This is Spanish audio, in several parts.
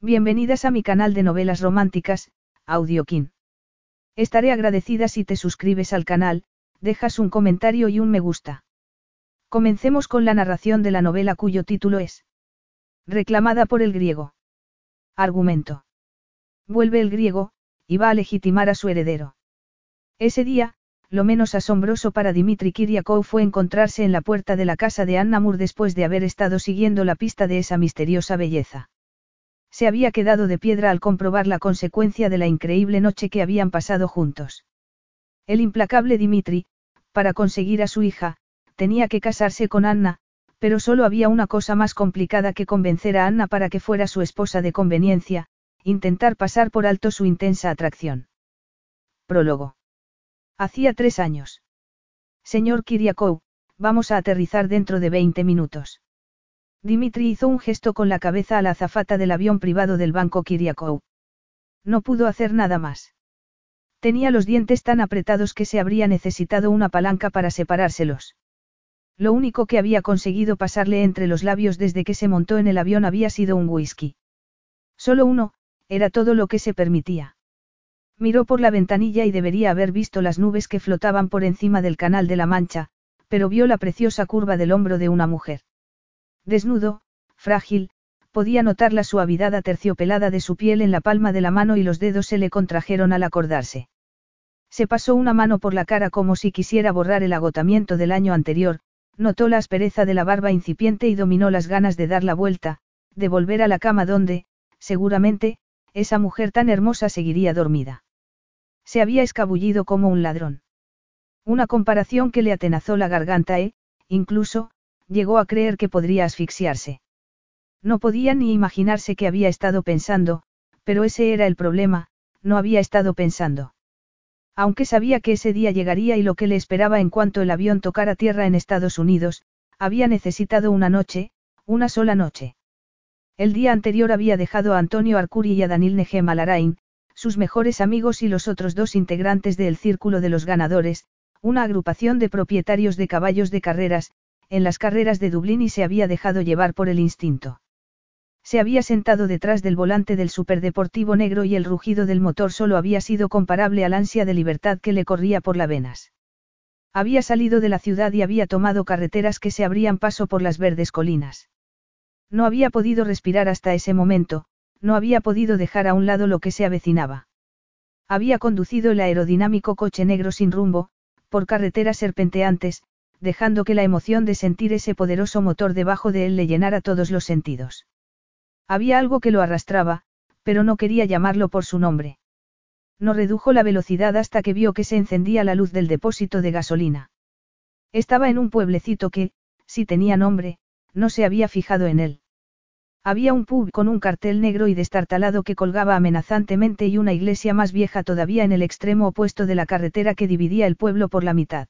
Bienvenidas a mi canal de novelas románticas, Audiokin. Estaré agradecida si te suscribes al canal, dejas un comentario y un me gusta. Comencemos con la narración de la novela cuyo título es Reclamada por el griego. Argumento. Vuelve el griego, y va a legitimar a su heredero. Ese día, lo menos asombroso para Dimitri Kiriakov fue encontrarse en la puerta de la casa de Annamur después de haber estado siguiendo la pista de esa misteriosa belleza. Se había quedado de piedra al comprobar la consecuencia de la increíble noche que habían pasado juntos. El implacable Dimitri, para conseguir a su hija, tenía que casarse con Anna, pero solo había una cosa más complicada que convencer a Anna para que fuera su esposa de conveniencia, intentar pasar por alto su intensa atracción. Prólogo. Hacía tres años. Señor Kiriakou, vamos a aterrizar dentro de 20 minutos. Dimitri hizo un gesto con la cabeza a la azafata del avión privado del banco Kiriakou. No pudo hacer nada más. Tenía los dientes tan apretados que se habría necesitado una palanca para separárselos. Lo único que había conseguido pasarle entre los labios desde que se montó en el avión había sido un whisky. Solo uno, era todo lo que se permitía. Miró por la ventanilla y debería haber visto las nubes que flotaban por encima del canal de la Mancha, pero vio la preciosa curva del hombro de una mujer. Desnudo, frágil, podía notar la suavidad aterciopelada de su piel en la palma de la mano y los dedos se le contrajeron al acordarse. Se pasó una mano por la cara como si quisiera borrar el agotamiento del año anterior, notó la aspereza de la barba incipiente y dominó las ganas de dar la vuelta, de volver a la cama donde, seguramente, esa mujer tan hermosa seguiría dormida. Se había escabullido como un ladrón. Una comparación que le atenazó la garganta e, incluso, llegó a creer que podría asfixiarse. No podía ni imaginarse que había estado pensando, pero ese era el problema, no había estado pensando. Aunque sabía que ese día llegaría y lo que le esperaba en cuanto el avión tocara tierra en Estados Unidos, había necesitado una noche, una sola noche. El día anterior había dejado a Antonio Arcuri y a Danil Nehem Alarain, sus mejores amigos y los otros dos integrantes del Círculo de los Ganadores, una agrupación de propietarios de caballos de carreras, en las carreras de Dublín y se había dejado llevar por el instinto. Se había sentado detrás del volante del superdeportivo negro y el rugido del motor solo había sido comparable al ansia de libertad que le corría por las venas. Había salido de la ciudad y había tomado carreteras que se abrían paso por las verdes colinas. No había podido respirar hasta ese momento, no había podido dejar a un lado lo que se avecinaba. Había conducido el aerodinámico coche negro sin rumbo, por carreteras serpenteantes, dejando que la emoción de sentir ese poderoso motor debajo de él le llenara todos los sentidos. Había algo que lo arrastraba, pero no quería llamarlo por su nombre. No redujo la velocidad hasta que vio que se encendía la luz del depósito de gasolina. Estaba en un pueblecito que, si tenía nombre, no se había fijado en él. Había un pub con un cartel negro y destartalado que colgaba amenazantemente y una iglesia más vieja todavía en el extremo opuesto de la carretera que dividía el pueblo por la mitad.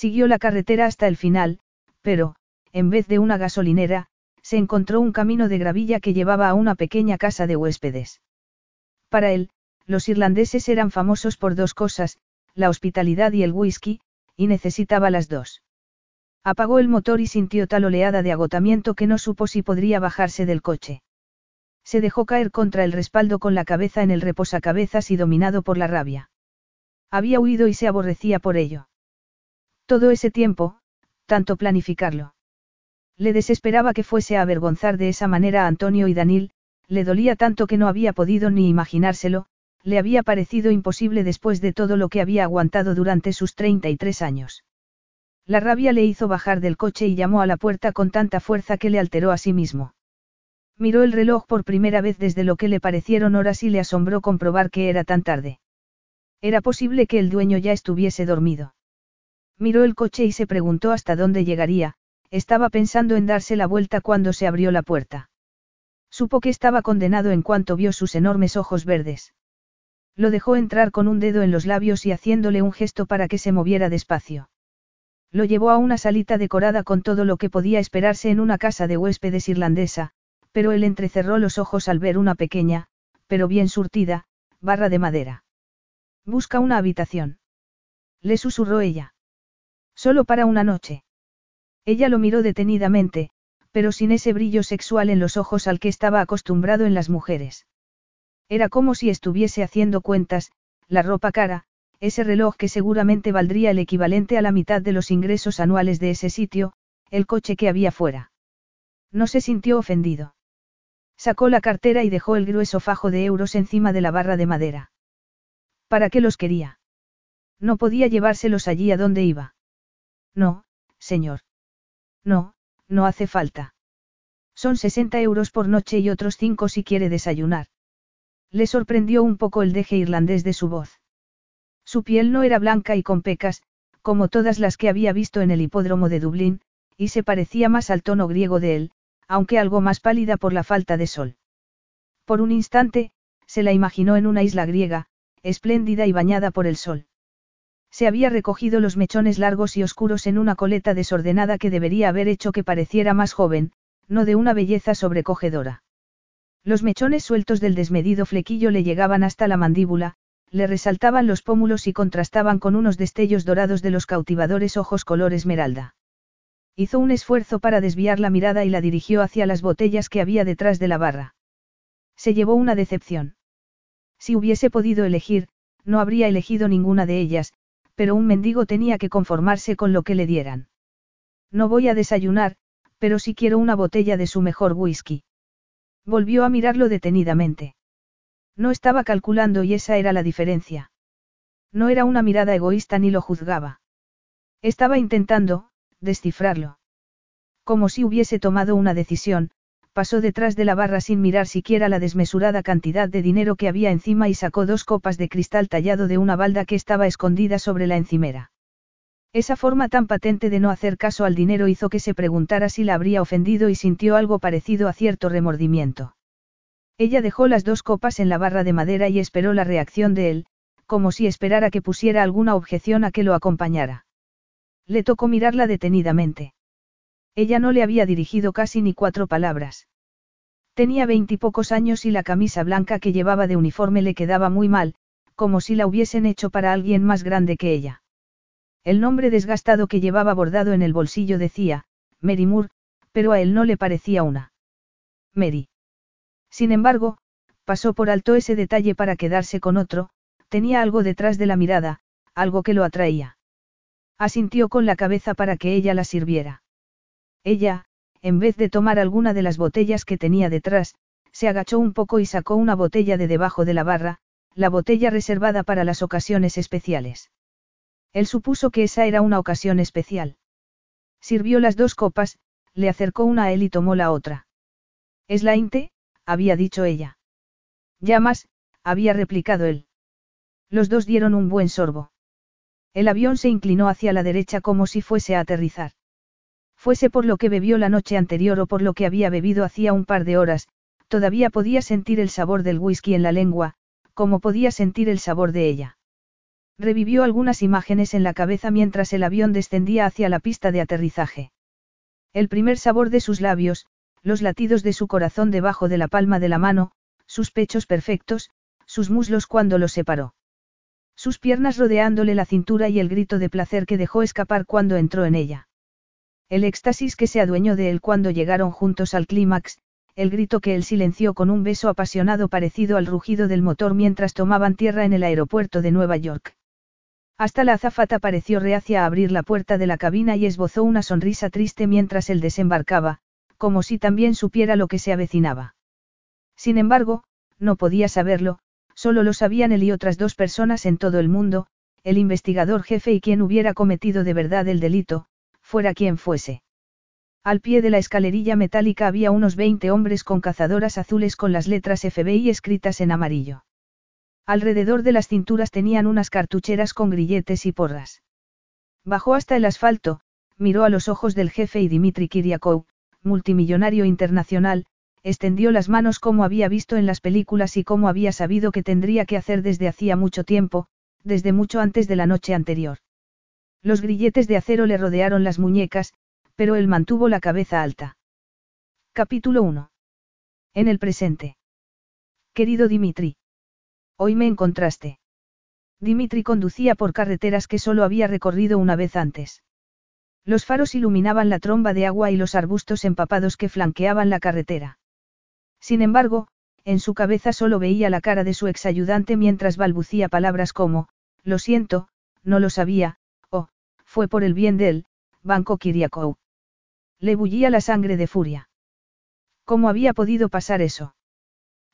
Siguió la carretera hasta el final, pero, en vez de una gasolinera, se encontró un camino de gravilla que llevaba a una pequeña casa de huéspedes. Para él, los irlandeses eran famosos por dos cosas, la hospitalidad y el whisky, y necesitaba las dos. Apagó el motor y sintió tal oleada de agotamiento que no supo si podría bajarse del coche. Se dejó caer contra el respaldo con la cabeza en el reposacabezas y dominado por la rabia. Había huido y se aborrecía por ello. Todo ese tiempo, tanto planificarlo. Le desesperaba que fuese a avergonzar de esa manera a Antonio y Danil, le dolía tanto que no había podido ni imaginárselo, le había parecido imposible después de todo lo que había aguantado durante sus 33 años. La rabia le hizo bajar del coche y llamó a la puerta con tanta fuerza que le alteró a sí mismo. Miró el reloj por primera vez desde lo que le parecieron horas y le asombró comprobar que era tan tarde. Era posible que el dueño ya estuviese dormido. Miró el coche y se preguntó hasta dónde llegaría, estaba pensando en darse la vuelta cuando se abrió la puerta. Supo que estaba condenado en cuanto vio sus enormes ojos verdes. Lo dejó entrar con un dedo en los labios y haciéndole un gesto para que se moviera despacio. Lo llevó a una salita decorada con todo lo que podía esperarse en una casa de huéspedes irlandesa, pero él entrecerró los ojos al ver una pequeña, pero bien surtida, barra de madera. Busca una habitación. Le susurró ella. Solo para una noche. Ella lo miró detenidamente, pero sin ese brillo sexual en los ojos al que estaba acostumbrado en las mujeres. Era como si estuviese haciendo cuentas, la ropa cara, ese reloj que seguramente valdría el equivalente a la mitad de los ingresos anuales de ese sitio, el coche que había fuera. No se sintió ofendido. Sacó la cartera y dejó el grueso fajo de euros encima de la barra de madera. ¿Para qué los quería? No podía llevárselos allí a donde iba. No, señor. No, no hace falta. Son 60 euros por noche y otros 5 si quiere desayunar. Le sorprendió un poco el deje irlandés de su voz. Su piel no era blanca y con pecas, como todas las que había visto en el hipódromo de Dublín, y se parecía más al tono griego de él, aunque algo más pálida por la falta de sol. Por un instante, se la imaginó en una isla griega, espléndida y bañada por el sol. Se había recogido los mechones largos y oscuros en una coleta desordenada que debería haber hecho que pareciera más joven, no de una belleza sobrecogedora. Los mechones sueltos del desmedido flequillo le llegaban hasta la mandíbula, le resaltaban los pómulos y contrastaban con unos destellos dorados de los cautivadores ojos color esmeralda. Hizo un esfuerzo para desviar la mirada y la dirigió hacia las botellas que había detrás de la barra. Se llevó una decepción. Si hubiese podido elegir, no habría elegido ninguna de ellas, pero un mendigo tenía que conformarse con lo que le dieran. No voy a desayunar, pero sí quiero una botella de su mejor whisky. Volvió a mirarlo detenidamente. No estaba calculando y esa era la diferencia. No era una mirada egoísta ni lo juzgaba. Estaba intentando, descifrarlo. Como si hubiese tomado una decisión, pasó detrás de la barra sin mirar siquiera la desmesurada cantidad de dinero que había encima y sacó dos copas de cristal tallado de una balda que estaba escondida sobre la encimera. Esa forma tan patente de no hacer caso al dinero hizo que se preguntara si la habría ofendido y sintió algo parecido a cierto remordimiento. Ella dejó las dos copas en la barra de madera y esperó la reacción de él, como si esperara que pusiera alguna objeción a que lo acompañara. Le tocó mirarla detenidamente. Ella no le había dirigido casi ni cuatro palabras. Tenía veintipocos años y la camisa blanca que llevaba de uniforme le quedaba muy mal, como si la hubiesen hecho para alguien más grande que ella. El nombre desgastado que llevaba bordado en el bolsillo decía, Mary Moore, pero a él no le parecía una. Mary. Sin embargo, pasó por alto ese detalle para quedarse con otro, tenía algo detrás de la mirada, algo que lo atraía. Asintió con la cabeza para que ella la sirviera. Ella, en vez de tomar alguna de las botellas que tenía detrás, se agachó un poco y sacó una botella de debajo de la barra, la botella reservada para las ocasiones especiales. Él supuso que esa era una ocasión especial. Sirvió las dos copas, le acercó una a él y tomó la otra. Es la Inte, había dicho ella. Llamas, había replicado él. Los dos dieron un buen sorbo. El avión se inclinó hacia la derecha como si fuese a aterrizar. Fuese por lo que bebió la noche anterior o por lo que había bebido hacía un par de horas, todavía podía sentir el sabor del whisky en la lengua, como podía sentir el sabor de ella. Revivió algunas imágenes en la cabeza mientras el avión descendía hacia la pista de aterrizaje. El primer sabor de sus labios, los latidos de su corazón debajo de la palma de la mano, sus pechos perfectos, sus muslos cuando los separó. Sus piernas rodeándole la cintura y el grito de placer que dejó escapar cuando entró en ella. El éxtasis que se adueñó de él cuando llegaron juntos al clímax, el grito que él silenció con un beso apasionado parecido al rugido del motor mientras tomaban tierra en el aeropuerto de Nueva York. Hasta la azafata pareció reacia a abrir la puerta de la cabina y esbozó una sonrisa triste mientras él desembarcaba, como si también supiera lo que se avecinaba. Sin embargo, no podía saberlo, solo lo sabían él y otras dos personas en todo el mundo, el investigador jefe y quien hubiera cometido de verdad el delito, fuera quien fuese. Al pie de la escalerilla metálica había unos 20 hombres con cazadoras azules con las letras FBI escritas en amarillo. Alrededor de las cinturas tenían unas cartucheras con grilletes y porras. Bajó hasta el asfalto, miró a los ojos del jefe y Dimitri Kiriakov, multimillonario internacional, extendió las manos como había visto en las películas y como había sabido que tendría que hacer desde hacía mucho tiempo, desde mucho antes de la noche anterior. Los grilletes de acero le rodearon las muñecas, pero él mantuvo la cabeza alta. Capítulo 1. En el presente. Querido Dimitri. Hoy me encontraste. Dimitri conducía por carreteras que solo había recorrido una vez antes. Los faros iluminaban la tromba de agua y los arbustos empapados que flanqueaban la carretera. Sin embargo, en su cabeza solo veía la cara de su exayudante mientras balbucía palabras como, lo siento, no lo sabía, fue por el bien de él, Banco Kiriakou. Le bullía la sangre de furia. ¿Cómo había podido pasar eso?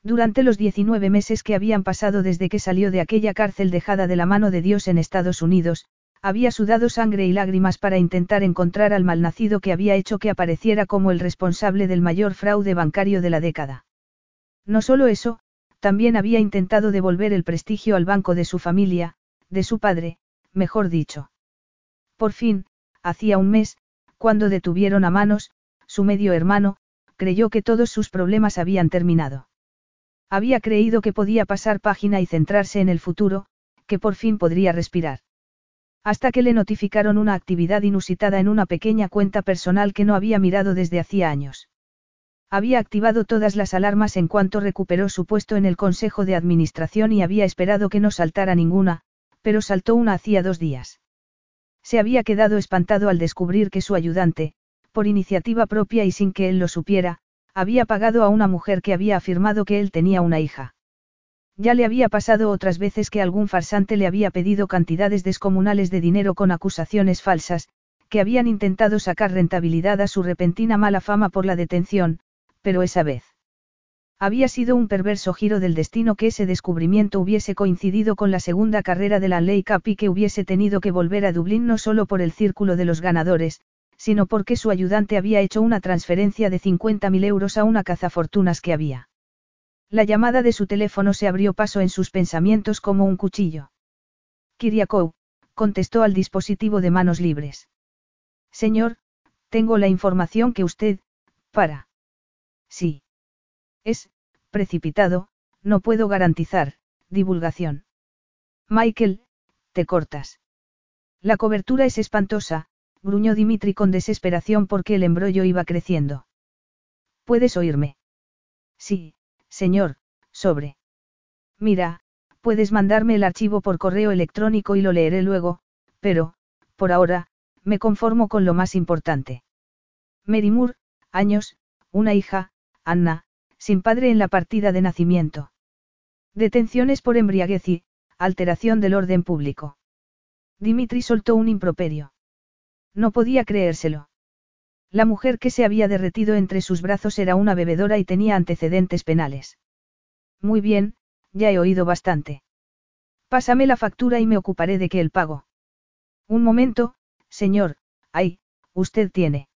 Durante los 19 meses que habían pasado desde que salió de aquella cárcel dejada de la mano de Dios en Estados Unidos, había sudado sangre y lágrimas para intentar encontrar al malnacido que había hecho que apareciera como el responsable del mayor fraude bancario de la década. No solo eso, también había intentado devolver el prestigio al banco de su familia, de su padre, mejor dicho. Por fin, hacía un mes, cuando detuvieron a Manos, su medio hermano, creyó que todos sus problemas habían terminado. Había creído que podía pasar página y centrarse en el futuro, que por fin podría respirar. Hasta que le notificaron una actividad inusitada en una pequeña cuenta personal que no había mirado desde hacía años. Había activado todas las alarmas en cuanto recuperó su puesto en el Consejo de Administración y había esperado que no saltara ninguna, pero saltó una hacía dos días. Se había quedado espantado al descubrir que su ayudante, por iniciativa propia y sin que él lo supiera, había pagado a una mujer que había afirmado que él tenía una hija. Ya le había pasado otras veces que algún farsante le había pedido cantidades descomunales de dinero con acusaciones falsas, que habían intentado sacar rentabilidad a su repentina mala fama por la detención, pero esa vez. Había sido un perverso giro del destino que ese descubrimiento hubiese coincidido con la segunda carrera de la Ley Cup y que hubiese tenido que volver a Dublín no solo por el círculo de los ganadores, sino porque su ayudante había hecho una transferencia de 50.000 euros a una cazafortunas que había. La llamada de su teléfono se abrió paso en sus pensamientos como un cuchillo. Kiriakou, contestó al dispositivo de manos libres. Señor, tengo la información que usted, para. Sí. Es, precipitado, no puedo garantizar, divulgación. Michael, te cortas. La cobertura es espantosa, gruñó Dimitri con desesperación porque el embrollo iba creciendo. ¿Puedes oírme? Sí, señor, sobre. Mira, puedes mandarme el archivo por correo electrónico y lo leeré luego, pero, por ahora, me conformo con lo más importante. Mary Moore, años, una hija, Anna, sin padre en la partida de nacimiento. Detenciones por embriaguez y, alteración del orden público. Dimitri soltó un improperio. No podía creérselo. La mujer que se había derretido entre sus brazos era una bebedora y tenía antecedentes penales. Muy bien, ya he oído bastante. Pásame la factura y me ocuparé de que el pago. Un momento, señor, ay, usted tiene.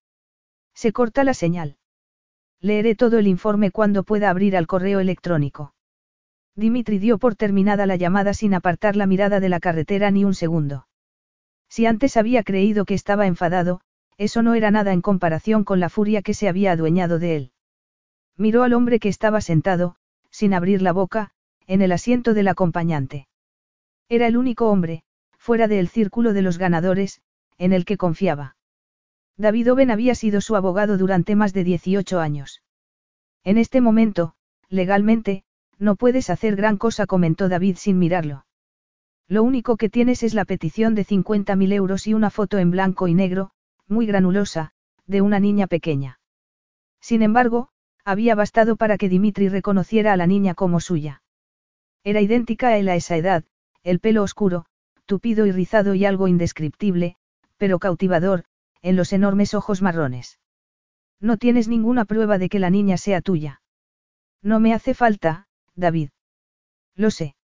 Se corta la señal. Leeré todo el informe cuando pueda abrir al correo electrónico. Dimitri dio por terminada la llamada sin apartar la mirada de la carretera ni un segundo. Si antes había creído que estaba enfadado, eso no era nada en comparación con la furia que se había adueñado de él. Miró al hombre que estaba sentado, sin abrir la boca, en el asiento del acompañante. Era el único hombre, fuera del círculo de los ganadores, en el que confiaba. David Owen había sido su abogado durante más de 18 años. En este momento, legalmente, no puedes hacer gran cosa, comentó David sin mirarlo. Lo único que tienes es la petición de 50.000 euros y una foto en blanco y negro, muy granulosa, de una niña pequeña. Sin embargo, había bastado para que Dimitri reconociera a la niña como suya. Era idéntica a él a esa edad, el pelo oscuro, tupido y rizado y algo indescriptible, pero cautivador, en los enormes ojos marrones. No tienes ninguna prueba de que la niña sea tuya. No me hace falta, David. Lo sé.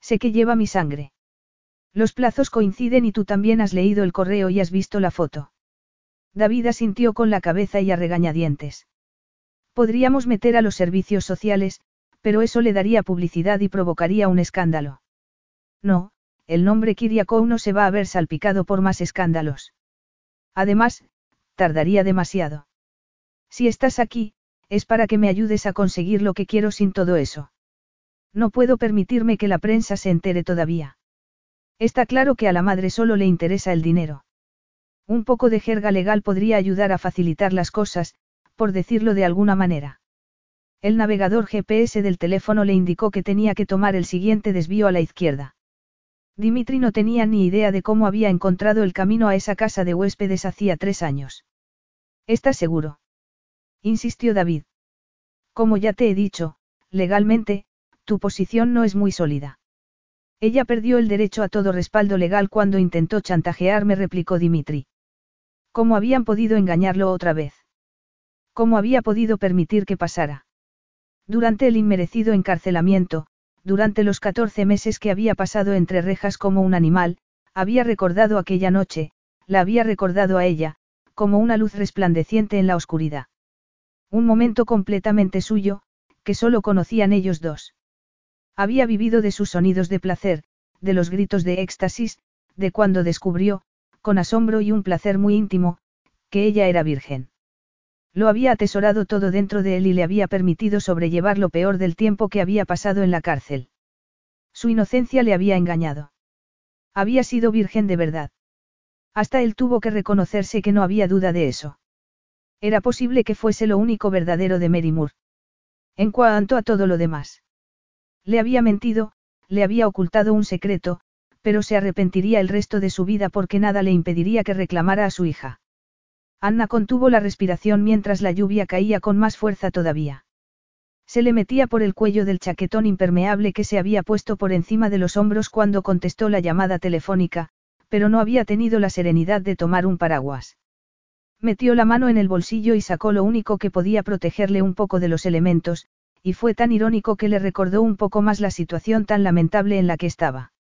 Sé que lleva mi sangre. Los plazos coinciden y tú también has leído el correo y has visto la foto. David asintió con la cabeza y a regañadientes. Podríamos meter a los servicios sociales, pero eso le daría publicidad y provocaría un escándalo. No, el nombre Kiriakou no se va a ver salpicado por más escándalos. Además, tardaría demasiado. Si estás aquí, es para que me ayudes a conseguir lo que quiero sin todo eso. No puedo permitirme que la prensa se entere todavía. Está claro que a la madre solo le interesa el dinero. Un poco de jerga legal podría ayudar a facilitar las cosas, por decirlo de alguna manera. El navegador GPS del teléfono le indicó que tenía que tomar el siguiente desvío a la izquierda. Dimitri no tenía ni idea de cómo había encontrado el camino a esa casa de huéspedes hacía tres años. ¿Estás seguro? insistió David. Como ya te he dicho, legalmente, tu posición no es muy sólida. Ella perdió el derecho a todo respaldo legal cuando intentó chantajearme, replicó Dimitri. ¿Cómo habían podido engañarlo otra vez? ¿Cómo había podido permitir que pasara? Durante el inmerecido encarcelamiento, durante los 14 meses que había pasado entre rejas como un animal, había recordado aquella noche, la había recordado a ella, como una luz resplandeciente en la oscuridad. Un momento completamente suyo, que solo conocían ellos dos. Había vivido de sus sonidos de placer, de los gritos de éxtasis, de cuando descubrió, con asombro y un placer muy íntimo, que ella era virgen. Lo había atesorado todo dentro de él y le había permitido sobrellevar lo peor del tiempo que había pasado en la cárcel. Su inocencia le había engañado. Había sido virgen de verdad. Hasta él tuvo que reconocerse que no había duda de eso. Era posible que fuese lo único verdadero de Mary Moore. En cuanto a todo lo demás. Le había mentido, le había ocultado un secreto, pero se arrepentiría el resto de su vida porque nada le impediría que reclamara a su hija. Anna contuvo la respiración mientras la lluvia caía con más fuerza todavía. Se le metía por el cuello del chaquetón impermeable que se había puesto por encima de los hombros cuando contestó la llamada telefónica, pero no había tenido la serenidad de tomar un paraguas. Metió la mano en el bolsillo y sacó lo único que podía protegerle un poco de los elementos, y fue tan irónico que le recordó un poco más la situación tan lamentable en la que estaba.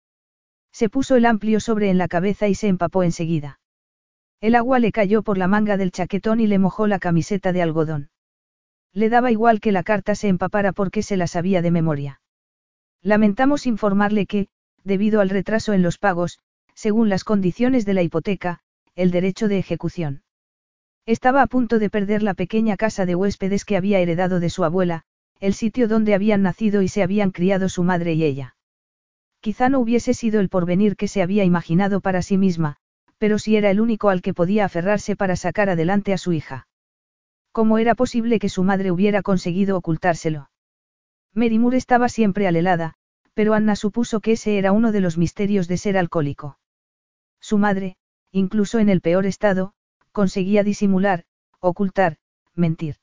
Se puso el amplio sobre en la cabeza y se empapó enseguida. El agua le cayó por la manga del chaquetón y le mojó la camiseta de algodón. Le daba igual que la carta se empapara porque se la sabía de memoria. Lamentamos informarle que, debido al retraso en los pagos, según las condiciones de la hipoteca, el derecho de ejecución. Estaba a punto de perder la pequeña casa de huéspedes que había heredado de su abuela, el sitio donde habían nacido y se habían criado su madre y ella. Quizá no hubiese sido el porvenir que se había imaginado para sí misma, pero sí era el único al que podía aferrarse para sacar adelante a su hija. ¿Cómo era posible que su madre hubiera conseguido ocultárselo? Mary Moore estaba siempre alelada, pero Anna supuso que ese era uno de los misterios de ser alcohólico. Su madre, incluso en el peor estado, conseguía disimular, ocultar, mentir.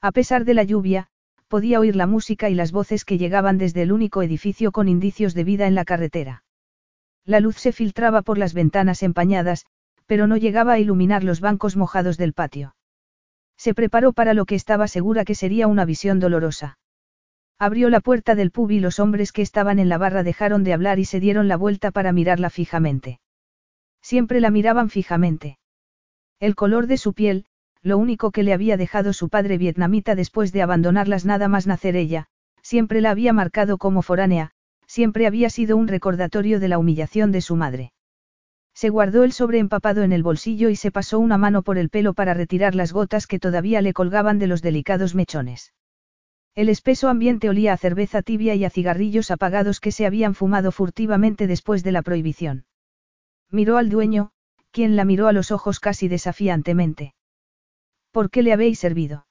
A pesar de la lluvia, podía oír la música y las voces que llegaban desde el único edificio con indicios de vida en la carretera. La luz se filtraba por las ventanas empañadas, pero no llegaba a iluminar los bancos mojados del patio. Se preparó para lo que estaba segura que sería una visión dolorosa. Abrió la puerta del pub y los hombres que estaban en la barra dejaron de hablar y se dieron la vuelta para mirarla fijamente. Siempre la miraban fijamente. El color de su piel, lo único que le había dejado su padre vietnamita después de abandonarlas nada más nacer ella, siempre la había marcado como foránea, siempre había sido un recordatorio de la humillación de su madre. Se guardó el sobre empapado en el bolsillo y se pasó una mano por el pelo para retirar las gotas que todavía le colgaban de los delicados mechones. El espeso ambiente olía a cerveza tibia y a cigarrillos apagados que se habían fumado furtivamente después de la prohibición. Miró al dueño, quien la miró a los ojos casi desafiantemente. ¿Por qué le habéis servido?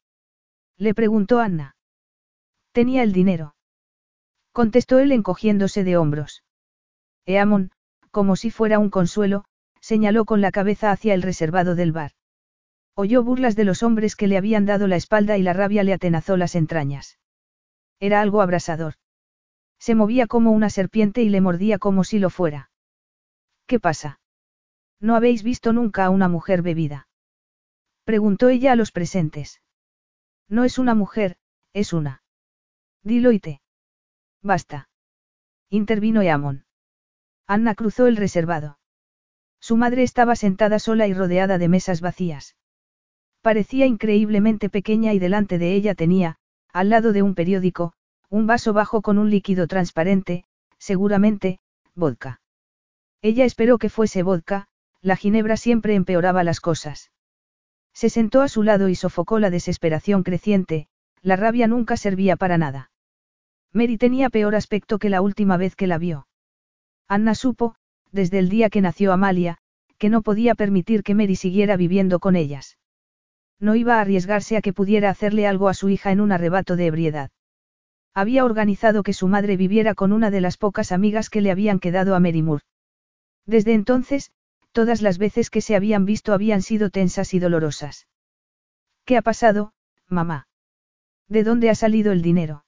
Le preguntó Anna. Tenía el dinero contestó él encogiéndose de hombros. Eamon, como si fuera un consuelo, señaló con la cabeza hacia el reservado del bar. Oyó burlas de los hombres que le habían dado la espalda y la rabia le atenazó las entrañas. Era algo abrasador. Se movía como una serpiente y le mordía como si lo fuera. ¿Qué pasa? ¿No habéis visto nunca a una mujer bebida? Preguntó ella a los presentes. No es una mujer, es una. Dilo y te. Basta. Intervino Eamon. Anna cruzó el reservado. Su madre estaba sentada sola y rodeada de mesas vacías. Parecía increíblemente pequeña y delante de ella tenía, al lado de un periódico, un vaso bajo con un líquido transparente, seguramente, vodka. Ella esperó que fuese vodka, la ginebra siempre empeoraba las cosas. Se sentó a su lado y sofocó la desesperación creciente, la rabia nunca servía para nada. Mary tenía peor aspecto que la última vez que la vio. Anna supo, desde el día que nació Amalia, que no podía permitir que Mary siguiera viviendo con ellas. No iba a arriesgarse a que pudiera hacerle algo a su hija en un arrebato de ebriedad. Había organizado que su madre viviera con una de las pocas amigas que le habían quedado a Merimur. Desde entonces, todas las veces que se habían visto habían sido tensas y dolorosas. ¿Qué ha pasado, mamá? ¿De dónde ha salido el dinero?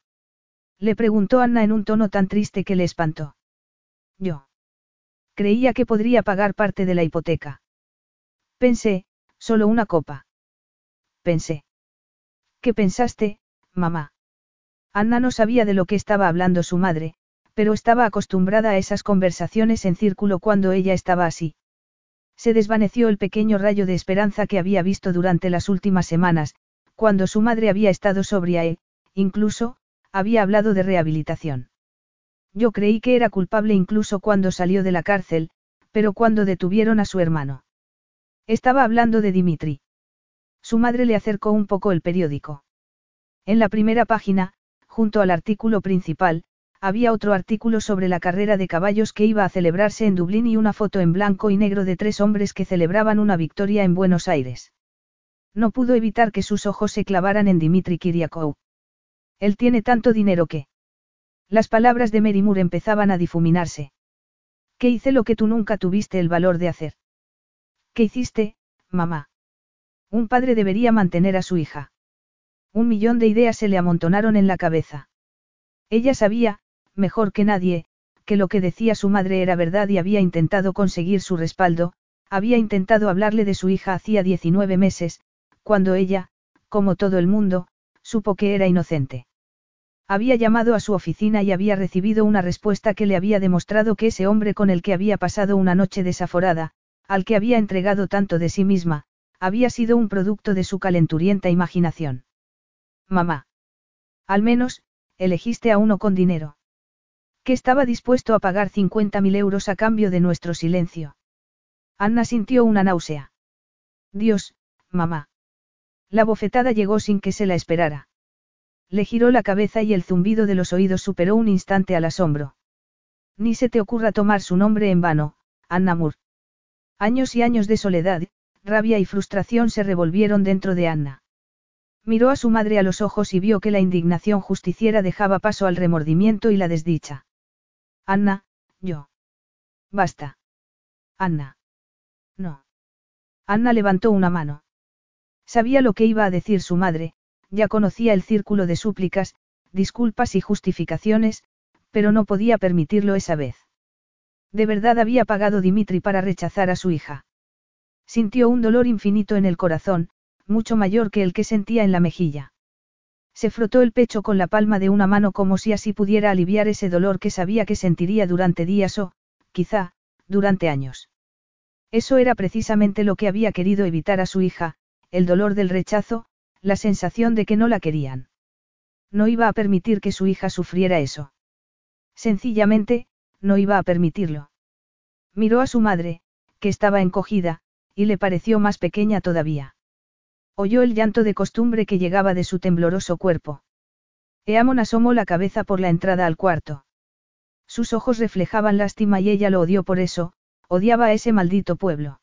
Le preguntó Anna en un tono tan triste que le espantó. Yo. Creía que podría pagar parte de la hipoteca. Pensé, solo una copa. Pensé. ¿Qué pensaste, mamá? Anna no sabía de lo que estaba hablando su madre, pero estaba acostumbrada a esas conversaciones en círculo cuando ella estaba así. Se desvaneció el pequeño rayo de esperanza que había visto durante las últimas semanas, cuando su madre había estado sobria e, incluso, había hablado de rehabilitación. Yo creí que era culpable incluso cuando salió de la cárcel, pero cuando detuvieron a su hermano. Estaba hablando de Dimitri. Su madre le acercó un poco el periódico. En la primera página, junto al artículo principal, había otro artículo sobre la carrera de caballos que iba a celebrarse en Dublín y una foto en blanco y negro de tres hombres que celebraban una victoria en Buenos Aires. No pudo evitar que sus ojos se clavaran en Dimitri Kiriakou. Él tiene tanto dinero que... Las palabras de Merimur empezaban a difuminarse. ¿Qué hice lo que tú nunca tuviste el valor de hacer? ¿Qué hiciste, mamá? Un padre debería mantener a su hija. Un millón de ideas se le amontonaron en la cabeza. Ella sabía, mejor que nadie, que lo que decía su madre era verdad y había intentado conseguir su respaldo, había intentado hablarle de su hija hacía 19 meses, cuando ella, como todo el mundo, supo que era inocente. Había llamado a su oficina y había recibido una respuesta que le había demostrado que ese hombre con el que había pasado una noche desaforada, al que había entregado tanto de sí misma, había sido un producto de su calenturienta imaginación. Mamá. Al menos, elegiste a uno con dinero que estaba dispuesto a pagar 50.000 euros a cambio de nuestro silencio. Anna sintió una náusea. Dios, mamá. La bofetada llegó sin que se la esperara. Le giró la cabeza y el zumbido de los oídos superó un instante al asombro. Ni se te ocurra tomar su nombre en vano, Anna Moore. Años y años de soledad, rabia y frustración se revolvieron dentro de Anna. Miró a su madre a los ojos y vio que la indignación justiciera dejaba paso al remordimiento y la desdicha. Anna, yo. Basta. Anna. No. Anna levantó una mano. Sabía lo que iba a decir su madre, ya conocía el círculo de súplicas, disculpas y justificaciones, pero no podía permitirlo esa vez. De verdad había pagado Dimitri para rechazar a su hija. Sintió un dolor infinito en el corazón, mucho mayor que el que sentía en la mejilla. Se frotó el pecho con la palma de una mano como si así pudiera aliviar ese dolor que sabía que sentiría durante días o, quizá, durante años. Eso era precisamente lo que había querido evitar a su hija, el dolor del rechazo, la sensación de que no la querían. No iba a permitir que su hija sufriera eso. Sencillamente, no iba a permitirlo. Miró a su madre, que estaba encogida, y le pareció más pequeña todavía. Oyó el llanto de costumbre que llegaba de su tembloroso cuerpo. Eamon asomó la cabeza por la entrada al cuarto. Sus ojos reflejaban lástima y ella lo odió por eso, odiaba a ese maldito pueblo.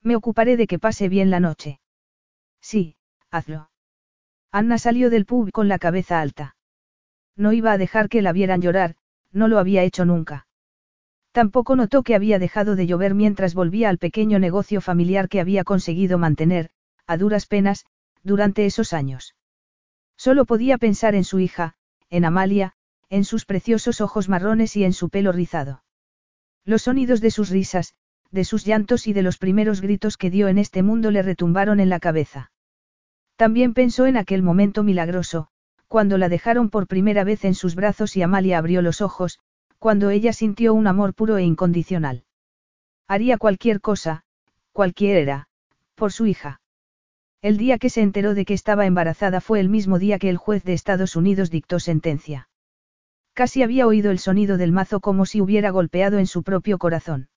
Me ocuparé de que pase bien la noche. Sí, hazlo. Anna salió del pub con la cabeza alta. No iba a dejar que la vieran llorar, no lo había hecho nunca. Tampoco notó que había dejado de llover mientras volvía al pequeño negocio familiar que había conseguido mantener, a duras penas, durante esos años. Solo podía pensar en su hija, en Amalia, en sus preciosos ojos marrones y en su pelo rizado. Los sonidos de sus risas, de sus llantos y de los primeros gritos que dio en este mundo le retumbaron en la cabeza. También pensó en aquel momento milagroso, cuando la dejaron por primera vez en sus brazos y Amalia abrió los ojos, cuando ella sintió un amor puro e incondicional. Haría cualquier cosa, cualquiera, por su hija. El día que se enteró de que estaba embarazada fue el mismo día que el juez de Estados Unidos dictó sentencia. Casi había oído el sonido del mazo como si hubiera golpeado en su propio corazón.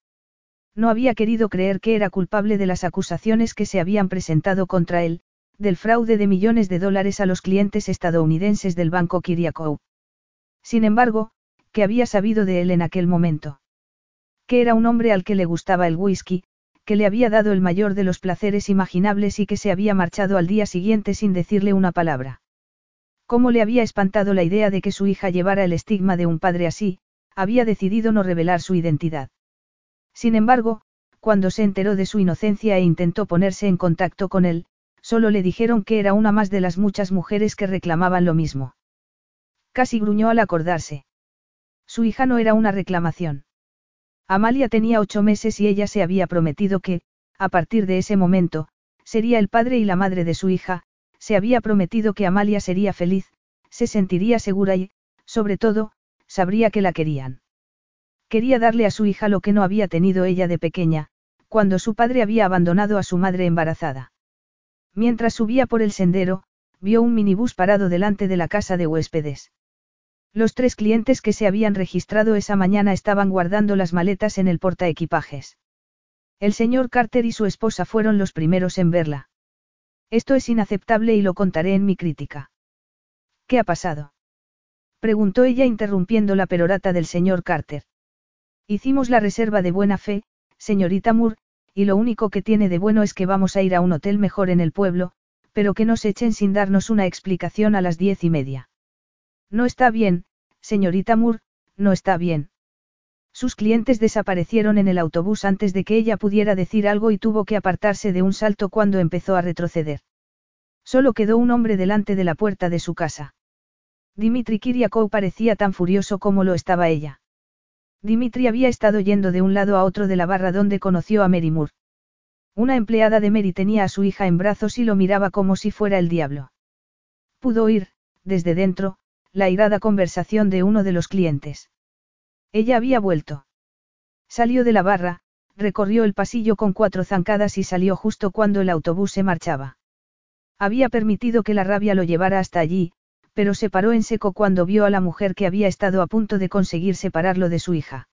No había querido creer que era culpable de las acusaciones que se habían presentado contra él, del fraude de millones de dólares a los clientes estadounidenses del banco Kiriakou. Sin embargo, ¿qué había sabido de él en aquel momento? Que era un hombre al que le gustaba el whisky, que le había dado el mayor de los placeres imaginables y que se había marchado al día siguiente sin decirle una palabra. Como le había espantado la idea de que su hija llevara el estigma de un padre así, había decidido no revelar su identidad. Sin embargo, cuando se enteró de su inocencia e intentó ponerse en contacto con él, solo le dijeron que era una más de las muchas mujeres que reclamaban lo mismo. Casi gruñó al acordarse. Su hija no era una reclamación. Amalia tenía ocho meses y ella se había prometido que, a partir de ese momento, sería el padre y la madre de su hija, se había prometido que Amalia sería feliz, se sentiría segura y, sobre todo, sabría que la querían. Quería darle a su hija lo que no había tenido ella de pequeña, cuando su padre había abandonado a su madre embarazada. Mientras subía por el sendero, vio un minibús parado delante de la casa de huéspedes. Los tres clientes que se habían registrado esa mañana estaban guardando las maletas en el portaequipajes. El señor Carter y su esposa fueron los primeros en verla. Esto es inaceptable y lo contaré en mi crítica. ¿Qué ha pasado? Preguntó ella interrumpiendo la perorata del señor Carter. Hicimos la reserva de buena fe, señorita Moore, y lo único que tiene de bueno es que vamos a ir a un hotel mejor en el pueblo, pero que nos echen sin darnos una explicación a las diez y media. No está bien, señorita Moore, no está bien. Sus clientes desaparecieron en el autobús antes de que ella pudiera decir algo y tuvo que apartarse de un salto cuando empezó a retroceder. Solo quedó un hombre delante de la puerta de su casa. Dimitri Kiriakou parecía tan furioso como lo estaba ella. Dimitri había estado yendo de un lado a otro de la barra donde conoció a Mary Moore. Una empleada de Mary tenía a su hija en brazos y lo miraba como si fuera el diablo. Pudo oír, desde dentro, la irada conversación de uno de los clientes. Ella había vuelto. Salió de la barra, recorrió el pasillo con cuatro zancadas y salió justo cuando el autobús se marchaba. Había permitido que la rabia lo llevara hasta allí, pero se paró en seco cuando vio a la mujer que había estado a punto de conseguir separarlo de su hija.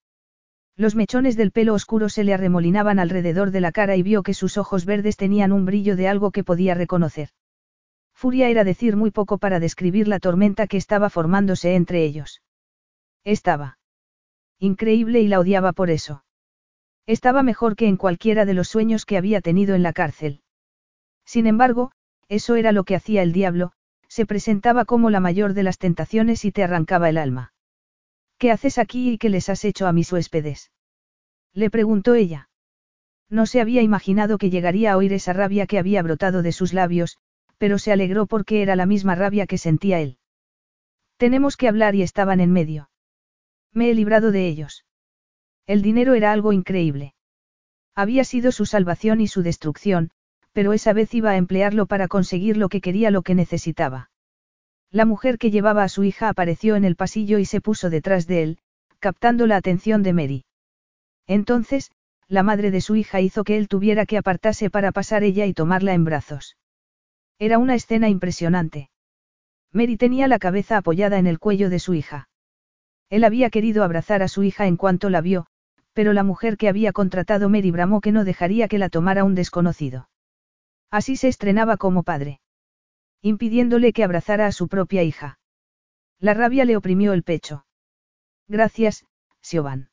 Los mechones del pelo oscuro se le arremolinaban alrededor de la cara y vio que sus ojos verdes tenían un brillo de algo que podía reconocer. Furia era decir muy poco para describir la tormenta que estaba formándose entre ellos. Estaba. Increíble y la odiaba por eso. Estaba mejor que en cualquiera de los sueños que había tenido en la cárcel. Sin embargo, eso era lo que hacía el diablo, se presentaba como la mayor de las tentaciones y te arrancaba el alma. ¿Qué haces aquí y qué les has hecho a mis huéspedes? Le preguntó ella. No se había imaginado que llegaría a oír esa rabia que había brotado de sus labios, pero se alegró porque era la misma rabia que sentía él. Tenemos que hablar y estaban en medio. Me he librado de ellos. El dinero era algo increíble. Había sido su salvación y su destrucción, pero esa vez iba a emplearlo para conseguir lo que quería, lo que necesitaba. La mujer que llevaba a su hija apareció en el pasillo y se puso detrás de él, captando la atención de Mary. Entonces, la madre de su hija hizo que él tuviera que apartarse para pasar ella y tomarla en brazos. Era una escena impresionante. Mary tenía la cabeza apoyada en el cuello de su hija. Él había querido abrazar a su hija en cuanto la vio, pero la mujer que había contratado Mary bramó que no dejaría que la tomara un desconocido. Así se estrenaba como padre. Impidiéndole que abrazara a su propia hija. La rabia le oprimió el pecho. Gracias, Siobhan.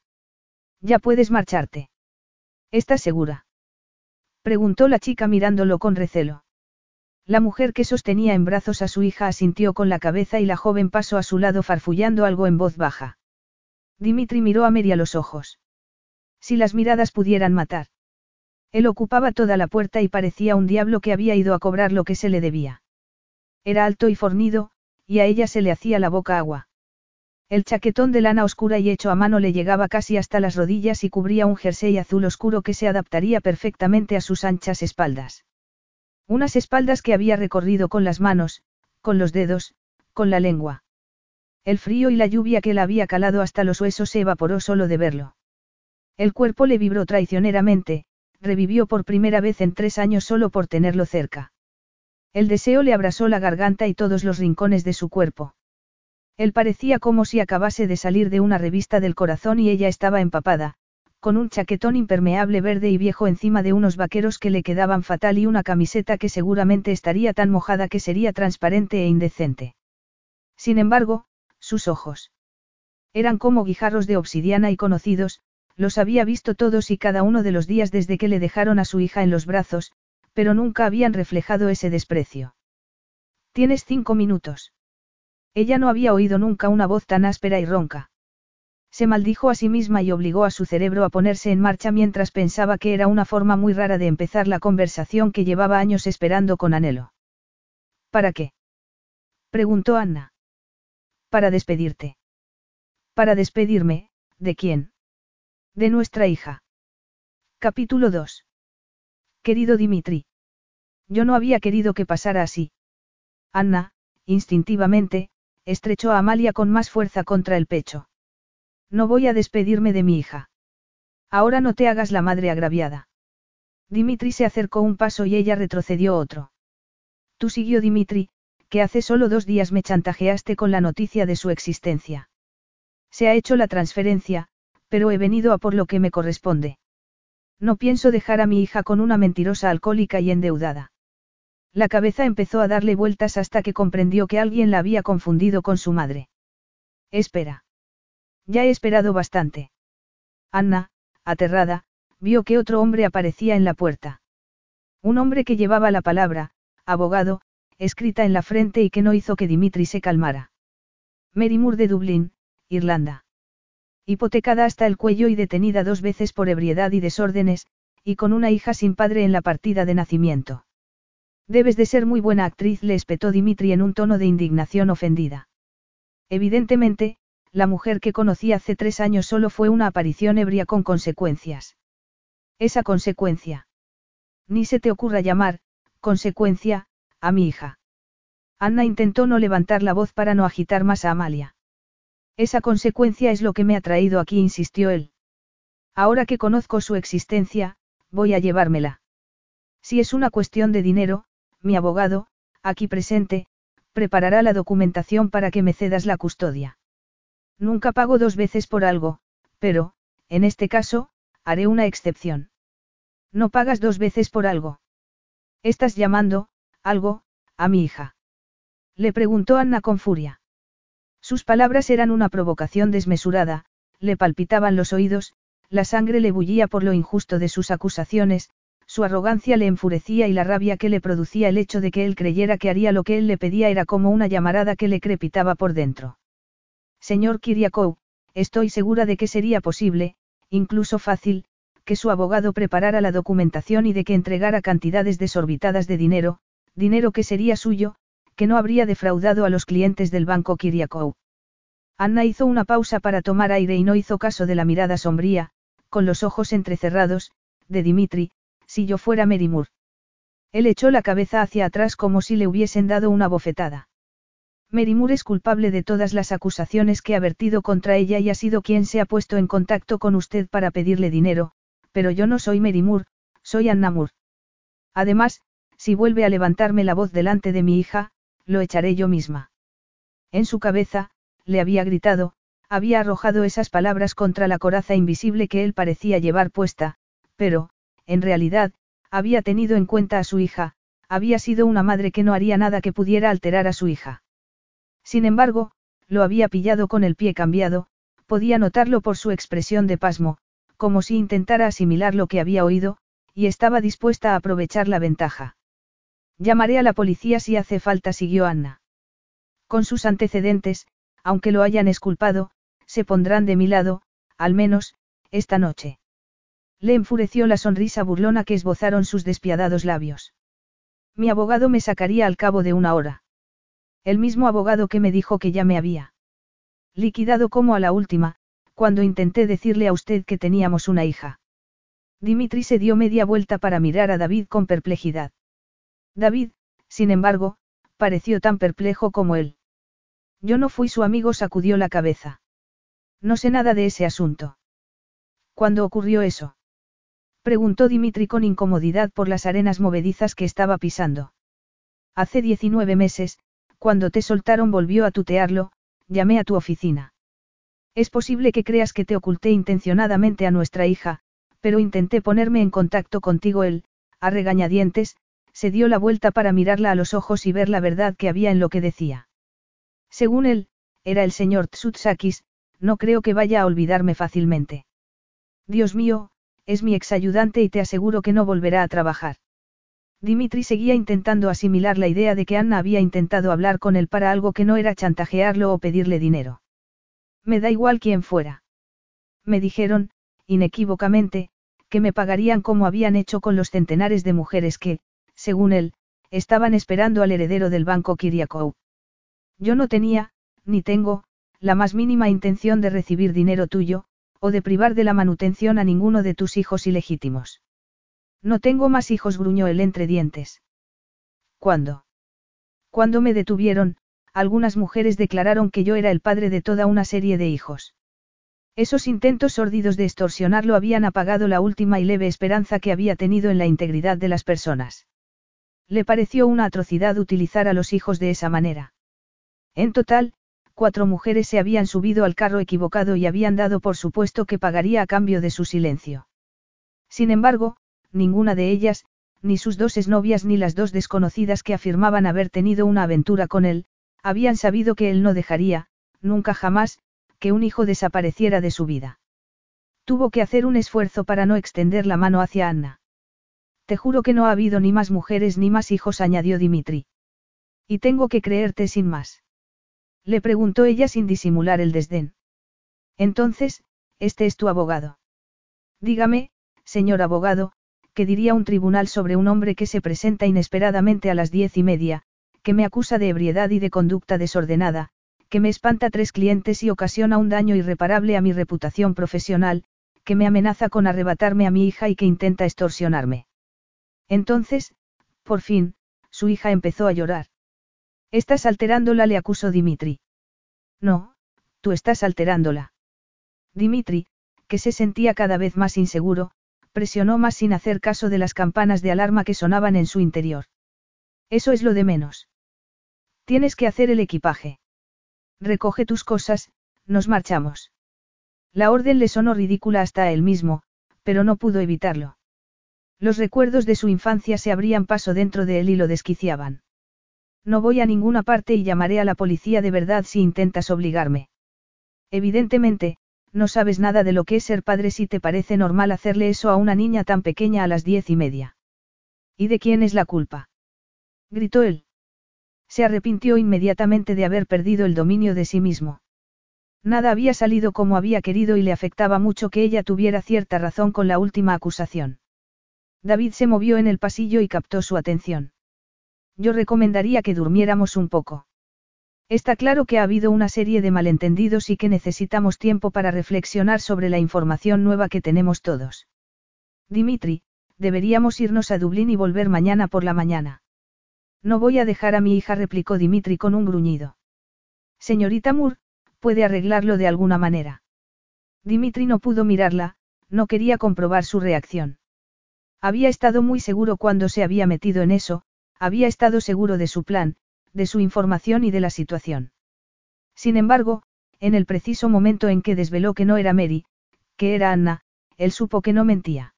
Ya puedes marcharte. ¿Estás segura? Preguntó la chica mirándolo con recelo. La mujer que sostenía en brazos a su hija asintió con la cabeza y la joven pasó a su lado farfullando algo en voz baja. Dimitri miró a Mary a los ojos. Si las miradas pudieran matar. Él ocupaba toda la puerta y parecía un diablo que había ido a cobrar lo que se le debía. Era alto y fornido, y a ella se le hacía la boca agua. El chaquetón de lana oscura y hecho a mano le llegaba casi hasta las rodillas y cubría un jersey azul oscuro que se adaptaría perfectamente a sus anchas espaldas. Unas espaldas que había recorrido con las manos, con los dedos, con la lengua. El frío y la lluvia que la había calado hasta los huesos se evaporó solo de verlo. El cuerpo le vibró traicioneramente, revivió por primera vez en tres años solo por tenerlo cerca. El deseo le abrasó la garganta y todos los rincones de su cuerpo. Él parecía como si acabase de salir de una revista del corazón y ella estaba empapada, con un chaquetón impermeable verde y viejo encima de unos vaqueros que le quedaban fatal y una camiseta que seguramente estaría tan mojada que sería transparente e indecente. Sin embargo, sus ojos. Eran como guijarros de obsidiana y conocidos, los había visto todos y cada uno de los días desde que le dejaron a su hija en los brazos, pero nunca habían reflejado ese desprecio. Tienes cinco minutos. Ella no había oído nunca una voz tan áspera y ronca. Se maldijo a sí misma y obligó a su cerebro a ponerse en marcha mientras pensaba que era una forma muy rara de empezar la conversación que llevaba años esperando con anhelo. ¿Para qué? preguntó Anna. Para despedirte. Para despedirme, ¿de quién? De nuestra hija. Capítulo 2. Querido Dimitri. Yo no había querido que pasara así. Anna, instintivamente, estrechó a Amalia con más fuerza contra el pecho. No voy a despedirme de mi hija. Ahora no te hagas la madre agraviada. Dimitri se acercó un paso y ella retrocedió otro. Tú siguió Dimitri, que hace solo dos días me chantajeaste con la noticia de su existencia. Se ha hecho la transferencia, pero he venido a por lo que me corresponde. No pienso dejar a mi hija con una mentirosa alcohólica y endeudada. La cabeza empezó a darle vueltas hasta que comprendió que alguien la había confundido con su madre. Espera. Ya he esperado bastante. Anna, aterrada, vio que otro hombre aparecía en la puerta. Un hombre que llevaba la palabra, abogado, escrita en la frente y que no hizo que Dimitri se calmara. Mary Moore de Dublín, Irlanda. Hipotecada hasta el cuello y detenida dos veces por ebriedad y desórdenes, y con una hija sin padre en la partida de nacimiento. Debes de ser muy buena actriz, le espetó Dimitri en un tono de indignación ofendida. Evidentemente, la mujer que conocí hace tres años solo fue una aparición ebria con consecuencias. Esa consecuencia. Ni se te ocurra llamar, consecuencia, a mi hija. Anna intentó no levantar la voz para no agitar más a Amalia. Esa consecuencia es lo que me ha traído aquí, insistió él. Ahora que conozco su existencia, voy a llevármela. Si es una cuestión de dinero, mi abogado, aquí presente, preparará la documentación para que me cedas la custodia. Nunca pago dos veces por algo, pero, en este caso, haré una excepción. No pagas dos veces por algo. Estás llamando, algo, a mi hija. Le preguntó Anna con furia. Sus palabras eran una provocación desmesurada, le palpitaban los oídos, la sangre le bullía por lo injusto de sus acusaciones, su arrogancia le enfurecía y la rabia que le producía el hecho de que él creyera que haría lo que él le pedía era como una llamarada que le crepitaba por dentro. Señor Kiriakou, estoy segura de que sería posible, incluso fácil, que su abogado preparara la documentación y de que entregara cantidades desorbitadas de dinero, dinero que sería suyo, que no habría defraudado a los clientes del banco Kiriakou. Anna hizo una pausa para tomar aire y no hizo caso de la mirada sombría, con los ojos entrecerrados, de Dimitri, si yo fuera Merimur. Él echó la cabeza hacia atrás como si le hubiesen dado una bofetada. Merimur es culpable de todas las acusaciones que ha vertido contra ella y ha sido quien se ha puesto en contacto con usted para pedirle dinero, pero yo no soy Merimur, soy Annamur. Además, si vuelve a levantarme la voz delante de mi hija, lo echaré yo misma. En su cabeza, le había gritado, había arrojado esas palabras contra la coraza invisible que él parecía llevar puesta, pero, en realidad, había tenido en cuenta a su hija, había sido una madre que no haría nada que pudiera alterar a su hija. Sin embargo, lo había pillado con el pie cambiado, podía notarlo por su expresión de pasmo, como si intentara asimilar lo que había oído, y estaba dispuesta a aprovechar la ventaja. Llamaré a la policía si hace falta, siguió Anna. Con sus antecedentes, aunque lo hayan esculpado, se pondrán de mi lado, al menos, esta noche. Le enfureció la sonrisa burlona que esbozaron sus despiadados labios. Mi abogado me sacaría al cabo de una hora. El mismo abogado que me dijo que ya me había liquidado como a la última, cuando intenté decirle a usted que teníamos una hija. Dimitri se dio media vuelta para mirar a David con perplejidad. David, sin embargo, pareció tan perplejo como él. Yo no fui su amigo, sacudió la cabeza. No sé nada de ese asunto. ¿Cuándo ocurrió eso? Preguntó Dimitri con incomodidad por las arenas movedizas que estaba pisando. Hace 19 meses, cuando te soltaron volvió a tutearlo, llamé a tu oficina. Es posible que creas que te oculté intencionadamente a nuestra hija, pero intenté ponerme en contacto contigo él, a regañadientes, se dio la vuelta para mirarla a los ojos y ver la verdad que había en lo que decía. Según él, era el señor Tsutsakis, no creo que vaya a olvidarme fácilmente. Dios mío, es mi exayudante y te aseguro que no volverá a trabajar. Dimitri seguía intentando asimilar la idea de que Anna había intentado hablar con él para algo que no era chantajearlo o pedirle dinero. Me da igual quién fuera. Me dijeron, inequívocamente, que me pagarían como habían hecho con los centenares de mujeres que, según él, estaban esperando al heredero del banco Kiriakou. Yo no tenía, ni tengo, la más mínima intención de recibir dinero tuyo, o de privar de la manutención a ninguno de tus hijos ilegítimos. No tengo más hijos, gruñó él entre dientes. ¿Cuándo? Cuando me detuvieron, algunas mujeres declararon que yo era el padre de toda una serie de hijos. Esos intentos sórdidos de extorsionarlo habían apagado la última y leve esperanza que había tenido en la integridad de las personas. Le pareció una atrocidad utilizar a los hijos de esa manera. En total, cuatro mujeres se habían subido al carro equivocado y habían dado por supuesto que pagaría a cambio de su silencio. Sin embargo, ninguna de ellas, ni sus dos exnovias ni las dos desconocidas que afirmaban haber tenido una aventura con él, habían sabido que él no dejaría, nunca jamás, que un hijo desapareciera de su vida. Tuvo que hacer un esfuerzo para no extender la mano hacia Anna. Te juro que no ha habido ni más mujeres ni más hijos, añadió Dimitri. Y tengo que creerte sin más. Le preguntó ella sin disimular el desdén. Entonces, este es tu abogado. Dígame, señor abogado, ¿qué diría un tribunal sobre un hombre que se presenta inesperadamente a las diez y media, que me acusa de ebriedad y de conducta desordenada, que me espanta tres clientes y ocasiona un daño irreparable a mi reputación profesional, que me amenaza con arrebatarme a mi hija y que intenta extorsionarme? Entonces, por fin, su hija empezó a llorar. Estás alterándola, le acusó Dimitri. No, tú estás alterándola. Dimitri, que se sentía cada vez más inseguro, presionó más sin hacer caso de las campanas de alarma que sonaban en su interior. Eso es lo de menos. Tienes que hacer el equipaje. Recoge tus cosas, nos marchamos. La orden le sonó ridícula hasta a él mismo, pero no pudo evitarlo. Los recuerdos de su infancia se abrían paso dentro de él y lo desquiciaban. No voy a ninguna parte y llamaré a la policía de verdad si intentas obligarme. Evidentemente, no sabes nada de lo que es ser padre si te parece normal hacerle eso a una niña tan pequeña a las diez y media. ¿Y de quién es la culpa? gritó él. Se arrepintió inmediatamente de haber perdido el dominio de sí mismo. Nada había salido como había querido y le afectaba mucho que ella tuviera cierta razón con la última acusación. David se movió en el pasillo y captó su atención. Yo recomendaría que durmiéramos un poco. Está claro que ha habido una serie de malentendidos y que necesitamos tiempo para reflexionar sobre la información nueva que tenemos todos. Dimitri, deberíamos irnos a Dublín y volver mañana por la mañana. No voy a dejar a mi hija, replicó Dimitri con un gruñido. Señorita Moore, puede arreglarlo de alguna manera. Dimitri no pudo mirarla, no quería comprobar su reacción. Había estado muy seguro cuando se había metido en eso, había estado seguro de su plan, de su información y de la situación. Sin embargo, en el preciso momento en que desveló que no era Mary, que era Anna, él supo que no mentía.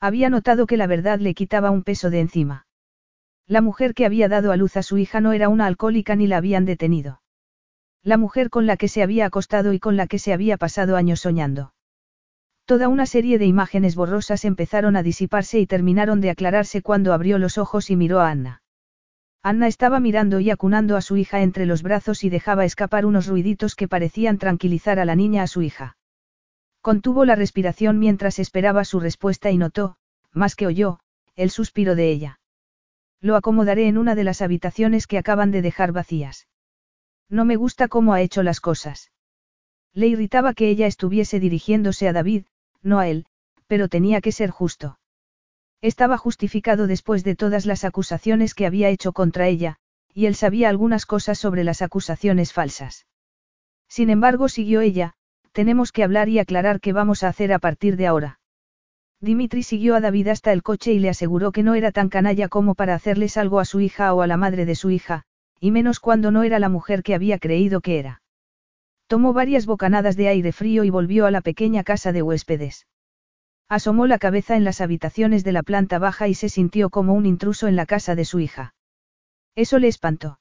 Había notado que la verdad le quitaba un peso de encima. La mujer que había dado a luz a su hija no era una alcohólica ni la habían detenido. La mujer con la que se había acostado y con la que se había pasado años soñando. Toda una serie de imágenes borrosas empezaron a disiparse y terminaron de aclararse cuando abrió los ojos y miró a Anna. Anna estaba mirando y acunando a su hija entre los brazos y dejaba escapar unos ruiditos que parecían tranquilizar a la niña a su hija. Contuvo la respiración mientras esperaba su respuesta y notó, más que oyó, el suspiro de ella. Lo acomodaré en una de las habitaciones que acaban de dejar vacías. No me gusta cómo ha hecho las cosas. Le irritaba que ella estuviese dirigiéndose a David, no a él, pero tenía que ser justo. Estaba justificado después de todas las acusaciones que había hecho contra ella, y él sabía algunas cosas sobre las acusaciones falsas. Sin embargo, siguió ella, tenemos que hablar y aclarar qué vamos a hacer a partir de ahora. Dimitri siguió a David hasta el coche y le aseguró que no era tan canalla como para hacerles algo a su hija o a la madre de su hija, y menos cuando no era la mujer que había creído que era. Tomó varias bocanadas de aire frío y volvió a la pequeña casa de huéspedes. Asomó la cabeza en las habitaciones de la planta baja y se sintió como un intruso en la casa de su hija. Eso le espantó.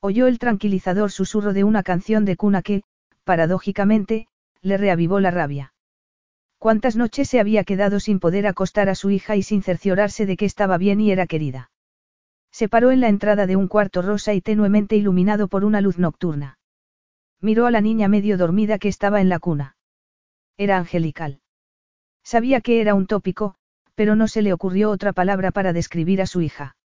Oyó el tranquilizador susurro de una canción de cuna que, paradójicamente, le reavivó la rabia. Cuántas noches se había quedado sin poder acostar a su hija y sin cerciorarse de que estaba bien y era querida. Se paró en la entrada de un cuarto rosa y tenuemente iluminado por una luz nocturna. Miró a la niña medio dormida que estaba en la cuna. Era angelical. Sabía que era un tópico, pero no se le ocurrió otra palabra para describir a su hija.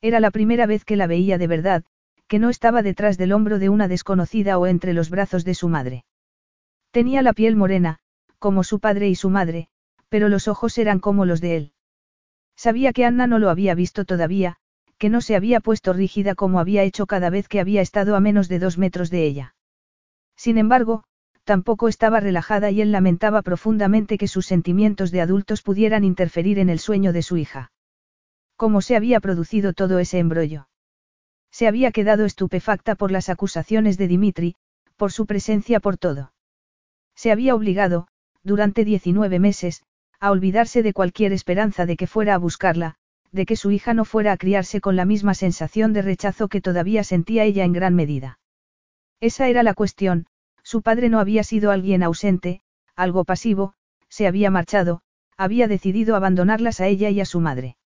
Era la primera vez que la veía de verdad, que no estaba detrás del hombro de una desconocida o entre los brazos de su madre. Tenía la piel morena, como su padre y su madre, pero los ojos eran como los de él. Sabía que Anna no lo había visto todavía, que no se había puesto rígida como había hecho cada vez que había estado a menos de dos metros de ella. Sin embargo, tampoco estaba relajada y él lamentaba profundamente que sus sentimientos de adultos pudieran interferir en el sueño de su hija. ¿Cómo se había producido todo ese embrollo? Se había quedado estupefacta por las acusaciones de Dimitri, por su presencia por todo. Se había obligado, durante 19 meses, a olvidarse de cualquier esperanza de que fuera a buscarla, de que su hija no fuera a criarse con la misma sensación de rechazo que todavía sentía ella en gran medida. Esa era la cuestión, su padre no había sido alguien ausente, algo pasivo, se había marchado, había decidido abandonarlas a ella y a su madre.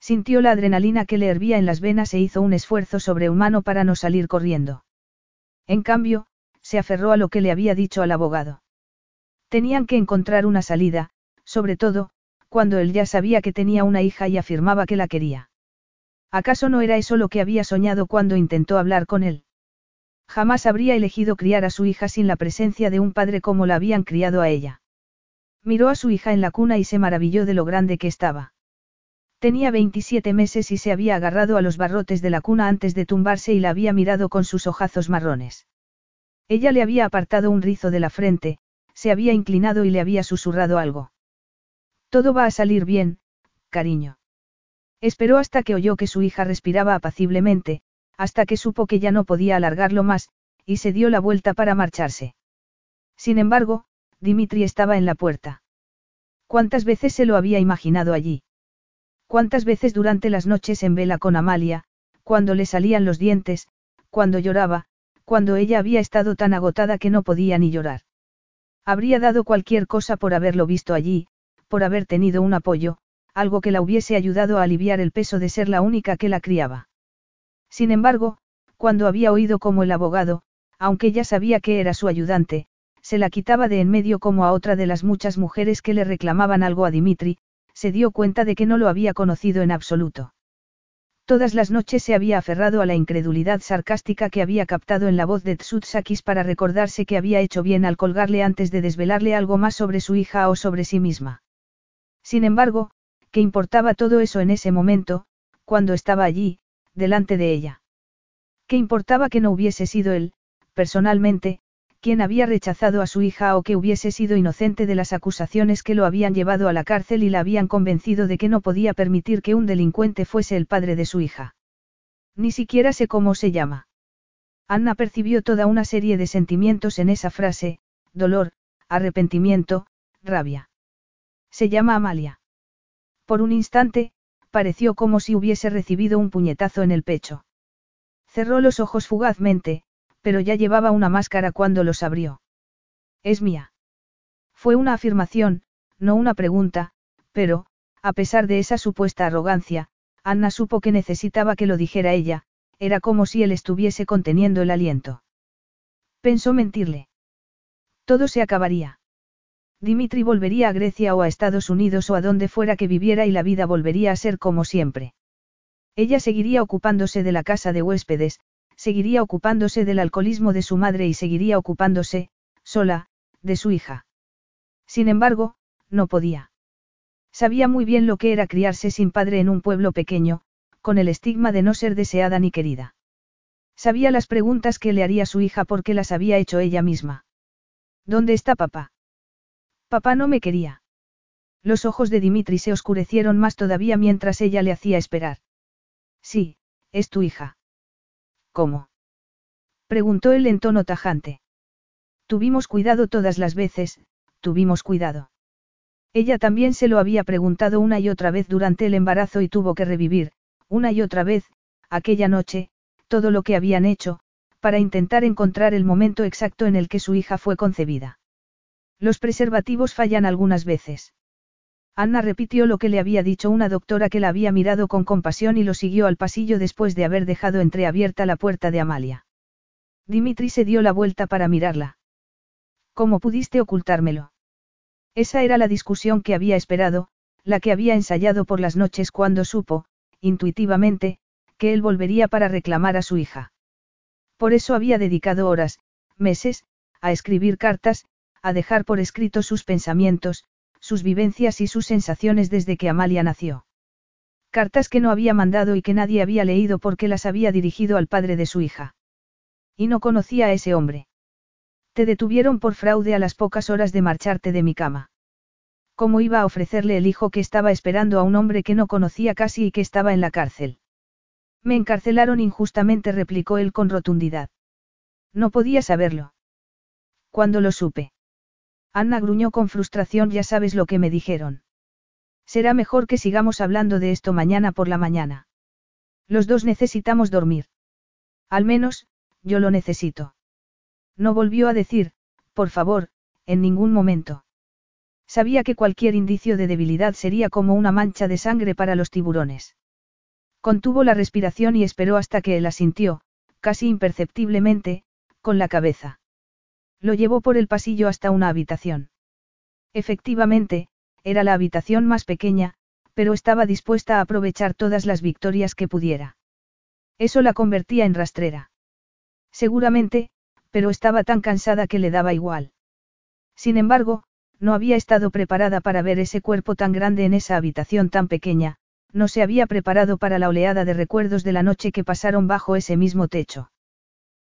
Sintió la adrenalina que le hervía en las venas e hizo un esfuerzo sobrehumano para no salir corriendo. En cambio, se aferró a lo que le había dicho al abogado. Tenían que encontrar una salida, sobre todo, cuando él ya sabía que tenía una hija y afirmaba que la quería. ¿Acaso no era eso lo que había soñado cuando intentó hablar con él? Jamás habría elegido criar a su hija sin la presencia de un padre como la habían criado a ella. Miró a su hija en la cuna y se maravilló de lo grande que estaba. Tenía 27 meses y se había agarrado a los barrotes de la cuna antes de tumbarse y la había mirado con sus ojazos marrones. Ella le había apartado un rizo de la frente, se había inclinado y le había susurrado algo. Todo va a salir bien, cariño. Esperó hasta que oyó que su hija respiraba apaciblemente, hasta que supo que ya no podía alargarlo más, y se dio la vuelta para marcharse. Sin embargo, Dimitri estaba en la puerta. ¿Cuántas veces se lo había imaginado allí? Cuántas veces durante las noches en vela con Amalia, cuando le salían los dientes, cuando lloraba, cuando ella había estado tan agotada que no podía ni llorar. Habría dado cualquier cosa por haberlo visto allí, por haber tenido un apoyo, algo que la hubiese ayudado a aliviar el peso de ser la única que la criaba. Sin embargo, cuando había oído como el abogado, aunque ya sabía que era su ayudante, se la quitaba de en medio como a otra de las muchas mujeres que le reclamaban algo a Dimitri, se dio cuenta de que no lo había conocido en absoluto. Todas las noches se había aferrado a la incredulidad sarcástica que había captado en la voz de Tsutsakis para recordarse que había hecho bien al colgarle antes de desvelarle algo más sobre su hija o sobre sí misma. Sin embargo, ¿qué importaba todo eso en ese momento, cuando estaba allí, delante de ella? ¿Qué importaba que no hubiese sido él, personalmente, quien había rechazado a su hija o que hubiese sido inocente de las acusaciones que lo habían llevado a la cárcel y la habían convencido de que no podía permitir que un delincuente fuese el padre de su hija. Ni siquiera sé cómo se llama. Anna percibió toda una serie de sentimientos en esa frase, dolor, arrepentimiento, rabia. Se llama Amalia. Por un instante, pareció como si hubiese recibido un puñetazo en el pecho. Cerró los ojos fugazmente, pero ya llevaba una máscara cuando los abrió. Es mía. Fue una afirmación, no una pregunta, pero, a pesar de esa supuesta arrogancia, Anna supo que necesitaba que lo dijera ella, era como si él estuviese conteniendo el aliento. Pensó mentirle. Todo se acabaría. Dimitri volvería a Grecia o a Estados Unidos o a donde fuera que viviera y la vida volvería a ser como siempre. Ella seguiría ocupándose de la casa de huéspedes, seguiría ocupándose del alcoholismo de su madre y seguiría ocupándose, sola, de su hija. Sin embargo, no podía. Sabía muy bien lo que era criarse sin padre en un pueblo pequeño, con el estigma de no ser deseada ni querida. Sabía las preguntas que le haría su hija porque las había hecho ella misma. ¿Dónde está papá? Papá no me quería. Los ojos de Dimitri se oscurecieron más todavía mientras ella le hacía esperar. Sí, es tu hija. ¿Cómo? Preguntó él en tono tajante. Tuvimos cuidado todas las veces, tuvimos cuidado. Ella también se lo había preguntado una y otra vez durante el embarazo y tuvo que revivir, una y otra vez, aquella noche, todo lo que habían hecho, para intentar encontrar el momento exacto en el que su hija fue concebida. Los preservativos fallan algunas veces. Anna repitió lo que le había dicho una doctora que la había mirado con compasión y lo siguió al pasillo después de haber dejado entreabierta la puerta de Amalia. Dimitri se dio la vuelta para mirarla. ¿Cómo pudiste ocultármelo? Esa era la discusión que había esperado, la que había ensayado por las noches cuando supo, intuitivamente, que él volvería para reclamar a su hija. Por eso había dedicado horas, meses, a escribir cartas, a dejar por escrito sus pensamientos, sus vivencias y sus sensaciones desde que Amalia nació. Cartas que no había mandado y que nadie había leído porque las había dirigido al padre de su hija. Y no conocía a ese hombre. Te detuvieron por fraude a las pocas horas de marcharte de mi cama. ¿Cómo iba a ofrecerle el hijo que estaba esperando a un hombre que no conocía casi y que estaba en la cárcel? Me encarcelaron injustamente, replicó él con rotundidad. No podía saberlo. Cuando lo supe. Anna gruñó con frustración, ya sabes lo que me dijeron. Será mejor que sigamos hablando de esto mañana por la mañana. Los dos necesitamos dormir. Al menos, yo lo necesito. No volvió a decir, por favor, en ningún momento. Sabía que cualquier indicio de debilidad sería como una mancha de sangre para los tiburones. Contuvo la respiración y esperó hasta que él asintió, casi imperceptiblemente, con la cabeza. Lo llevó por el pasillo hasta una habitación. Efectivamente, era la habitación más pequeña, pero estaba dispuesta a aprovechar todas las victorias que pudiera. Eso la convertía en rastrera. Seguramente, pero estaba tan cansada que le daba igual. Sin embargo, no había estado preparada para ver ese cuerpo tan grande en esa habitación tan pequeña, no se había preparado para la oleada de recuerdos de la noche que pasaron bajo ese mismo techo.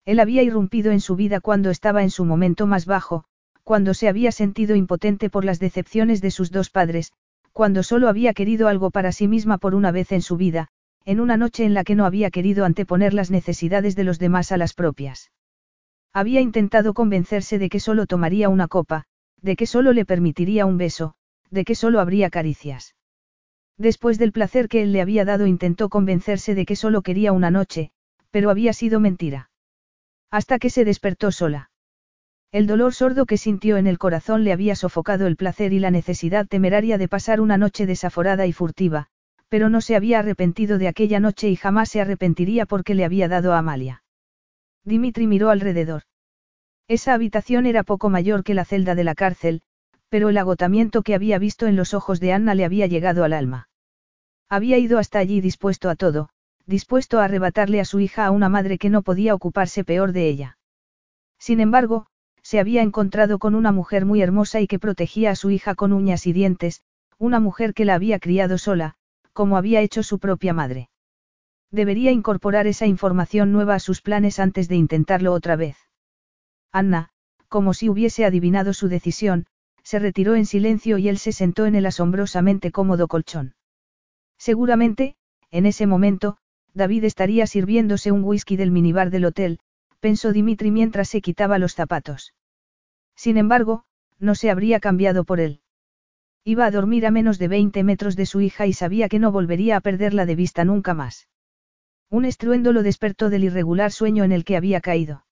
Él había irrumpido en su vida cuando estaba en su momento más bajo, cuando se había sentido impotente por las decepciones de sus dos padres, cuando solo había querido algo para sí misma por una vez en su vida, en una noche en la que no había querido anteponer las necesidades de los demás a las propias. Había intentado convencerse de que solo tomaría una copa, de que solo le permitiría un beso, de que solo habría caricias. Después del placer que él le había dado intentó convencerse de que solo quería una noche, pero había sido mentira. Hasta que se despertó sola. El dolor sordo que sintió en el corazón le había sofocado el placer y la necesidad temeraria de pasar una noche desaforada y furtiva, pero no se había arrepentido de aquella noche y jamás se arrepentiría porque le había dado a Amalia. Dimitri miró alrededor. Esa habitación era poco mayor que la celda de la cárcel, pero el agotamiento que había visto en los ojos de Anna le había llegado al alma. Había ido hasta allí dispuesto a todo, dispuesto a arrebatarle a su hija a una madre que no podía ocuparse peor de ella. Sin embargo, se había encontrado con una mujer muy hermosa y que protegía a su hija con uñas y dientes, una mujer que la había criado sola, como había hecho su propia madre. Debería incorporar esa información nueva a sus planes antes de intentarlo otra vez. Anna, como si hubiese adivinado su decisión, se retiró en silencio y él se sentó en el asombrosamente cómodo colchón. Seguramente, en ese momento, David estaría sirviéndose un whisky del minibar del hotel, pensó Dimitri mientras se quitaba los zapatos. Sin embargo, no se habría cambiado por él. Iba a dormir a menos de 20 metros de su hija y sabía que no volvería a perderla de vista nunca más. Un estruendo lo despertó del irregular sueño en el que había caído.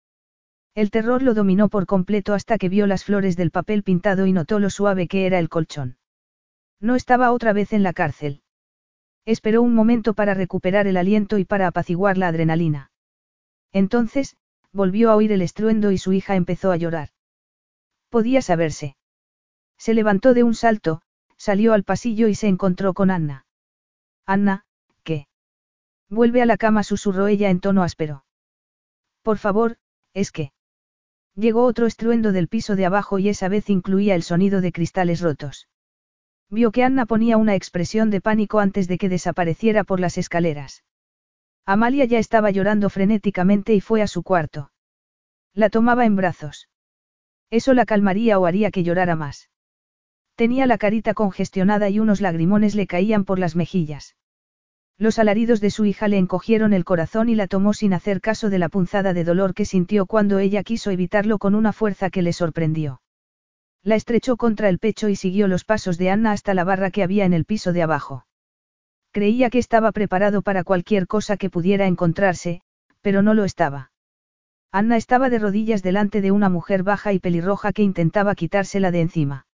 El terror lo dominó por completo hasta que vio las flores del papel pintado y notó lo suave que era el colchón. No estaba otra vez en la cárcel. Esperó un momento para recuperar el aliento y para apaciguar la adrenalina. Entonces, volvió a oír el estruendo y su hija empezó a llorar. Podía saberse. Se levantó de un salto, salió al pasillo y se encontró con Anna. Anna, ¿qué? Vuelve a la cama, susurró ella en tono áspero. Por favor, es que. Llegó otro estruendo del piso de abajo y esa vez incluía el sonido de cristales rotos. Vio que Anna ponía una expresión de pánico antes de que desapareciera por las escaleras. Amalia ya estaba llorando frenéticamente y fue a su cuarto. La tomaba en brazos. Eso la calmaría o haría que llorara más. Tenía la carita congestionada y unos lagrimones le caían por las mejillas. Los alaridos de su hija le encogieron el corazón y la tomó sin hacer caso de la punzada de dolor que sintió cuando ella quiso evitarlo con una fuerza que le sorprendió. La estrechó contra el pecho y siguió los pasos de Anna hasta la barra que había en el piso de abajo. Creía que estaba preparado para cualquier cosa que pudiera encontrarse, pero no lo estaba. Anna estaba de rodillas delante de una mujer baja y pelirroja que intentaba quitársela de encima.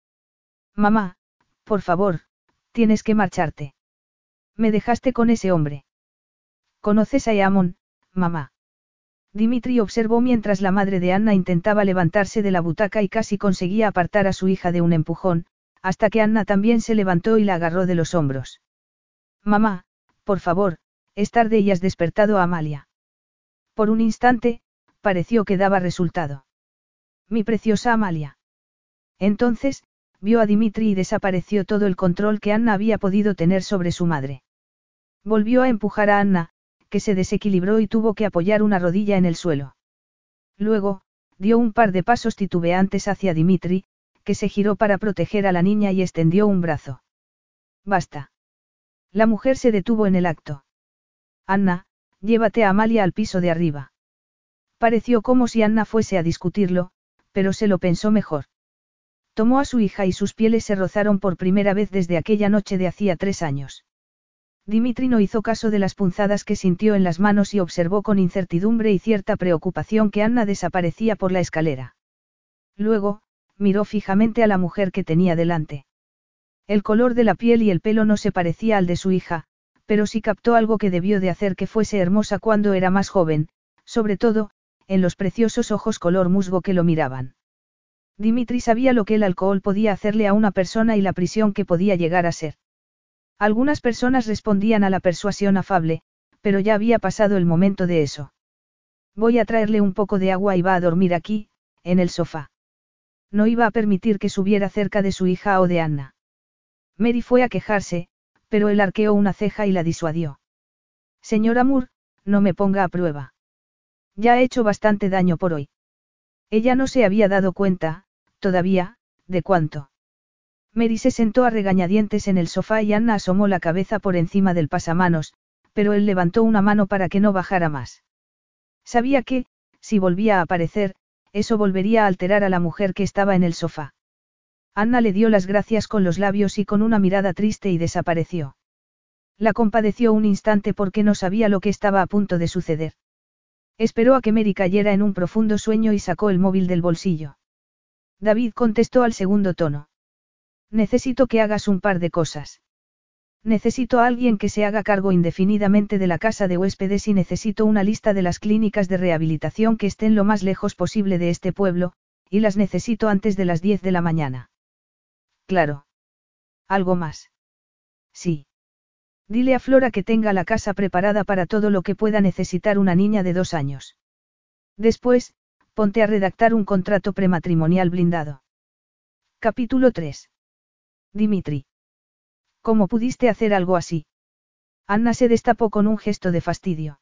Mamá, por favor, tienes que marcharte. Me dejaste con ese hombre. ¿Conoces a Eamon, mamá? Dimitri observó mientras la madre de Anna intentaba levantarse de la butaca y casi conseguía apartar a su hija de un empujón, hasta que Anna también se levantó y la agarró de los hombros. Mamá, por favor, es tarde y has despertado a Amalia. Por un instante, pareció que daba resultado. Mi preciosa Amalia. Entonces, vio a Dimitri y desapareció todo el control que Anna había podido tener sobre su madre. Volvió a empujar a Anna, que se desequilibró y tuvo que apoyar una rodilla en el suelo. Luego, dio un par de pasos titubeantes hacia Dimitri, que se giró para proteger a la niña y extendió un brazo. Basta. La mujer se detuvo en el acto. Anna, llévate a Amalia al piso de arriba. Pareció como si Anna fuese a discutirlo, pero se lo pensó mejor. Tomó a su hija y sus pieles se rozaron por primera vez desde aquella noche de hacía tres años. Dimitri no hizo caso de las punzadas que sintió en las manos y observó con incertidumbre y cierta preocupación que Anna desaparecía por la escalera. Luego, miró fijamente a la mujer que tenía delante. El color de la piel y el pelo no se parecía al de su hija, pero sí captó algo que debió de hacer que fuese hermosa cuando era más joven, sobre todo, en los preciosos ojos color musgo que lo miraban. Dimitri sabía lo que el alcohol podía hacerle a una persona y la prisión que podía llegar a ser. Algunas personas respondían a la persuasión afable, pero ya había pasado el momento de eso. Voy a traerle un poco de agua y va a dormir aquí, en el sofá. No iba a permitir que subiera cerca de su hija o de Anna. Mary fue a quejarse, pero él arqueó una ceja y la disuadió. Señora Moore, no me ponga a prueba. Ya ha hecho bastante daño por hoy. Ella no se había dado cuenta, todavía, de cuánto. Mary se sentó a regañadientes en el sofá y Anna asomó la cabeza por encima del pasamanos, pero él levantó una mano para que no bajara más. Sabía que, si volvía a aparecer, eso volvería a alterar a la mujer que estaba en el sofá. Anna le dio las gracias con los labios y con una mirada triste y desapareció. La compadeció un instante porque no sabía lo que estaba a punto de suceder. Esperó a que Mary cayera en un profundo sueño y sacó el móvil del bolsillo. David contestó al segundo tono. Necesito que hagas un par de cosas. Necesito a alguien que se haga cargo indefinidamente de la casa de huéspedes y necesito una lista de las clínicas de rehabilitación que estén lo más lejos posible de este pueblo, y las necesito antes de las 10 de la mañana. Claro. ¿Algo más? Sí. Dile a Flora que tenga la casa preparada para todo lo que pueda necesitar una niña de dos años. Después, ponte a redactar un contrato prematrimonial blindado. Capítulo 3. Dimitri. ¿Cómo pudiste hacer algo así? Anna se destapó con un gesto de fastidio.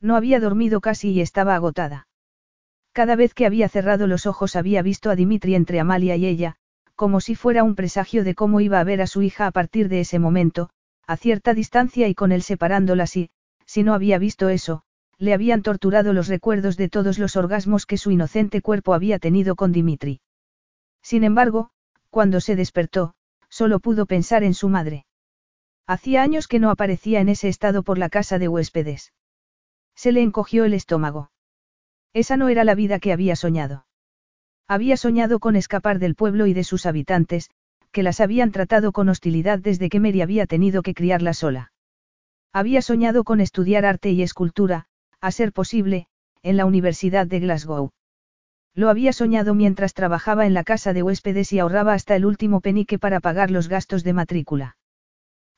No había dormido casi y estaba agotada. Cada vez que había cerrado los ojos había visto a Dimitri entre Amalia y ella, como si fuera un presagio de cómo iba a ver a su hija a partir de ese momento, a cierta distancia y con él separándolas y, si no había visto eso, le habían torturado los recuerdos de todos los orgasmos que su inocente cuerpo había tenido con Dimitri. Sin embargo, cuando se despertó, solo pudo pensar en su madre. Hacía años que no aparecía en ese estado por la casa de huéspedes. Se le encogió el estómago. Esa no era la vida que había soñado. Había soñado con escapar del pueblo y de sus habitantes, que las habían tratado con hostilidad desde que Mary había tenido que criarla sola. Había soñado con estudiar arte y escultura, a ser posible, en la Universidad de Glasgow. Lo había soñado mientras trabajaba en la casa de huéspedes y ahorraba hasta el último penique para pagar los gastos de matrícula.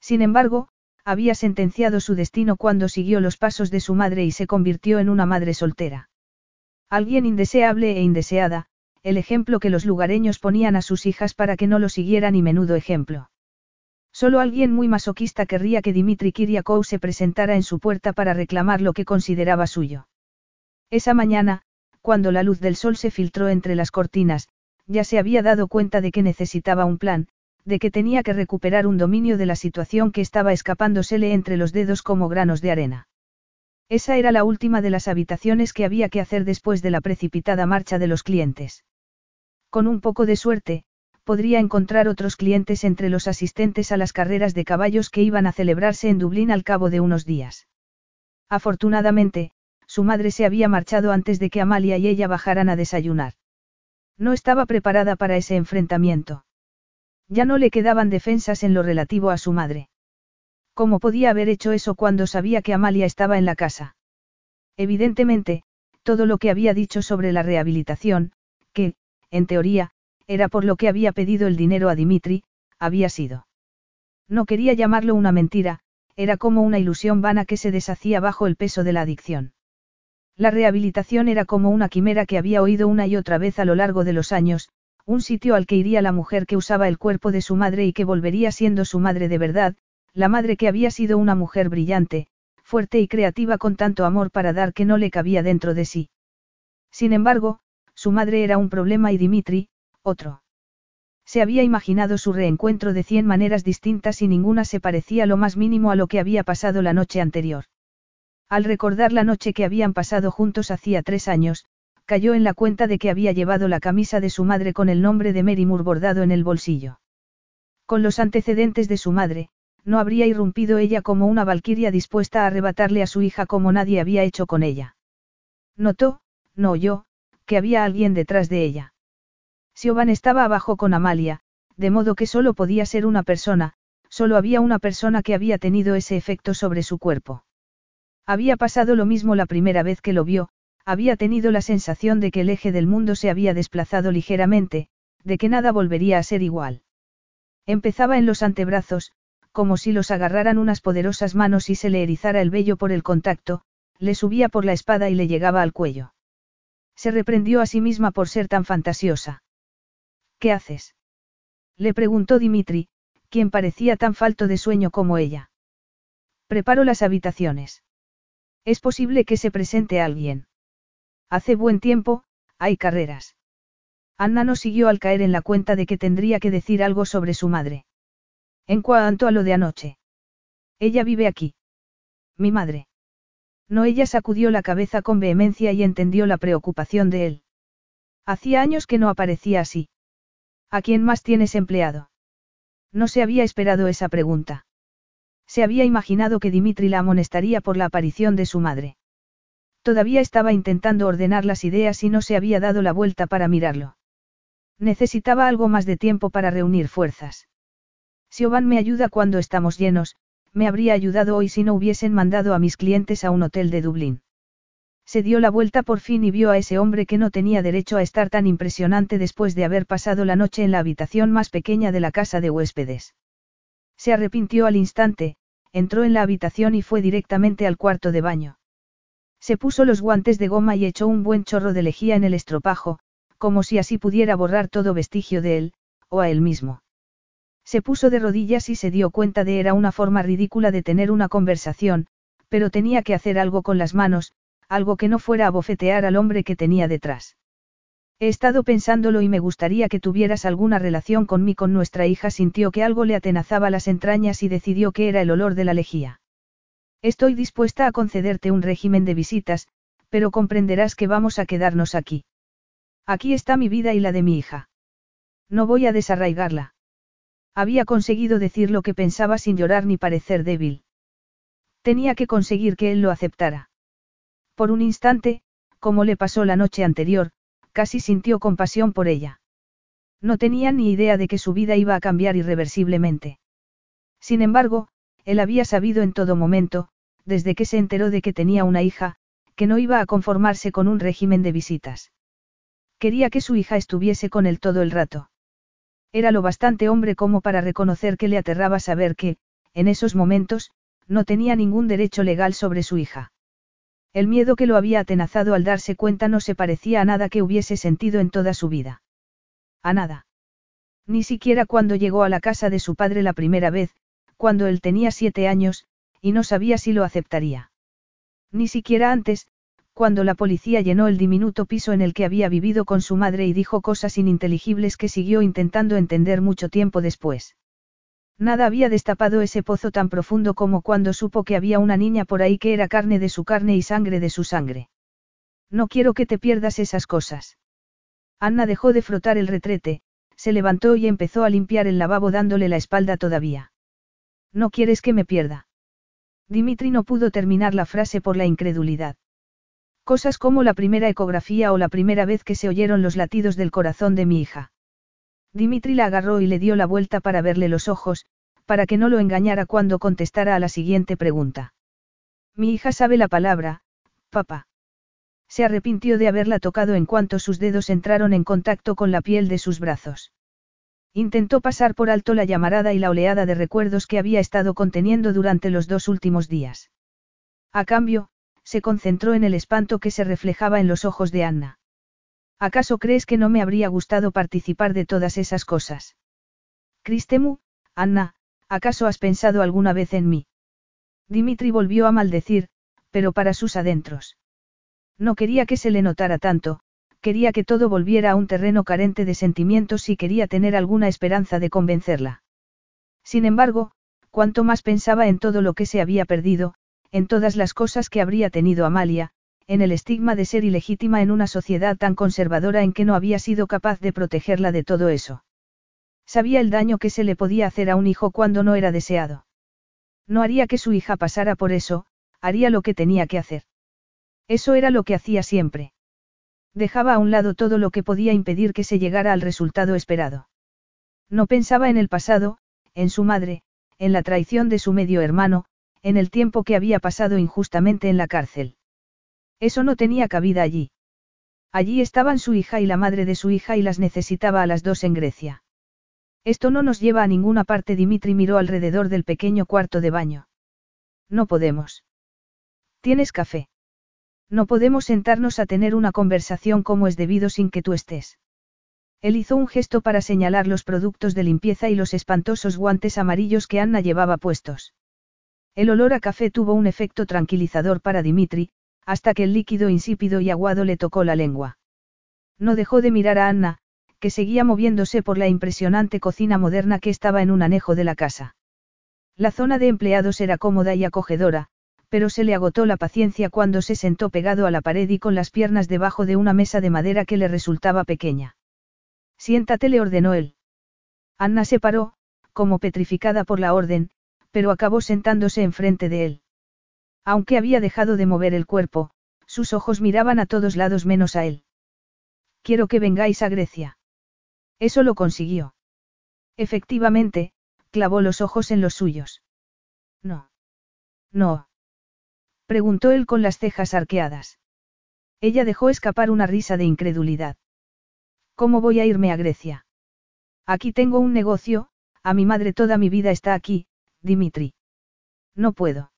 Sin embargo, había sentenciado su destino cuando siguió los pasos de su madre y se convirtió en una madre soltera. Alguien indeseable e indeseada, el ejemplo que los lugareños ponían a sus hijas para que no lo siguieran y menudo ejemplo. Solo alguien muy masoquista querría que Dimitri Kiriakou se presentara en su puerta para reclamar lo que consideraba suyo. Esa mañana, cuando la luz del sol se filtró entre las cortinas, ya se había dado cuenta de que necesitaba un plan, de que tenía que recuperar un dominio de la situación que estaba escapándosele entre los dedos como granos de arena. Esa era la última de las habitaciones que había que hacer después de la precipitada marcha de los clientes. Con un poco de suerte, podría encontrar otros clientes entre los asistentes a las carreras de caballos que iban a celebrarse en Dublín al cabo de unos días. Afortunadamente, su madre se había marchado antes de que Amalia y ella bajaran a desayunar. No estaba preparada para ese enfrentamiento. Ya no le quedaban defensas en lo relativo a su madre. ¿Cómo podía haber hecho eso cuando sabía que Amalia estaba en la casa? Evidentemente, todo lo que había dicho sobre la rehabilitación, que, en teoría, era por lo que había pedido el dinero a Dimitri, había sido. No quería llamarlo una mentira, era como una ilusión vana que se deshacía bajo el peso de la adicción. La rehabilitación era como una quimera que había oído una y otra vez a lo largo de los años, un sitio al que iría la mujer que usaba el cuerpo de su madre y que volvería siendo su madre de verdad, la madre que había sido una mujer brillante, fuerte y creativa con tanto amor para dar que no le cabía dentro de sí. Sin embargo, su madre era un problema y Dimitri, otro. Se había imaginado su reencuentro de cien maneras distintas y ninguna se parecía lo más mínimo a lo que había pasado la noche anterior. Al recordar la noche que habían pasado juntos hacía tres años, cayó en la cuenta de que había llevado la camisa de su madre con el nombre de Mary Moore bordado en el bolsillo. Con los antecedentes de su madre, no habría irrumpido ella como una valquiria dispuesta a arrebatarle a su hija como nadie había hecho con ella. Notó, no oyó, que había alguien detrás de ella. Siobhan estaba abajo con Amalia, de modo que solo podía ser una persona, solo había una persona que había tenido ese efecto sobre su cuerpo. Había pasado lo mismo la primera vez que lo vio, había tenido la sensación de que el eje del mundo se había desplazado ligeramente, de que nada volvería a ser igual. Empezaba en los antebrazos, como si los agarraran unas poderosas manos y se le erizara el vello por el contacto, le subía por la espada y le llegaba al cuello. Se reprendió a sí misma por ser tan fantasiosa. ¿Qué haces? Le preguntó Dimitri, quien parecía tan falto de sueño como ella. Preparo las habitaciones. Es posible que se presente alguien. Hace buen tiempo, hay carreras. Anna no siguió al caer en la cuenta de que tendría que decir algo sobre su madre. En cuanto a lo de anoche. Ella vive aquí. Mi madre. No, ella sacudió la cabeza con vehemencia y entendió la preocupación de él. Hacía años que no aparecía así. ¿A quién más tienes empleado? No se había esperado esa pregunta. Se había imaginado que Dimitri la amonestaría por la aparición de su madre. Todavía estaba intentando ordenar las ideas y no se había dado la vuelta para mirarlo. Necesitaba algo más de tiempo para reunir fuerzas. Siobhan me ayuda cuando estamos llenos, me habría ayudado hoy si no hubiesen mandado a mis clientes a un hotel de Dublín. Se dio la vuelta por fin y vio a ese hombre que no tenía derecho a estar tan impresionante después de haber pasado la noche en la habitación más pequeña de la casa de huéspedes. Se arrepintió al instante, entró en la habitación y fue directamente al cuarto de baño. Se puso los guantes de goma y echó un buen chorro de lejía en el estropajo, como si así pudiera borrar todo vestigio de él, o a él mismo. Se puso de rodillas y se dio cuenta de era una forma ridícula de tener una conversación, pero tenía que hacer algo con las manos, algo que no fuera a bofetear al hombre que tenía detrás. He estado pensándolo y me gustaría que tuvieras alguna relación con mí con nuestra hija sintió que algo le atenazaba las entrañas y decidió que era el olor de la lejía. Estoy dispuesta a concederte un régimen de visitas, pero comprenderás que vamos a quedarnos aquí. Aquí está mi vida y la de mi hija. No voy a desarraigarla. Había conseguido decir lo que pensaba sin llorar ni parecer débil. Tenía que conseguir que él lo aceptara. Por un instante, como le pasó la noche anterior, casi sintió compasión por ella. No tenía ni idea de que su vida iba a cambiar irreversiblemente. Sin embargo, él había sabido en todo momento, desde que se enteró de que tenía una hija, que no iba a conformarse con un régimen de visitas. Quería que su hija estuviese con él todo el rato. Era lo bastante hombre como para reconocer que le aterraba saber que, en esos momentos, no tenía ningún derecho legal sobre su hija. El miedo que lo había atenazado al darse cuenta no se parecía a nada que hubiese sentido en toda su vida. A nada. Ni siquiera cuando llegó a la casa de su padre la primera vez, cuando él tenía siete años, y no sabía si lo aceptaría. Ni siquiera antes, cuando la policía llenó el diminuto piso en el que había vivido con su madre y dijo cosas ininteligibles que siguió intentando entender mucho tiempo después. Nada había destapado ese pozo tan profundo como cuando supo que había una niña por ahí que era carne de su carne y sangre de su sangre. No quiero que te pierdas esas cosas. Anna dejó de frotar el retrete, se levantó y empezó a limpiar el lavabo dándole la espalda todavía. No quieres que me pierda. Dimitri no pudo terminar la frase por la incredulidad. Cosas como la primera ecografía o la primera vez que se oyeron los latidos del corazón de mi hija. Dimitri la agarró y le dio la vuelta para verle los ojos, para que no lo engañara cuando contestara a la siguiente pregunta. Mi hija sabe la palabra, papá. Se arrepintió de haberla tocado en cuanto sus dedos entraron en contacto con la piel de sus brazos. Intentó pasar por alto la llamarada y la oleada de recuerdos que había estado conteniendo durante los dos últimos días. A cambio, se concentró en el espanto que se reflejaba en los ojos de Anna. ¿Acaso crees que no me habría gustado participar de todas esas cosas? Cristemu, Anna, ¿acaso has pensado alguna vez en mí? Dimitri volvió a maldecir, pero para sus adentros. No quería que se le notara tanto, quería que todo volviera a un terreno carente de sentimientos y quería tener alguna esperanza de convencerla. Sin embargo, cuanto más pensaba en todo lo que se había perdido, en todas las cosas que habría tenido Amalia, en el estigma de ser ilegítima en una sociedad tan conservadora en que no había sido capaz de protegerla de todo eso. Sabía el daño que se le podía hacer a un hijo cuando no era deseado. No haría que su hija pasara por eso, haría lo que tenía que hacer. Eso era lo que hacía siempre. Dejaba a un lado todo lo que podía impedir que se llegara al resultado esperado. No pensaba en el pasado, en su madre, en la traición de su medio hermano, en el tiempo que había pasado injustamente en la cárcel. Eso no tenía cabida allí. Allí estaban su hija y la madre de su hija y las necesitaba a las dos en Grecia. Esto no nos lleva a ninguna parte. Dimitri miró alrededor del pequeño cuarto de baño. No podemos. ¿Tienes café? No podemos sentarnos a tener una conversación como es debido sin que tú estés. Él hizo un gesto para señalar los productos de limpieza y los espantosos guantes amarillos que Anna llevaba puestos. El olor a café tuvo un efecto tranquilizador para Dimitri, hasta que el líquido insípido y aguado le tocó la lengua. No dejó de mirar a Anna, que seguía moviéndose por la impresionante cocina moderna que estaba en un anejo de la casa. La zona de empleados era cómoda y acogedora, pero se le agotó la paciencia cuando se sentó pegado a la pared y con las piernas debajo de una mesa de madera que le resultaba pequeña. Siéntate, le ordenó él. Anna se paró, como petrificada por la orden, pero acabó sentándose enfrente de él. Aunque había dejado de mover el cuerpo, sus ojos miraban a todos lados menos a él. Quiero que vengáis a Grecia. Eso lo consiguió. Efectivamente, clavó los ojos en los suyos. No. No. Preguntó él con las cejas arqueadas. Ella dejó escapar una risa de incredulidad. ¿Cómo voy a irme a Grecia? Aquí tengo un negocio, a mi madre toda mi vida está aquí, Dimitri. No puedo.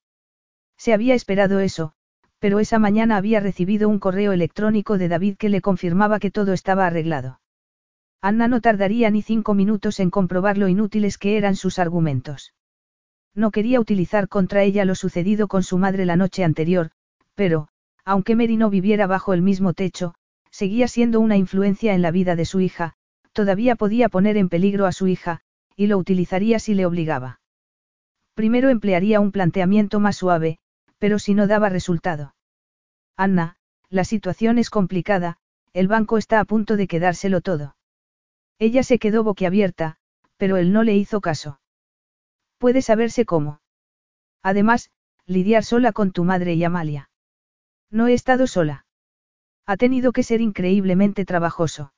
Se había esperado eso, pero esa mañana había recibido un correo electrónico de David que le confirmaba que todo estaba arreglado. Anna no tardaría ni cinco minutos en comprobar lo inútiles que eran sus argumentos. No quería utilizar contra ella lo sucedido con su madre la noche anterior, pero, aunque Mary no viviera bajo el mismo techo, seguía siendo una influencia en la vida de su hija, todavía podía poner en peligro a su hija, y lo utilizaría si le obligaba. Primero emplearía un planteamiento más suave, pero si no daba resultado. Anna, la situación es complicada, el banco está a punto de quedárselo todo. Ella se quedó boquiabierta, pero él no le hizo caso. Puede saberse cómo. Además, lidiar sola con tu madre y Amalia. No he estado sola. Ha tenido que ser increíblemente trabajoso.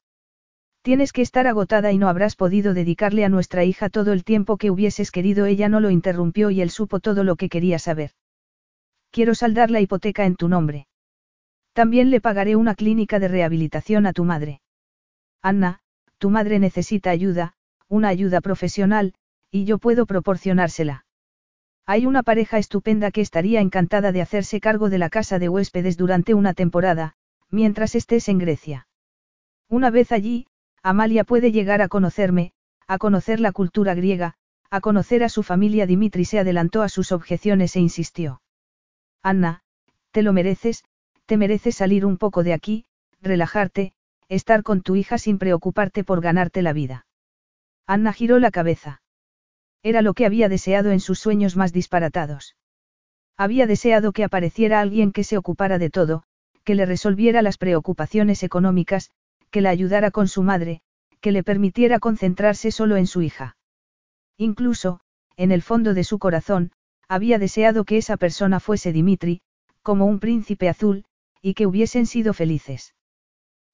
Tienes que estar agotada y no habrás podido dedicarle a nuestra hija todo el tiempo que hubieses querido. Ella no lo interrumpió y él supo todo lo que quería saber. Quiero saldar la hipoteca en tu nombre. También le pagaré una clínica de rehabilitación a tu madre. Anna, tu madre necesita ayuda, una ayuda profesional, y yo puedo proporcionársela. Hay una pareja estupenda que estaría encantada de hacerse cargo de la casa de huéspedes durante una temporada, mientras estés en Grecia. Una vez allí, Amalia puede llegar a conocerme, a conocer la cultura griega, a conocer a su familia. Dimitri se adelantó a sus objeciones e insistió. Anna, te lo mereces, te mereces salir un poco de aquí, relajarte, estar con tu hija sin preocuparte por ganarte la vida. Anna giró la cabeza. Era lo que había deseado en sus sueños más disparatados. Había deseado que apareciera alguien que se ocupara de todo, que le resolviera las preocupaciones económicas, que la ayudara con su madre, que le permitiera concentrarse solo en su hija. Incluso, en el fondo de su corazón, había deseado que esa persona fuese Dimitri, como un príncipe azul, y que hubiesen sido felices.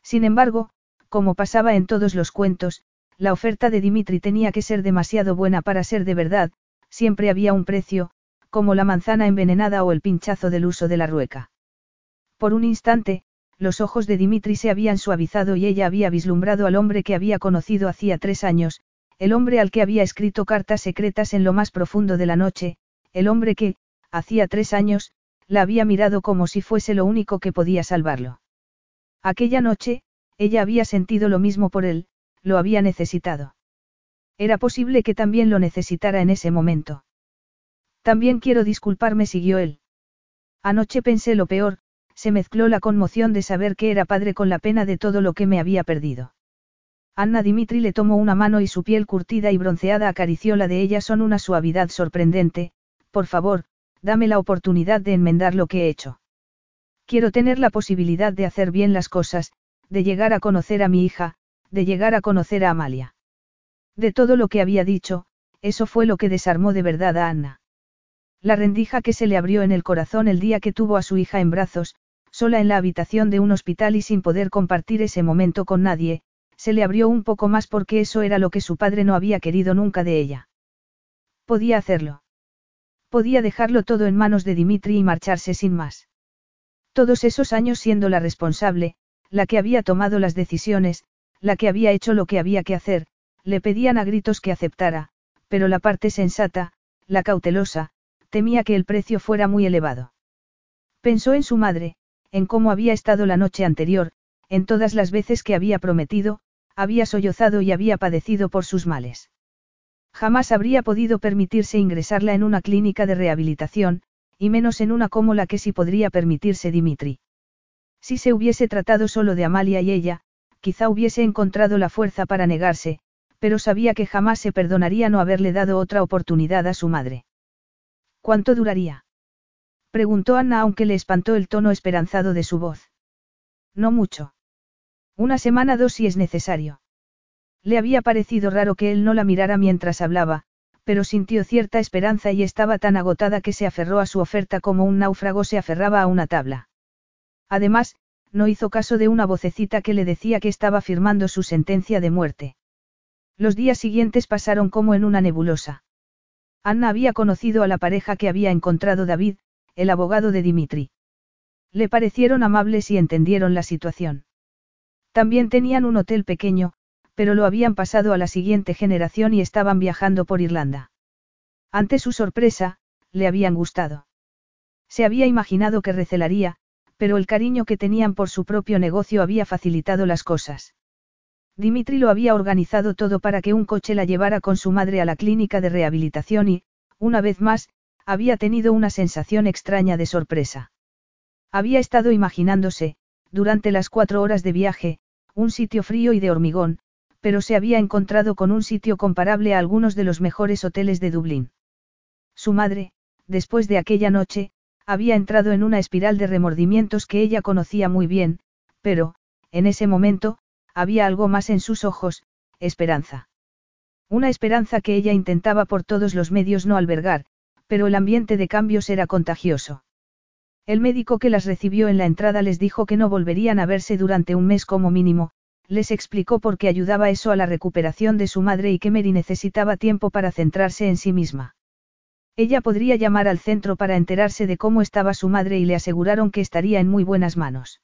Sin embargo, como pasaba en todos los cuentos, la oferta de Dimitri tenía que ser demasiado buena para ser de verdad, siempre había un precio, como la manzana envenenada o el pinchazo del uso de la rueca. Por un instante, los ojos de Dimitri se habían suavizado y ella había vislumbrado al hombre que había conocido hacía tres años, el hombre al que había escrito cartas secretas en lo más profundo de la noche, el hombre que, hacía tres años, la había mirado como si fuese lo único que podía salvarlo. Aquella noche, ella había sentido lo mismo por él, lo había necesitado. Era posible que también lo necesitara en ese momento. También quiero disculparme, siguió él. Anoche pensé lo peor, se mezcló la conmoción de saber que era padre con la pena de todo lo que me había perdido. Anna Dimitri le tomó una mano y su piel curtida y bronceada acarició la de ella son una suavidad sorprendente, por favor, dame la oportunidad de enmendar lo que he hecho. Quiero tener la posibilidad de hacer bien las cosas, de llegar a conocer a mi hija, de llegar a conocer a Amalia. De todo lo que había dicho, eso fue lo que desarmó de verdad a Anna. La rendija que se le abrió en el corazón el día que tuvo a su hija en brazos, sola en la habitación de un hospital y sin poder compartir ese momento con nadie, se le abrió un poco más porque eso era lo que su padre no había querido nunca de ella. Podía hacerlo. Podía dejarlo todo en manos de Dimitri y marcharse sin más. Todos esos años siendo la responsable, la que había tomado las decisiones, la que había hecho lo que había que hacer, le pedían a gritos que aceptara, pero la parte sensata, la cautelosa, temía que el precio fuera muy elevado. Pensó en su madre, en cómo había estado la noche anterior, en todas las veces que había prometido, había sollozado y había padecido por sus males. Jamás habría podido permitirse ingresarla en una clínica de rehabilitación, y menos en una como la que sí podría permitirse Dimitri. Si se hubiese tratado solo de Amalia y ella, quizá hubiese encontrado la fuerza para negarse, pero sabía que jamás se perdonaría no haberle dado otra oportunidad a su madre. ¿Cuánto duraría? Preguntó Anna aunque le espantó el tono esperanzado de su voz. No mucho. Una semana dos si es necesario. Le había parecido raro que él no la mirara mientras hablaba, pero sintió cierta esperanza y estaba tan agotada que se aferró a su oferta como un náufrago se aferraba a una tabla. Además, no hizo caso de una vocecita que le decía que estaba firmando su sentencia de muerte. Los días siguientes pasaron como en una nebulosa. Anna había conocido a la pareja que había encontrado David, el abogado de Dimitri. Le parecieron amables y entendieron la situación. También tenían un hotel pequeño, pero lo habían pasado a la siguiente generación y estaban viajando por Irlanda. Ante su sorpresa, le habían gustado. Se había imaginado que recelaría, pero el cariño que tenían por su propio negocio había facilitado las cosas. Dimitri lo había organizado todo para que un coche la llevara con su madre a la clínica de rehabilitación y, una vez más, había tenido una sensación extraña de sorpresa. Había estado imaginándose, durante las cuatro horas de viaje, un sitio frío y de hormigón, pero se había encontrado con un sitio comparable a algunos de los mejores hoteles de Dublín. Su madre, después de aquella noche, había entrado en una espiral de remordimientos que ella conocía muy bien, pero, en ese momento, había algo más en sus ojos, esperanza. Una esperanza que ella intentaba por todos los medios no albergar, pero el ambiente de cambios era contagioso. El médico que las recibió en la entrada les dijo que no volverían a verse durante un mes como mínimo, les explicó por qué ayudaba eso a la recuperación de su madre y que Mary necesitaba tiempo para centrarse en sí misma. Ella podría llamar al centro para enterarse de cómo estaba su madre y le aseguraron que estaría en muy buenas manos.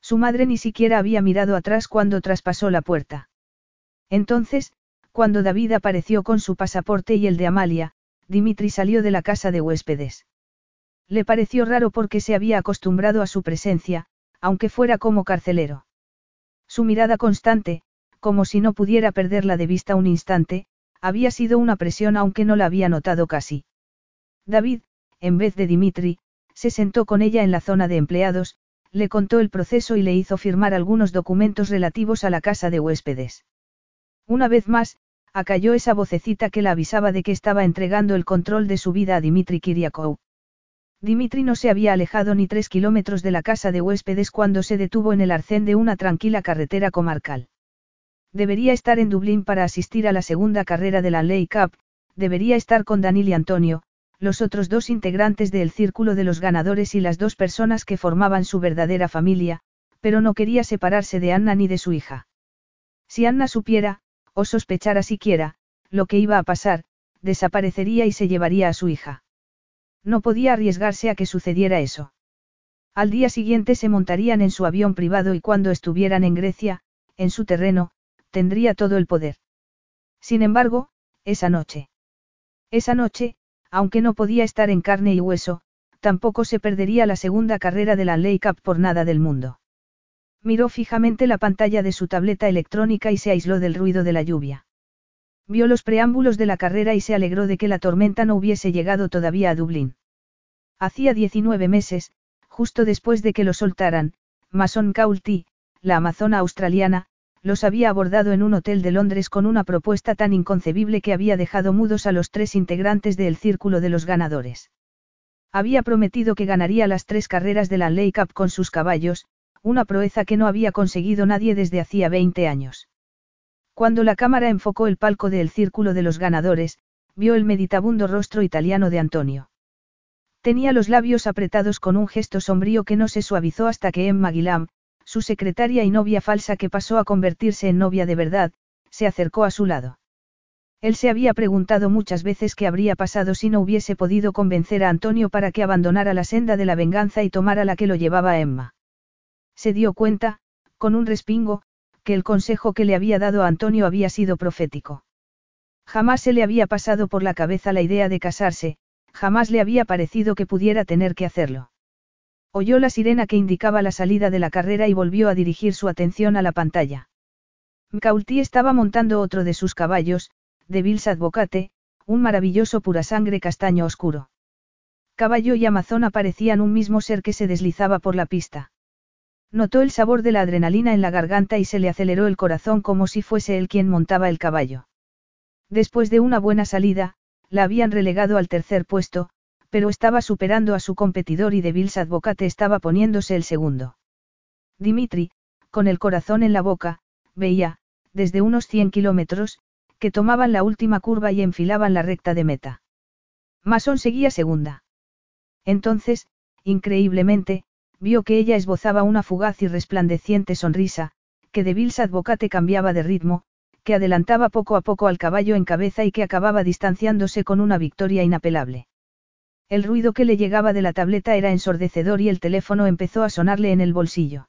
Su madre ni siquiera había mirado atrás cuando traspasó la puerta. Entonces, cuando David apareció con su pasaporte y el de Amalia, Dimitri salió de la casa de huéspedes. Le pareció raro porque se había acostumbrado a su presencia, aunque fuera como carcelero. Su mirada constante, como si no pudiera perderla de vista un instante, había sido una presión aunque no la había notado casi. David, en vez de Dimitri, se sentó con ella en la zona de empleados, le contó el proceso y le hizo firmar algunos documentos relativos a la casa de huéspedes. Una vez más, acalló esa vocecita que la avisaba de que estaba entregando el control de su vida a Dimitri Kiriakou. Dimitri no se había alejado ni tres kilómetros de la casa de huéspedes cuando se detuvo en el arcén de una tranquila carretera comarcal. Debería estar en Dublín para asistir a la segunda carrera de la Ley Cup, debería estar con Danil y Antonio, los otros dos integrantes del círculo de los ganadores y las dos personas que formaban su verdadera familia, pero no quería separarse de Anna ni de su hija. Si Anna supiera, o sospechara siquiera, lo que iba a pasar, desaparecería y se llevaría a su hija. No podía arriesgarse a que sucediera eso. Al día siguiente se montarían en su avión privado y cuando estuvieran en Grecia, en su terreno, tendría todo el poder. Sin embargo, esa noche. Esa noche, aunque no podía estar en carne y hueso, tampoco se perdería la segunda carrera de la Ley Cup por nada del mundo. Miró fijamente la pantalla de su tableta electrónica y se aisló del ruido de la lluvia. Vio los preámbulos de la carrera y se alegró de que la tormenta no hubiese llegado todavía a Dublín. Hacía 19 meses, justo después de que lo soltaran, Mason Coulty, la amazona australiana, los había abordado en un hotel de Londres con una propuesta tan inconcebible que había dejado mudos a los tres integrantes del círculo de los ganadores. Había prometido que ganaría las tres carreras de la Ley Cup con sus caballos, una proeza que no había conseguido nadie desde hacía 20 años. Cuando la cámara enfocó el palco del círculo de los ganadores, vio el meditabundo rostro italiano de Antonio. Tenía los labios apretados con un gesto sombrío que no se suavizó hasta que Emma Guilam, su secretaria y novia falsa que pasó a convertirse en novia de verdad, se acercó a su lado. Él se había preguntado muchas veces qué habría pasado si no hubiese podido convencer a Antonio para que abandonara la senda de la venganza y tomara la que lo llevaba a Emma. Se dio cuenta, con un respingo, que el consejo que le había dado a Antonio había sido profético. Jamás se le había pasado por la cabeza la idea de casarse, Jamás le había parecido que pudiera tener que hacerlo. Oyó la sirena que indicaba la salida de la carrera y volvió a dirigir su atención a la pantalla. Mcaulty estaba montando otro de sus caballos, de Bills Advocate, un maravilloso pura sangre castaño oscuro. Caballo y Amazona parecían un mismo ser que se deslizaba por la pista. Notó el sabor de la adrenalina en la garganta y se le aceleró el corazón como si fuese él quien montaba el caballo. Después de una buena salida, la habían relegado al tercer puesto, pero estaba superando a su competidor y de Bills Advocate estaba poniéndose el segundo. Dimitri, con el corazón en la boca, veía, desde unos 100 kilómetros, que tomaban la última curva y enfilaban la recta de meta. Mason seguía segunda. Entonces, increíblemente, vio que ella esbozaba una fugaz y resplandeciente sonrisa, que de Bills Advocate cambiaba de ritmo, que adelantaba poco a poco al caballo en cabeza y que acababa distanciándose con una victoria inapelable. El ruido que le llegaba de la tableta era ensordecedor y el teléfono empezó a sonarle en el bolsillo.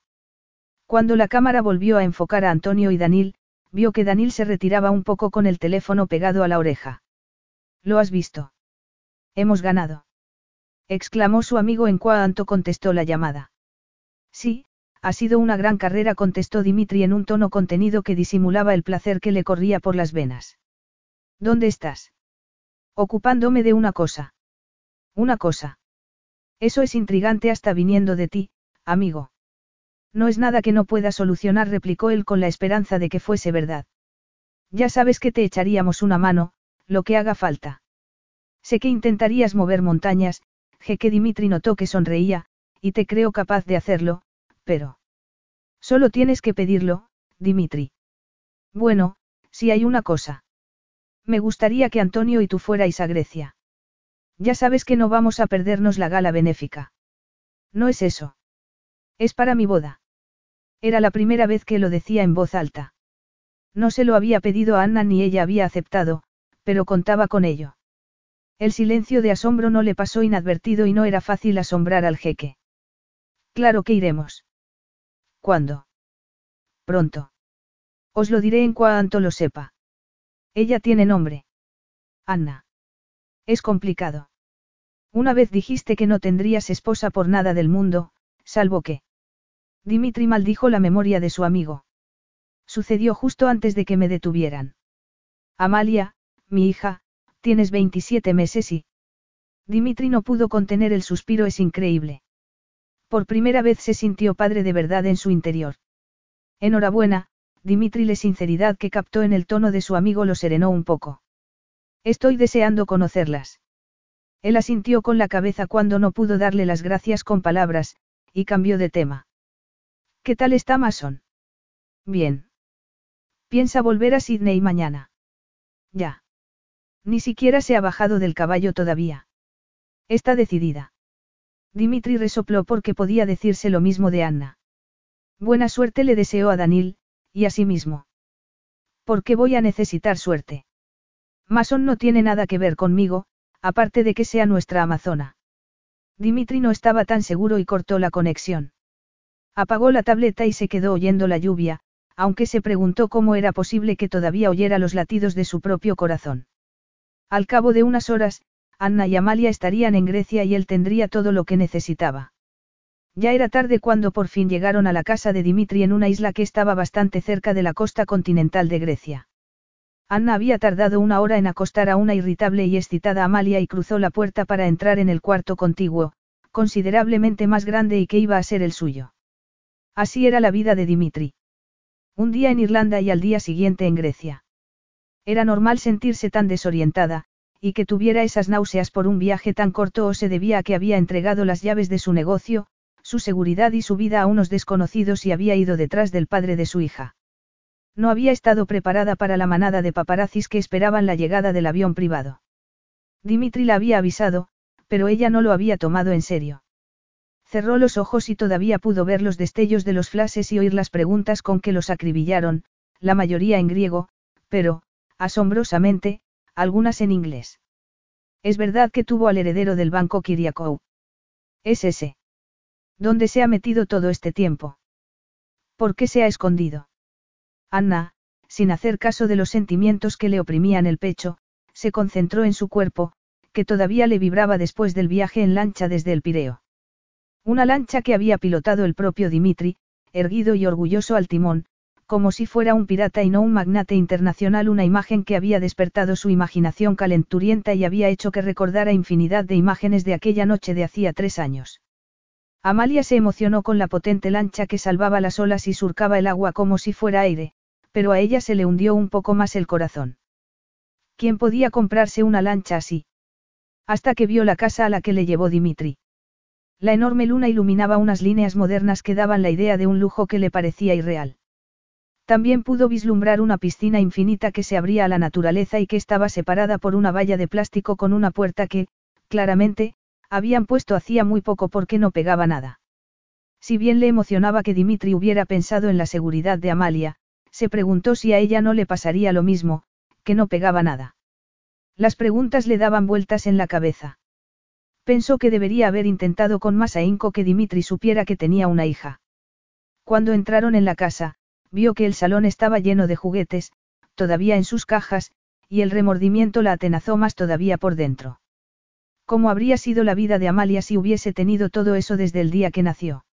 Cuando la cámara volvió a enfocar a Antonio y Danil, vio que Danil se retiraba un poco con el teléfono pegado a la oreja. ¿Lo has visto? Hemos ganado. Exclamó su amigo en cuanto contestó la llamada. Sí, ha sido una gran carrera, contestó Dimitri en un tono contenido que disimulaba el placer que le corría por las venas. ¿Dónde estás? Ocupándome de una cosa. Una cosa. Eso es intrigante hasta viniendo de ti, amigo. No es nada que no pueda solucionar, replicó él con la esperanza de que fuese verdad. Ya sabes que te echaríamos una mano, lo que haga falta. Sé que intentarías mover montañas, que Dimitri notó que sonreía, y te creo capaz de hacerlo, pero... Solo tienes que pedirlo, Dimitri. Bueno, si hay una cosa. Me gustaría que Antonio y tú fuerais a Grecia. Ya sabes que no vamos a perdernos la gala benéfica. No es eso. Es para mi boda. Era la primera vez que lo decía en voz alta. No se lo había pedido a Anna ni ella había aceptado, pero contaba con ello. El silencio de asombro no le pasó inadvertido y no era fácil asombrar al jeque. Claro que iremos. ¿Cuándo? Pronto. Os lo diré en cuanto lo sepa. Ella tiene nombre. Anna. Es complicado. Una vez dijiste que no tendrías esposa por nada del mundo, salvo que. Dimitri maldijo la memoria de su amigo. Sucedió justo antes de que me detuvieran. Amalia, mi hija, tienes 27 meses y... Dimitri no pudo contener el suspiro, es increíble. Por primera vez se sintió padre de verdad en su interior. Enhorabuena, Dimitri, la sinceridad que captó en el tono de su amigo lo serenó un poco. Estoy deseando conocerlas. Él asintió con la cabeza cuando no pudo darle las gracias con palabras, y cambió de tema. ¿Qué tal está Mason? Bien. Piensa volver a Sydney mañana. Ya. Ni siquiera se ha bajado del caballo todavía. Está decidida. Dimitri resopló porque podía decirse lo mismo de Anna. Buena suerte le deseó a Danil, y a sí mismo. ¿Por qué voy a necesitar suerte? Mason no tiene nada que ver conmigo, aparte de que sea nuestra amazona. Dimitri no estaba tan seguro y cortó la conexión. Apagó la tableta y se quedó oyendo la lluvia, aunque se preguntó cómo era posible que todavía oyera los latidos de su propio corazón. Al cabo de unas horas, Anna y Amalia estarían en Grecia y él tendría todo lo que necesitaba. Ya era tarde cuando por fin llegaron a la casa de Dimitri en una isla que estaba bastante cerca de la costa continental de Grecia. Anna había tardado una hora en acostar a una irritable y excitada Amalia y cruzó la puerta para entrar en el cuarto contiguo, considerablemente más grande y que iba a ser el suyo. Así era la vida de Dimitri. Un día en Irlanda y al día siguiente en Grecia. Era normal sentirse tan desorientada, y que tuviera esas náuseas por un viaje tan corto o se debía a que había entregado las llaves de su negocio, su seguridad y su vida a unos desconocidos y había ido detrás del padre de su hija. No había estado preparada para la manada de paparazzis que esperaban la llegada del avión privado. Dimitri la había avisado, pero ella no lo había tomado en serio. Cerró los ojos y todavía pudo ver los destellos de los flashes y oír las preguntas con que los acribillaron, la mayoría en griego, pero, asombrosamente, algunas en inglés. Es verdad que tuvo al heredero del banco Kiriakou. Es ese. ¿Dónde se ha metido todo este tiempo? ¿Por qué se ha escondido? Anna, sin hacer caso de los sentimientos que le oprimían el pecho, se concentró en su cuerpo, que todavía le vibraba después del viaje en lancha desde el Pireo. Una lancha que había pilotado el propio Dimitri, erguido y orgulloso al timón, como si fuera un pirata y no un magnate internacional, una imagen que había despertado su imaginación calenturienta y había hecho que recordara infinidad de imágenes de aquella noche de hacía tres años. Amalia se emocionó con la potente lancha que salvaba las olas y surcaba el agua como si fuera aire, pero a ella se le hundió un poco más el corazón. ¿Quién podía comprarse una lancha así? Hasta que vio la casa a la que le llevó Dimitri. La enorme luna iluminaba unas líneas modernas que daban la idea de un lujo que le parecía irreal. También pudo vislumbrar una piscina infinita que se abría a la naturaleza y que estaba separada por una valla de plástico con una puerta que, claramente, habían puesto hacía muy poco porque no pegaba nada. Si bien le emocionaba que Dimitri hubiera pensado en la seguridad de Amalia, se preguntó si a ella no le pasaría lo mismo, que no pegaba nada. Las preguntas le daban vueltas en la cabeza. Pensó que debería haber intentado con más ahínco que Dimitri supiera que tenía una hija. Cuando entraron en la casa, vio que el salón estaba lleno de juguetes, todavía en sus cajas, y el remordimiento la atenazó más todavía por dentro. ¿Cómo habría sido la vida de Amalia si hubiese tenido todo eso desde el día que nació?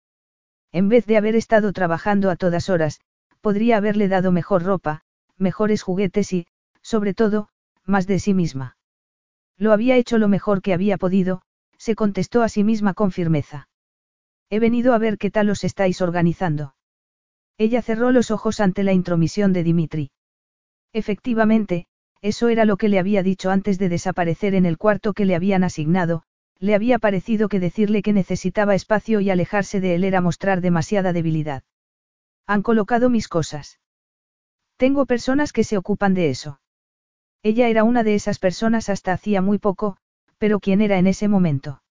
En vez de haber estado trabajando a todas horas, podría haberle dado mejor ropa, mejores juguetes y, sobre todo, más de sí misma. Lo había hecho lo mejor que había podido, se contestó a sí misma con firmeza. He venido a ver qué tal os estáis organizando. Ella cerró los ojos ante la intromisión de Dimitri. Efectivamente, eso era lo que le había dicho antes de desaparecer en el cuarto que le habían asignado, le había parecido que decirle que necesitaba espacio y alejarse de él era mostrar demasiada debilidad. Han colocado mis cosas. Tengo personas que se ocupan de eso. Ella era una de esas personas hasta hacía muy poco, pero ¿quién era en ese momento?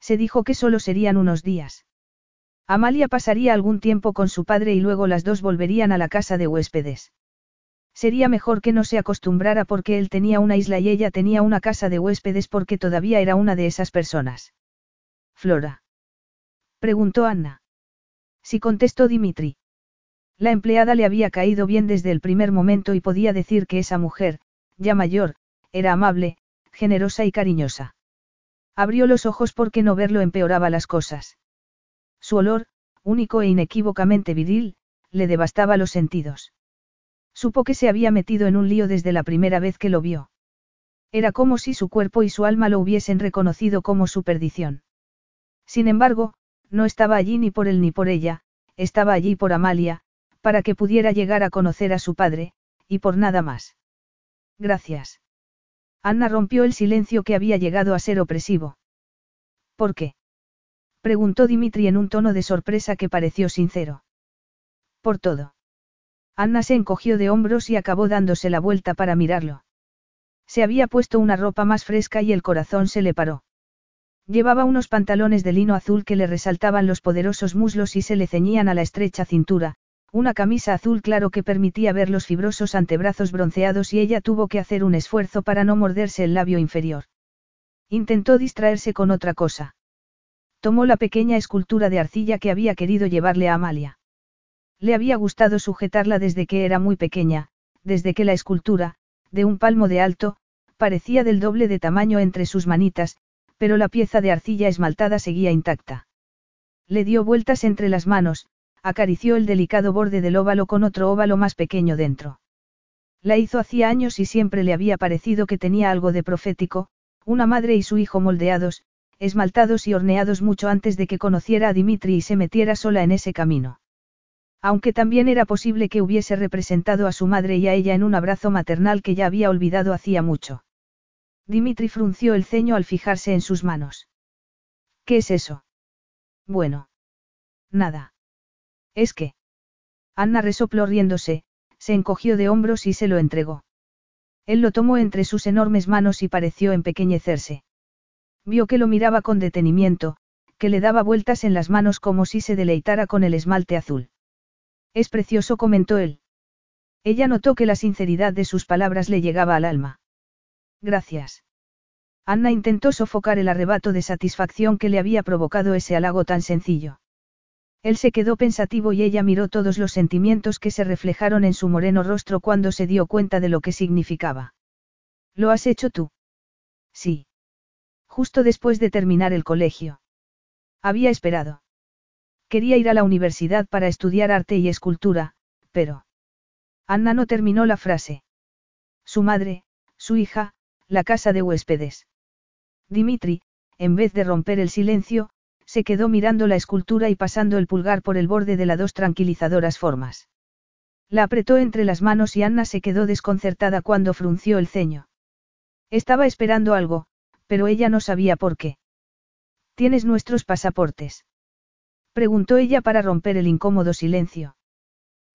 Se dijo que solo serían unos días. Amalia pasaría algún tiempo con su padre y luego las dos volverían a la casa de huéspedes. Sería mejor que no se acostumbrara porque él tenía una isla y ella tenía una casa de huéspedes porque todavía era una de esas personas. Flora. Preguntó Anna. Sí contestó Dimitri. La empleada le había caído bien desde el primer momento y podía decir que esa mujer, ya mayor, era amable, generosa y cariñosa. Abrió los ojos porque no verlo empeoraba las cosas. Su olor, único e inequívocamente viril, le devastaba los sentidos. Supo que se había metido en un lío desde la primera vez que lo vio. Era como si su cuerpo y su alma lo hubiesen reconocido como su perdición. Sin embargo, no estaba allí ni por él ni por ella, estaba allí por Amalia, para que pudiera llegar a conocer a su padre, y por nada más. Gracias. Anna rompió el silencio que había llegado a ser opresivo. ¿Por qué? Preguntó Dimitri en un tono de sorpresa que pareció sincero. Por todo. Anna se encogió de hombros y acabó dándose la vuelta para mirarlo. Se había puesto una ropa más fresca y el corazón se le paró. Llevaba unos pantalones de lino azul que le resaltaban los poderosos muslos y se le ceñían a la estrecha cintura, una camisa azul claro que permitía ver los fibrosos antebrazos bronceados y ella tuvo que hacer un esfuerzo para no morderse el labio inferior. Intentó distraerse con otra cosa. Tomó la pequeña escultura de arcilla que había querido llevarle a Amalia. Le había gustado sujetarla desde que era muy pequeña, desde que la escultura, de un palmo de alto, parecía del doble de tamaño entre sus manitas, pero la pieza de arcilla esmaltada seguía intacta. Le dio vueltas entre las manos, acarició el delicado borde del óvalo con otro óvalo más pequeño dentro. La hizo hacía años y siempre le había parecido que tenía algo de profético, una madre y su hijo moldeados, esmaltados y horneados mucho antes de que conociera a Dimitri y se metiera sola en ese camino. Aunque también era posible que hubiese representado a su madre y a ella en un abrazo maternal que ya había olvidado hacía mucho. Dimitri frunció el ceño al fijarse en sus manos. ¿Qué es eso? Bueno. Nada. Es que. Anna resopló riéndose, se encogió de hombros y se lo entregó. Él lo tomó entre sus enormes manos y pareció empequeñecerse. Vio que lo miraba con detenimiento, que le daba vueltas en las manos como si se deleitara con el esmalte azul. Es precioso, comentó él. Ella notó que la sinceridad de sus palabras le llegaba al alma. Gracias. Anna intentó sofocar el arrebato de satisfacción que le había provocado ese halago tan sencillo. Él se quedó pensativo y ella miró todos los sentimientos que se reflejaron en su moreno rostro cuando se dio cuenta de lo que significaba. ¿Lo has hecho tú? Sí. Justo después de terminar el colegio. Había esperado. Quería ir a la universidad para estudiar arte y escultura, pero... Anna no terminó la frase. Su madre, su hija, la casa de huéspedes. Dimitri, en vez de romper el silencio, se quedó mirando la escultura y pasando el pulgar por el borde de las dos tranquilizadoras formas. La apretó entre las manos y Anna se quedó desconcertada cuando frunció el ceño. Estaba esperando algo, pero ella no sabía por qué. ¿Tienes nuestros pasaportes? Preguntó ella para romper el incómodo silencio.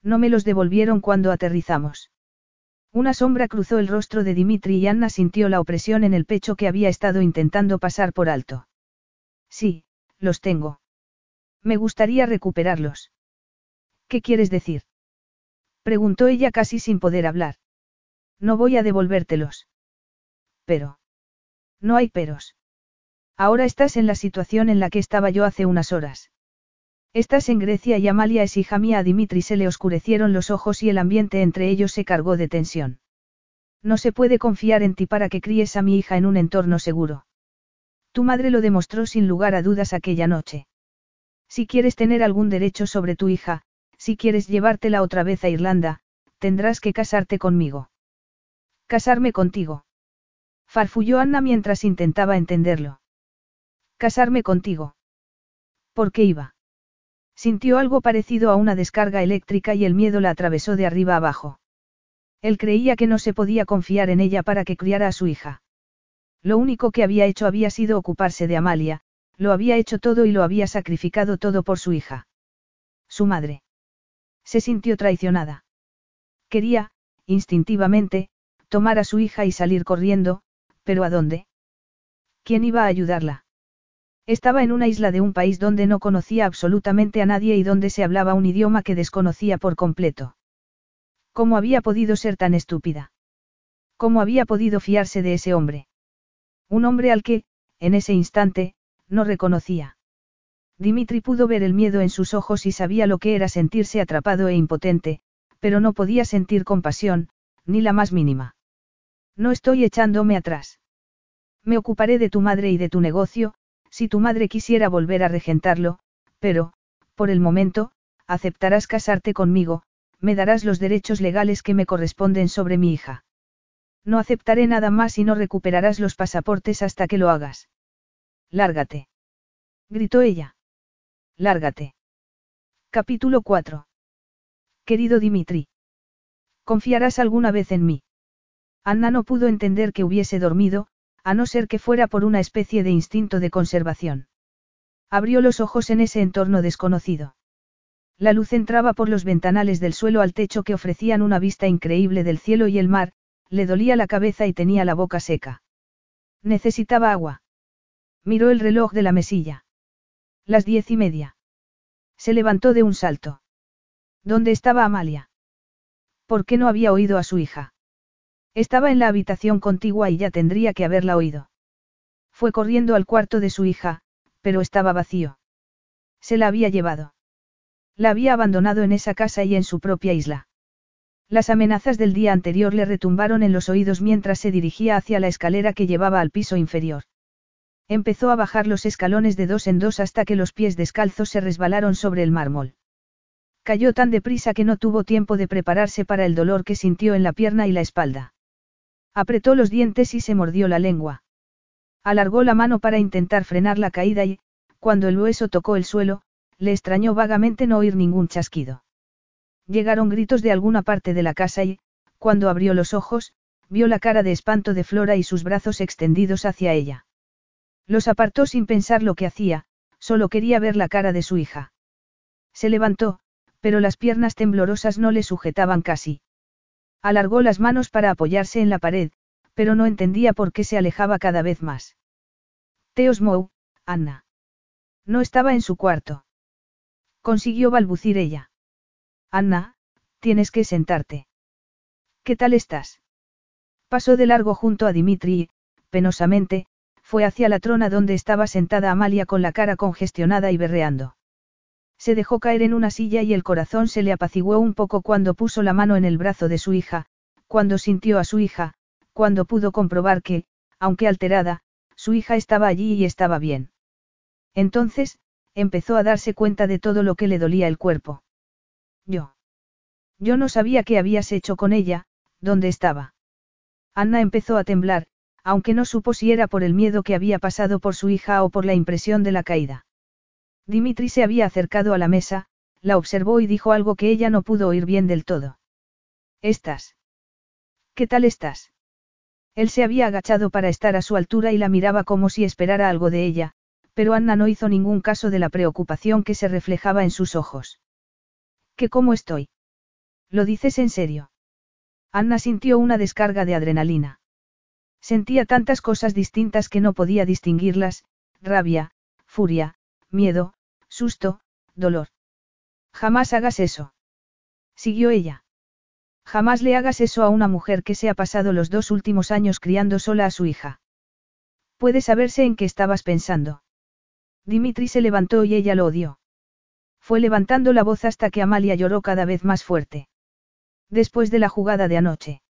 No me los devolvieron cuando aterrizamos. Una sombra cruzó el rostro de Dimitri y Anna sintió la opresión en el pecho que había estado intentando pasar por alto. Sí, los tengo. Me gustaría recuperarlos. ¿Qué quieres decir? Preguntó ella casi sin poder hablar. No voy a devolvértelos. Pero. No hay peros. Ahora estás en la situación en la que estaba yo hace unas horas. Estás en Grecia y Amalia es hija mía. A Dimitri se le oscurecieron los ojos y el ambiente entre ellos se cargó de tensión. No se puede confiar en ti para que críes a mi hija en un entorno seguro. Tu madre lo demostró sin lugar a dudas aquella noche. Si quieres tener algún derecho sobre tu hija, si quieres llevártela otra vez a Irlanda, tendrás que casarte conmigo. Casarme contigo. Farfulló Anna mientras intentaba entenderlo. Casarme contigo. ¿Por qué iba? Sintió algo parecido a una descarga eléctrica y el miedo la atravesó de arriba abajo. Él creía que no se podía confiar en ella para que criara a su hija. Lo único que había hecho había sido ocuparse de Amalia, lo había hecho todo y lo había sacrificado todo por su hija. Su madre. Se sintió traicionada. Quería, instintivamente, tomar a su hija y salir corriendo, pero ¿a dónde? ¿Quién iba a ayudarla? Estaba en una isla de un país donde no conocía absolutamente a nadie y donde se hablaba un idioma que desconocía por completo. ¿Cómo había podido ser tan estúpida? ¿Cómo había podido fiarse de ese hombre? Un hombre al que, en ese instante, no reconocía. Dimitri pudo ver el miedo en sus ojos y sabía lo que era sentirse atrapado e impotente, pero no podía sentir compasión, ni la más mínima. No estoy echándome atrás. Me ocuparé de tu madre y de tu negocio, si tu madre quisiera volver a regentarlo, pero, por el momento, aceptarás casarte conmigo, me darás los derechos legales que me corresponden sobre mi hija. No aceptaré nada más y no recuperarás los pasaportes hasta que lo hagas. Lárgate. Gritó ella. Lárgate. Capítulo 4. Querido Dimitri. ¿Confiarás alguna vez en mí? Anna no pudo entender que hubiese dormido, a no ser que fuera por una especie de instinto de conservación. Abrió los ojos en ese entorno desconocido. La luz entraba por los ventanales del suelo al techo que ofrecían una vista increíble del cielo y el mar, le dolía la cabeza y tenía la boca seca. Necesitaba agua. Miró el reloj de la mesilla. Las diez y media. Se levantó de un salto. ¿Dónde estaba Amalia? ¿Por qué no había oído a su hija? Estaba en la habitación contigua y ya tendría que haberla oído. Fue corriendo al cuarto de su hija, pero estaba vacío. Se la había llevado. La había abandonado en esa casa y en su propia isla. Las amenazas del día anterior le retumbaron en los oídos mientras se dirigía hacia la escalera que llevaba al piso inferior. Empezó a bajar los escalones de dos en dos hasta que los pies descalzos se resbalaron sobre el mármol. Cayó tan deprisa que no tuvo tiempo de prepararse para el dolor que sintió en la pierna y la espalda. Apretó los dientes y se mordió la lengua. Alargó la mano para intentar frenar la caída y, cuando el hueso tocó el suelo, le extrañó vagamente no oír ningún chasquido. Llegaron gritos de alguna parte de la casa y, cuando abrió los ojos, vio la cara de espanto de Flora y sus brazos extendidos hacia ella. Los apartó sin pensar lo que hacía, solo quería ver la cara de su hija. Se levantó, pero las piernas temblorosas no le sujetaban casi. Alargó las manos para apoyarse en la pared, pero no entendía por qué se alejaba cada vez más. Teos Mou, Anna. No estaba en su cuarto. Consiguió balbucir ella. Anna, tienes que sentarte. ¿Qué tal estás? Pasó de largo junto a Dimitri y, penosamente, fue hacia la trona donde estaba sentada Amalia con la cara congestionada y berreando. Se dejó caer en una silla y el corazón se le apaciguó un poco cuando puso la mano en el brazo de su hija, cuando sintió a su hija, cuando pudo comprobar que, aunque alterada, su hija estaba allí y estaba bien. Entonces, empezó a darse cuenta de todo lo que le dolía el cuerpo. Yo. Yo no sabía qué habías hecho con ella, dónde estaba. Anna empezó a temblar, aunque no supo si era por el miedo que había pasado por su hija o por la impresión de la caída. Dimitri se había acercado a la mesa, la observó y dijo algo que ella no pudo oír bien del todo. ¿Estás? ¿Qué tal estás? Él se había agachado para estar a su altura y la miraba como si esperara algo de ella, pero Anna no hizo ningún caso de la preocupación que se reflejaba en sus ojos. ¿Qué cómo estoy? ¿Lo dices en serio? Anna sintió una descarga de adrenalina. Sentía tantas cosas distintas que no podía distinguirlas, rabia, furia, miedo, susto, dolor. Jamás hagas eso. Siguió ella. Jamás le hagas eso a una mujer que se ha pasado los dos últimos años criando sola a su hija. Puede saberse en qué estabas pensando. Dimitri se levantó y ella lo odió. Fue levantando la voz hasta que Amalia lloró cada vez más fuerte. Después de la jugada de anoche.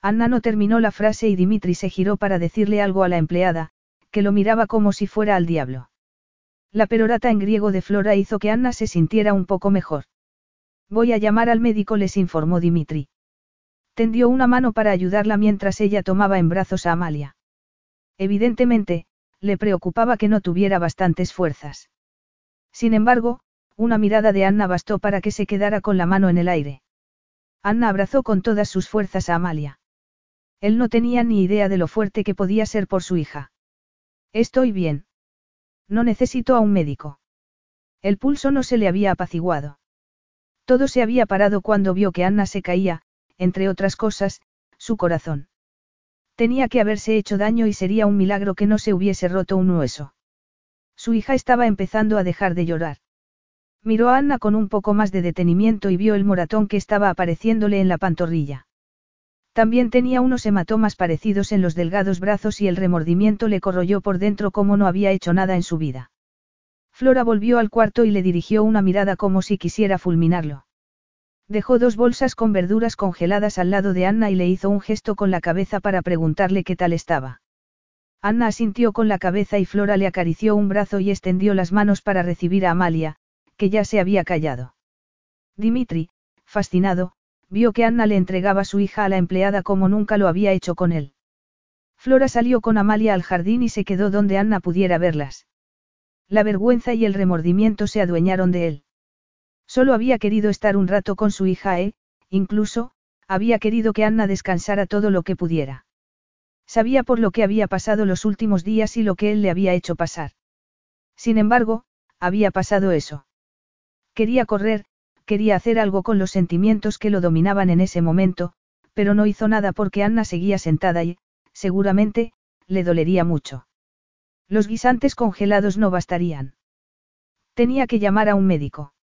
Anna no terminó la frase y Dimitri se giró para decirle algo a la empleada, que lo miraba como si fuera al diablo. La perorata en griego de Flora hizo que Anna se sintiera un poco mejor. Voy a llamar al médico, les informó Dimitri. Tendió una mano para ayudarla mientras ella tomaba en brazos a Amalia. Evidentemente, le preocupaba que no tuviera bastantes fuerzas. Sin embargo, una mirada de Anna bastó para que se quedara con la mano en el aire. Anna abrazó con todas sus fuerzas a Amalia. Él no tenía ni idea de lo fuerte que podía ser por su hija. Estoy bien. No necesito a un médico. El pulso no se le había apaciguado. Todo se había parado cuando vio que Anna se caía, entre otras cosas, su corazón. Tenía que haberse hecho daño y sería un milagro que no se hubiese roto un hueso. Su hija estaba empezando a dejar de llorar. Miró a Anna con un poco más de detenimiento y vio el moratón que estaba apareciéndole en la pantorrilla. También tenía unos hematomas parecidos en los delgados brazos y el remordimiento le corroyó por dentro como no había hecho nada en su vida. Flora volvió al cuarto y le dirigió una mirada como si quisiera fulminarlo. Dejó dos bolsas con verduras congeladas al lado de Anna y le hizo un gesto con la cabeza para preguntarle qué tal estaba. Anna asintió con la cabeza y Flora le acarició un brazo y extendió las manos para recibir a Amalia, que ya se había callado. Dimitri, fascinado, vio que Anna le entregaba su hija a la empleada como nunca lo había hecho con él. Flora salió con Amalia al jardín y se quedó donde Anna pudiera verlas. La vergüenza y el remordimiento se adueñaron de él. Solo había querido estar un rato con su hija e, incluso, había querido que Anna descansara todo lo que pudiera. Sabía por lo que había pasado los últimos días y lo que él le había hecho pasar. Sin embargo, había pasado eso. Quería correr, quería hacer algo con los sentimientos que lo dominaban en ese momento, pero no hizo nada porque Anna seguía sentada y, seguramente, le dolería mucho. Los guisantes congelados no bastarían. Tenía que llamar a un médico.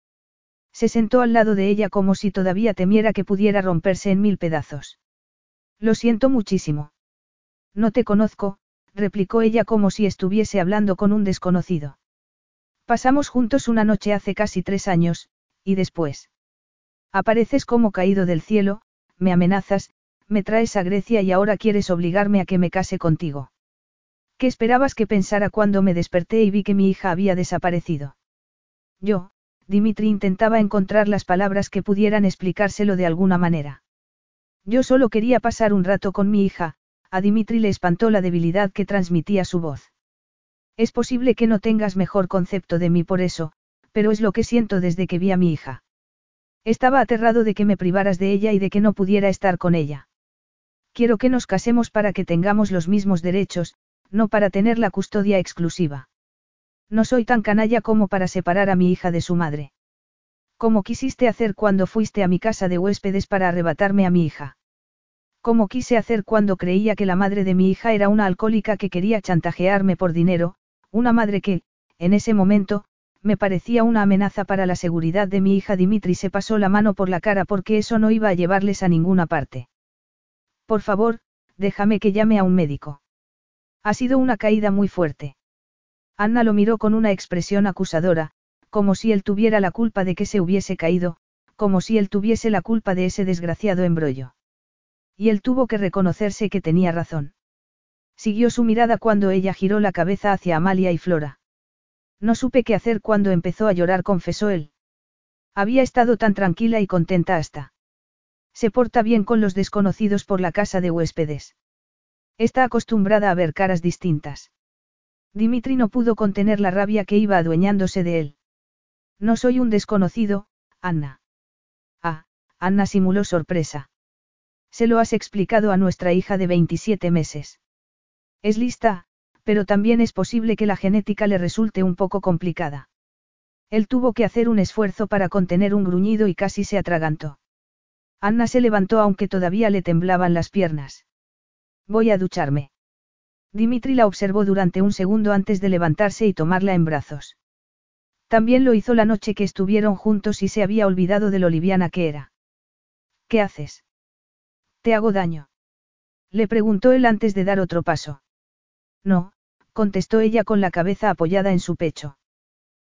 Se sentó al lado de ella como si todavía temiera que pudiera romperse en mil pedazos. Lo siento muchísimo. No te conozco, replicó ella como si estuviese hablando con un desconocido. Pasamos juntos una noche hace casi tres años, y después. Apareces como caído del cielo, me amenazas, me traes a Grecia y ahora quieres obligarme a que me case contigo. ¿Qué esperabas que pensara cuando me desperté y vi que mi hija había desaparecido? Yo, Dimitri intentaba encontrar las palabras que pudieran explicárselo de alguna manera. Yo solo quería pasar un rato con mi hija, a Dimitri le espantó la debilidad que transmitía su voz. Es posible que no tengas mejor concepto de mí por eso, pero es lo que siento desde que vi a mi hija. Estaba aterrado de que me privaras de ella y de que no pudiera estar con ella. Quiero que nos casemos para que tengamos los mismos derechos, no para tener la custodia exclusiva. No soy tan canalla como para separar a mi hija de su madre. Como quisiste hacer cuando fuiste a mi casa de huéspedes para arrebatarme a mi hija. Como quise hacer cuando creía que la madre de mi hija era una alcohólica que quería chantajearme por dinero, una madre que, en ese momento, me parecía una amenaza para la seguridad de mi hija Dimitri se pasó la mano por la cara porque eso no iba a llevarles a ninguna parte. Por favor, déjame que llame a un médico. Ha sido una caída muy fuerte. Anna lo miró con una expresión acusadora, como si él tuviera la culpa de que se hubiese caído, como si él tuviese la culpa de ese desgraciado embrollo. Y él tuvo que reconocerse que tenía razón. Siguió su mirada cuando ella giró la cabeza hacia Amalia y Flora. No supe qué hacer cuando empezó a llorar, confesó él. Había estado tan tranquila y contenta hasta. Se porta bien con los desconocidos por la casa de huéspedes. Está acostumbrada a ver caras distintas. Dimitri no pudo contener la rabia que iba adueñándose de él. No soy un desconocido, Anna. Ah, Anna simuló sorpresa. Se lo has explicado a nuestra hija de 27 meses. Es lista, pero también es posible que la genética le resulte un poco complicada. Él tuvo que hacer un esfuerzo para contener un gruñido y casi se atragantó. Anna se levantó aunque todavía le temblaban las piernas. Voy a ducharme. Dimitri la observó durante un segundo antes de levantarse y tomarla en brazos. También lo hizo la noche que estuvieron juntos y se había olvidado de lo liviana que era. ¿Qué haces? ¿Te hago daño? Le preguntó él antes de dar otro paso. No, contestó ella con la cabeza apoyada en su pecho.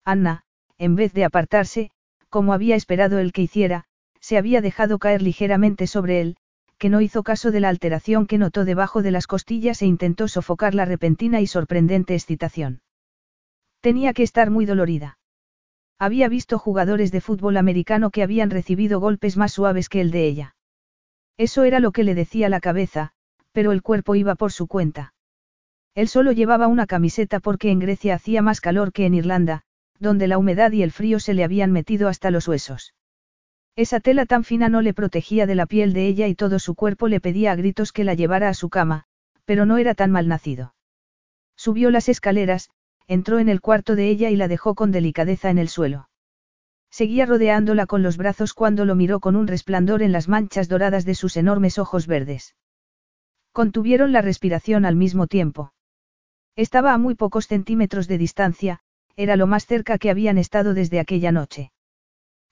Anna, en vez de apartarse, como había esperado él que hiciera, se había dejado caer ligeramente sobre él, que no hizo caso de la alteración que notó debajo de las costillas e intentó sofocar la repentina y sorprendente excitación. Tenía que estar muy dolorida. Había visto jugadores de fútbol americano que habían recibido golpes más suaves que el de ella. Eso era lo que le decía la cabeza, pero el cuerpo iba por su cuenta. Él solo llevaba una camiseta porque en Grecia hacía más calor que en Irlanda, donde la humedad y el frío se le habían metido hasta los huesos. Esa tela tan fina no le protegía de la piel de ella y todo su cuerpo le pedía a gritos que la llevara a su cama, pero no era tan mal nacido. Subió las escaleras, entró en el cuarto de ella y la dejó con delicadeza en el suelo. Seguía rodeándola con los brazos cuando lo miró con un resplandor en las manchas doradas de sus enormes ojos verdes. Contuvieron la respiración al mismo tiempo. Estaba a muy pocos centímetros de distancia, era lo más cerca que habían estado desde aquella noche.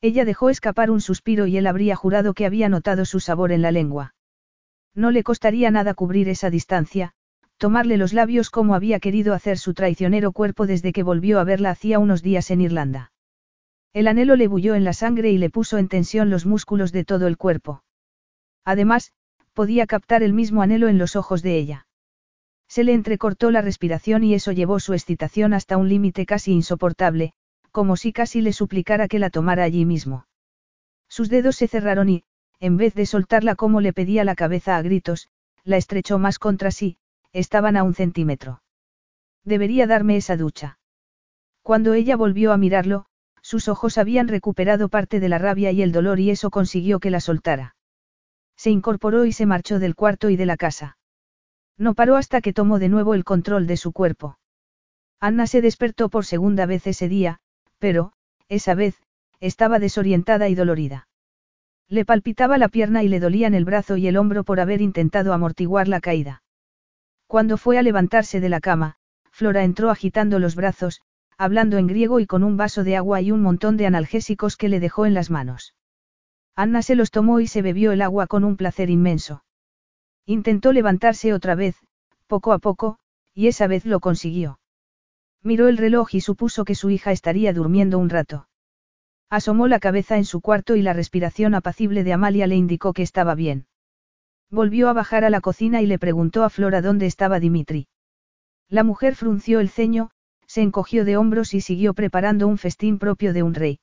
Ella dejó escapar un suspiro y él habría jurado que había notado su sabor en la lengua. No le costaría nada cubrir esa distancia, tomarle los labios como había querido hacer su traicionero cuerpo desde que volvió a verla hacía unos días en Irlanda. El anhelo le bulló en la sangre y le puso en tensión los músculos de todo el cuerpo. Además, podía captar el mismo anhelo en los ojos de ella. Se le entrecortó la respiración y eso llevó su excitación hasta un límite casi insoportable, como si casi le suplicara que la tomara allí mismo. Sus dedos se cerraron y, en vez de soltarla como le pedía la cabeza a gritos, la estrechó más contra sí, estaban a un centímetro. Debería darme esa ducha. Cuando ella volvió a mirarlo, sus ojos habían recuperado parte de la rabia y el dolor y eso consiguió que la soltara. Se incorporó y se marchó del cuarto y de la casa. No paró hasta que tomó de nuevo el control de su cuerpo. Anna se despertó por segunda vez ese día, pero, esa vez, estaba desorientada y dolorida. Le palpitaba la pierna y le dolían el brazo y el hombro por haber intentado amortiguar la caída. Cuando fue a levantarse de la cama, Flora entró agitando los brazos, hablando en griego y con un vaso de agua y un montón de analgésicos que le dejó en las manos. Anna se los tomó y se bebió el agua con un placer inmenso. Intentó levantarse otra vez, poco a poco, y esa vez lo consiguió. Miró el reloj y supuso que su hija estaría durmiendo un rato. Asomó la cabeza en su cuarto y la respiración apacible de Amalia le indicó que estaba bien. Volvió a bajar a la cocina y le preguntó a Flora dónde estaba Dimitri. La mujer frunció el ceño, se encogió de hombros y siguió preparando un festín propio de un rey.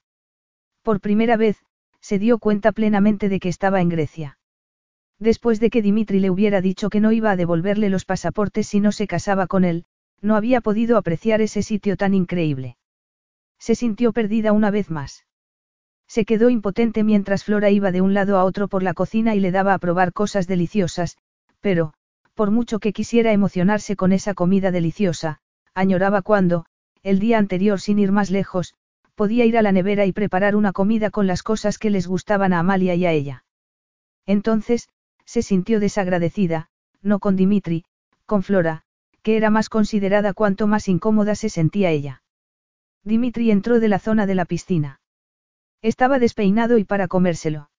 Por primera vez, se dio cuenta plenamente de que estaba en Grecia. Después de que Dimitri le hubiera dicho que no iba a devolverle los pasaportes si no se casaba con él, no había podido apreciar ese sitio tan increíble. Se sintió perdida una vez más. Se quedó impotente mientras Flora iba de un lado a otro por la cocina y le daba a probar cosas deliciosas, pero, por mucho que quisiera emocionarse con esa comida deliciosa, añoraba cuando, el día anterior sin ir más lejos, podía ir a la nevera y preparar una comida con las cosas que les gustaban a Amalia y a ella. Entonces, se sintió desagradecida, no con Dimitri, con Flora, que era más considerada cuanto más incómoda se sentía ella. Dimitri entró de la zona de la piscina. Estaba despeinado y para comérselo.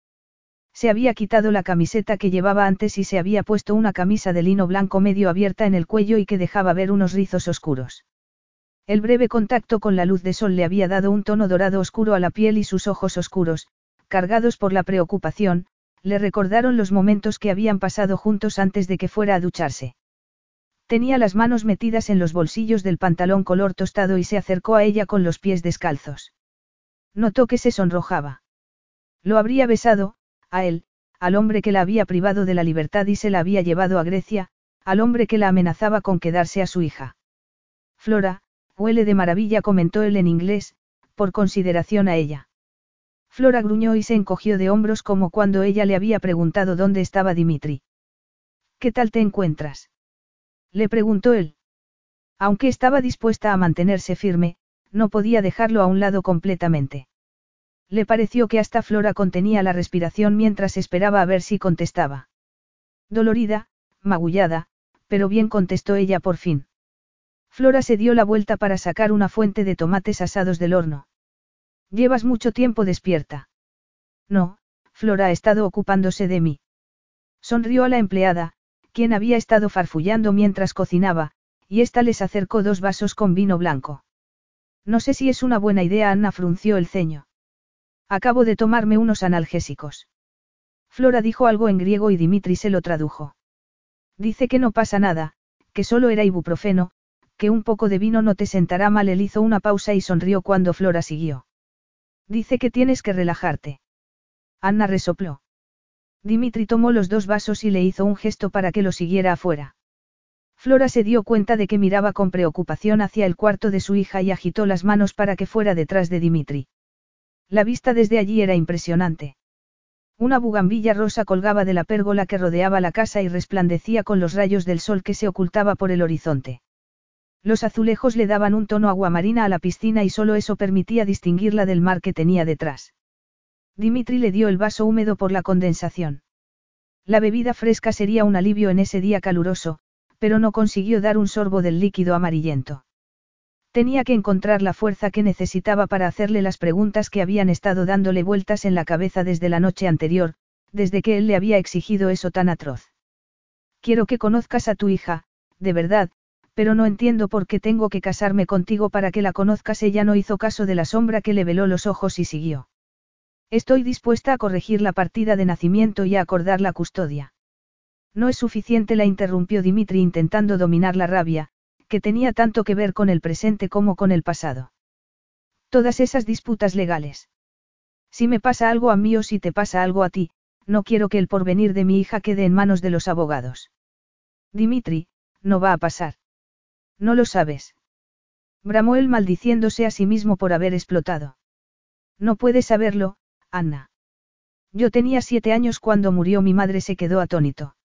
Se había quitado la camiseta que llevaba antes y se había puesto una camisa de lino blanco medio abierta en el cuello y que dejaba ver unos rizos oscuros. El breve contacto con la luz de sol le había dado un tono dorado oscuro a la piel y sus ojos oscuros, cargados por la preocupación, le recordaron los momentos que habían pasado juntos antes de que fuera a ducharse. Tenía las manos metidas en los bolsillos del pantalón color tostado y se acercó a ella con los pies descalzos. Notó que se sonrojaba. Lo habría besado, a él, al hombre que la había privado de la libertad y se la había llevado a Grecia, al hombre que la amenazaba con quedarse a su hija. Flora, huele de maravilla, comentó él en inglés, por consideración a ella. Flora gruñó y se encogió de hombros como cuando ella le había preguntado dónde estaba Dimitri. ¿Qué tal te encuentras? Le preguntó él. Aunque estaba dispuesta a mantenerse firme, no podía dejarlo a un lado completamente. Le pareció que hasta Flora contenía la respiración mientras esperaba a ver si contestaba. Dolorida, magullada, pero bien contestó ella por fin. Flora se dio la vuelta para sacar una fuente de tomates asados del horno. Llevas mucho tiempo despierta. No, Flora ha estado ocupándose de mí. Sonrió a la empleada, quien había estado farfullando mientras cocinaba, y ésta les acercó dos vasos con vino blanco. No sé si es una buena idea, Anna frunció el ceño. Acabo de tomarme unos analgésicos. Flora dijo algo en griego y Dimitri se lo tradujo. Dice que no pasa nada, que solo era ibuprofeno, que un poco de vino no te sentará mal. Él hizo una pausa y sonrió cuando Flora siguió. Dice que tienes que relajarte. Anna resopló. Dimitri tomó los dos vasos y le hizo un gesto para que lo siguiera afuera. Flora se dio cuenta de que miraba con preocupación hacia el cuarto de su hija y agitó las manos para que fuera detrás de Dimitri. La vista desde allí era impresionante. Una bugambilla rosa colgaba de la pérgola que rodeaba la casa y resplandecía con los rayos del sol que se ocultaba por el horizonte. Los azulejos le daban un tono aguamarina a la piscina y solo eso permitía distinguirla del mar que tenía detrás. Dimitri le dio el vaso húmedo por la condensación. La bebida fresca sería un alivio en ese día caluroso, pero no consiguió dar un sorbo del líquido amarillento. Tenía que encontrar la fuerza que necesitaba para hacerle las preguntas que habían estado dándole vueltas en la cabeza desde la noche anterior, desde que él le había exigido eso tan atroz. Quiero que conozcas a tu hija, de verdad, pero no entiendo por qué tengo que casarme contigo para que la conozcas. Ella no hizo caso de la sombra que le veló los ojos y siguió. Estoy dispuesta a corregir la partida de nacimiento y a acordar la custodia. No es suficiente, la interrumpió Dimitri intentando dominar la rabia, que tenía tanto que ver con el presente como con el pasado. Todas esas disputas legales. Si me pasa algo a mí o si te pasa algo a ti, no quiero que el porvenir de mi hija quede en manos de los abogados. Dimitri, no va a pasar. No lo sabes. Bramó él maldiciéndose a sí mismo por haber explotado. No puedes saberlo, Anna. Yo tenía siete años cuando murió mi madre, se quedó atónito.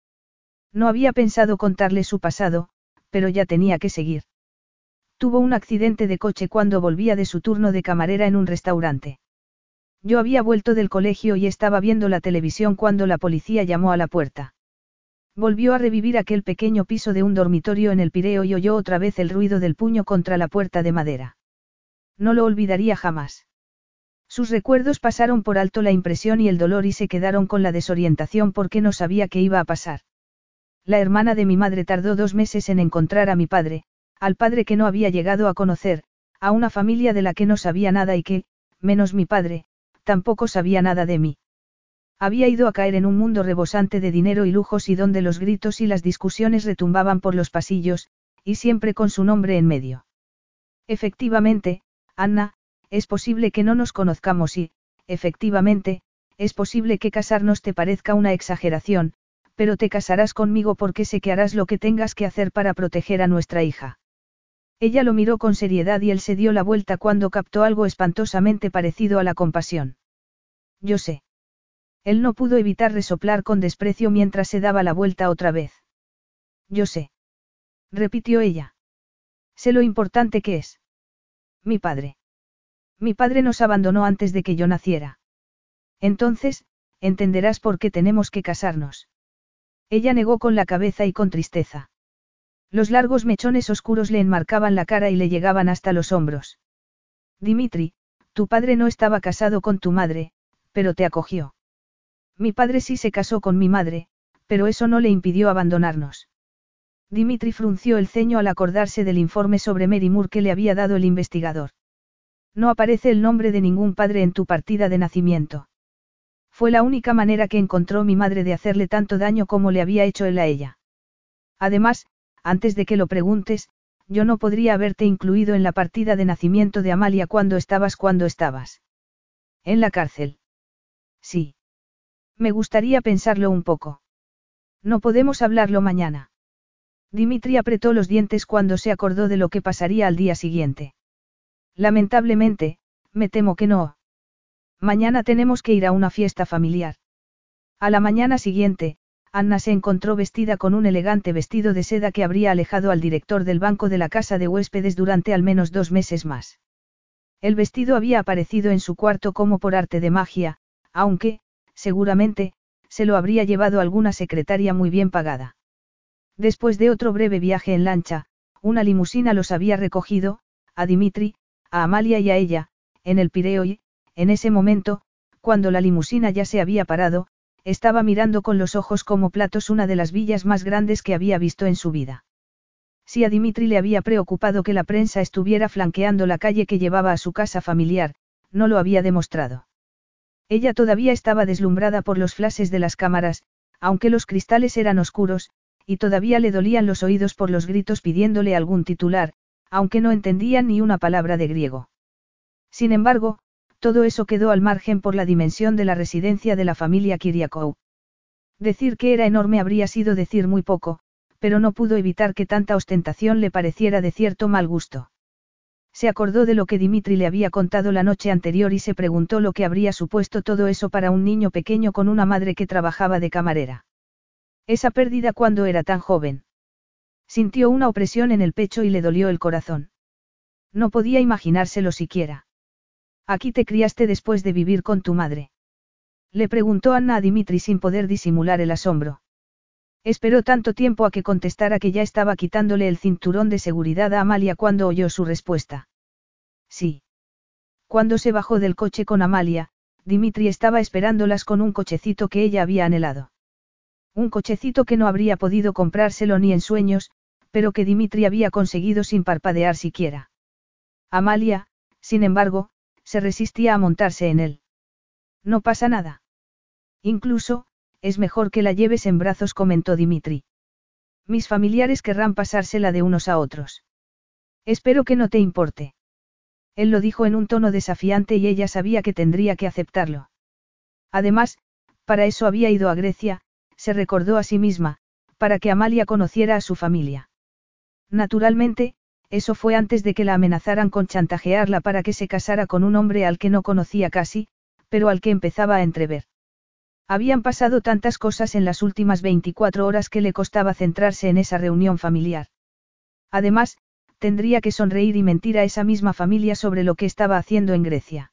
No había pensado contarle su pasado, pero ya tenía que seguir. Tuvo un accidente de coche cuando volvía de su turno de camarera en un restaurante. Yo había vuelto del colegio y estaba viendo la televisión cuando la policía llamó a la puerta. Volvió a revivir aquel pequeño piso de un dormitorio en el Pireo y oyó otra vez el ruido del puño contra la puerta de madera. No lo olvidaría jamás. Sus recuerdos pasaron por alto la impresión y el dolor y se quedaron con la desorientación porque no sabía qué iba a pasar. La hermana de mi madre tardó dos meses en encontrar a mi padre, al padre que no había llegado a conocer, a una familia de la que no sabía nada y que, menos mi padre, tampoco sabía nada de mí. Había ido a caer en un mundo rebosante de dinero y lujos y donde los gritos y las discusiones retumbaban por los pasillos, y siempre con su nombre en medio. Efectivamente, Anna, es posible que no nos conozcamos y, efectivamente, es posible que casarnos te parezca una exageración, pero te casarás conmigo porque sé que harás lo que tengas que hacer para proteger a nuestra hija. Ella lo miró con seriedad y él se dio la vuelta cuando captó algo espantosamente parecido a la compasión. Yo sé. Él no pudo evitar resoplar con desprecio mientras se daba la vuelta otra vez. Yo sé. Repitió ella. Sé lo importante que es. Mi padre. Mi padre nos abandonó antes de que yo naciera. Entonces, entenderás por qué tenemos que casarnos. Ella negó con la cabeza y con tristeza. Los largos mechones oscuros le enmarcaban la cara y le llegaban hasta los hombros. Dimitri, tu padre no estaba casado con tu madre, pero te acogió. Mi padre sí se casó con mi madre, pero eso no le impidió abandonarnos. Dimitri frunció el ceño al acordarse del informe sobre Mary Moore que le había dado el investigador. No aparece el nombre de ningún padre en tu partida de nacimiento. Fue la única manera que encontró mi madre de hacerle tanto daño como le había hecho él a ella. Además, antes de que lo preguntes, yo no podría haberte incluido en la partida de nacimiento de Amalia cuando estabas cuando estabas. En la cárcel. Sí. Me gustaría pensarlo un poco. No podemos hablarlo mañana. Dimitri apretó los dientes cuando se acordó de lo que pasaría al día siguiente. Lamentablemente, me temo que no. Mañana tenemos que ir a una fiesta familiar. A la mañana siguiente, Anna se encontró vestida con un elegante vestido de seda que habría alejado al director del banco de la casa de huéspedes durante al menos dos meses más. El vestido había aparecido en su cuarto como por arte de magia, aunque, seguramente, se lo habría llevado alguna secretaria muy bien pagada. Después de otro breve viaje en lancha, una limusina los había recogido, a Dimitri, a Amalia y a ella, en el Pireo y, en ese momento, cuando la limusina ya se había parado, estaba mirando con los ojos como platos una de las villas más grandes que había visto en su vida. Si a Dimitri le había preocupado que la prensa estuviera flanqueando la calle que llevaba a su casa familiar, no lo había demostrado. Ella todavía estaba deslumbrada por los flashes de las cámaras, aunque los cristales eran oscuros, y todavía le dolían los oídos por los gritos pidiéndole algún titular, aunque no entendía ni una palabra de griego. Sin embargo, todo eso quedó al margen por la dimensión de la residencia de la familia Kiriakou. Decir que era enorme habría sido decir muy poco, pero no pudo evitar que tanta ostentación le pareciera de cierto mal gusto. Se acordó de lo que Dimitri le había contado la noche anterior y se preguntó lo que habría supuesto todo eso para un niño pequeño con una madre que trabajaba de camarera. Esa pérdida cuando era tan joven. Sintió una opresión en el pecho y le dolió el corazón. No podía imaginárselo siquiera. Aquí te criaste después de vivir con tu madre. Le preguntó Anna a Dimitri sin poder disimular el asombro. Esperó tanto tiempo a que contestara que ya estaba quitándole el cinturón de seguridad a Amalia cuando oyó su respuesta. Sí. Cuando se bajó del coche con Amalia, Dimitri estaba esperándolas con un cochecito que ella había anhelado. Un cochecito que no habría podido comprárselo ni en sueños, pero que Dimitri había conseguido sin parpadear siquiera. Amalia, sin embargo, se resistía a montarse en él. No pasa nada. Incluso, es mejor que la lleves en brazos, comentó Dimitri. Mis familiares querrán pasársela de unos a otros. Espero que no te importe. Él lo dijo en un tono desafiante y ella sabía que tendría que aceptarlo. Además, para eso había ido a Grecia, se recordó a sí misma, para que Amalia conociera a su familia. Naturalmente, eso fue antes de que la amenazaran con chantajearla para que se casara con un hombre al que no conocía casi, pero al que empezaba a entrever. Habían pasado tantas cosas en las últimas 24 horas que le costaba centrarse en esa reunión familiar. Además, tendría que sonreír y mentir a esa misma familia sobre lo que estaba haciendo en Grecia.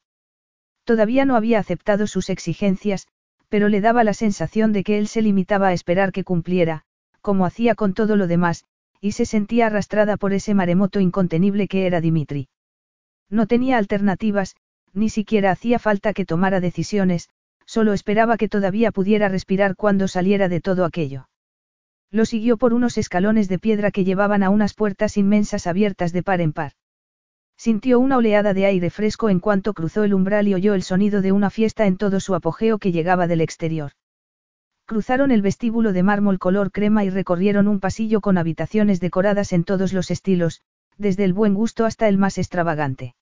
Todavía no había aceptado sus exigencias, pero le daba la sensación de que él se limitaba a esperar que cumpliera, como hacía con todo lo demás, y se sentía arrastrada por ese maremoto incontenible que era Dimitri. No tenía alternativas, ni siquiera hacía falta que tomara decisiones, solo esperaba que todavía pudiera respirar cuando saliera de todo aquello. Lo siguió por unos escalones de piedra que llevaban a unas puertas inmensas abiertas de par en par. Sintió una oleada de aire fresco en cuanto cruzó el umbral y oyó el sonido de una fiesta en todo su apogeo que llegaba del exterior. Cruzaron el vestíbulo de mármol color crema y recorrieron un pasillo con habitaciones decoradas en todos los estilos, desde el buen gusto hasta el más extravagante.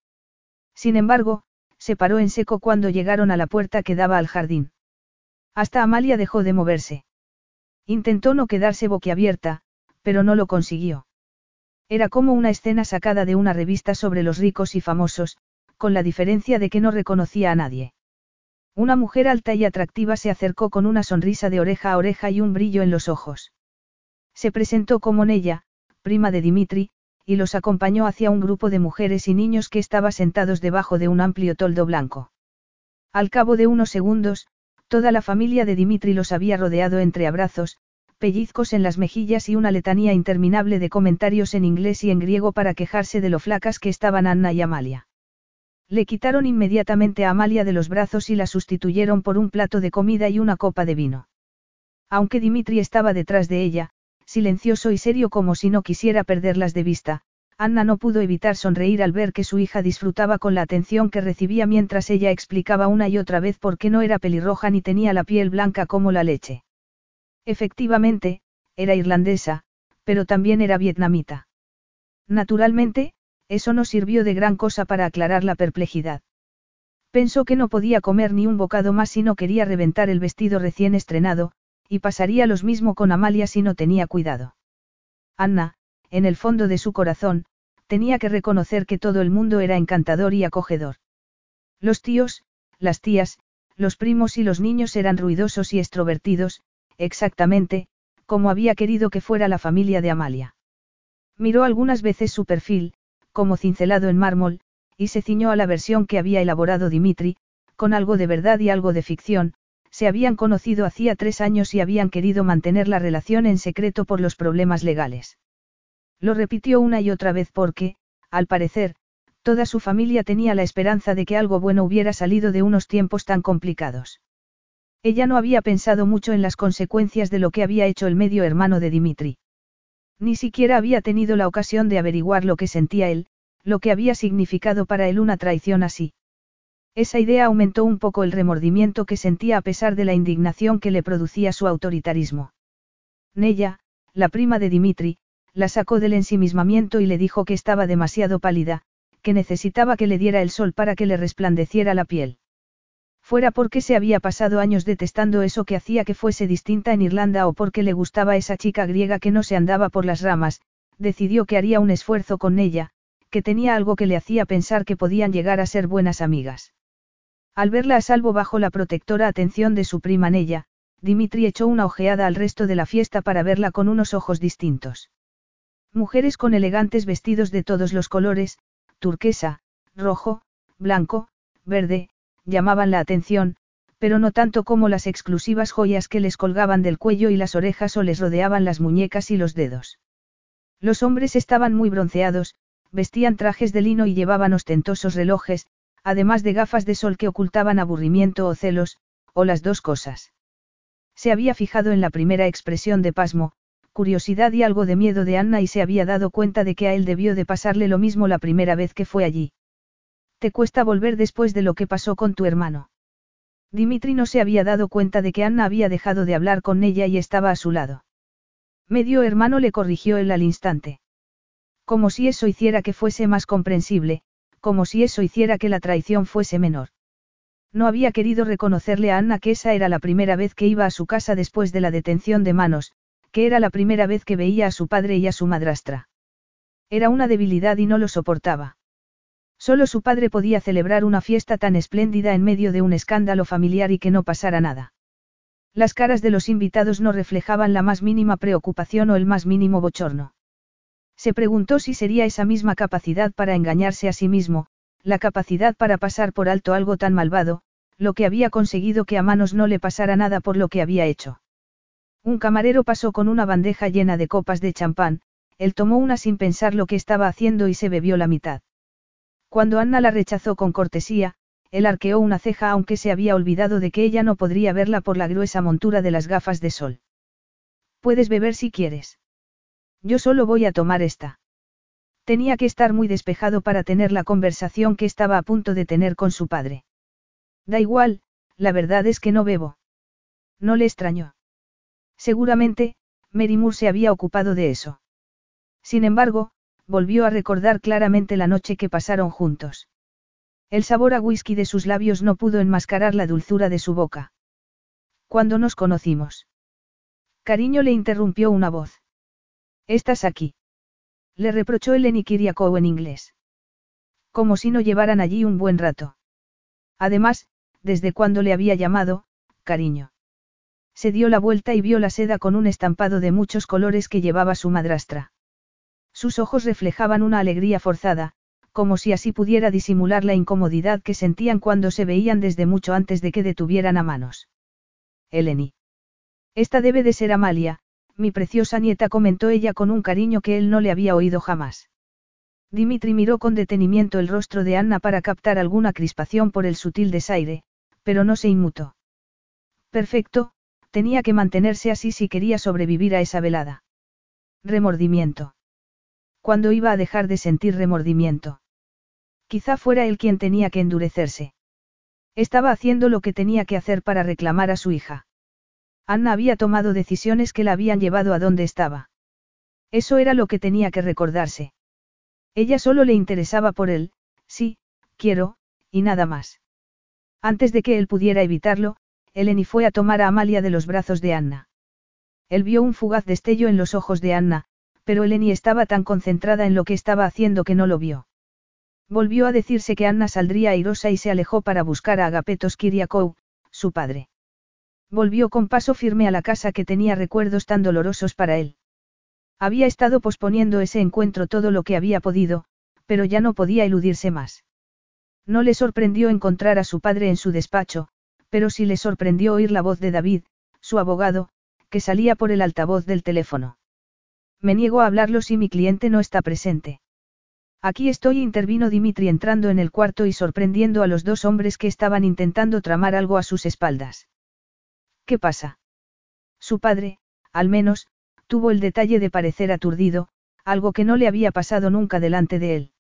Sin embargo, se paró en seco cuando llegaron a la puerta que daba al jardín. Hasta Amalia dejó de moverse. Intentó no quedarse boquiabierta, pero no lo consiguió. Era como una escena sacada de una revista sobre los ricos y famosos, con la diferencia de que no reconocía a nadie. Una mujer alta y atractiva se acercó con una sonrisa de oreja a oreja y un brillo en los ojos. Se presentó como Nella, prima de Dimitri, y los acompañó hacia un grupo de mujeres y niños que estaba sentados debajo de un amplio toldo blanco. Al cabo de unos segundos, toda la familia de Dimitri los había rodeado entre abrazos, pellizcos en las mejillas y una letanía interminable de comentarios en inglés y en griego para quejarse de lo flacas que estaban Anna y Amalia. Le quitaron inmediatamente a Amalia de los brazos y la sustituyeron por un plato de comida y una copa de vino. Aunque Dimitri estaba detrás de ella, silencioso y serio como si no quisiera perderlas de vista, Anna no pudo evitar sonreír al ver que su hija disfrutaba con la atención que recibía mientras ella explicaba una y otra vez por qué no era pelirroja ni tenía la piel blanca como la leche. Efectivamente, era irlandesa, pero también era vietnamita. Naturalmente, eso no sirvió de gran cosa para aclarar la perplejidad. Pensó que no podía comer ni un bocado más si no quería reventar el vestido recién estrenado, y pasaría lo mismo con Amalia si no tenía cuidado. Anna, en el fondo de su corazón, tenía que reconocer que todo el mundo era encantador y acogedor. Los tíos, las tías, los primos y los niños eran ruidosos y extrovertidos, exactamente, como había querido que fuera la familia de Amalia. Miró algunas veces su perfil, como cincelado en mármol, y se ciñó a la versión que había elaborado Dimitri, con algo de verdad y algo de ficción, se habían conocido hacía tres años y habían querido mantener la relación en secreto por los problemas legales. Lo repitió una y otra vez porque, al parecer, toda su familia tenía la esperanza de que algo bueno hubiera salido de unos tiempos tan complicados. Ella no había pensado mucho en las consecuencias de lo que había hecho el medio hermano de Dimitri. Ni siquiera había tenido la ocasión de averiguar lo que sentía él, lo que había significado para él una traición así. Esa idea aumentó un poco el remordimiento que sentía a pesar de la indignación que le producía su autoritarismo. Nella, la prima de Dimitri, la sacó del ensimismamiento y le dijo que estaba demasiado pálida, que necesitaba que le diera el sol para que le resplandeciera la piel. Fuera porque se había pasado años detestando eso que hacía que fuese distinta en Irlanda o porque le gustaba esa chica griega que no se andaba por las ramas, decidió que haría un esfuerzo con ella, que tenía algo que le hacía pensar que podían llegar a ser buenas amigas. Al verla a salvo bajo la protectora atención de su prima Nella, Dimitri echó una ojeada al resto de la fiesta para verla con unos ojos distintos. Mujeres con elegantes vestidos de todos los colores, turquesa, rojo, blanco, verde, llamaban la atención, pero no tanto como las exclusivas joyas que les colgaban del cuello y las orejas o les rodeaban las muñecas y los dedos. Los hombres estaban muy bronceados, vestían trajes de lino y llevaban ostentosos relojes, además de gafas de sol que ocultaban aburrimiento o celos, o las dos cosas. Se había fijado en la primera expresión de pasmo, curiosidad y algo de miedo de Anna y se había dado cuenta de que a él debió de pasarle lo mismo la primera vez que fue allí. Te cuesta volver después de lo que pasó con tu hermano. Dimitri no se había dado cuenta de que Anna había dejado de hablar con ella y estaba a su lado. Medio hermano le corrigió él al instante. Como si eso hiciera que fuese más comprensible, como si eso hiciera que la traición fuese menor. No había querido reconocerle a Anna que esa era la primera vez que iba a su casa después de la detención de manos, que era la primera vez que veía a su padre y a su madrastra. Era una debilidad y no lo soportaba. Solo su padre podía celebrar una fiesta tan espléndida en medio de un escándalo familiar y que no pasara nada. Las caras de los invitados no reflejaban la más mínima preocupación o el más mínimo bochorno. Se preguntó si sería esa misma capacidad para engañarse a sí mismo, la capacidad para pasar por alto algo tan malvado, lo que había conseguido que a manos no le pasara nada por lo que había hecho. Un camarero pasó con una bandeja llena de copas de champán, él tomó una sin pensar lo que estaba haciendo y se bebió la mitad. Cuando Anna la rechazó con cortesía, él arqueó una ceja aunque se había olvidado de que ella no podría verla por la gruesa montura de las gafas de sol. Puedes beber si quieres. Yo solo voy a tomar esta. Tenía que estar muy despejado para tener la conversación que estaba a punto de tener con su padre. Da igual, la verdad es que no bebo. No le extrañó. Seguramente, Merimur se había ocupado de eso. Sin embargo, volvió a recordar claramente la noche que pasaron juntos. El sabor a whisky de sus labios no pudo enmascarar la dulzura de su boca. Cuando nos conocimos. Cariño le interrumpió una voz. Estás aquí. Le reprochó Eleni Kiriakou en inglés. Como si no llevaran allí un buen rato. Además, desde cuando le había llamado, cariño. Se dio la vuelta y vio la seda con un estampado de muchos colores que llevaba su madrastra. Sus ojos reflejaban una alegría forzada, como si así pudiera disimular la incomodidad que sentían cuando se veían desde mucho antes de que detuvieran a manos. Eleni. Esta debe de ser Amalia, mi preciosa nieta comentó ella con un cariño que él no le había oído jamás. Dimitri miró con detenimiento el rostro de Anna para captar alguna crispación por el sutil desaire, pero no se inmutó. Perfecto, tenía que mantenerse así si quería sobrevivir a esa velada. Remordimiento. ¿Cuándo iba a dejar de sentir remordimiento? Quizá fuera él quien tenía que endurecerse. Estaba haciendo lo que tenía que hacer para reclamar a su hija. Anna había tomado decisiones que la habían llevado a donde estaba. Eso era lo que tenía que recordarse. Ella solo le interesaba por él, sí, quiero, y nada más. Antes de que él pudiera evitarlo, Eleni fue a tomar a Amalia de los brazos de Anna. Él vio un fugaz destello en los ojos de Anna, pero Eleni estaba tan concentrada en lo que estaba haciendo que no lo vio. Volvió a decirse que Anna saldría airosa y se alejó para buscar a Agapetos Kiriakou, su padre. Volvió con paso firme a la casa que tenía recuerdos tan dolorosos para él. Había estado posponiendo ese encuentro todo lo que había podido, pero ya no podía eludirse más. No le sorprendió encontrar a su padre en su despacho, pero sí le sorprendió oír la voz de David, su abogado, que salía por el altavoz del teléfono. Me niego a hablarlo si mi cliente no está presente. Aquí estoy, intervino Dimitri entrando en el cuarto y sorprendiendo a los dos hombres que estaban intentando tramar algo a sus espaldas. ¿Qué pasa? Su padre, al menos, tuvo el detalle de parecer aturdido, algo que no le había pasado nunca delante de él.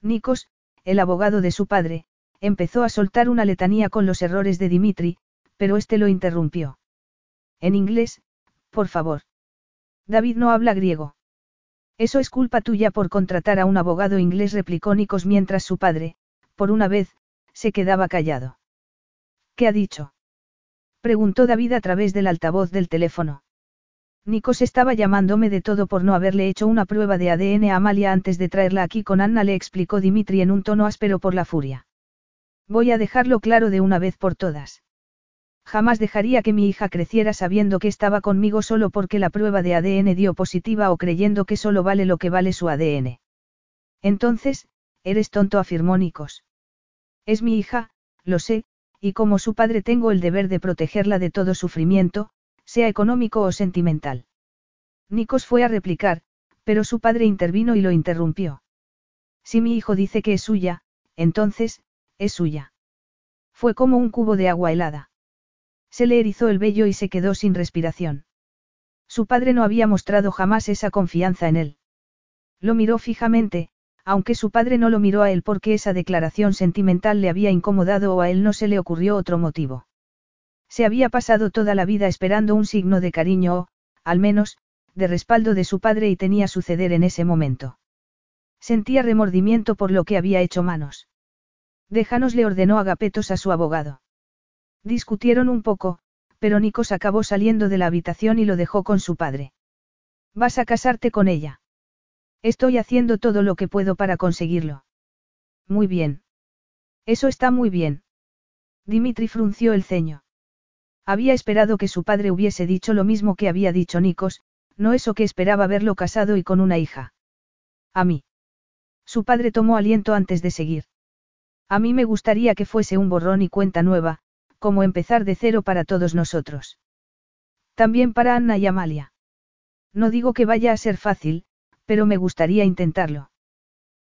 Nikos, el abogado de su padre, empezó a soltar una letanía con los errores de Dimitri, pero este lo interrumpió. En inglés, por favor. David no habla griego. Eso es culpa tuya por contratar a un abogado inglés, replicó Nikos mientras su padre, por una vez, se quedaba callado. ¿Qué ha dicho? Preguntó David a través del altavoz del teléfono. Nikos estaba llamándome de todo por no haberle hecho una prueba de ADN a Amalia antes de traerla aquí con Anna, le explicó Dimitri en un tono áspero por la furia. Voy a dejarlo claro de una vez por todas. Jamás dejaría que mi hija creciera sabiendo que estaba conmigo solo porque la prueba de ADN dio positiva o creyendo que solo vale lo que vale su ADN. Entonces, eres tonto, afirmó Nikos. Es mi hija, lo sé, y como su padre tengo el deber de protegerla de todo sufrimiento, sea económico o sentimental. Nikos fue a replicar, pero su padre intervino y lo interrumpió. Si mi hijo dice que es suya, entonces, es suya. Fue como un cubo de agua helada. Se le erizó el vello y se quedó sin respiración. Su padre no había mostrado jamás esa confianza en él. Lo miró fijamente, aunque su padre no lo miró a él porque esa declaración sentimental le había incomodado o a él no se le ocurrió otro motivo. Se había pasado toda la vida esperando un signo de cariño o, al menos, de respaldo de su padre y tenía suceder en ese momento. Sentía remordimiento por lo que había hecho manos. Déjanos le ordenó Agapetos a su abogado. Discutieron un poco, pero Nikos acabó saliendo de la habitación y lo dejó con su padre. ¿Vas a casarte con ella? Estoy haciendo todo lo que puedo para conseguirlo. Muy bien. Eso está muy bien. Dimitri frunció el ceño. Había esperado que su padre hubiese dicho lo mismo que había dicho Nikos, no eso que esperaba verlo casado y con una hija. A mí. Su padre tomó aliento antes de seguir. A mí me gustaría que fuese un borrón y cuenta nueva, como empezar de cero para todos nosotros. También para Anna y Amalia. No digo que vaya a ser fácil, pero me gustaría intentarlo.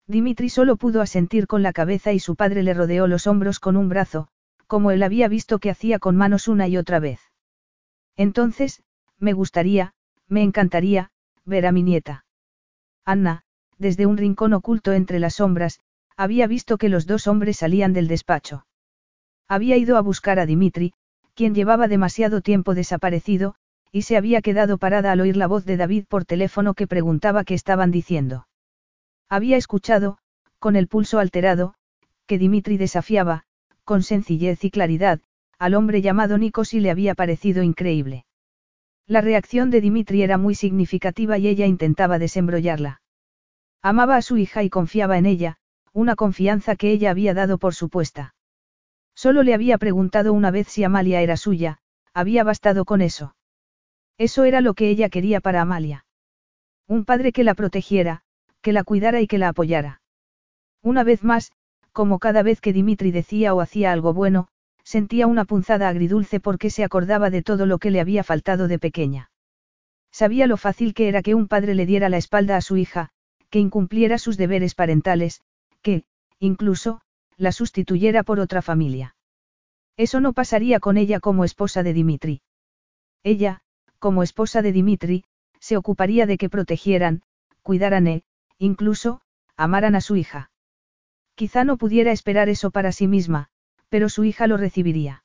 Dimitri solo pudo asentir con la cabeza y su padre le rodeó los hombros con un brazo, como él había visto que hacía con manos una y otra vez. Entonces, me gustaría, me encantaría, ver a mi nieta. Anna, desde un rincón oculto entre las sombras, había visto que los dos hombres salían del despacho. Había ido a buscar a Dimitri, quien llevaba demasiado tiempo desaparecido, y se había quedado parada al oír la voz de David por teléfono que preguntaba qué estaban diciendo. Había escuchado, con el pulso alterado, que Dimitri desafiaba, con sencillez y claridad, al hombre llamado Nikos y le había parecido increíble. La reacción de Dimitri era muy significativa y ella intentaba desembrollarla. Amaba a su hija y confiaba en ella, una confianza que ella había dado por supuesta. Solo le había preguntado una vez si Amalia era suya, había bastado con eso. Eso era lo que ella quería para Amalia. Un padre que la protegiera, que la cuidara y que la apoyara. Una vez más, como cada vez que Dimitri decía o hacía algo bueno, sentía una punzada agridulce porque se acordaba de todo lo que le había faltado de pequeña. Sabía lo fácil que era que un padre le diera la espalda a su hija, que incumpliera sus deberes parentales, que, incluso, la sustituyera por otra familia. Eso no pasaría con ella como esposa de Dimitri. Ella, como esposa de Dimitri, se ocuparía de que protegieran, cuidaran e, incluso, amaran a su hija. Quizá no pudiera esperar eso para sí misma, pero su hija lo recibiría.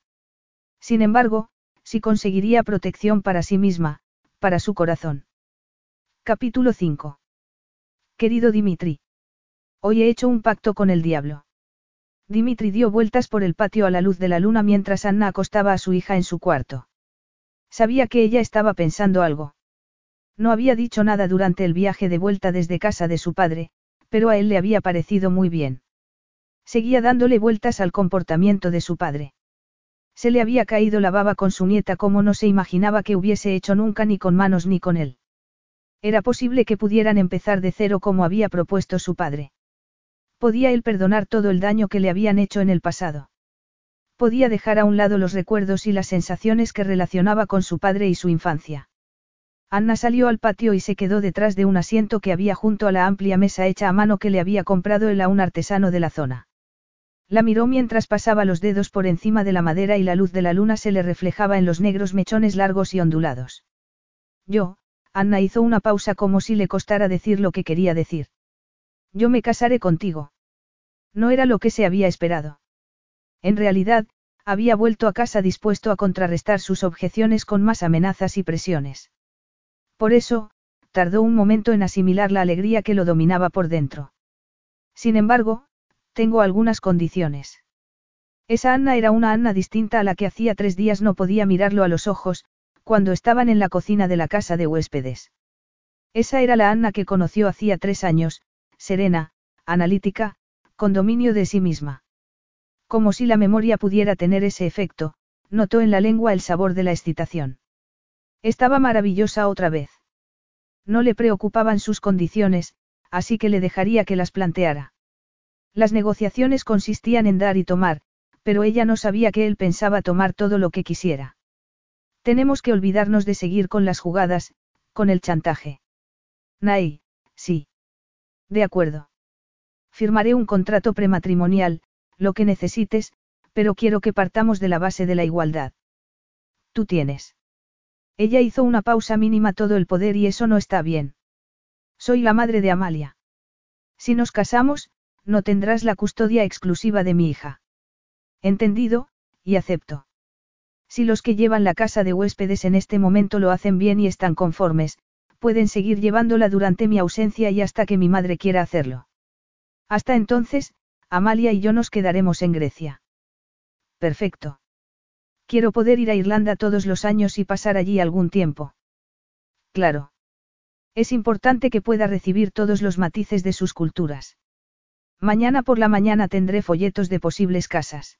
Sin embargo, si conseguiría protección para sí misma, para su corazón. Capítulo 5. Querido Dimitri. Hoy he hecho un pacto con el diablo. Dimitri dio vueltas por el patio a la luz de la luna mientras Anna acostaba a su hija en su cuarto. Sabía que ella estaba pensando algo. No había dicho nada durante el viaje de vuelta desde casa de su padre, pero a él le había parecido muy bien. Seguía dándole vueltas al comportamiento de su padre. Se le había caído la baba con su nieta como no se imaginaba que hubiese hecho nunca ni con manos ni con él. Era posible que pudieran empezar de cero como había propuesto su padre. Podía él perdonar todo el daño que le habían hecho en el pasado. Podía dejar a un lado los recuerdos y las sensaciones que relacionaba con su padre y su infancia. Anna salió al patio y se quedó detrás de un asiento que había junto a la amplia mesa hecha a mano que le había comprado él a un artesano de la zona. La miró mientras pasaba los dedos por encima de la madera y la luz de la luna se le reflejaba en los negros mechones largos y ondulados. Yo, Anna hizo una pausa como si le costara decir lo que quería decir. Yo me casaré contigo. No era lo que se había esperado. En realidad, había vuelto a casa dispuesto a contrarrestar sus objeciones con más amenazas y presiones. Por eso, tardó un momento en asimilar la alegría que lo dominaba por dentro. Sin embargo, tengo algunas condiciones. Esa Anna era una Anna distinta a la que hacía tres días no podía mirarlo a los ojos, cuando estaban en la cocina de la casa de huéspedes. Esa era la Anna que conoció hacía tres años, serena, analítica, con dominio de sí misma. Como si la memoria pudiera tener ese efecto, notó en la lengua el sabor de la excitación. Estaba maravillosa otra vez. No le preocupaban sus condiciones, así que le dejaría que las planteara. Las negociaciones consistían en dar y tomar, pero ella no sabía que él pensaba tomar todo lo que quisiera. Tenemos que olvidarnos de seguir con las jugadas, con el chantaje. Nay, sí. De acuerdo. Firmaré un contrato prematrimonial, lo que necesites, pero quiero que partamos de la base de la igualdad. Tú tienes. Ella hizo una pausa mínima todo el poder y eso no está bien. Soy la madre de Amalia. Si nos casamos, no tendrás la custodia exclusiva de mi hija. Entendido, y acepto. Si los que llevan la casa de huéspedes en este momento lo hacen bien y están conformes, pueden seguir llevándola durante mi ausencia y hasta que mi madre quiera hacerlo. Hasta entonces, Amalia y yo nos quedaremos en Grecia. Perfecto. Quiero poder ir a Irlanda todos los años y pasar allí algún tiempo. Claro. Es importante que pueda recibir todos los matices de sus culturas. Mañana por la mañana tendré folletos de posibles casas.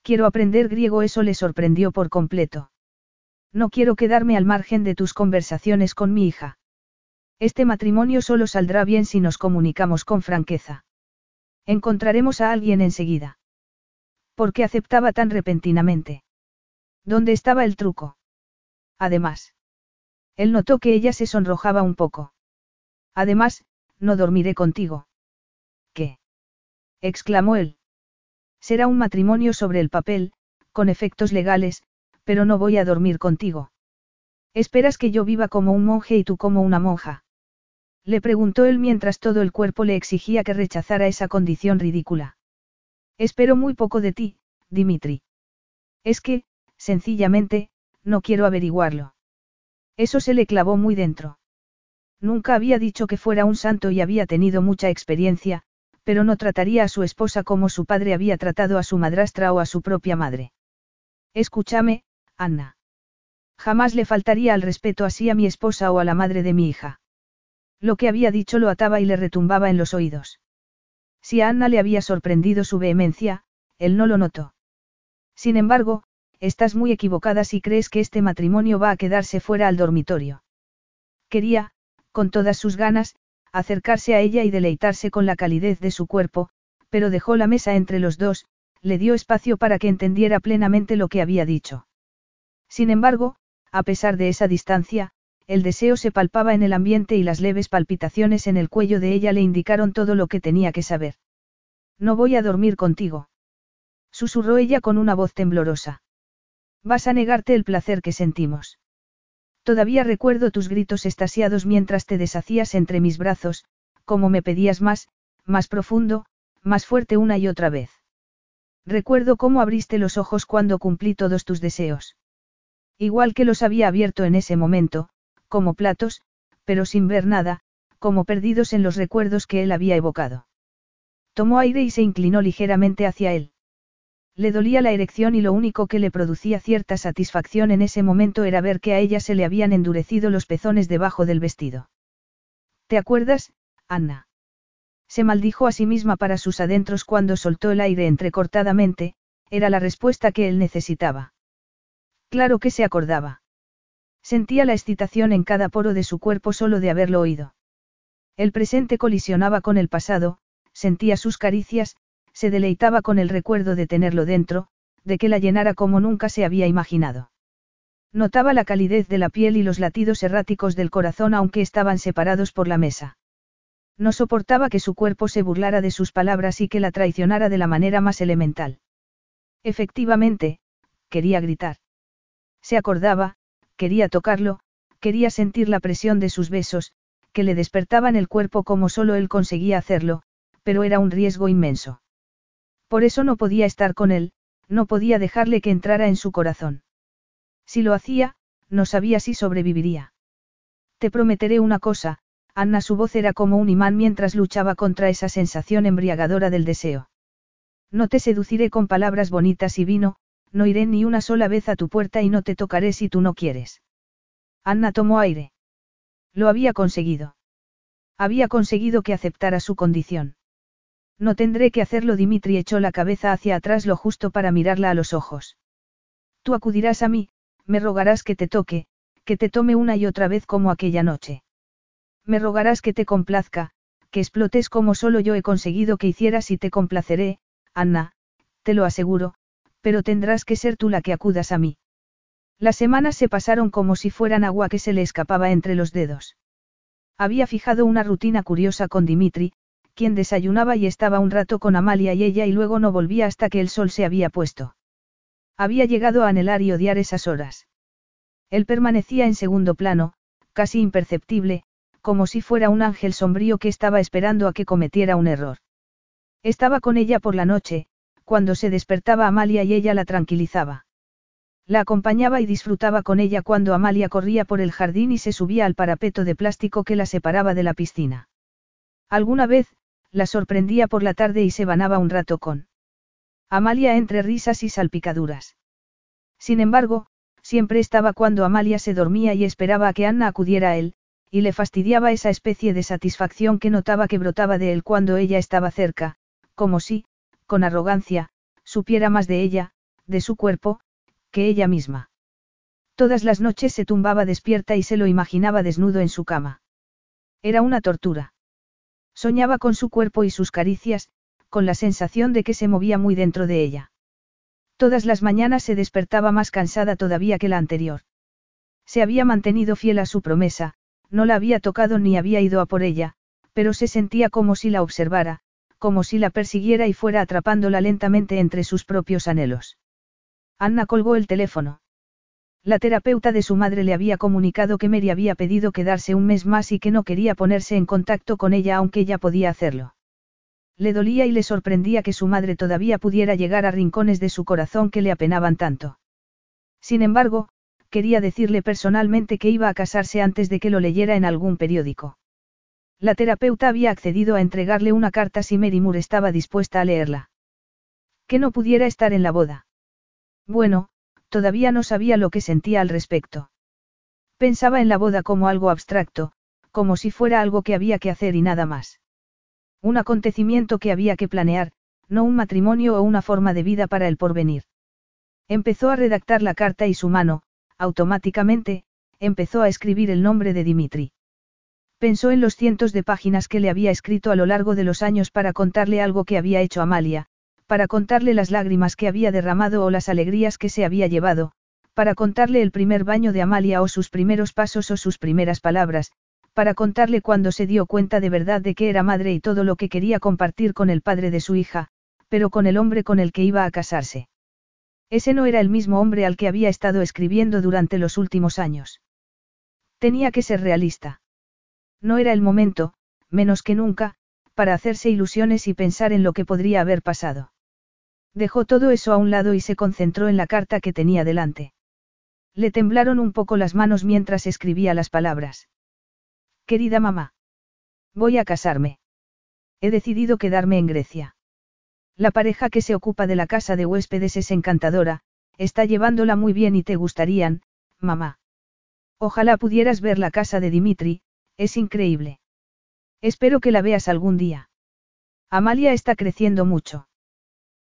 Quiero aprender griego, eso le sorprendió por completo. No quiero quedarme al margen de tus conversaciones con mi hija. Este matrimonio solo saldrá bien si nos comunicamos con franqueza. Encontraremos a alguien enseguida. ¿Por qué aceptaba tan repentinamente? ¿Dónde estaba el truco? Además. Él notó que ella se sonrojaba un poco. Además, no dormiré contigo. ¿Qué? exclamó él. Será un matrimonio sobre el papel, con efectos legales, pero no voy a dormir contigo. ¿Esperas que yo viva como un monje y tú como una monja? Le preguntó él mientras todo el cuerpo le exigía que rechazara esa condición ridícula. Espero muy poco de ti, Dimitri. Es que, sencillamente, no quiero averiguarlo. Eso se le clavó muy dentro. Nunca había dicho que fuera un santo y había tenido mucha experiencia, pero no trataría a su esposa como su padre había tratado a su madrastra o a su propia madre. Escúchame, Anna. Jamás le faltaría al respeto así a mi esposa o a la madre de mi hija. Lo que había dicho lo ataba y le retumbaba en los oídos. Si a Anna le había sorprendido su vehemencia, él no lo notó. Sin embargo, estás muy equivocada si crees que este matrimonio va a quedarse fuera al dormitorio. Quería, con todas sus ganas, acercarse a ella y deleitarse con la calidez de su cuerpo, pero dejó la mesa entre los dos, le dio espacio para que entendiera plenamente lo que había dicho. Sin embargo, a pesar de esa distancia, el deseo se palpaba en el ambiente y las leves palpitaciones en el cuello de ella le indicaron todo lo que tenía que saber. No voy a dormir contigo. Susurró ella con una voz temblorosa. Vas a negarte el placer que sentimos. Todavía recuerdo tus gritos estasiados mientras te deshacías entre mis brazos, como me pedías más, más profundo, más fuerte una y otra vez. Recuerdo cómo abriste los ojos cuando cumplí todos tus deseos. Igual que los había abierto en ese momento, como platos, pero sin ver nada, como perdidos en los recuerdos que él había evocado. Tomó aire y se inclinó ligeramente hacia él. Le dolía la erección y lo único que le producía cierta satisfacción en ese momento era ver que a ella se le habían endurecido los pezones debajo del vestido. ¿Te acuerdas, Anna? Se maldijo a sí misma para sus adentros cuando soltó el aire entrecortadamente, era la respuesta que él necesitaba. Claro que se acordaba. Sentía la excitación en cada poro de su cuerpo solo de haberlo oído. El presente colisionaba con el pasado, sentía sus caricias, se deleitaba con el recuerdo de tenerlo dentro, de que la llenara como nunca se había imaginado. Notaba la calidez de la piel y los latidos erráticos del corazón aunque estaban separados por la mesa. No soportaba que su cuerpo se burlara de sus palabras y que la traicionara de la manera más elemental. Efectivamente, quería gritar. Se acordaba, quería tocarlo, quería sentir la presión de sus besos, que le despertaban el cuerpo como solo él conseguía hacerlo, pero era un riesgo inmenso. Por eso no podía estar con él, no podía dejarle que entrara en su corazón. Si lo hacía, no sabía si sobreviviría. Te prometeré una cosa, Anna su voz era como un imán mientras luchaba contra esa sensación embriagadora del deseo. No te seduciré con palabras bonitas y vino, no iré ni una sola vez a tu puerta y no te tocaré si tú no quieres. Anna tomó aire. Lo había conseguido. Había conseguido que aceptara su condición. No tendré que hacerlo. Dimitri echó la cabeza hacia atrás lo justo para mirarla a los ojos. Tú acudirás a mí, me rogarás que te toque, que te tome una y otra vez como aquella noche. Me rogarás que te complazca, que explotes como solo yo he conseguido que hicieras y te complaceré, Anna, te lo aseguro, pero tendrás que ser tú la que acudas a mí. Las semanas se pasaron como si fueran agua que se le escapaba entre los dedos. Había fijado una rutina curiosa con Dimitri, quien desayunaba y estaba un rato con Amalia y ella y luego no volvía hasta que el sol se había puesto. Había llegado a anhelar y odiar esas horas. Él permanecía en segundo plano, casi imperceptible, como si fuera un ángel sombrío que estaba esperando a que cometiera un error. Estaba con ella por la noche, cuando se despertaba Amalia y ella la tranquilizaba. La acompañaba y disfrutaba con ella cuando Amalia corría por el jardín y se subía al parapeto de plástico que la separaba de la piscina. Alguna vez, la sorprendía por la tarde y se vanaba un rato con Amalia entre risas y salpicaduras. Sin embargo, siempre estaba cuando Amalia se dormía y esperaba a que Anna acudiera a él, y le fastidiaba esa especie de satisfacción que notaba que brotaba de él cuando ella estaba cerca, como si, con arrogancia, supiera más de ella, de su cuerpo, que ella misma. Todas las noches se tumbaba despierta y se lo imaginaba desnudo en su cama. Era una tortura. Soñaba con su cuerpo y sus caricias, con la sensación de que se movía muy dentro de ella. Todas las mañanas se despertaba más cansada todavía que la anterior. Se había mantenido fiel a su promesa, no la había tocado ni había ido a por ella, pero se sentía como si la observara, como si la persiguiera y fuera atrapándola lentamente entre sus propios anhelos. Anna colgó el teléfono. La terapeuta de su madre le había comunicado que Mary había pedido quedarse un mes más y que no quería ponerse en contacto con ella aunque ella podía hacerlo. Le dolía y le sorprendía que su madre todavía pudiera llegar a rincones de su corazón que le apenaban tanto. Sin embargo, quería decirle personalmente que iba a casarse antes de que lo leyera en algún periódico. La terapeuta había accedido a entregarle una carta si Mary Moore estaba dispuesta a leerla. Que no pudiera estar en la boda. Bueno, todavía no sabía lo que sentía al respecto. Pensaba en la boda como algo abstracto, como si fuera algo que había que hacer y nada más. Un acontecimiento que había que planear, no un matrimonio o una forma de vida para el porvenir. Empezó a redactar la carta y su mano, automáticamente, empezó a escribir el nombre de Dimitri. Pensó en los cientos de páginas que le había escrito a lo largo de los años para contarle algo que había hecho Amalia, para contarle las lágrimas que había derramado o las alegrías que se había llevado, para contarle el primer baño de Amalia o sus primeros pasos o sus primeras palabras, para contarle cuando se dio cuenta de verdad de que era madre y todo lo que quería compartir con el padre de su hija, pero con el hombre con el que iba a casarse. Ese no era el mismo hombre al que había estado escribiendo durante los últimos años. Tenía que ser realista. No era el momento, menos que nunca, para hacerse ilusiones y pensar en lo que podría haber pasado. Dejó todo eso a un lado y se concentró en la carta que tenía delante. Le temblaron un poco las manos mientras escribía las palabras. Querida mamá. Voy a casarme. He decidido quedarme en Grecia. La pareja que se ocupa de la casa de huéspedes es encantadora, está llevándola muy bien y te gustarían, mamá. Ojalá pudieras ver la casa de Dimitri, es increíble. Espero que la veas algún día. Amalia está creciendo mucho.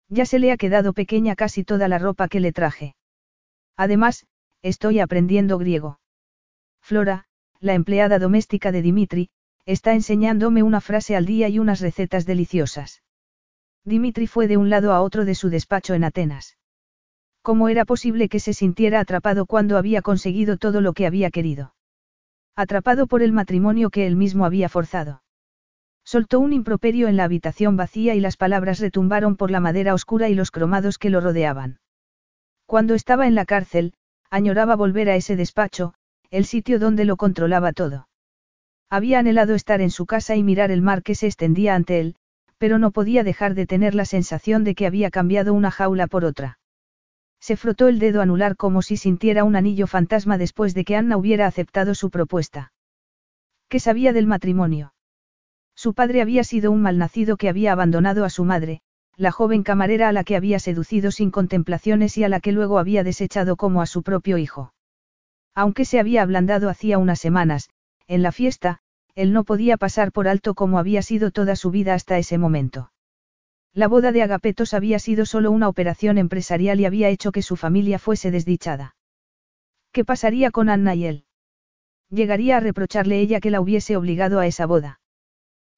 Ya se le ha quedado pequeña casi toda la ropa que le traje. Además, estoy aprendiendo griego. Flora, la empleada doméstica de Dimitri, está enseñándome una frase al día y unas recetas deliciosas. Dimitri fue de un lado a otro de su despacho en Atenas. ¿Cómo era posible que se sintiera atrapado cuando había conseguido todo lo que había querido? Atrapado por el matrimonio que él mismo había forzado. Soltó un improperio en la habitación vacía y las palabras retumbaron por la madera oscura y los cromados que lo rodeaban. Cuando estaba en la cárcel, añoraba volver a ese despacho, el sitio donde lo controlaba todo. Había anhelado estar en su casa y mirar el mar que se extendía ante él, pero no podía dejar de tener la sensación de que había cambiado una jaula por otra. Se frotó el dedo anular como si sintiera un anillo fantasma después de que Anna hubiera aceptado su propuesta. ¿Qué sabía del matrimonio? Su padre había sido un malnacido que había abandonado a su madre, la joven camarera a la que había seducido sin contemplaciones y a la que luego había desechado como a su propio hijo. Aunque se había ablandado hacía unas semanas, en la fiesta, él no podía pasar por alto como había sido toda su vida hasta ese momento. La boda de Agapetos había sido solo una operación empresarial y había hecho que su familia fuese desdichada. ¿Qué pasaría con Anna y él? Llegaría a reprocharle ella que la hubiese obligado a esa boda.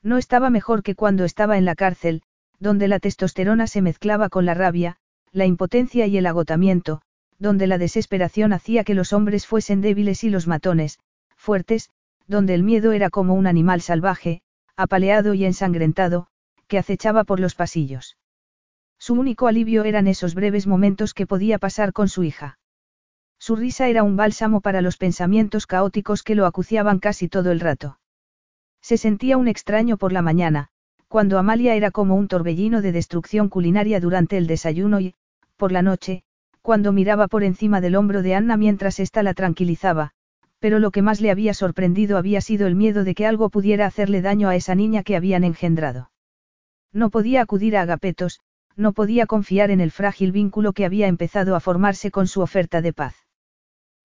No estaba mejor que cuando estaba en la cárcel, donde la testosterona se mezclaba con la rabia, la impotencia y el agotamiento, donde la desesperación hacía que los hombres fuesen débiles y los matones, fuertes, donde el miedo era como un animal salvaje, apaleado y ensangrentado, que acechaba por los pasillos. Su único alivio eran esos breves momentos que podía pasar con su hija. Su risa era un bálsamo para los pensamientos caóticos que lo acuciaban casi todo el rato. Se sentía un extraño por la mañana, cuando Amalia era como un torbellino de destrucción culinaria durante el desayuno y, por la noche, cuando miraba por encima del hombro de Anna mientras ésta la tranquilizaba, pero lo que más le había sorprendido había sido el miedo de que algo pudiera hacerle daño a esa niña que habían engendrado. No podía acudir a Agapetos, no podía confiar en el frágil vínculo que había empezado a formarse con su oferta de paz.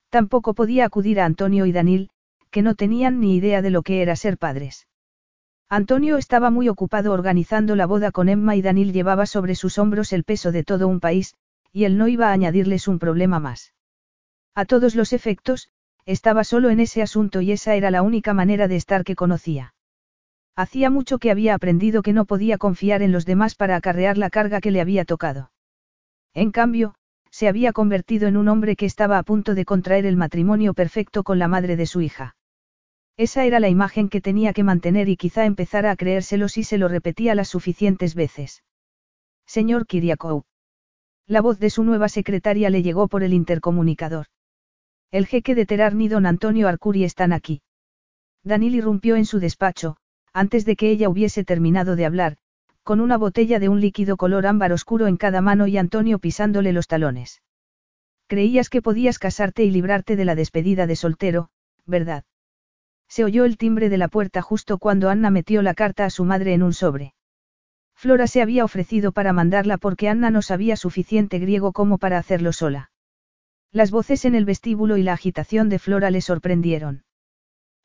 Tampoco podía acudir a Antonio y Danil, que no tenían ni idea de lo que era ser padres. Antonio estaba muy ocupado organizando la boda con Emma y Danil llevaba sobre sus hombros el peso de todo un país, y él no iba a añadirles un problema más. A todos los efectos, estaba solo en ese asunto y esa era la única manera de estar que conocía. Hacía mucho que había aprendido que no podía confiar en los demás para acarrear la carga que le había tocado. En cambio, se había convertido en un hombre que estaba a punto de contraer el matrimonio perfecto con la madre de su hija. Esa era la imagen que tenía que mantener y quizá empezara a creérselo si se lo repetía las suficientes veces. Señor Kiriakou. La voz de su nueva secretaria le llegó por el intercomunicador. El jeque de Terar ni don Antonio Arcuri están aquí. Danil irrumpió en su despacho, antes de que ella hubiese terminado de hablar, con una botella de un líquido color ámbar oscuro en cada mano y Antonio pisándole los talones. Creías que podías casarte y librarte de la despedida de soltero, ¿verdad? Se oyó el timbre de la puerta justo cuando Anna metió la carta a su madre en un sobre. Flora se había ofrecido para mandarla porque Anna no sabía suficiente griego como para hacerlo sola. Las voces en el vestíbulo y la agitación de Flora le sorprendieron.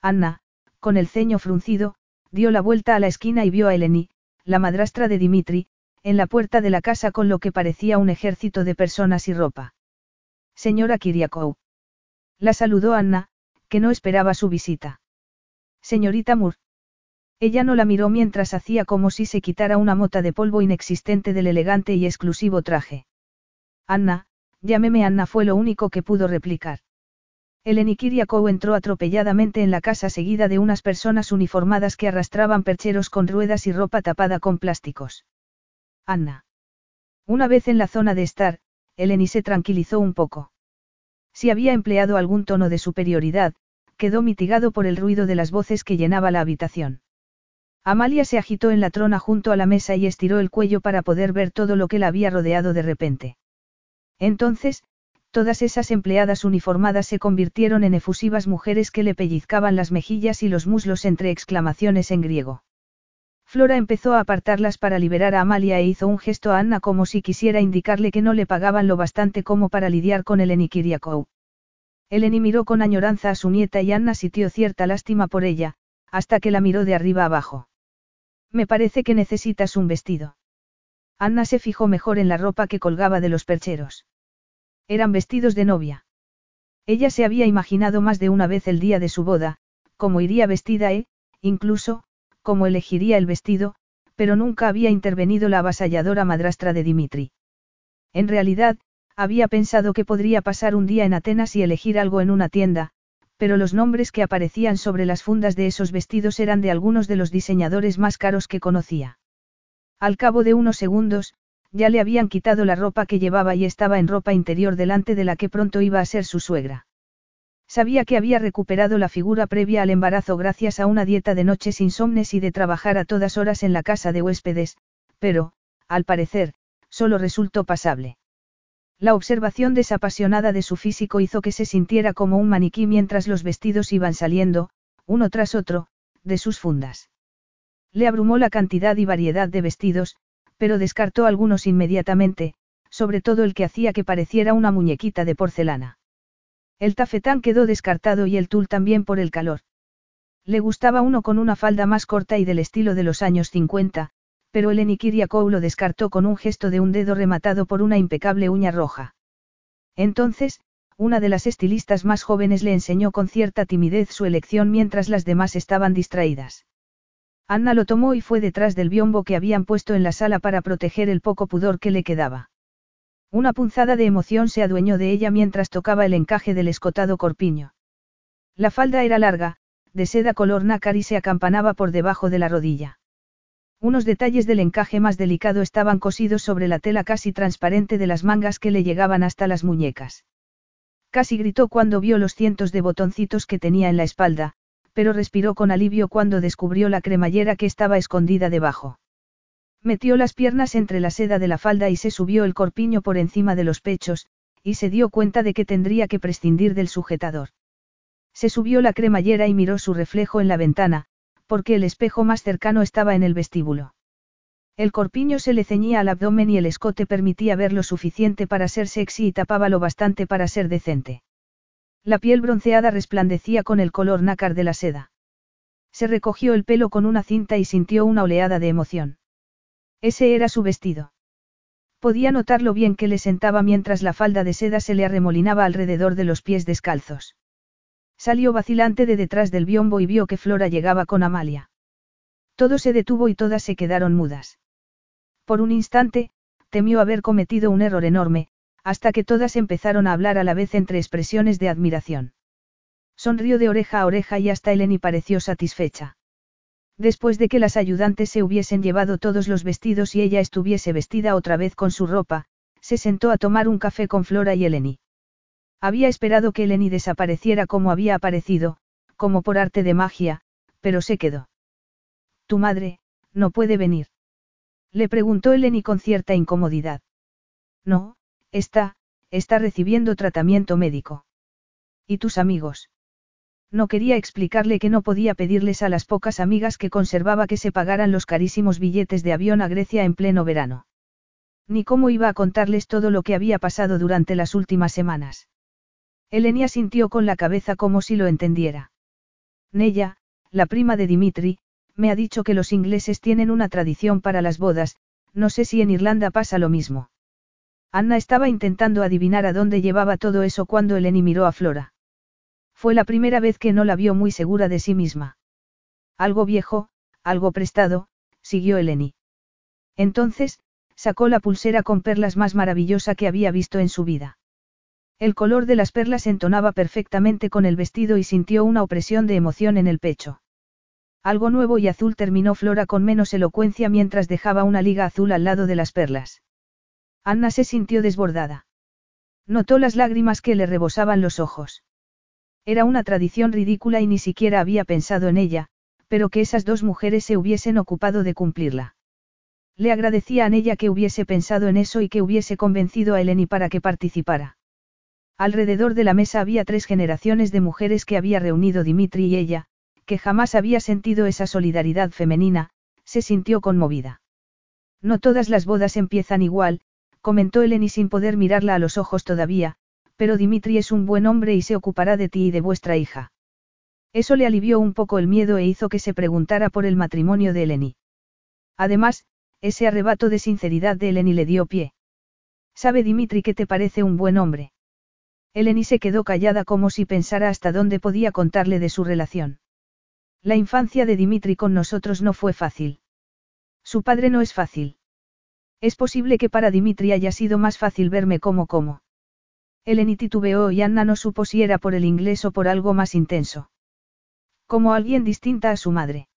Anna, con el ceño fruncido, dio la vuelta a la esquina y vio a Eleni, la madrastra de Dimitri, en la puerta de la casa con lo que parecía un ejército de personas y ropa. Señora Kiriakou. La saludó Anna, que no esperaba su visita. Señorita Moore. Ella no la miró mientras hacía como si se quitara una mota de polvo inexistente del elegante y exclusivo traje. Anna, llámeme Anna fue lo único que pudo replicar. Eleni Kiriakou entró atropelladamente en la casa seguida de unas personas uniformadas que arrastraban percheros con ruedas y ropa tapada con plásticos. Anna. Una vez en la zona de estar, Eleni se tranquilizó un poco. Si había empleado algún tono de superioridad, quedó mitigado por el ruido de las voces que llenaba la habitación. Amalia se agitó en la trona junto a la mesa y estiró el cuello para poder ver todo lo que la había rodeado de repente. Entonces, todas esas empleadas uniformadas se convirtieron en efusivas mujeres que le pellizcaban las mejillas y los muslos entre exclamaciones en griego. Flora empezó a apartarlas para liberar a Amalia e hizo un gesto a Anna como si quisiera indicarle que no le pagaban lo bastante como para lidiar con el Enikiriakou. Eleni miró con añoranza a su nieta y Anna sintió cierta lástima por ella, hasta que la miró de arriba abajo. Me parece que necesitas un vestido. Anna se fijó mejor en la ropa que colgaba de los percheros. Eran vestidos de novia. Ella se había imaginado más de una vez el día de su boda, cómo iría vestida e, incluso, cómo elegiría el vestido, pero nunca había intervenido la avasalladora madrastra de Dimitri. En realidad, había pensado que podría pasar un día en Atenas y elegir algo en una tienda, pero los nombres que aparecían sobre las fundas de esos vestidos eran de algunos de los diseñadores más caros que conocía. Al cabo de unos segundos, ya le habían quitado la ropa que llevaba y estaba en ropa interior delante de la que pronto iba a ser su suegra. Sabía que había recuperado la figura previa al embarazo gracias a una dieta de noches insomnes y de trabajar a todas horas en la casa de huéspedes, pero, al parecer, solo resultó pasable. La observación desapasionada de su físico hizo que se sintiera como un maniquí mientras los vestidos iban saliendo, uno tras otro, de sus fundas. Le abrumó la cantidad y variedad de vestidos, pero descartó algunos inmediatamente, sobre todo el que hacía que pareciera una muñequita de porcelana. El tafetán quedó descartado y el tul también por el calor. Le gustaba uno con una falda más corta y del estilo de los años 50, pero el Enikiriakou lo descartó con un gesto de un dedo rematado por una impecable uña roja. Entonces, una de las estilistas más jóvenes le enseñó con cierta timidez su elección mientras las demás estaban distraídas. Anna lo tomó y fue detrás del biombo que habían puesto en la sala para proteger el poco pudor que le quedaba. Una punzada de emoción se adueñó de ella mientras tocaba el encaje del escotado corpiño. La falda era larga, de seda color nácar y se acampanaba por debajo de la rodilla. Unos detalles del encaje más delicado estaban cosidos sobre la tela casi transparente de las mangas que le llegaban hasta las muñecas. Casi gritó cuando vio los cientos de botoncitos que tenía en la espalda, pero respiró con alivio cuando descubrió la cremallera que estaba escondida debajo. Metió las piernas entre la seda de la falda y se subió el corpiño por encima de los pechos, y se dio cuenta de que tendría que prescindir del sujetador. Se subió la cremallera y miró su reflejo en la ventana, porque el espejo más cercano estaba en el vestíbulo. El corpiño se le ceñía al abdomen y el escote permitía ver lo suficiente para ser sexy y tapaba lo bastante para ser decente. La piel bronceada resplandecía con el color nácar de la seda. Se recogió el pelo con una cinta y sintió una oleada de emoción. Ese era su vestido. Podía notar lo bien que le sentaba mientras la falda de seda se le arremolinaba alrededor de los pies descalzos. Salió vacilante de detrás del biombo y vio que Flora llegaba con Amalia. Todo se detuvo y todas se quedaron mudas. Por un instante, temió haber cometido un error enorme, Hasta que todas empezaron a hablar a la vez entre expresiones de admiración. Sonrió de oreja a oreja y hasta Eleni pareció satisfecha. Después de que las ayudantes se hubiesen llevado todos los vestidos y ella estuviese vestida otra vez con su ropa, se sentó a tomar un café con Flora y Eleni. Había esperado que Eleni desapareciera como había aparecido, como por arte de magia, pero se quedó. Tu madre, no puede venir. Le preguntó Eleni con cierta incomodidad. No, está, está recibiendo tratamiento médico. ¿Y tus amigos? No quería explicarle que no podía pedirles a las pocas amigas que conservaba que se pagaran los carísimos billetes de avión a Grecia en pleno verano. Ni cómo iba a contarles todo lo que había pasado durante las últimas semanas. Elenia sintió con la cabeza como si lo entendiera. Nella, la prima de Dimitri, me ha dicho que los ingleses tienen una tradición para las bodas, no sé si en Irlanda pasa lo mismo. Anna estaba intentando adivinar a dónde llevaba todo eso cuando Eleni miró a Flora. Fue la primera vez que no la vio muy segura de sí misma. Algo viejo, algo prestado, siguió Eleni. Entonces, sacó la pulsera con perlas más maravillosa que había visto en su vida. El color de las perlas entonaba perfectamente con el vestido y sintió una opresión de emoción en el pecho. Algo nuevo y azul terminó Flora con menos elocuencia mientras dejaba una liga azul al lado de las perlas. Anna se sintió desbordada. Notó las lágrimas que le rebosaban los ojos. Era una tradición ridícula y ni siquiera había pensado en ella, pero que esas dos mujeres se hubiesen ocupado de cumplirla. Le agradecía a ella que hubiese pensado en eso y que hubiese convencido a Eleni para que participara. Alrededor de la mesa había tres generaciones de mujeres que había reunido Dimitri y ella, que jamás había sentido esa solidaridad femenina, se sintió conmovida. No todas las bodas empiezan igual, comentó Eleni sin poder mirarla a los ojos todavía, pero Dimitri es un buen hombre y se ocupará de ti y de vuestra hija. Eso le alivió un poco el miedo e hizo que se preguntara por el matrimonio de Eleni. Además, ese arrebato de sinceridad de Eleni le dio pie. ¿Sabe Dimitri que te parece un buen hombre? Eleni se quedó callada como si pensara hasta dónde podía contarle de su relación. La infancia de Dimitri con nosotros no fue fácil. Su padre no es fácil. Es posible que para Dimitri haya sido más fácil verme como como. Eleni titubeó y Anna no supo si era por el inglés o por algo más intenso. Como alguien distinta a su madre.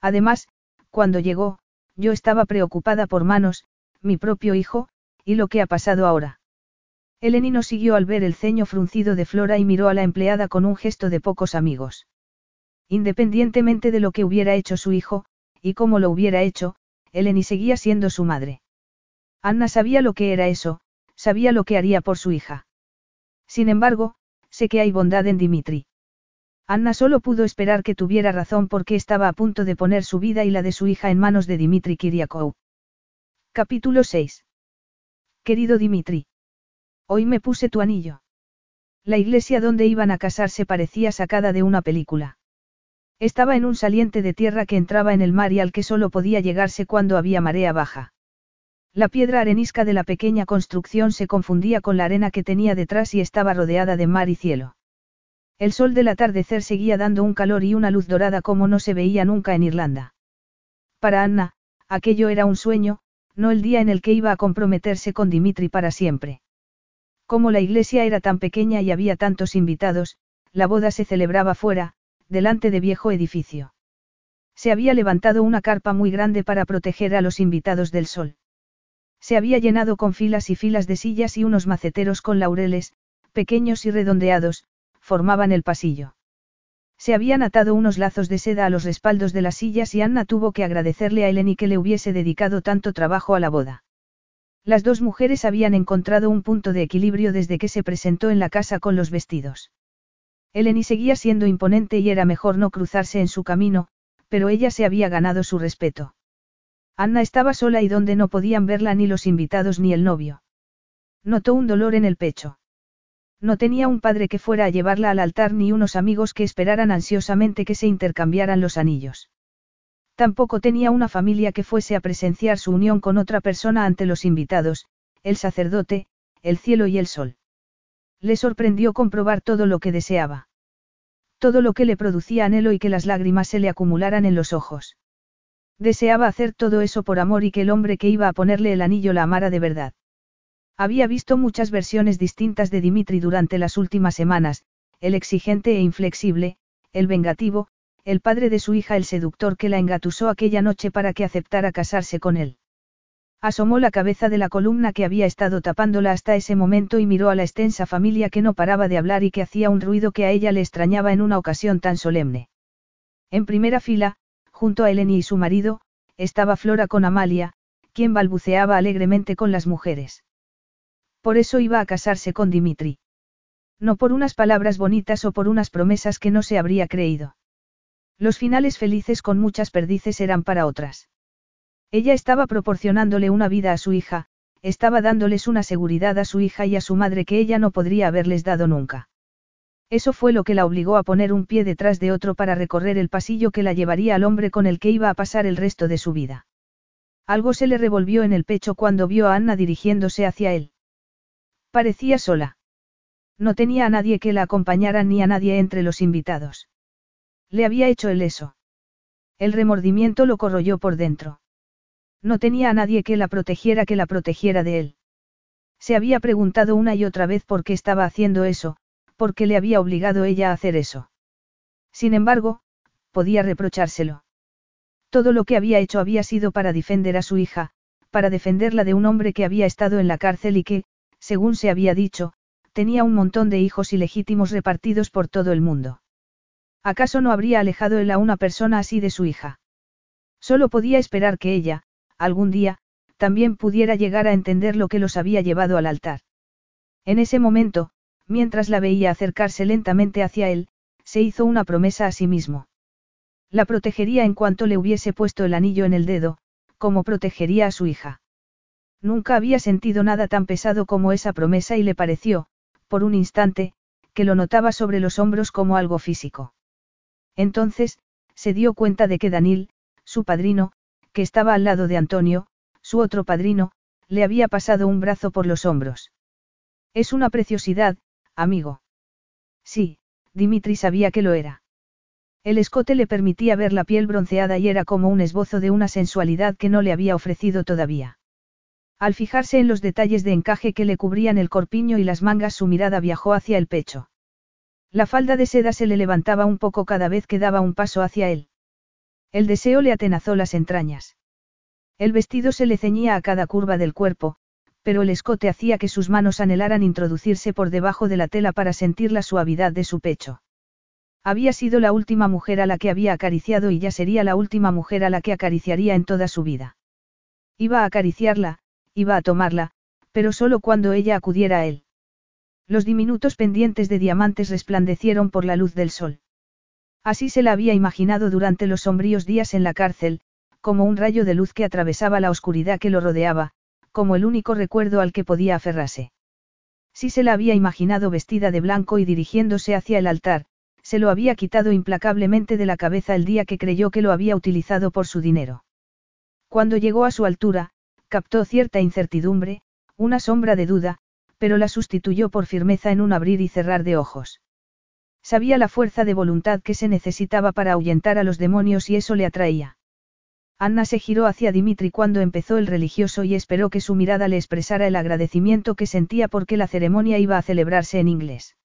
Además, cuando llegó, yo estaba preocupada por Manos, mi propio hijo, y lo que ha pasado ahora. Eleni no siguió al ver el ceño fruncido de Flora y miró a la empleada con un gesto de pocos amigos. Independientemente de lo que hubiera hecho su hijo, y cómo lo hubiera hecho, Eleni seguía siendo su madre. Anna sabía lo que era eso, sabía lo que haría por su hija. Sin embargo, sé que hay bondad en Dimitri. Anna solo pudo esperar que tuviera razón porque estaba a punto de poner su vida y la de su hija en manos de Dimitri Kiriakou. Capítulo 6. Querido Dimitri. Hoy me puse tu anillo. La iglesia donde iban a casarse parecía sacada de una película. Estaba en un saliente de tierra que entraba en el mar y al que solo podía llegarse cuando había marea baja. La piedra arenisca de la pequeña construcción se confundía con la arena que tenía detrás y estaba rodeada de mar y cielo. El sol del atardecer seguía dando un calor y una luz dorada como no se veía nunca en Irlanda. Para Anna, aquello era un sueño, no el día en el que iba a comprometerse con Dimitri para siempre. Como la iglesia era tan pequeña y había tantos invitados, la boda se celebraba fuera, delante de viejo edificio. Se había levantado una carpa muy grande para proteger a los invitados del sol. Se había llenado con filas y filas de sillas y unos maceteros con laureles, pequeños y redondeados, formaban el pasillo. Se habían atado unos lazos de seda a los respaldos de las sillas y Anna tuvo que agradecerle a Eleni que le hubiese dedicado tanto trabajo a la boda. Las dos mujeres habían encontrado un punto de equilibrio desde que se presentó en la casa con los vestidos. Eleni seguía siendo imponente y era mejor no cruzarse en su camino, pero ella se había ganado su respeto. Anna estaba sola y donde no podían verla ni los invitados ni el novio. Notó un dolor en el pecho. No tenía un padre que fuera a llevarla al altar ni unos amigos que esperaran ansiosamente que se intercambiaran los anillos. Tampoco tenía una familia que fuese a presenciar su unión con otra persona ante los invitados, el sacerdote, el cielo y el sol. Le sorprendió comprobar todo lo que deseaba. Todo lo que le producía anhelo y que las lágrimas se le acumularan en los ojos. Deseaba hacer todo eso por amor y que el hombre que iba a ponerle el anillo la amara de verdad. Había visto muchas versiones distintas de Dimitri durante las últimas semanas, el exigente e inflexible, el vengativo, el padre de su hija el seductor que la engatusó aquella noche para que aceptara casarse con él. Asomó la cabeza de la columna que había estado tapándola hasta ese momento y miró a la extensa familia que no paraba de hablar y que hacía un ruido que a ella le extrañaba en una ocasión tan solemne. En primera fila, junto a Eleni y su marido, estaba Flora con Amalia, quien balbuceaba alegremente con las mujeres. Por eso iba a casarse con Dimitri. No por unas palabras bonitas o por unas promesas que no se habría creído. Los finales felices con muchas perdices eran para otras. Ella estaba proporcionándole una vida a su hija, estaba dándoles una seguridad a su hija y a su madre que ella no podría haberles dado nunca. Eso fue lo que la obligó a poner un pie detrás de otro para recorrer el pasillo que la llevaría al hombre con el que iba a pasar el resto de su vida. Algo se le revolvió en el pecho cuando vio a Anna dirigiéndose hacia él. Parecía sola. No tenía a nadie que la acompañara ni a nadie entre los invitados. Le había hecho el eso. El remordimiento lo corroyó por dentro. No tenía a nadie que la protegiera que la protegiera de él. Se había preguntado una y otra vez por qué estaba haciendo eso, por qué le había obligado ella a hacer eso. Sin embargo, podía reprochárselo. Todo lo que había hecho había sido para defender a su hija, para defenderla de un hombre que había estado en la cárcel y que, según se había dicho, tenía un montón de hijos ilegítimos repartidos por todo el mundo. ¿Acaso no habría alejado él a una persona así de su hija? Solo podía esperar que ella, algún día, también pudiera llegar a entender lo que los había llevado al altar. En ese momento, mientras la veía acercarse lentamente hacia él, se hizo una promesa a sí mismo. La protegería en cuanto le hubiese puesto el anillo en el dedo, como protegería a su hija. Nunca había sentido nada tan pesado como esa promesa y le pareció, por un instante, que lo notaba sobre los hombros como algo físico. Entonces, se dio cuenta de que Danil, su padrino, que estaba al lado de Antonio, su otro padrino, le había pasado un brazo por los hombros. Es una preciosidad, amigo. Sí, Dimitri sabía que lo era. El escote le permitía ver la piel bronceada y era como un esbozo de una sensualidad que no le había ofrecido todavía. Al fijarse en los detalles de encaje que le cubrían el corpiño y las mangas su mirada viajó hacia el pecho. La falda de seda se le levantaba un poco cada vez que daba un paso hacia él. El deseo le atenazó las entrañas. El vestido se le ceñía a cada curva del cuerpo, pero el escote hacía que sus manos anhelaran introducirse por debajo de la tela para sentir la suavidad de su pecho. Había sido la última mujer a la que había acariciado y ya sería la última mujer a la que acariciaría en toda su vida. Iba a acariciarla, iba a tomarla, pero solo cuando ella acudiera a él. Los diminutos pendientes de diamantes resplandecieron por la luz del sol. Así se la había imaginado durante los sombríos días en la cárcel, como un rayo de luz que atravesaba la oscuridad que lo rodeaba, como el único recuerdo al que podía aferrarse. Si se la había imaginado vestida de blanco y dirigiéndose hacia el altar, se lo había quitado implacablemente de la cabeza el día que creyó que lo había utilizado por su dinero. Cuando llegó a su altura, captó cierta incertidumbre, una sombra de duda, pero la sustituyó por firmeza en un abrir y cerrar de ojos. Sabía la fuerza de voluntad que se necesitaba para ahuyentar a los demonios y eso le atraía. Anna se giró hacia Dimitri cuando empezó el religioso y esperó que su mirada le expresara el agradecimiento que sentía porque la ceremonia iba a celebrarse en inglés.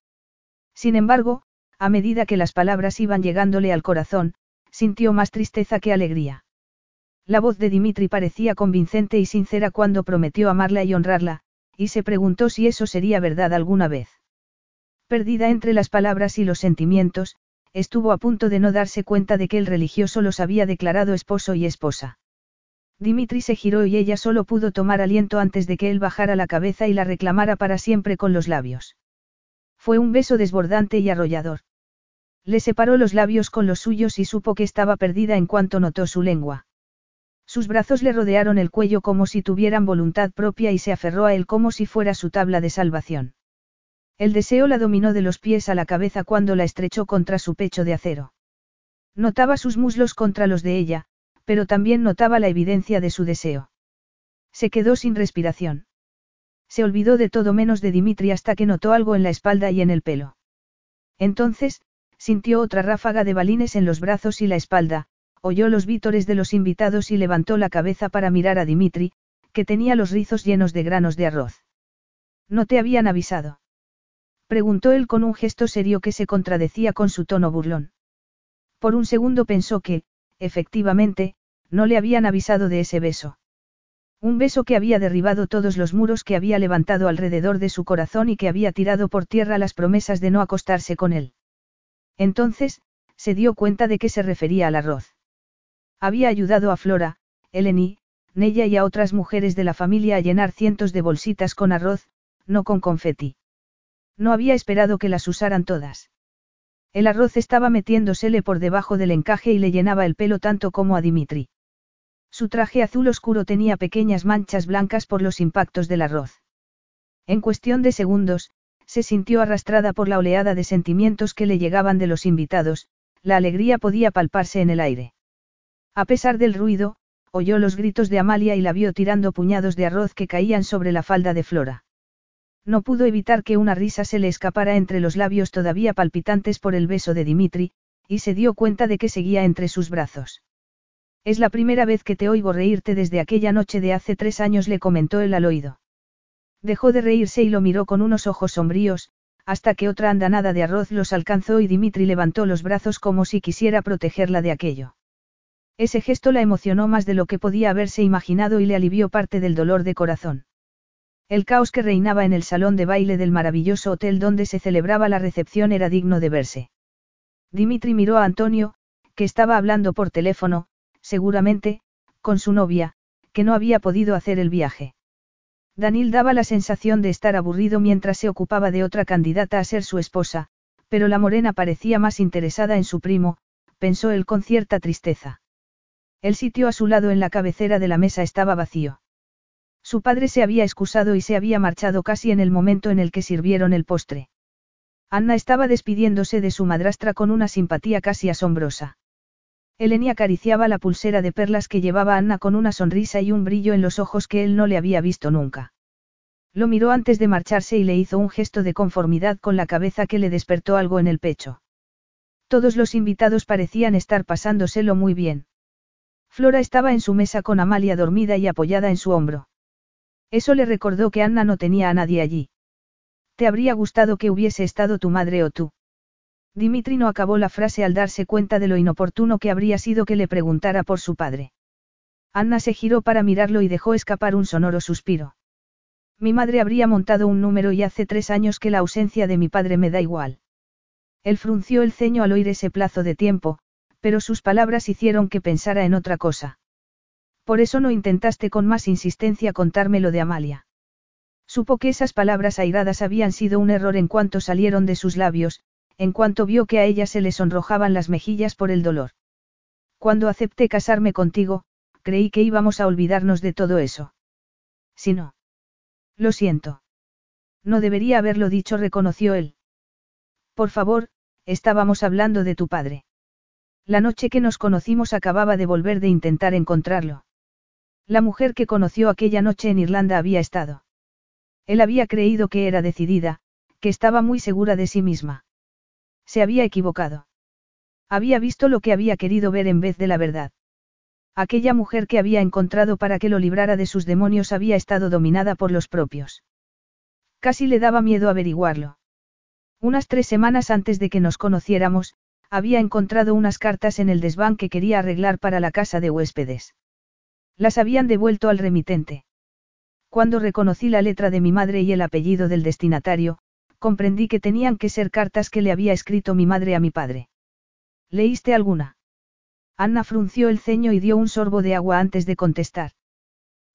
Sin embargo, a medida que las palabras iban llegándole al corazón, sintió más tristeza que alegría. La voz de Dimitri parecía convincente y sincera cuando prometió amarla y honrarla, y se preguntó si eso sería verdad alguna vez. Perdida entre las palabras y los sentimientos, estuvo a punto de no darse cuenta de que el religioso los había declarado esposo y esposa. Dimitri se giró y ella solo pudo tomar aliento antes de que él bajara la cabeza y la reclamara para siempre con los labios. Fue un beso desbordante y arrollador. Le separó los labios con los suyos y supo que estaba perdida en cuanto notó su lengua. Sus brazos le rodearon el cuello como si tuvieran voluntad propia y se aferró a él como si fuera su tabla de salvación. El deseo la dominó de los pies a la cabeza cuando la estrechó contra su pecho de acero. Notaba sus muslos contra los de ella, pero también notaba la evidencia de su deseo. Se quedó sin respiración. Se olvidó de todo menos de Dimitri hasta que notó algo en la espalda y en el pelo. Entonces, sintió otra ráfaga de balines en los brazos y la espalda, oyó los vítores de los invitados y levantó la cabeza para mirar a Dimitri, que tenía los rizos llenos de granos de arroz. ¿No te habían avisado? Preguntó él con un gesto serio que se contradecía con su tono burlón. Por un segundo pensó que, efectivamente, no le habían avisado de ese beso. Un beso que había derribado todos los muros que había levantado alrededor de su corazón y que había tirado por tierra las promesas de no acostarse con él. Entonces, se dio cuenta de que se refería al arroz. Había ayudado a Flora, Eleni, Nella y a otras mujeres de la familia a llenar cientos de bolsitas con arroz, no con confeti. No había esperado que las usaran todas. El arroz estaba metiéndosele por debajo del encaje y le llenaba el pelo tanto como a Dimitri. Su traje azul oscuro tenía pequeñas manchas blancas por los impactos del arroz. En cuestión de segundos, se sintió arrastrada por la oleada de sentimientos que le llegaban de los invitados, la alegría podía palparse en el aire. A pesar del ruido, oyó los gritos de Amalia y la vio tirando puñados de arroz que caían sobre la falda de Flora. No pudo evitar que una risa se le escapara entre los labios todavía palpitantes por el beso de Dimitri, y se dio cuenta de que seguía entre sus brazos. Es la primera vez que te oigo reírte desde aquella noche de hace tres años, le comentó él al oído. Dejó de reírse y lo miró con unos ojos sombríos, hasta que otra andanada de arroz los alcanzó y Dimitri levantó los brazos como si quisiera protegerla de aquello. Ese gesto la emocionó más de lo que podía haberse imaginado y le alivió parte del dolor de corazón. El caos que reinaba en el salón de baile del maravilloso hotel donde se celebraba la recepción era digno de verse. Dimitri miró a Antonio, que estaba hablando por teléfono, seguramente, con su novia, que no había podido hacer el viaje. Daniel daba la sensación de estar aburrido mientras se ocupaba de otra candidata a ser su esposa, pero la morena parecía más interesada en su primo, pensó él con cierta tristeza. El sitio a su lado en la cabecera de la mesa estaba vacío. Su padre se había excusado y se había marchado casi en el momento en el que sirvieron el postre. Anna estaba despidiéndose de su madrastra con una simpatía casi asombrosa. Eleni acariciaba la pulsera de perlas que llevaba Anna con una sonrisa y un brillo en los ojos que él no le había visto nunca. Lo miró antes de marcharse y le hizo un gesto de conformidad con la cabeza que le despertó algo en el pecho. Todos los invitados parecían estar pasándoselo muy bien. Flora estaba en su mesa con Amalia dormida y apoyada en su hombro. Eso le recordó que Anna no tenía a nadie allí. ¿Te habría gustado que hubiese estado tu madre o tú? Dimitri no acabó la frase al darse cuenta de lo inoportuno que habría sido que le preguntara por su padre. Anna se giró para mirarlo y dejó escapar un sonoro suspiro. Mi madre habría montado un número y hace tres años que la ausencia de mi padre me da igual. Él frunció el ceño al oír ese plazo de tiempo, pero sus palabras hicieron que pensara en otra cosa. Por eso no intentaste con más insistencia contarme lo de Amalia. Supo que esas palabras airadas habían sido un error en cuanto salieron de sus labios, en cuanto vio que a ella se le sonrojaban las mejillas por el dolor. Cuando acepté casarme contigo, creí que íbamos a olvidarnos de todo eso. Si no. Lo siento. No debería haberlo dicho, reconoció él. Por favor, estábamos hablando de tu padre. La noche que nos conocimos acababa de volver de intentar encontrarlo. La mujer que conoció aquella noche en Irlanda había estado. Él había creído que era decidida, que estaba muy segura de sí misma. Se había equivocado. Había visto lo que había querido ver en vez de la verdad. Aquella mujer que había encontrado para que lo librara de sus demonios había estado dominada por los propios. Casi le daba miedo averiguarlo. Unas tres semanas antes de que nos conociéramos, había encontrado unas cartas en el desván que quería arreglar para la casa de huéspedes. Las habían devuelto al remitente. Cuando reconocí la letra de mi madre y el apellido del destinatario, comprendí que tenían que ser cartas que le había escrito mi madre a mi padre. ¿Leíste alguna? Anna frunció el ceño y dio un sorbo de agua antes de contestar.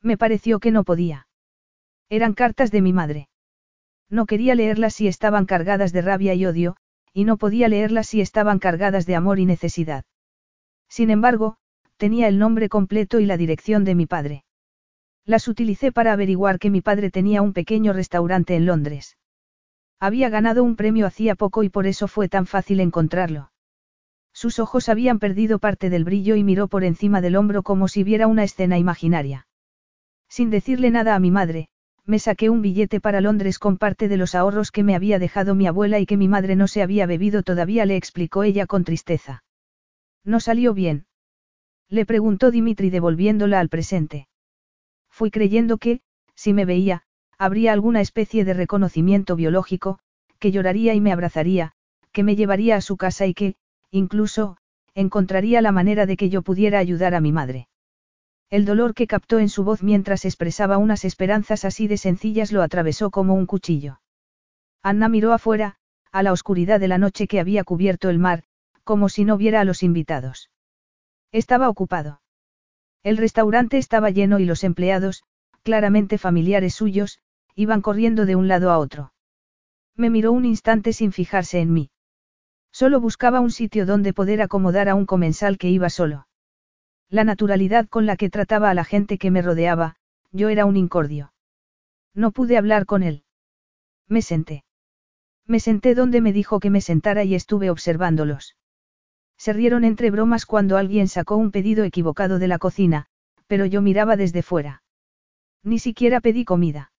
Me pareció que no podía. Eran cartas de mi madre. No quería leerlas si estaban cargadas de rabia y odio, y no podía leerlas si estaban cargadas de amor y necesidad. Sin embargo, tenía el nombre completo y la dirección de mi padre. Las utilicé para averiguar que mi padre tenía un pequeño restaurante en Londres. Había ganado un premio hacía poco y por eso fue tan fácil encontrarlo. Sus ojos habían perdido parte del brillo y miró por encima del hombro como si viera una escena imaginaria. Sin decirle nada a mi madre, me saqué un billete para Londres con parte de los ahorros que me había dejado mi abuela y que mi madre no se había bebido todavía, le explicó ella con tristeza. No salió bien. Le preguntó Dimitri devolviéndola al presente. Fui creyendo que, si me veía, habría alguna especie de reconocimiento biológico, que lloraría y me abrazaría, que me llevaría a su casa y que, incluso, encontraría la manera de que yo pudiera ayudar a mi madre. El dolor que captó en su voz mientras expresaba unas esperanzas así de sencillas lo atravesó como un cuchillo. Anna miró afuera, a la oscuridad de la noche que había cubierto el mar, como si no viera a los invitados. Estaba ocupado. El restaurante estaba lleno y los empleados, claramente familiares suyos, iban corriendo de un lado a otro. Me miró un instante sin fijarse en mí. Solo buscaba un sitio donde poder acomodar a un comensal que iba solo. La naturalidad con la que trataba a la gente que me rodeaba, yo era un incordio. No pude hablar con él. Me senté. Me senté donde me dijo que me sentara y estuve observándolos. Se rieron entre bromas cuando alguien sacó un pedido equivocado de la cocina, pero yo miraba desde fuera. Ni siquiera pedí comida.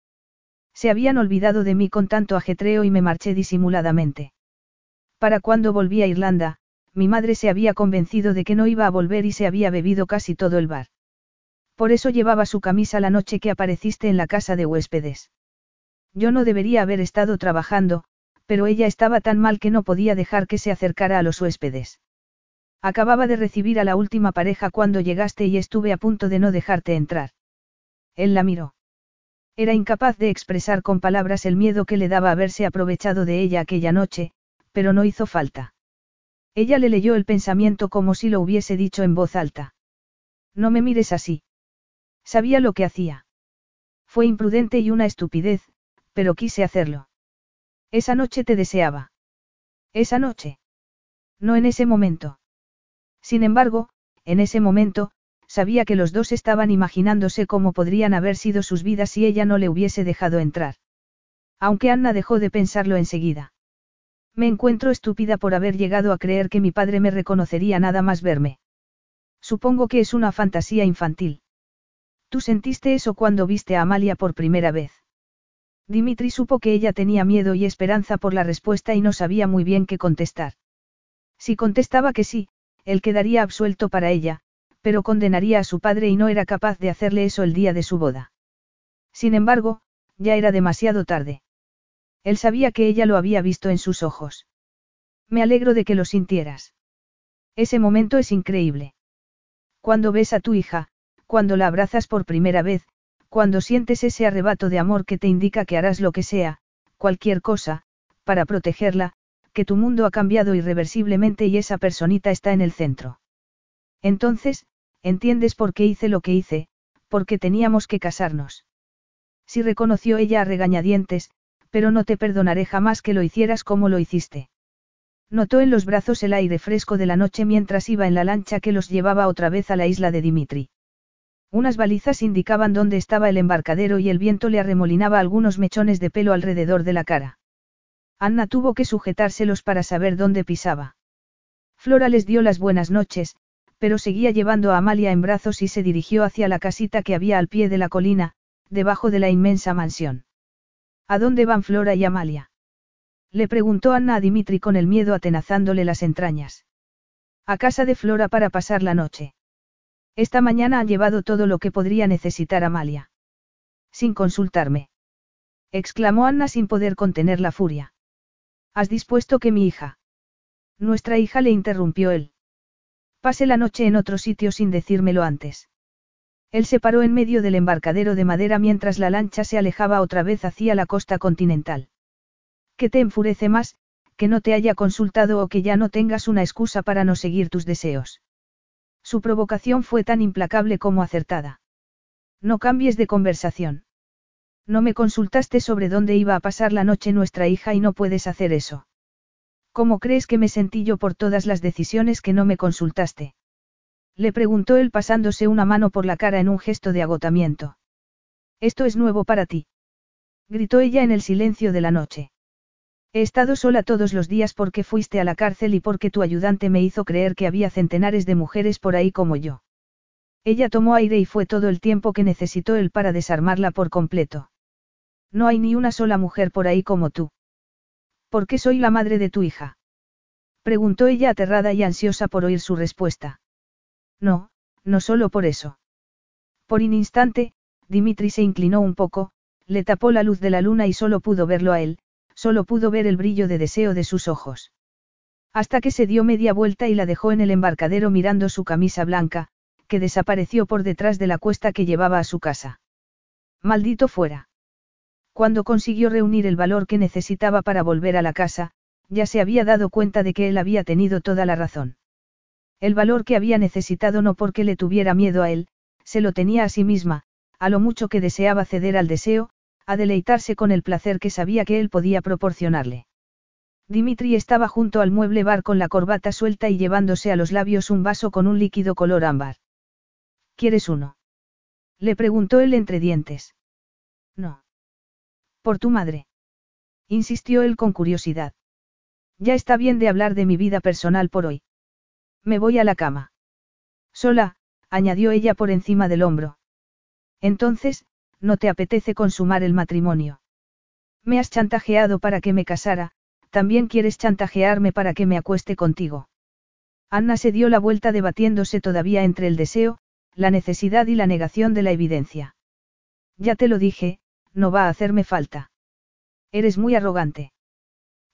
Se habían olvidado de mí con tanto ajetreo y me marché disimuladamente. Para cuando volví a Irlanda, mi madre se había convencido de que no iba a volver y se había bebido casi todo el bar. Por eso llevaba su camisa la noche que apareciste en la casa de huéspedes. Yo no debería haber estado trabajando, pero ella estaba tan mal que no podía dejar que se acercara a los huéspedes. Acababa de recibir a la última pareja cuando llegaste y estuve a punto de no dejarte entrar. Él la miró. Era incapaz de expresar con palabras el miedo que le daba haberse aprovechado de ella aquella noche, pero no hizo falta. Ella le leyó el pensamiento como si lo hubiese dicho en voz alta. No me mires así. Sabía lo que hacía. Fue imprudente y una estupidez, pero quise hacerlo. Esa noche te deseaba. Esa noche. No en ese momento. Sin embargo, en ese momento, sabía que los dos estaban imaginándose cómo podrían haber sido sus vidas si ella no le hubiese dejado entrar. Aunque Anna dejó de pensarlo enseguida. Me encuentro estúpida por haber llegado a creer que mi padre me reconocería nada más verme. Supongo que es una fantasía infantil. Tú sentiste eso cuando viste a Amalia por primera vez. Dimitri supo que ella tenía miedo y esperanza por la respuesta y no sabía muy bien qué contestar. Si contestaba que sí, él quedaría absuelto para ella, pero condenaría a su padre y no era capaz de hacerle eso el día de su boda. Sin embargo, ya era demasiado tarde. Él sabía que ella lo había visto en sus ojos. Me alegro de que lo sintieras. Ese momento es increíble. Cuando ves a tu hija, cuando la abrazas por primera vez, cuando sientes ese arrebato de amor que te indica que harás lo que sea, cualquier cosa, para protegerla, que tu mundo ha cambiado irreversiblemente y esa personita está en el centro. Entonces, entiendes por qué hice lo que hice, porque teníamos que casarnos. Si reconoció ella a regañadientes, pero no te perdonaré jamás que lo hicieras como lo hiciste. Notó en los brazos el aire fresco de la noche mientras iba en la lancha que los llevaba otra vez a la isla de Dimitri. Unas balizas indicaban dónde estaba el embarcadero y el viento le arremolinaba algunos mechones de pelo alrededor de la cara. Anna tuvo que sujetárselos para saber dónde pisaba. Flora les dio las buenas noches, pero seguía llevando a Amalia en brazos y se dirigió hacia la casita que había al pie de la colina, debajo de la inmensa mansión. ¿A dónde van Flora y Amalia? Le preguntó Anna a Dimitri con el miedo atenazándole las entrañas. A casa de Flora para pasar la noche. Esta mañana han llevado todo lo que podría necesitar Amalia. Sin consultarme. Exclamó Anna sin poder contener la furia. ¿Has dispuesto que mi hija? Nuestra hija le interrumpió él. Pase la noche en otro sitio sin decírmelo antes. Él se paró en medio del embarcadero de madera mientras la lancha se alejaba otra vez hacia la costa continental. ¿Qué te enfurece más, que no te haya consultado o que ya no tengas una excusa para no seguir tus deseos? Su provocación fue tan implacable como acertada. No cambies de conversación. No me consultaste sobre dónde iba a pasar la noche nuestra hija y no puedes hacer eso. ¿Cómo crees que me sentí yo por todas las decisiones que no me consultaste? Le preguntó él pasándose una mano por la cara en un gesto de agotamiento. Esto es nuevo para ti. Gritó ella en el silencio de la noche. He estado sola todos los días porque fuiste a la cárcel y porque tu ayudante me hizo creer que había centenares de mujeres por ahí como yo. Ella tomó aire y fue todo el tiempo que necesitó él para desarmarla por completo. No hay ni una sola mujer por ahí como tú. ¿Por qué soy la madre de tu hija? Preguntó ella aterrada y ansiosa por oír su respuesta. No, no solo por eso. Por un instante, Dimitri se inclinó un poco, le tapó la luz de la luna y solo pudo verlo a él, solo pudo ver el brillo de deseo de sus ojos. Hasta que se dio media vuelta y la dejó en el embarcadero mirando su camisa blanca, que desapareció por detrás de la cuesta que llevaba a su casa. Maldito fuera. Cuando consiguió reunir el valor que necesitaba para volver a la casa, ya se había dado cuenta de que él había tenido toda la razón. El valor que había necesitado no porque le tuviera miedo a él, se lo tenía a sí misma, a lo mucho que deseaba ceder al deseo, a deleitarse con el placer que sabía que él podía proporcionarle. Dimitri estaba junto al mueble bar con la corbata suelta y llevándose a los labios un vaso con un líquido color ámbar. ¿Quieres uno? Le preguntó él entre dientes. No. Por tu madre. Insistió él con curiosidad. Ya está bien de hablar de mi vida personal por hoy. Me voy a la cama. Sola, añadió ella por encima del hombro. Entonces, ¿no te apetece consumar el matrimonio? Me has chantajeado para que me casara, también quieres chantajearme para que me acueste contigo. Anna se dio la vuelta debatiéndose todavía entre el deseo, la necesidad y la negación de la evidencia. Ya te lo dije, no va a hacerme falta. Eres muy arrogante.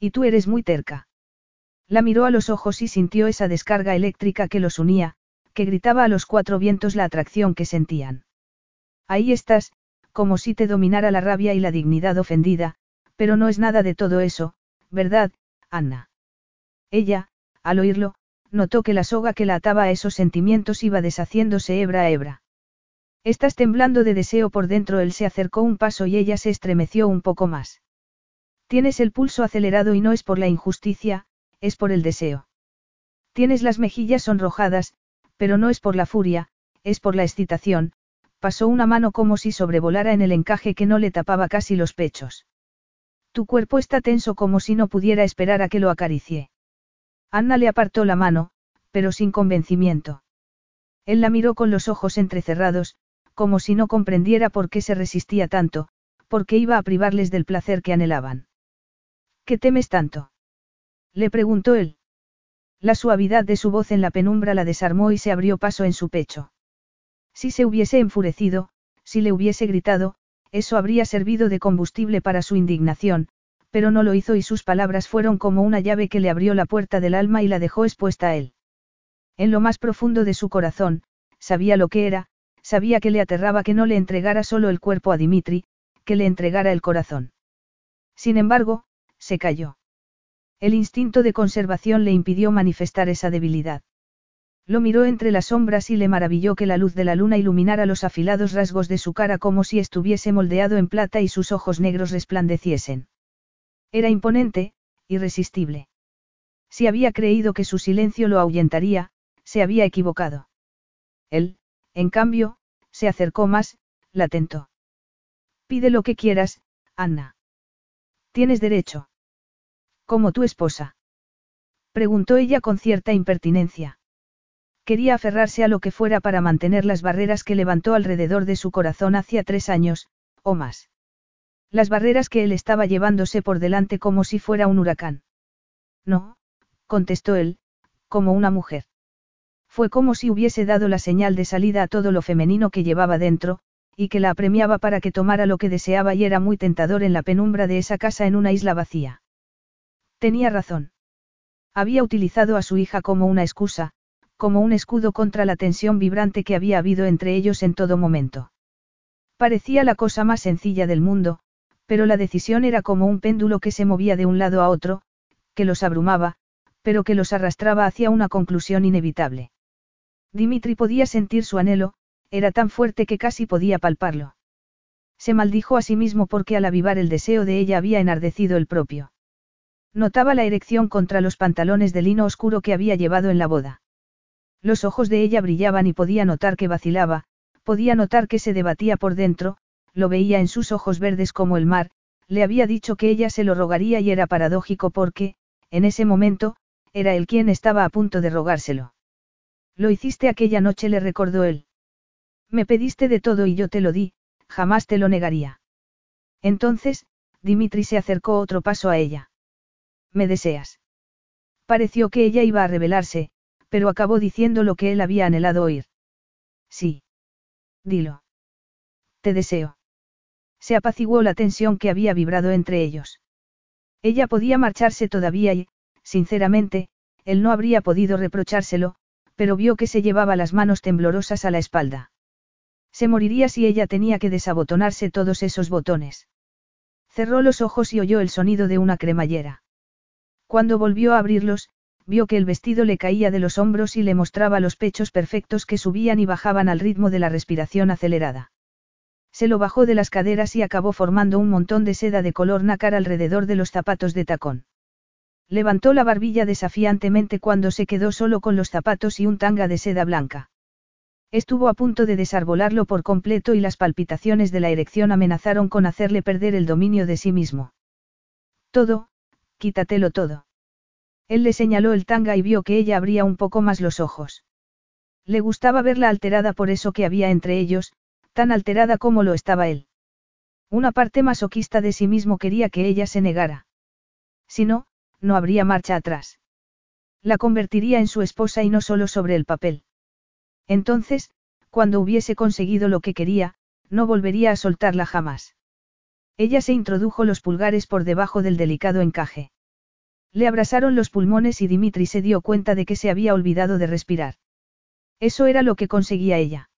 Y tú eres muy terca. La miró a los ojos y sintió esa descarga eléctrica que los unía, que gritaba a los cuatro vientos la atracción que sentían. Ahí estás, como si te dominara la rabia y la dignidad ofendida, pero no es nada de todo eso, ¿verdad, Anna? Ella, al oírlo, notó que la soga que la ataba a esos sentimientos iba deshaciéndose hebra a hebra. Estás temblando de deseo por dentro, él se acercó un paso y ella se estremeció un poco más. Tienes el pulso acelerado y no es por la injusticia, es por el deseo. Tienes las mejillas sonrojadas, pero no es por la furia, es por la excitación, pasó una mano como si sobrevolara en el encaje que no le tapaba casi los pechos. Tu cuerpo está tenso como si no pudiera esperar a que lo acaricie. Anna le apartó la mano, pero sin convencimiento. Él la miró con los ojos entrecerrados, como si no comprendiera por qué se resistía tanto, por qué iba a privarles del placer que anhelaban. ¿Qué temes tanto? Le preguntó él. La suavidad de su voz en la penumbra la desarmó y se abrió paso en su pecho. Si se hubiese enfurecido, si le hubiese gritado, eso habría servido de combustible para su indignación, pero no lo hizo y sus palabras fueron como una llave que le abrió la puerta del alma y la dejó expuesta a él. En lo más profundo de su corazón, sabía lo que era, sabía que le aterraba que no le entregara solo el cuerpo a Dimitri, que le entregara el corazón. Sin embargo, se cayó. El instinto de conservación le impidió manifestar esa debilidad. Lo miró entre las sombras y le maravilló que la luz de la luna iluminara los afilados rasgos de su cara como si estuviese moldeado en plata y sus ojos negros resplandeciesen. Era imponente, irresistible. Si había creído que su silencio lo ahuyentaría, se había equivocado. Él, en cambio, se acercó más, la tentó. Pide lo que quieras, Anna. Tienes derecho. Como tu esposa. Preguntó ella con cierta impertinencia. Quería aferrarse a lo que fuera para mantener las barreras que levantó alrededor de su corazón hacía tres años, o más. Las barreras que él estaba llevándose por delante como si fuera un huracán. No, contestó él, como una mujer. Fue como si hubiese dado la señal de salida a todo lo femenino que llevaba dentro, y que la apremiaba para que tomara lo que deseaba y era muy tentador en la penumbra de esa casa en una isla vacía. Tenía razón. Había utilizado a su hija como una excusa, como un escudo contra la tensión vibrante que había habido entre ellos en todo momento. Parecía la cosa más sencilla del mundo, pero la decisión era como un péndulo que se movía de un lado a otro, que los abrumaba, pero que los arrastraba hacia una conclusión inevitable. Dimitri podía sentir su anhelo, era tan fuerte que casi podía palparlo. Se maldijo a sí mismo porque al avivar el deseo de ella había enardecido el propio. Notaba la erección contra los pantalones de lino oscuro que había llevado en la boda. Los ojos de ella brillaban y podía notar que vacilaba, podía notar que se debatía por dentro, lo veía en sus ojos verdes como el mar, le había dicho que ella se lo rogaría y era paradójico porque, en ese momento, era él quien estaba a punto de rogárselo. Lo hiciste aquella noche, le recordó él. Me pediste de todo y yo te lo di, jamás te lo negaría. Entonces, Dimitri se acercó otro paso a ella. ¿Me deseas? Pareció que ella iba a rebelarse, pero acabó diciendo lo que él había anhelado oír. Sí. Dilo. Te deseo. Se apaciguó la tensión que había vibrado entre ellos. Ella podía marcharse todavía y, sinceramente, él no habría podido reprochárselo, pero vio que se llevaba las manos temblorosas a la espalda. Se moriría si ella tenía que desabotonarse todos esos botones. Cerró los ojos y oyó el sonido de una cremallera. Cuando volvió a abrirlos, vio que el vestido le caía de los hombros y le mostraba los pechos perfectos que subían y bajaban al ritmo de la respiración acelerada. Se lo bajó de las caderas y acabó formando un montón de seda de color nácar alrededor de los zapatos de tacón. Levantó la barbilla desafiantemente cuando se quedó solo con los zapatos y un tanga de seda blanca. Estuvo a punto de desarbolarlo por completo y las palpitaciones de la erección amenazaron con hacerle perder el dominio de sí mismo. Todo, quítatelo todo. Él le señaló el tanga y vio que ella abría un poco más los ojos. Le gustaba verla alterada por eso que había entre ellos, tan alterada como lo estaba él. Una parte masoquista de sí mismo quería que ella se negara. Si no, no habría marcha atrás. La convertiría en su esposa y no solo sobre el papel. Entonces, cuando hubiese conseguido lo que quería, no volvería a soltarla jamás. Ella se introdujo los pulgares por debajo del delicado encaje. Le abrasaron los pulmones y Dimitri se dio cuenta de que se había olvidado de respirar. Eso era lo que conseguía ella.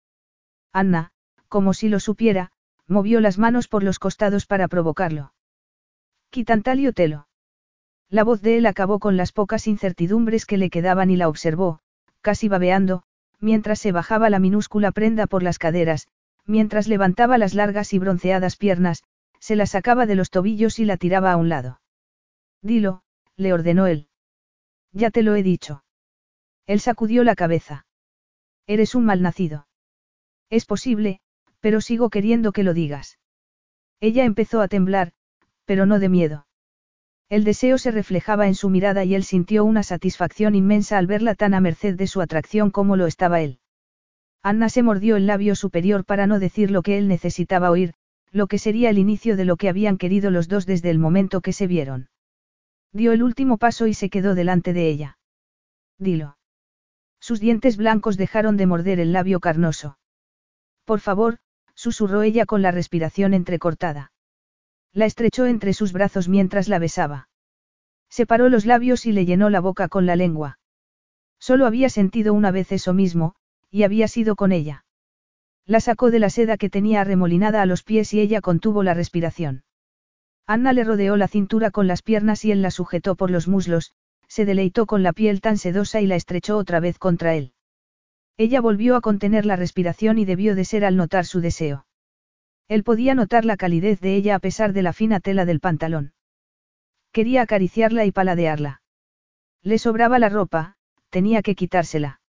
Anna, como si lo supiera, movió las manos por los costados para provocarlo. Quitantalio telo. La voz de él acabó con las pocas incertidumbres que le quedaban y la observó, casi babeando, mientras se bajaba la minúscula prenda por las caderas, mientras levantaba las largas y bronceadas piernas, se la sacaba de los tobillos y la tiraba a un lado. Dilo, le ordenó él. Ya te lo he dicho. Él sacudió la cabeza. Eres un malnacido. Es posible, pero sigo queriendo que lo digas. Ella empezó a temblar, pero no de miedo. El deseo se reflejaba en su mirada y él sintió una satisfacción inmensa al verla tan a merced de su atracción como lo estaba él. Anna se mordió el labio superior para no decir lo que él necesitaba oír, lo que sería el inicio de lo que habían querido los dos desde el momento que se vieron. Dio el último paso y se quedó delante de ella. Dilo. Sus dientes blancos dejaron de morder el labio carnoso. Por favor, susurró ella con la respiración entrecortada. La estrechó entre sus brazos mientras la besaba. Separó los labios y le llenó la boca con la lengua. Solo había sentido una vez eso mismo, y había sido con ella. La sacó de la seda que tenía arremolinada a los pies y ella contuvo la respiración. Anna le rodeó la cintura con las piernas y él la sujetó por los muslos, se deleitó con la piel tan sedosa y la estrechó otra vez contra él. Ella volvió a contener la respiración y debió de ser al notar su deseo. Él podía notar la calidez de ella a pesar de la fina tela del pantalón. Quería acariciarla y paladearla. Le sobraba la ropa, tenía que quitársela.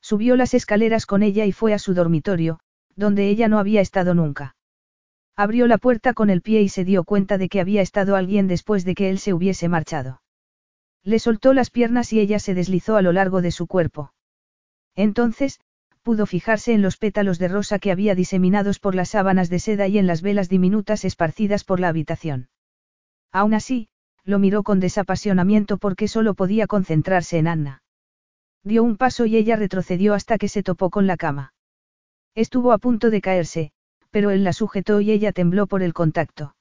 Subió las escaleras con ella y fue a su dormitorio, donde ella no había estado nunca. Abrió la puerta con el pie y se dio cuenta de que había estado alguien después de que él se hubiese marchado. Le soltó las piernas y ella se deslizó a lo largo de su cuerpo. Entonces, pudo fijarse en los pétalos de rosa que había diseminados por las sábanas de seda y en las velas diminutas esparcidas por la habitación. Aún así, lo miró con desapasionamiento porque solo podía concentrarse en Anna. Dio un paso y ella retrocedió hasta que se topó con la cama. Estuvo a punto de caerse, pero él la sujetó y ella tembló por el contacto.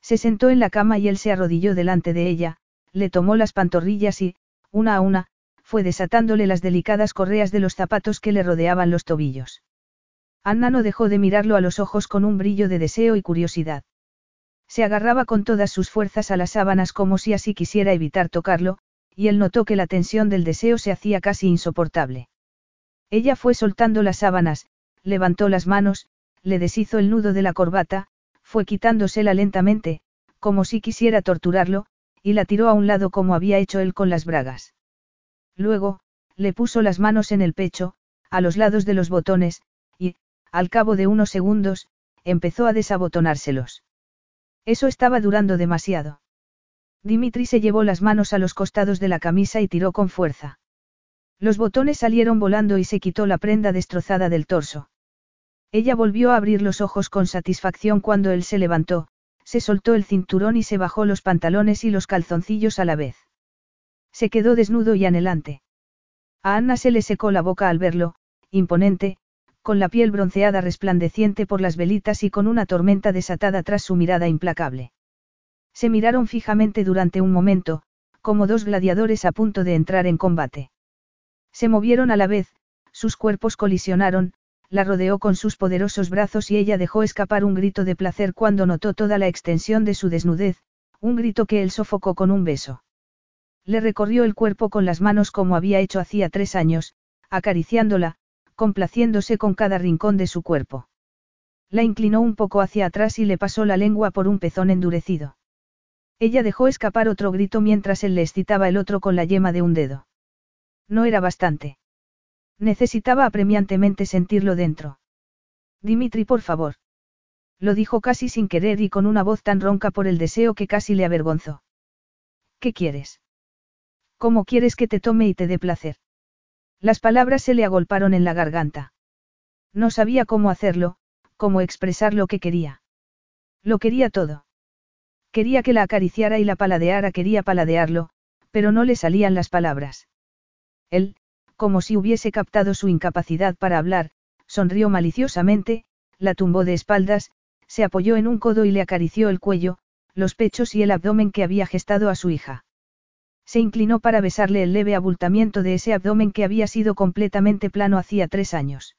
Se sentó en la cama y él se arrodilló delante de ella, le tomó las pantorrillas y, una a una, fue desatándole las delicadas correas de los zapatos que le rodeaban los tobillos. Anna no dejó de mirarlo a los ojos con un brillo de deseo y curiosidad. Se agarraba con todas sus fuerzas a las sábanas como si así quisiera evitar tocarlo, y él notó que la tensión del deseo se hacía casi insoportable. Ella fue soltando las sábanas, levantó las manos, le deshizo el nudo de la corbata, fue quitándosela lentamente, como si quisiera torturarlo, y la tiró a un lado como había hecho él con las bragas. Luego, le puso las manos en el pecho, a los lados de los botones, y, al cabo de unos segundos, empezó a desabotonárselos. Eso estaba durando demasiado. Dimitri se llevó las manos a los costados de la camisa y tiró con fuerza. Los botones salieron volando y se quitó la prenda destrozada del torso. Ella volvió a abrir los ojos con satisfacción cuando él se levantó, se soltó el cinturón y se bajó los pantalones y los calzoncillos a la vez. Se quedó desnudo y anhelante. A Anna se le secó la boca al verlo, imponente, con la piel bronceada resplandeciente por las velitas y con una tormenta desatada tras su mirada implacable. Se miraron fijamente durante un momento, como dos gladiadores a punto de entrar en combate. Se movieron a la vez, sus cuerpos colisionaron, la rodeó con sus poderosos brazos y ella dejó escapar un grito de placer cuando notó toda la extensión de su desnudez, un grito que él sofocó con un beso. Le recorrió el cuerpo con las manos como había hecho hacía tres años, acariciándola, complaciéndose con cada rincón de su cuerpo. La inclinó un poco hacia atrás y le pasó la lengua por un pezón endurecido. Ella dejó escapar otro grito mientras él le excitaba el otro con la yema de un dedo. No era bastante. Necesitaba apremiantemente sentirlo dentro. Dimitri, por favor. Lo dijo casi sin querer y con una voz tan ronca por el deseo que casi le avergonzó. ¿Qué quieres? ¿Cómo quieres que te tome y te dé placer? Las palabras se le agolparon en la garganta. No sabía cómo hacerlo, cómo expresar lo que quería. Lo quería todo. Quería que la acariciara y la paladeara, quería paladearlo, pero no le salían las palabras. Él, como si hubiese captado su incapacidad para hablar, sonrió maliciosamente, la tumbó de espaldas, se apoyó en un codo y le acarició el cuello, los pechos y el abdomen que había gestado a su hija. Se inclinó para besarle el leve abultamiento de ese abdomen que había sido completamente plano hacía tres años.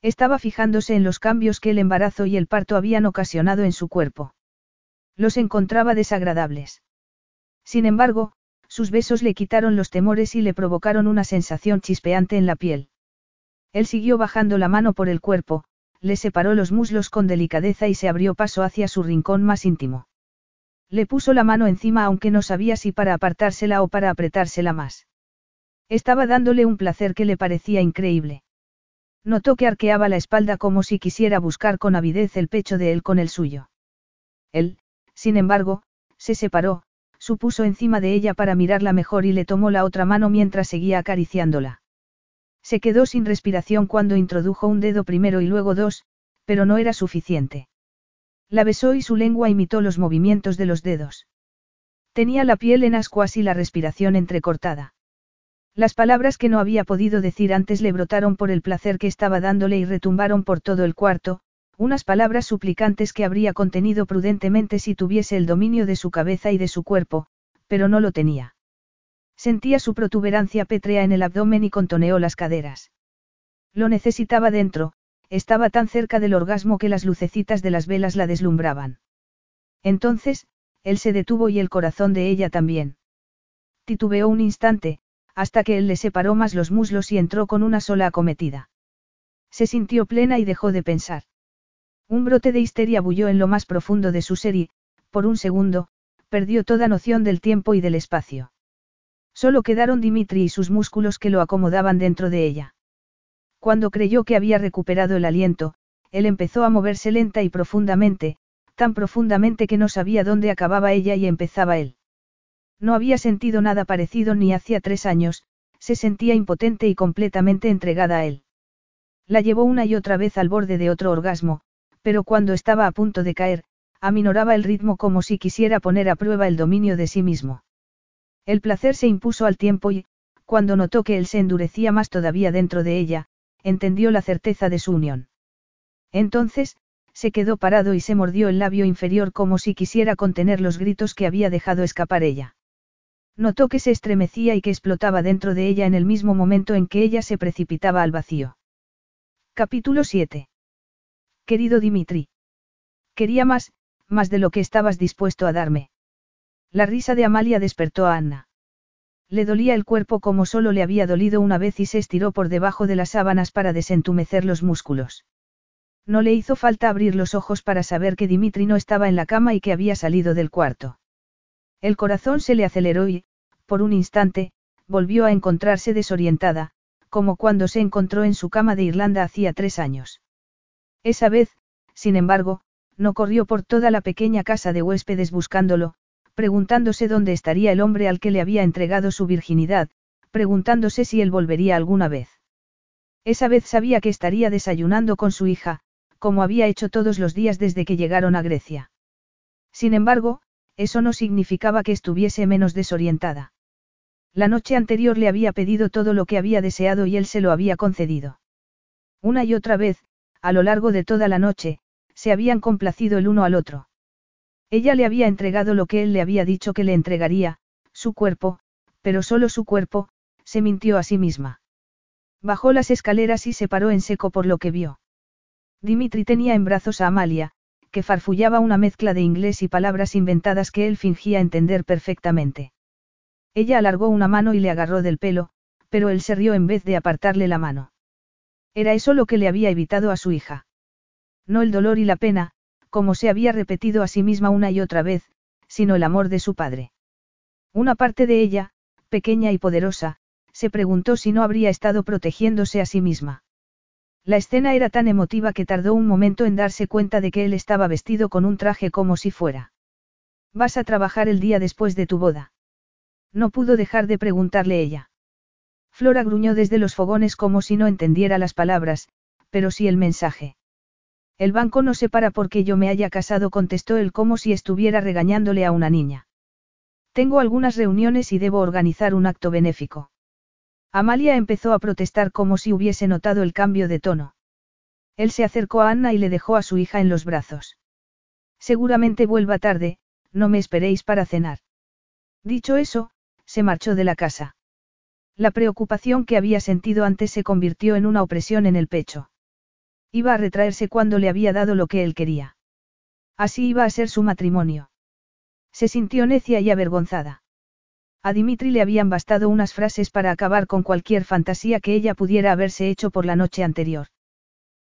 Estaba fijándose en los cambios que el embarazo y el parto habían ocasionado en su cuerpo. Los encontraba desagradables. Sin embargo, sus besos le quitaron los temores y le provocaron una sensación chispeante en la piel. Él siguió bajando la mano por el cuerpo, le separó los muslos con delicadeza y se abrió paso hacia su rincón más íntimo. Le puso la mano encima aunque no sabía si para apartársela o para apretársela más. Estaba dándole un placer que le parecía increíble. Notó que arqueaba la espalda como si quisiera buscar con avidez el pecho de él con el suyo. Él, sin embargo, se separó, supuso encima de ella para mirarla mejor y le tomó la otra mano mientras seguía acariciándola. Se quedó sin respiración cuando introdujo un dedo primero y luego dos, pero no era suficiente. La besó y su lengua imitó los movimientos de los dedos. Tenía la piel en ascuas y la respiración entrecortada. Las palabras que no había podido decir antes le brotaron por el placer que estaba dándole y retumbaron por todo el cuarto, unas palabras suplicantes que habría contenido prudentemente si tuviese el dominio de su cabeza y de su cuerpo, pero no lo tenía. Sentía su protuberancia pétrea en el abdomen y contoneó las caderas. Lo necesitaba dentro, estaba tan cerca del orgasmo que las lucecitas de las velas la deslumbraban. Entonces, él se detuvo y el corazón de ella también. Titubeó un instante, hasta que él le separó más los muslos y entró con una sola acometida. Se sintió plena y dejó de pensar. Un brote de histeria bulló en lo más profundo de su ser y, por un segundo, perdió toda noción del tiempo y del espacio. Solo quedaron Dimitri y sus músculos que lo acomodaban dentro de ella. Cuando creyó que había recuperado el aliento, él empezó a moverse lenta y profundamente, tan profundamente que no sabía dónde acababa ella y empezaba él. No había sentido nada parecido ni hacía tres años, se sentía impotente y completamente entregada a él. La llevó una y otra vez al borde de otro orgasmo, pero cuando estaba a punto de caer, aminoraba el ritmo como si quisiera poner a prueba el dominio de sí mismo. El placer se impuso al tiempo y, cuando notó que él se endurecía más todavía dentro de ella, entendió la certeza de su unión. Entonces, se quedó parado y se mordió el labio inferior como si quisiera contener los gritos que había dejado escapar ella. Notó que se estremecía y que explotaba dentro de ella en el mismo momento en que ella se precipitaba al vacío. Capítulo 7. Querido Dimitri. Quería más, más de lo que estabas dispuesto a darme. La risa de Amalia despertó a Anna. Le dolía el cuerpo como solo le había dolido una vez y se estiró por debajo de las sábanas para desentumecer los músculos. No le hizo falta abrir los ojos para saber que Dimitri no estaba en la cama y que había salido del cuarto. El corazón se le aceleró y, por un instante, volvió a encontrarse desorientada, como cuando se encontró en su cama de Irlanda hacía tres años. Esa vez, sin embargo, no corrió por toda la pequeña casa de huéspedes buscándolo, preguntándose dónde estaría el hombre al que le había entregado su virginidad, preguntándose si él volvería alguna vez. Esa vez sabía que estaría desayunando con su hija, como había hecho todos los días desde que llegaron a Grecia. Sin embargo, eso no significaba que estuviese menos desorientada. La noche anterior le había pedido todo lo que había deseado y él se lo había concedido. Una y otra vez, a lo largo de toda la noche, se habían complacido el uno al otro. Ella le había entregado lo que él le había dicho que le entregaría, su cuerpo, pero solo su cuerpo, se mintió a sí misma. Bajó las escaleras y se paró en seco por lo que vio. Dimitri tenía en brazos a Amalia, que farfullaba una mezcla de inglés y palabras inventadas que él fingía entender perfectamente. Ella alargó una mano y le agarró del pelo, pero él se rió en vez de apartarle la mano. Era eso lo que le había evitado a su hija. No el dolor y la pena, como se había repetido a sí misma una y otra vez, sino el amor de su padre. Una parte de ella, pequeña y poderosa, se preguntó si no habría estado protegiéndose a sí misma. La escena era tan emotiva que tardó un momento en darse cuenta de que él estaba vestido con un traje como si fuera. ¿Vas a trabajar el día después de tu boda? No pudo dejar de preguntarle ella. Flora gruñó desde los fogones como si no entendiera las palabras, pero sí el mensaje. El banco no se para porque yo me haya casado, contestó él como si estuviera regañándole a una niña. Tengo algunas reuniones y debo organizar un acto benéfico. Amalia empezó a protestar como si hubiese notado el cambio de tono. Él se acercó a Anna y le dejó a su hija en los brazos. Seguramente vuelva tarde, no me esperéis para cenar. Dicho eso, se marchó de la casa. La preocupación que había sentido antes se convirtió en una opresión en el pecho. Iba a retraerse cuando le había dado lo que él quería. Así iba a ser su matrimonio. Se sintió necia y avergonzada. A Dimitri le habían bastado unas frases para acabar con cualquier fantasía que ella pudiera haberse hecho por la noche anterior.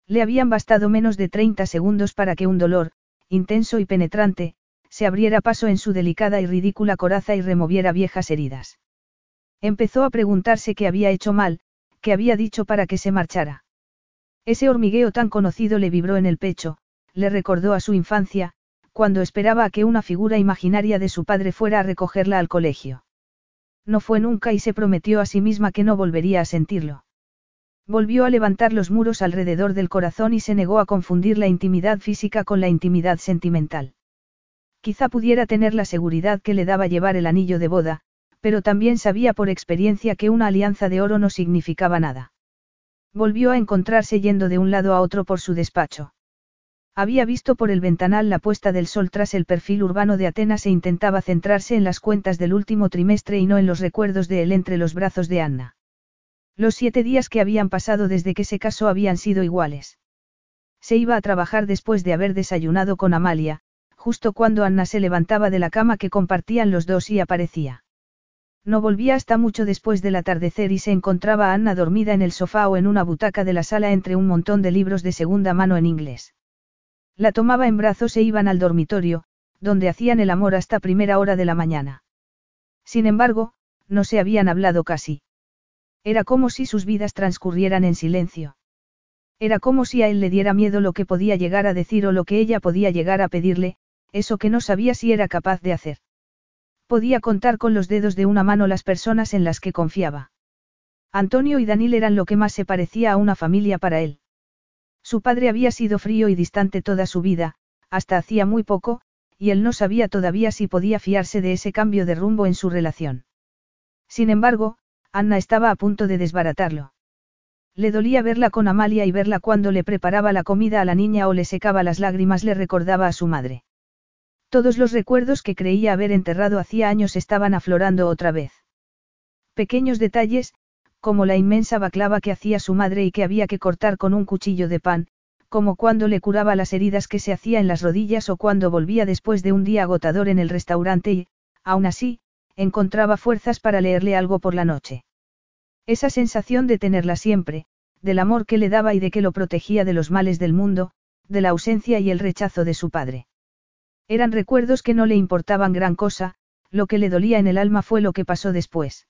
Le habían bastado menos de 30 segundos para que un dolor, intenso y penetrante, se abriera paso en su delicada y ridícula coraza y removiera viejas heridas. Empezó a preguntarse qué había hecho mal, qué había dicho para que se marchara. Ese hormigueo tan conocido le vibró en el pecho, le recordó a su infancia, cuando esperaba a que una figura imaginaria de su padre fuera a recogerla al colegio. No fue nunca y se prometió a sí misma que no volvería a sentirlo. Volvió a levantar los muros alrededor del corazón y se negó a confundir la intimidad física con la intimidad sentimental. Quizá pudiera tener la seguridad que le daba llevar el anillo de boda, pero también sabía por experiencia que una alianza de oro no significaba nada. Volvió a encontrarse yendo de un lado a otro por su despacho. Había visto por el ventanal la puesta del sol tras el perfil urbano de Atenas e intentaba centrarse en las cuentas del último trimestre y no en los recuerdos de él entre los brazos de Anna. Los siete días que habían pasado desde que se casó habían sido iguales. Se iba a trabajar después de haber desayunado con Amalia, justo cuando Anna se levantaba de la cama que compartían los dos y aparecía. No volvía hasta mucho después del atardecer y se encontraba a Anna dormida en el sofá o en una butaca de la sala entre un montón de libros de segunda mano en inglés. La tomaba en brazos e iban al dormitorio, donde hacían el amor hasta primera hora de la mañana. Sin embargo, no se habían hablado casi. Era como si sus vidas transcurrieran en silencio. Era como si a él le diera miedo lo que podía llegar a decir o lo que ella podía llegar a pedirle, eso que no sabía si era capaz de hacer. Podía contar con los dedos de una mano las personas en las que confiaba. Antonio y Danil eran lo que más se parecía a una familia para él. Su padre había sido frío y distante toda su vida, hasta hacía muy poco, y él no sabía todavía si podía fiarse de ese cambio de rumbo en su relación. Sin embargo, Anna estaba a punto de desbaratarlo. Le dolía verla con Amalia y verla cuando le preparaba la comida a la niña o le secaba las lágrimas le recordaba a su madre. Todos los recuerdos que creía haber enterrado hacía años estaban aflorando otra vez. Pequeños detalles, como la inmensa baclava que hacía su madre y que había que cortar con un cuchillo de pan, como cuando le curaba las heridas que se hacía en las rodillas o cuando volvía después de un día agotador en el restaurante y, aún así, encontraba fuerzas para leerle algo por la noche. Esa sensación de tenerla siempre, del amor que le daba y de que lo protegía de los males del mundo, de la ausencia y el rechazo de su padre. Eran recuerdos que no le importaban gran cosa, lo que le dolía en el alma fue lo que pasó después.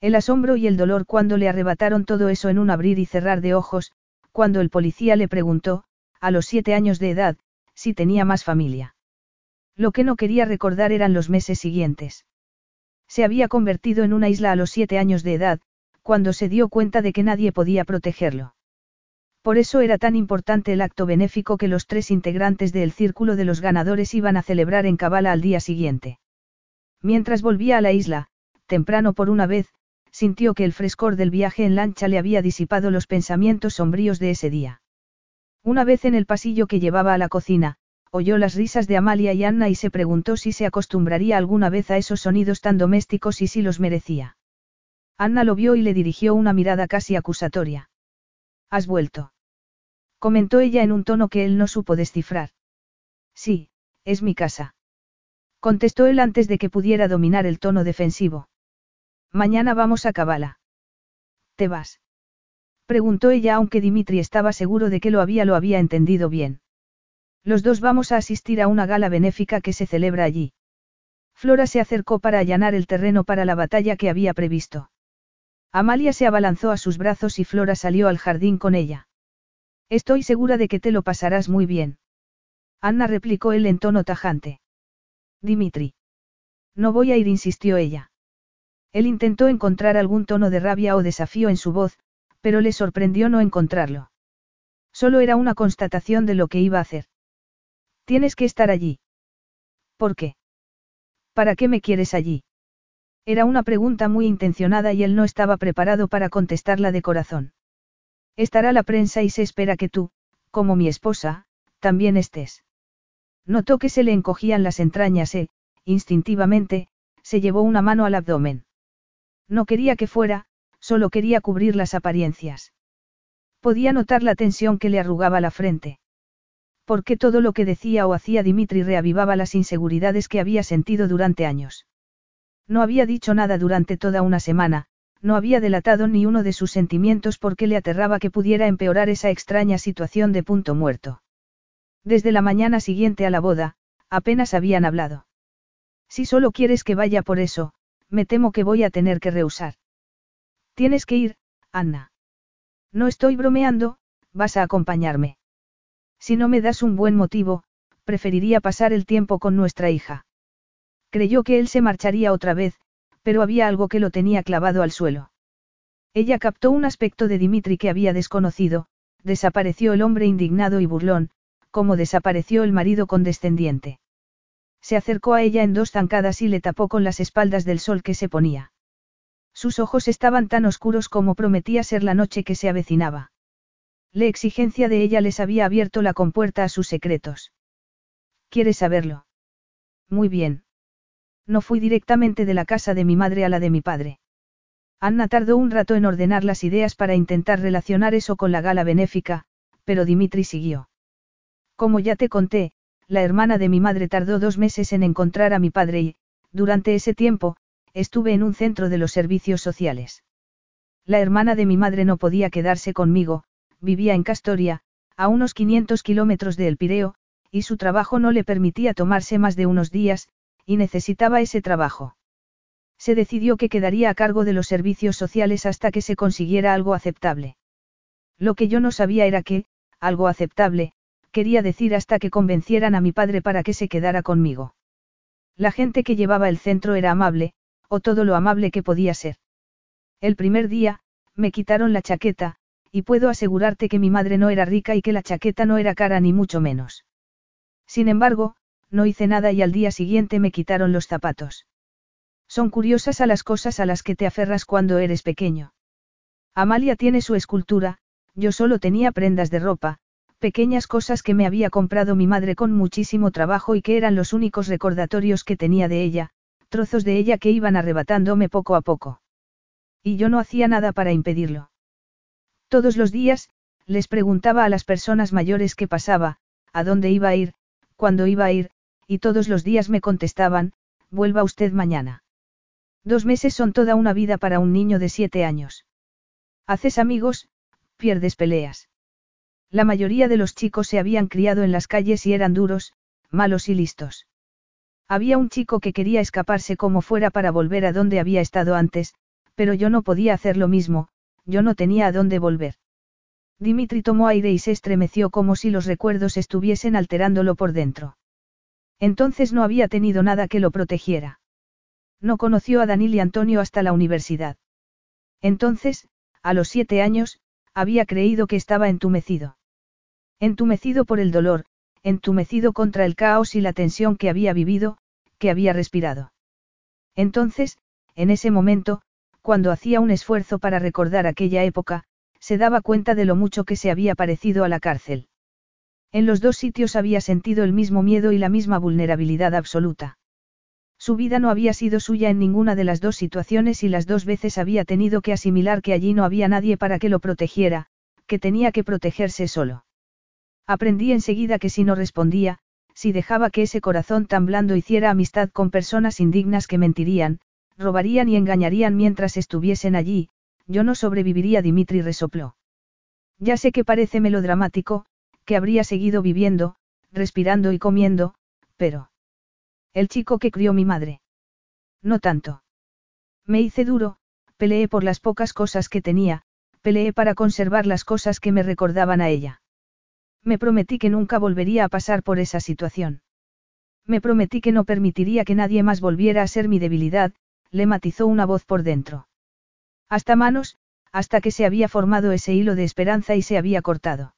El asombro y el dolor cuando le arrebataron todo eso en un abrir y cerrar de ojos, cuando el policía le preguntó, a los siete años de edad, si tenía más familia. Lo que no quería recordar eran los meses siguientes. Se había convertido en una isla a los siete años de edad, cuando se dio cuenta de que nadie podía protegerlo. Por eso era tan importante el acto benéfico que los tres integrantes del círculo de los ganadores iban a celebrar en Cabala al día siguiente. Mientras volvía a la isla, temprano por una vez, sintió que el frescor del viaje en lancha le había disipado los pensamientos sombríos de ese día. Una vez en el pasillo que llevaba a la cocina, oyó las risas de Amalia y Anna y se preguntó si se acostumbraría alguna vez a esos sonidos tan domésticos y si los merecía. Anna lo vio y le dirigió una mirada casi acusatoria. ¿Has vuelto? Comentó ella en un tono que él no supo descifrar. Sí, es mi casa. Contestó él antes de que pudiera dominar el tono defensivo. Mañana vamos a Cabala. ¿Te vas? Preguntó ella aunque Dimitri estaba seguro de que lo había lo había entendido bien. Los dos vamos a asistir a una gala benéfica que se celebra allí. Flora se acercó para allanar el terreno para la batalla que había previsto. Amalia se abalanzó a sus brazos y Flora salió al jardín con ella. Estoy segura de que te lo pasarás muy bien. Anna replicó él en tono tajante. Dimitri. No voy a ir, insistió ella. Él intentó encontrar algún tono de rabia o desafío en su voz, pero le sorprendió no encontrarlo. Solo era una constatación de lo que iba a hacer. Tienes que estar allí. ¿Por qué? ¿Para qué me quieres allí? Era una pregunta muy intencionada y él no estaba preparado para contestarla de corazón. Estará la prensa y se espera que tú, como mi esposa, también estés. Notó que se le encogían las entrañas e, instintivamente, se llevó una mano al abdomen. No quería que fuera, solo quería cubrir las apariencias. Podía notar la tensión que le arrugaba la frente. Porque todo lo que decía o hacía Dimitri reavivaba las inseguridades que había sentido durante años. No había dicho nada durante toda una semana, no había delatado ni uno de sus sentimientos porque le aterraba que pudiera empeorar esa extraña situación de punto muerto. Desde la mañana siguiente a la boda, apenas habían hablado. Si solo quieres que vaya por eso, me temo que voy a tener que rehusar. Tienes que ir, Anna. No estoy bromeando, vas a acompañarme. Si no me das un buen motivo, preferiría pasar el tiempo con nuestra hija. Creyó que él se marcharía otra vez, pero había algo que lo tenía clavado al suelo. Ella captó un aspecto de Dimitri que había desconocido, desapareció el hombre indignado y burlón, como desapareció el marido condescendiente. Se acercó a ella en dos zancadas y le tapó con las espaldas del sol que se ponía. Sus ojos estaban tan oscuros como prometía ser la noche que se avecinaba. La exigencia de ella les había abierto la compuerta a sus secretos. ¿Quieres saberlo? Muy bien. No fui directamente de la casa de mi madre a la de mi padre. Anna tardó un rato en ordenar las ideas para intentar relacionar eso con la gala benéfica, pero Dimitri siguió. Como ya te conté, la hermana de mi madre tardó dos meses en encontrar a mi padre y, durante ese tiempo, estuve en un centro de los servicios sociales. La hermana de mi madre no podía quedarse conmigo, vivía en Castoria, a unos 500 kilómetros de El Pireo, y su trabajo no le permitía tomarse más de unos días, y necesitaba ese trabajo. Se decidió que quedaría a cargo de los servicios sociales hasta que se consiguiera algo aceptable. Lo que yo no sabía era que, algo aceptable, quería decir hasta que convencieran a mi padre para que se quedara conmigo. La gente que llevaba el centro era amable, o todo lo amable que podía ser. El primer día, me quitaron la chaqueta, y puedo asegurarte que mi madre no era rica y que la chaqueta no era cara ni mucho menos. Sin embargo, no hice nada y al día siguiente me quitaron los zapatos. Son curiosas a las cosas a las que te aferras cuando eres pequeño. Amalia tiene su escultura, yo solo tenía prendas de ropa, pequeñas cosas que me había comprado mi madre con muchísimo trabajo y que eran los únicos recordatorios que tenía de ella, trozos de ella que iban arrebatándome poco a poco. Y yo no hacía nada para impedirlo. Todos los días, les preguntaba a las personas mayores qué pasaba, a dónde iba a ir, cuándo iba a ir, y todos los días me contestaban, vuelva usted mañana. Dos meses son toda una vida para un niño de siete años. Haces amigos, pierdes peleas. La mayoría de los chicos se habían criado en las calles y eran duros, malos y listos. Había un chico que quería escaparse como fuera para volver a donde había estado antes, pero yo no podía hacer lo mismo, yo no tenía a dónde volver. Dimitri tomó aire y se estremeció como si los recuerdos estuviesen alterándolo por dentro. Entonces no había tenido nada que lo protegiera. No conoció a Danil y Antonio hasta la universidad. Entonces, a los siete años, había creído que estaba entumecido. Entumecido por el dolor, entumecido contra el caos y la tensión que había vivido, que había respirado. Entonces, en ese momento, cuando hacía un esfuerzo para recordar aquella época, se daba cuenta de lo mucho que se había parecido a la cárcel. En los dos sitios había sentido el mismo miedo y la misma vulnerabilidad absoluta. Su vida no había sido suya en ninguna de las dos situaciones y las dos veces había tenido que asimilar que allí no había nadie para que lo protegiera, que tenía que protegerse solo. Aprendí enseguida que si no respondía, si dejaba que ese corazón tan blando hiciera amistad con personas indignas que mentirían, robarían y engañarían mientras estuviesen allí, yo no sobreviviría, Dimitri resopló. Ya sé que parece melodramático, que habría seguido viviendo, respirando y comiendo, pero... El chico que crió mi madre. No tanto. Me hice duro, peleé por las pocas cosas que tenía, peleé para conservar las cosas que me recordaban a ella. Me prometí que nunca volvería a pasar por esa situación. Me prometí que no permitiría que nadie más volviera a ser mi debilidad, le matizó una voz por dentro. Hasta manos, hasta que se había formado ese hilo de esperanza y se había cortado.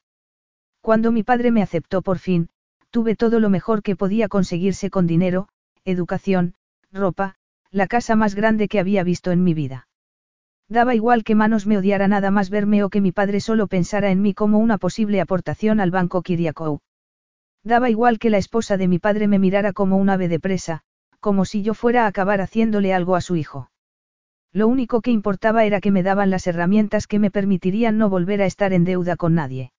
Cuando mi padre me aceptó por fin, tuve todo lo mejor que podía conseguirse con dinero, educación, ropa, la casa más grande que había visto en mi vida. Daba igual que Manos me odiara nada más verme o que mi padre solo pensara en mí como una posible aportación al banco Kiriakou. Daba igual que la esposa de mi padre me mirara como un ave de presa, como si yo fuera a acabar haciéndole algo a su hijo. Lo único que importaba era que me daban las herramientas que me permitirían no volver a estar en deuda con nadie.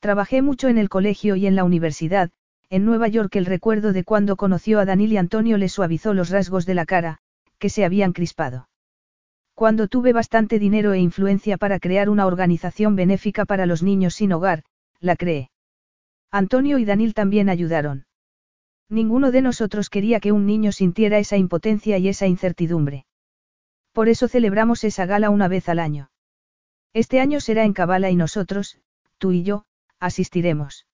Trabajé mucho en el colegio y en la universidad, en Nueva York el recuerdo de cuando conoció a Danil y Antonio le suavizó los rasgos de la cara, que se habían crispado. Cuando tuve bastante dinero e influencia para crear una organización benéfica para los niños sin hogar, la creé. Antonio y Danil también ayudaron. Ninguno de nosotros quería que un niño sintiera esa impotencia y esa incertidumbre. Por eso celebramos esa gala una vez al año. Este año será en Cabala y nosotros, tú y yo, asistiremos.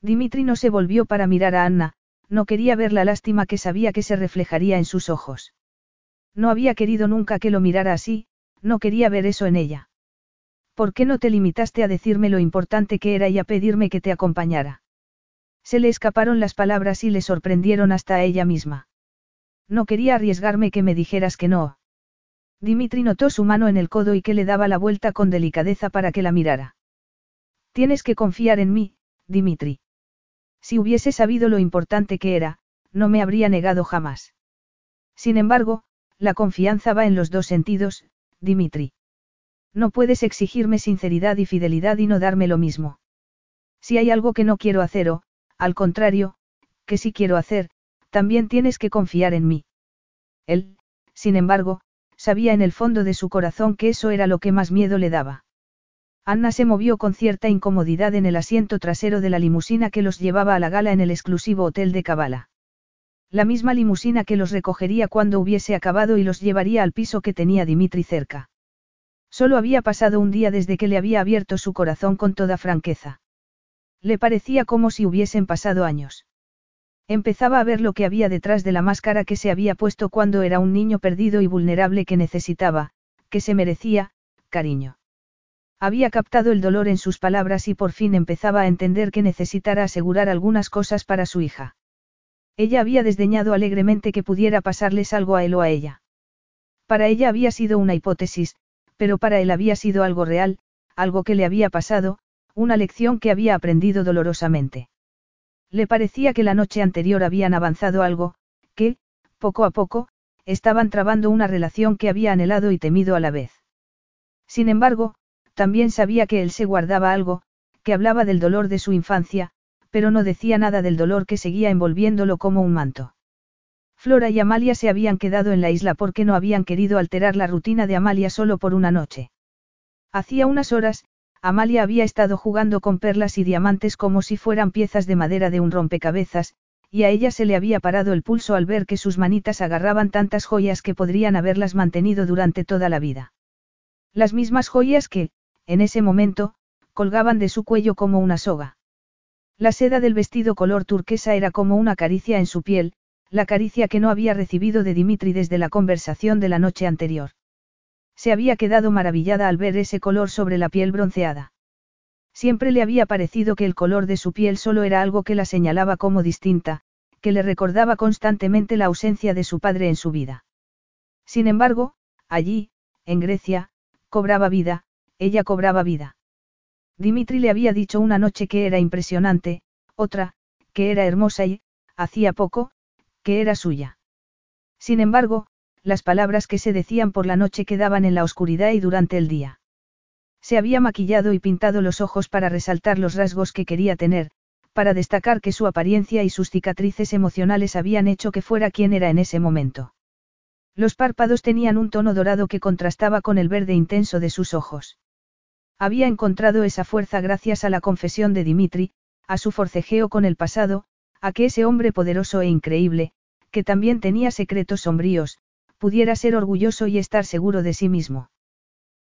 Dimitri no se volvió para mirar a Anna, no quería ver la lástima que sabía que se reflejaría en sus ojos. No había querido nunca que lo mirara así, no quería ver eso en ella. ¿Por qué no te limitaste a decirme lo importante que era y a pedirme que te acompañara? Se le escaparon las palabras y le sorprendieron hasta a ella misma. No quería arriesgarme que me dijeras que no. Dimitri notó su mano en el codo y que le daba la vuelta con delicadeza para que la mirara. Tienes que confiar en mí, Dimitri. Si hubiese sabido lo importante que era, no me habría negado jamás. Sin embargo, la confianza va en los dos sentidos, Dimitri. No puedes exigirme sinceridad y fidelidad y no darme lo mismo. Si hay algo que no quiero hacer o, al contrario, que sí quiero hacer, también tienes que confiar en mí. Él, sin embargo, sabía en el fondo de su corazón que eso era lo que más miedo le daba. Anna se movió con cierta incomodidad en el asiento trasero de la limusina que los llevaba a la gala en el exclusivo hotel de Cabala. La misma limusina que los recogería cuando hubiese acabado y los llevaría al piso que tenía Dimitri cerca. Solo había pasado un día desde que le había abierto su corazón con toda franqueza. Le parecía como si hubiesen pasado años. Empezaba a ver lo que había detrás de la máscara que se había puesto cuando era un niño perdido y vulnerable que necesitaba, que se merecía, cariño. Había captado el dolor en sus palabras y por fin empezaba a entender que necesitara asegurar algunas cosas para su hija. Ella había desdeñado alegremente que pudiera pasarles algo a él o a ella. Para ella había sido una hipótesis, pero para él había sido algo real, algo que le había pasado, una lección que había aprendido dolorosamente. Le parecía que la noche anterior habían avanzado algo, que, poco a poco, estaban trabando una relación que había anhelado y temido a la vez. Sin embargo, también sabía que él se guardaba algo, que hablaba del dolor de su infancia, pero no decía nada del dolor que seguía envolviéndolo como un manto. Flora y Amalia se habían quedado en la isla porque no habían querido alterar la rutina de Amalia solo por una noche. Hacía unas horas, Amalia había estado jugando con perlas y diamantes como si fueran piezas de madera de un rompecabezas, y a ella se le había parado el pulso al ver que sus manitas agarraban tantas joyas que podrían haberlas mantenido durante toda la vida. Las mismas joyas que, en ese momento, colgaban de su cuello como una soga. La seda del vestido color turquesa era como una caricia en su piel, la caricia que no había recibido de Dimitri desde la conversación de la noche anterior. Se había quedado maravillada al ver ese color sobre la piel bronceada. Siempre le había parecido que el color de su piel solo era algo que la señalaba como distinta, que le recordaba constantemente la ausencia de su padre en su vida. Sin embargo, allí, en Grecia, cobraba vida, ella cobraba vida. Dimitri le había dicho una noche que era impresionante, otra, que era hermosa y, hacía poco, que era suya. Sin embargo, las palabras que se decían por la noche quedaban en la oscuridad y durante el día. Se había maquillado y pintado los ojos para resaltar los rasgos que quería tener, para destacar que su apariencia y sus cicatrices emocionales habían hecho que fuera quien era en ese momento. Los párpados tenían un tono dorado que contrastaba con el verde intenso de sus ojos. Había encontrado esa fuerza gracias a la confesión de Dimitri, a su forcejeo con el pasado, a que ese hombre poderoso e increíble, que también tenía secretos sombríos, pudiera ser orgulloso y estar seguro de sí mismo.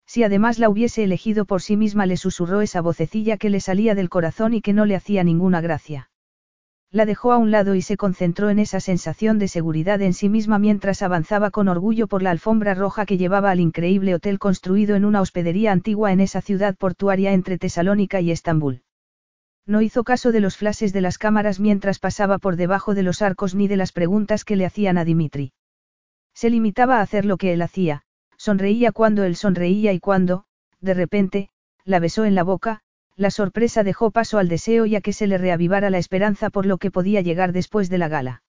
Si además la hubiese elegido por sí misma le susurró esa vocecilla que le salía del corazón y que no le hacía ninguna gracia. La dejó a un lado y se concentró en esa sensación de seguridad en sí misma mientras avanzaba con orgullo por la alfombra roja que llevaba al increíble hotel construido en una hospedería antigua en esa ciudad portuaria entre Tesalónica y Estambul. No hizo caso de los flashes de las cámaras mientras pasaba por debajo de los arcos ni de las preguntas que le hacían a Dimitri. Se limitaba a hacer lo que él hacía, sonreía cuando él sonreía y cuando, de repente, la besó en la boca, la sorpresa dejó paso al deseo y a que se le reavivara la esperanza por lo que podía llegar después de la gala.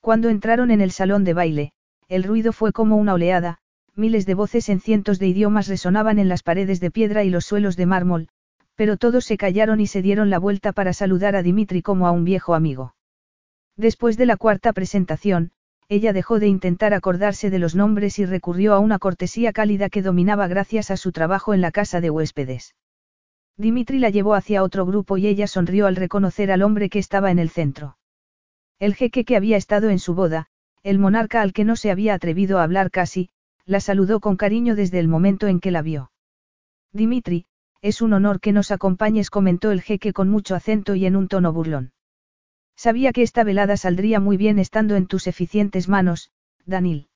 Cuando entraron en el salón de baile, el ruido fue como una oleada, miles de voces en cientos de idiomas resonaban en las paredes de piedra y los suelos de mármol, pero todos se callaron y se dieron la vuelta para saludar a Dimitri como a un viejo amigo. Después de la cuarta presentación, ella dejó de intentar acordarse de los nombres y recurrió a una cortesía cálida que dominaba gracias a su trabajo en la casa de huéspedes. Dimitri la llevó hacia otro grupo y ella sonrió al reconocer al hombre que estaba en el centro. El jeque que había estado en su boda, el monarca al que no se había atrevido a hablar casi, la saludó con cariño desde el momento en que la vio. Dimitri, es un honor que nos acompañes, comentó el jeque con mucho acento y en un tono burlón. Sabía que esta velada saldría muy bien estando en tus eficientes manos, Danil.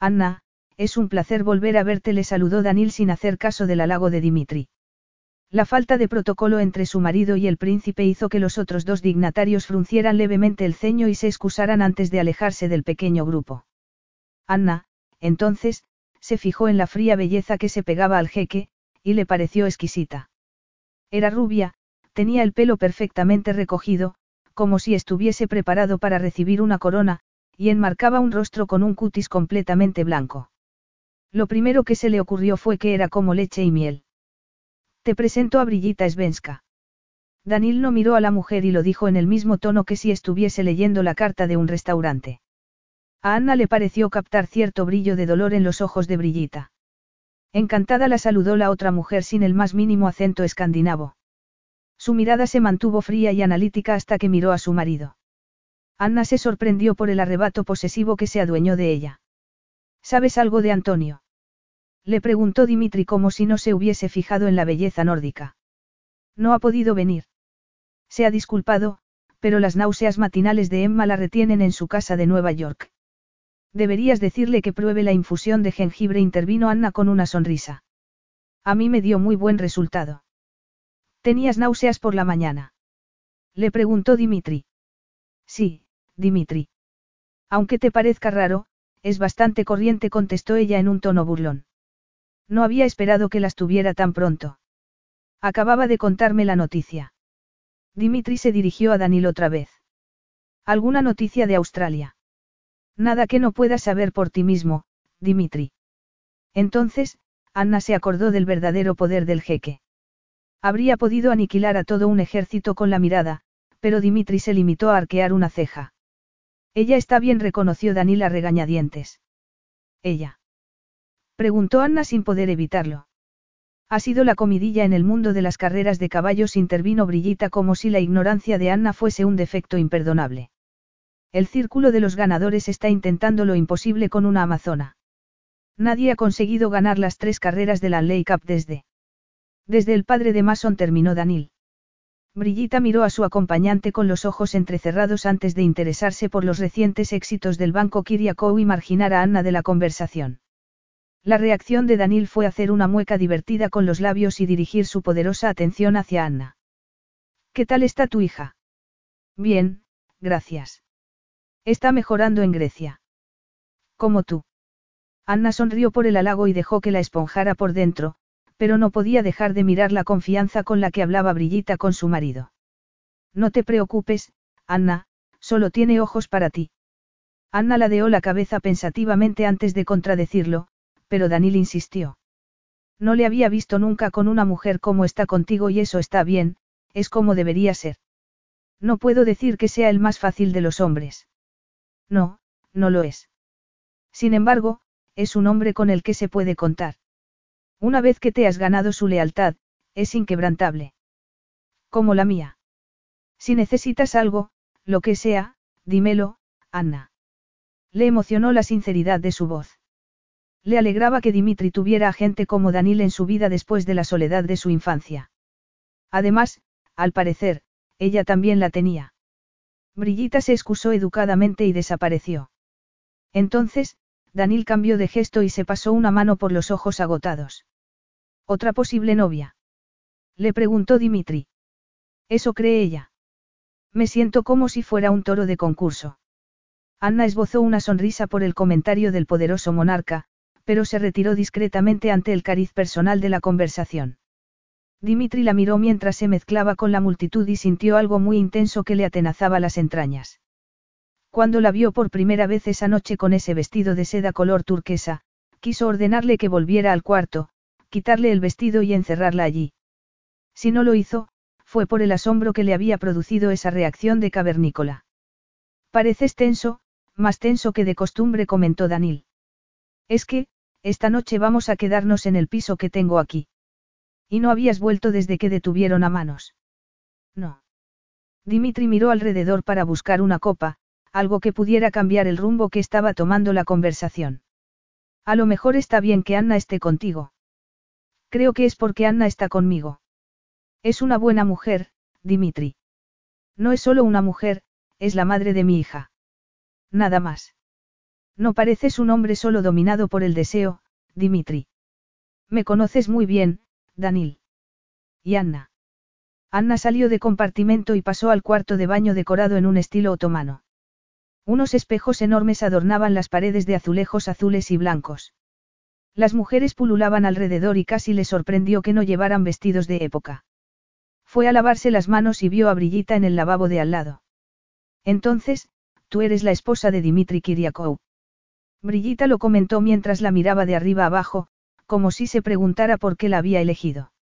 Anna, es un placer volver a verte, le saludó Danil sin hacer caso del halago de Dimitri. La falta de protocolo entre su marido y el príncipe hizo que los otros dos dignatarios fruncieran levemente el ceño y se excusaran antes de alejarse del pequeño grupo. Anna, entonces, se fijó en la fría belleza que se pegaba al jeque, y le pareció exquisita. Era rubia, tenía el pelo perfectamente recogido, como si estuviese preparado para recibir una corona, y enmarcaba un rostro con un cutis completamente blanco. Lo primero que se le ocurrió fue que era como leche y miel. Te presento a Brillita Svenska. Danil no miró a la mujer y lo dijo en el mismo tono que si estuviese leyendo la carta de un restaurante. A Anna le pareció captar cierto brillo de dolor en los ojos de Brillita. Encantada la saludó la otra mujer sin el más mínimo acento escandinavo. Su mirada se mantuvo fría y analítica hasta que miró a su marido. Anna se sorprendió por el arrebato posesivo que se adueñó de ella. ¿Sabes algo de Antonio? Le preguntó Dimitri como si no se hubiese fijado en la belleza nórdica. No ha podido venir. Se ha disculpado, pero las náuseas matinales de Emma la retienen en su casa de Nueva York. Deberías decirle que pruebe la infusión de jengibre, intervino Anna con una sonrisa. A mí me dio muy buen resultado. ¿Tenías náuseas por la mañana? Le preguntó Dimitri. Sí, Dimitri. Aunque te parezca raro, es bastante corriente, contestó ella en un tono burlón. No había esperado que las tuviera tan pronto. Acababa de contarme la noticia. Dimitri se dirigió a Danil otra vez. ¿Alguna noticia de Australia? Nada que no puedas saber por ti mismo, Dimitri. Entonces, Anna se acordó del verdadero poder del jeque. Habría podido aniquilar a todo un ejército con la mirada, pero Dimitri se limitó a arquear una ceja. Ella está bien, reconoció Danila regañadientes. Ella. Preguntó Anna sin poder evitarlo. Ha sido la comidilla en el mundo de las carreras de caballos, intervino Brillita como si la ignorancia de Anna fuese un defecto imperdonable. El círculo de los ganadores está intentando lo imposible con una amazona. Nadie ha conseguido ganar las tres carreras de la Ley Cup desde. Desde el padre de Mason terminó Danil. Brillita miró a su acompañante con los ojos entrecerrados antes de interesarse por los recientes éxitos del banco Kiriakou y marginar a Anna de la conversación. La reacción de Danil fue hacer una mueca divertida con los labios y dirigir su poderosa atención hacia Anna. ¿Qué tal está tu hija? Bien, gracias. Está mejorando en Grecia. Como tú. Anna sonrió por el halago y dejó que la esponjara por dentro, pero no podía dejar de mirar la confianza con la que hablaba Brillita con su marido. No te preocupes, Anna, solo tiene ojos para ti. Anna ladeó la cabeza pensativamente antes de contradecirlo, pero Danil insistió. No le había visto nunca con una mujer como está contigo y eso está bien, es como debería ser. No puedo decir que sea el más fácil de los hombres. No, no lo es. Sin embargo, es un hombre con el que se puede contar. Una vez que te has ganado su lealtad, es inquebrantable. Como la mía. Si necesitas algo, lo que sea, dímelo, Anna. Le emocionó la sinceridad de su voz. Le alegraba que Dimitri tuviera a gente como Danil en su vida después de la soledad de su infancia. Además, al parecer, ella también la tenía. Brillita se excusó educadamente y desapareció. Entonces, Danil cambió de gesto y se pasó una mano por los ojos agotados. ¿Otra posible novia? Le preguntó Dimitri. Eso cree ella. Me siento como si fuera un toro de concurso. Anna esbozó una sonrisa por el comentario del poderoso monarca, pero se retiró discretamente ante el cariz personal de la conversación. Dimitri la miró mientras se mezclaba con la multitud y sintió algo muy intenso que le atenazaba las entrañas. Cuando la vio por primera vez esa noche con ese vestido de seda color turquesa, quiso ordenarle que volviera al cuarto, quitarle el vestido y encerrarla allí. Si no lo hizo, fue por el asombro que le había producido esa reacción de cavernícola. Pareces tenso, más tenso que de costumbre comentó Danil. Es que, esta noche vamos a quedarnos en el piso que tengo aquí. Y no habías vuelto desde que detuvieron a manos. No. Dimitri miró alrededor para buscar una copa, algo que pudiera cambiar el rumbo que estaba tomando la conversación. A lo mejor está bien que Anna esté contigo. Creo que es porque Anna está conmigo. Es una buena mujer, Dimitri. No es solo una mujer, es la madre de mi hija. Nada más. No pareces un hombre solo dominado por el deseo, Dimitri. Me conoces muy bien, Danil. Y Anna. Anna salió de compartimento y pasó al cuarto de baño decorado en un estilo otomano. Unos espejos enormes adornaban las paredes de azulejos azules y blancos. Las mujeres pululaban alrededor y casi le sorprendió que no llevaran vestidos de época. Fue a lavarse las manos y vio a Brillita en el lavabo de al lado. Entonces, tú eres la esposa de Dimitri Kiriakou. Brillita lo comentó mientras la miraba de arriba abajo, como si se preguntara por qué la había elegido.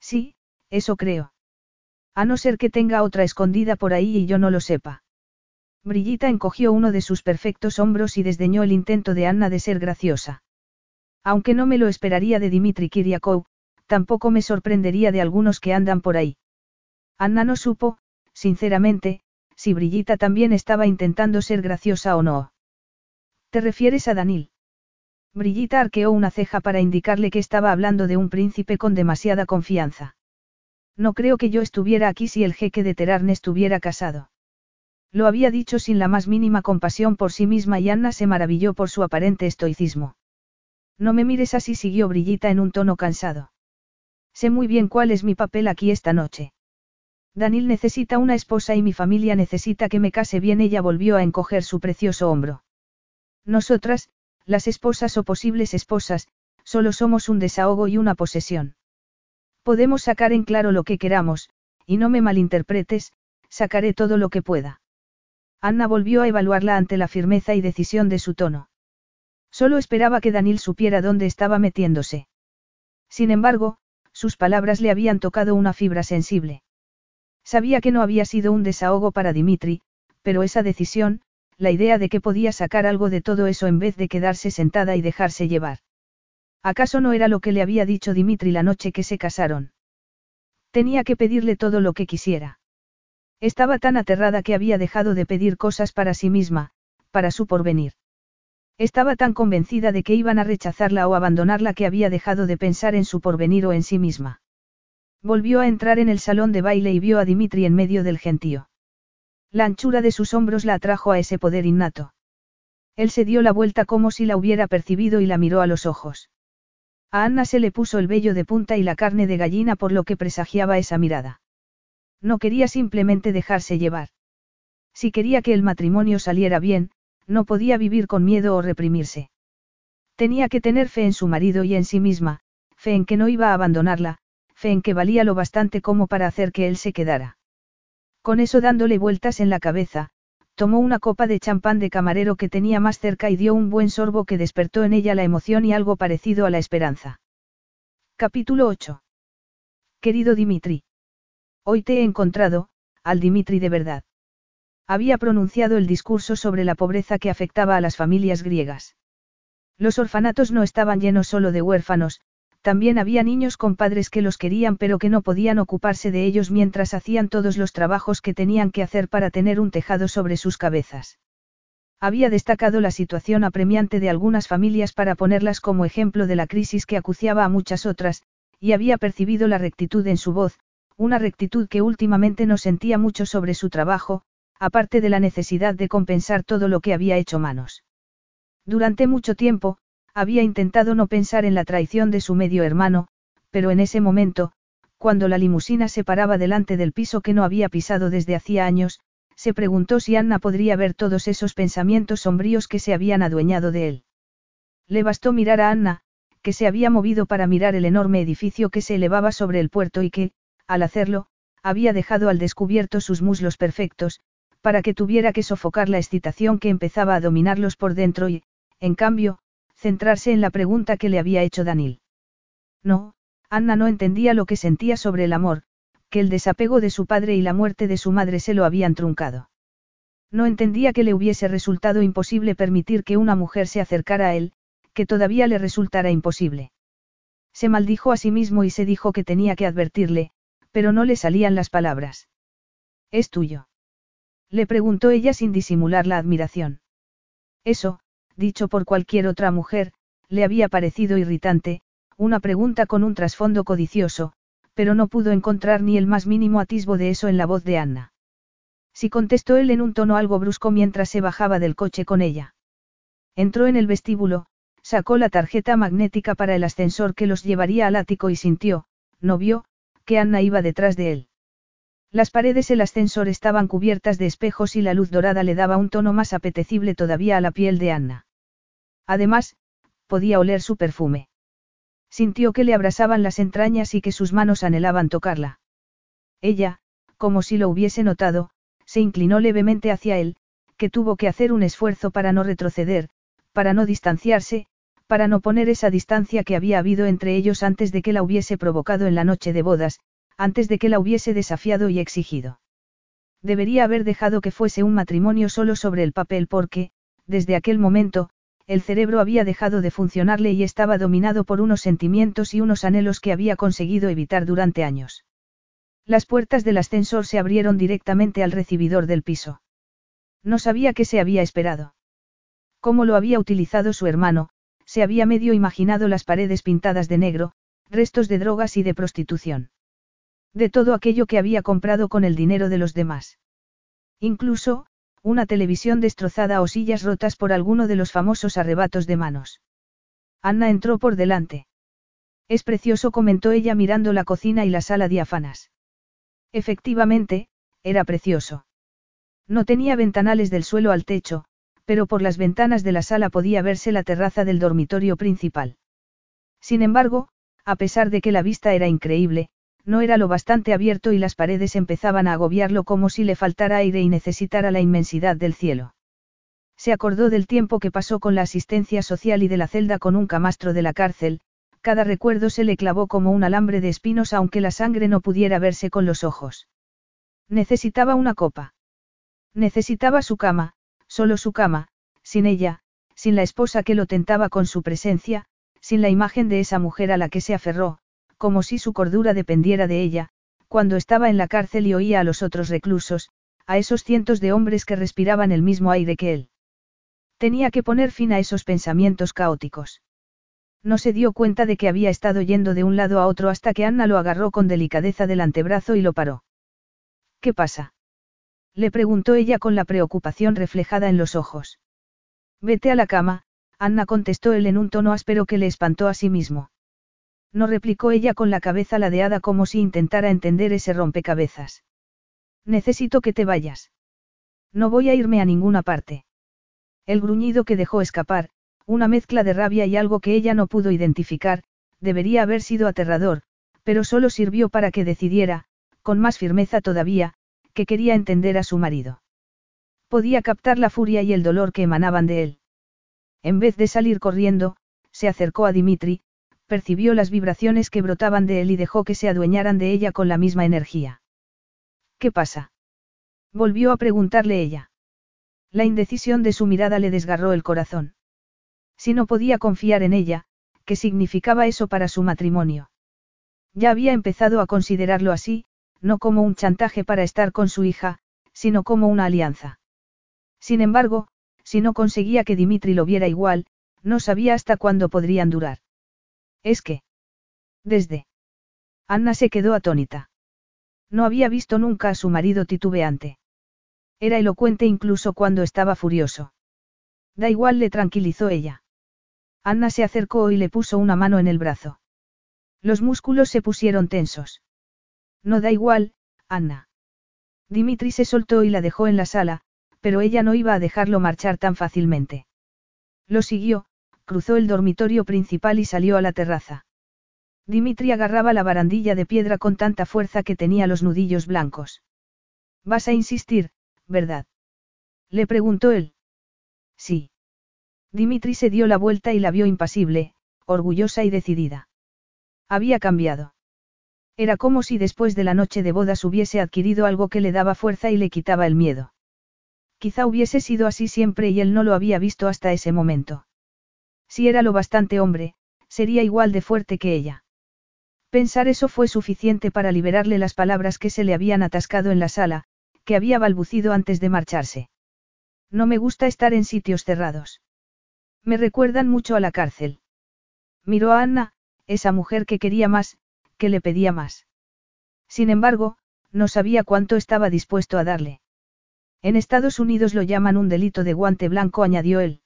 Sí, eso creo. A no ser que tenga otra escondida por ahí y yo no lo sepa. Brillita encogió uno de sus perfectos hombros y desdeñó el intento de Anna de ser graciosa. Aunque no me lo esperaría de Dimitri Kiriakou, tampoco me sorprendería de algunos que andan por ahí. Anna no supo, sinceramente, si Brillita también estaba intentando ser graciosa o no. ¿Te refieres a Danil? Brillita arqueó una ceja para indicarle que estaba hablando de un príncipe con demasiada confianza. No creo que yo estuviera aquí si el jeque de Terarne estuviera casado. Lo había dicho sin la más mínima compasión por sí misma y Anna se maravilló por su aparente estoicismo. No me mires así, siguió Brillita en un tono cansado. Sé muy bien cuál es mi papel aquí esta noche. Danil necesita una esposa y mi familia necesita que me case bien. Ella volvió a encoger su precioso hombro. Nosotras, las esposas o posibles esposas, solo somos un desahogo y una posesión. Podemos sacar en claro lo que queramos, y no me malinterpretes, sacaré todo lo que pueda. Anna volvió a evaluarla ante la firmeza y decisión de su tono. Solo esperaba que Danil supiera dónde estaba metiéndose. Sin embargo, sus palabras le habían tocado una fibra sensible. Sabía que no había sido un desahogo para Dimitri, pero esa decisión, la idea de que podía sacar algo de todo eso en vez de quedarse sentada y dejarse llevar. ¿Acaso no era lo que le había dicho Dimitri la noche que se casaron? Tenía que pedirle todo lo que quisiera. Estaba tan aterrada que había dejado de pedir cosas para sí misma, para su porvenir. Estaba tan convencida de que iban a rechazarla o abandonarla que había dejado de pensar en su porvenir o en sí misma. Volvió a entrar en el salón de baile y vio a Dimitri en medio del gentío. La anchura de sus hombros la atrajo a ese poder innato. Él se dio la vuelta como si la hubiera percibido y la miró a los ojos. A Anna se le puso el vello de punta y la carne de gallina por lo que presagiaba esa mirada. No quería simplemente dejarse llevar. Si quería que el matrimonio saliera bien, no podía vivir con miedo o reprimirse. Tenía que tener fe en su marido y en sí misma, fe en que no iba a abandonarla, fe en que valía lo bastante como para hacer que él se quedara. Con eso dándole vueltas en la cabeza, tomó una copa de champán de camarero que tenía más cerca y dio un buen sorbo que despertó en ella la emoción y algo parecido a la esperanza. Capítulo 8. Querido Dimitri. Hoy te he encontrado, al Dimitri de verdad. Había pronunciado el discurso sobre la pobreza que afectaba a las familias griegas. Los orfanatos no estaban llenos solo de huérfanos, también había niños con padres que los querían pero que no podían ocuparse de ellos mientras hacían todos los trabajos que tenían que hacer para tener un tejado sobre sus cabezas. Había destacado la situación apremiante de algunas familias para ponerlas como ejemplo de la crisis que acuciaba a muchas otras, y había percibido la rectitud en su voz, una rectitud que últimamente no sentía mucho sobre su trabajo, aparte de la necesidad de compensar todo lo que había hecho manos. Durante mucho tiempo, había intentado no pensar en la traición de su medio hermano, pero en ese momento, cuando la limusina se paraba delante del piso que no había pisado desde hacía años, se preguntó si Anna podría ver todos esos pensamientos sombríos que se habían adueñado de él. Le bastó mirar a Anna, que se había movido para mirar el enorme edificio que se elevaba sobre el puerto y que, al hacerlo, había dejado al descubierto sus muslos perfectos, para que tuviera que sofocar la excitación que empezaba a dominarlos por dentro y, en cambio, centrarse en la pregunta que le había hecho Danil. No, Anna no entendía lo que sentía sobre el amor, que el desapego de su padre y la muerte de su madre se lo habían truncado. No entendía que le hubiese resultado imposible permitir que una mujer se acercara a él, que todavía le resultara imposible. Se maldijo a sí mismo y se dijo que tenía que advertirle, pero no le salían las palabras. ¿Es tuyo? Le preguntó ella sin disimular la admiración. Eso, dicho por cualquier otra mujer, le había parecido irritante, una pregunta con un trasfondo codicioso, pero no pudo encontrar ni el más mínimo atisbo de eso en la voz de Anna. Sí contestó él en un tono algo brusco mientras se bajaba del coche con ella. Entró en el vestíbulo, sacó la tarjeta magnética para el ascensor que los llevaría al ático y sintió, no vio, que Anna iba detrás de él. Las paredes del ascensor estaban cubiertas de espejos y la luz dorada le daba un tono más apetecible todavía a la piel de Anna. Además, podía oler su perfume. Sintió que le abrasaban las entrañas y que sus manos anhelaban tocarla. Ella, como si lo hubiese notado, se inclinó levemente hacia él, que tuvo que hacer un esfuerzo para no retroceder, para no distanciarse, para no poner esa distancia que había habido entre ellos antes de que la hubiese provocado en la noche de bodas, antes de que la hubiese desafiado y exigido. Debería haber dejado que fuese un matrimonio solo sobre el papel porque, desde aquel momento, el cerebro había dejado de funcionarle y estaba dominado por unos sentimientos y unos anhelos que había conseguido evitar durante años. Las puertas del ascensor se abrieron directamente al recibidor del piso. No sabía qué se había esperado. Cómo lo había utilizado su hermano, se había medio imaginado las paredes pintadas de negro, restos de drogas y de prostitución. De todo aquello que había comprado con el dinero de los demás. Incluso, una televisión destrozada o sillas rotas por alguno de los famosos arrebatos de manos. Anna entró por delante. Es precioso, comentó ella mirando la cocina y la sala diáfanas. Efectivamente, era precioso. No tenía ventanales del suelo al techo, pero por las ventanas de la sala podía verse la terraza del dormitorio principal. Sin embargo, a pesar de que la vista era increíble, no era lo bastante abierto y las paredes empezaban a agobiarlo como si le faltara aire y necesitara la inmensidad del cielo. Se acordó del tiempo que pasó con la asistencia social y de la celda con un camastro de la cárcel, cada recuerdo se le clavó como un alambre de espinos aunque la sangre no pudiera verse con los ojos. Necesitaba una copa. Necesitaba su cama, solo su cama, sin ella, sin la esposa que lo tentaba con su presencia, sin la imagen de esa mujer a la que se aferró, como si su cordura dependiera de ella, cuando estaba en la cárcel y oía a los otros reclusos, a esos cientos de hombres que respiraban el mismo aire que él. Tenía que poner fin a esos pensamientos caóticos. No se dio cuenta de que había estado yendo de un lado a otro hasta que Anna lo agarró con delicadeza del antebrazo y lo paró. ¿Qué pasa? Le preguntó ella con la preocupación reflejada en los ojos. Vete a la cama, Anna contestó él en un tono áspero que le espantó a sí mismo. No replicó ella con la cabeza ladeada como si intentara entender ese rompecabezas. Necesito que te vayas. No voy a irme a ninguna parte. El gruñido que dejó escapar, una mezcla de rabia y algo que ella no pudo identificar, debería haber sido aterrador, pero solo sirvió para que decidiera, con más firmeza todavía, que quería entender a su marido. Podía captar la furia y el dolor que emanaban de él. En vez de salir corriendo, se acercó a Dimitri, percibió las vibraciones que brotaban de él y dejó que se adueñaran de ella con la misma energía. ¿Qué pasa? Volvió a preguntarle ella. La indecisión de su mirada le desgarró el corazón. Si no podía confiar en ella, ¿qué significaba eso para su matrimonio? Ya había empezado a considerarlo así, no como un chantaje para estar con su hija, sino como una alianza. Sin embargo, si no conseguía que Dimitri lo viera igual, no sabía hasta cuándo podrían durar. Es que. Desde. Anna se quedó atónita. No había visto nunca a su marido titubeante. Era elocuente incluso cuando estaba furioso. Da igual, le tranquilizó ella. Anna se acercó y le puso una mano en el brazo. Los músculos se pusieron tensos. No da igual, Anna. Dimitri se soltó y la dejó en la sala, pero ella no iba a dejarlo marchar tan fácilmente. Lo siguió, cruzó el dormitorio principal y salió a la terraza. Dimitri agarraba la barandilla de piedra con tanta fuerza que tenía los nudillos blancos. Vas a insistir, ¿verdad? Le preguntó él. Sí. Dimitri se dio la vuelta y la vio impasible, orgullosa y decidida. Había cambiado. Era como si después de la noche de bodas hubiese adquirido algo que le daba fuerza y le quitaba el miedo. Quizá hubiese sido así siempre y él no lo había visto hasta ese momento. Si era lo bastante hombre, sería igual de fuerte que ella. Pensar eso fue suficiente para liberarle las palabras que se le habían atascado en la sala, que había balbucido antes de marcharse. No me gusta estar en sitios cerrados. Me recuerdan mucho a la cárcel. Miró a Anna, esa mujer que quería más, que le pedía más. Sin embargo, no sabía cuánto estaba dispuesto a darle. En Estados Unidos lo llaman un delito de guante blanco, añadió él.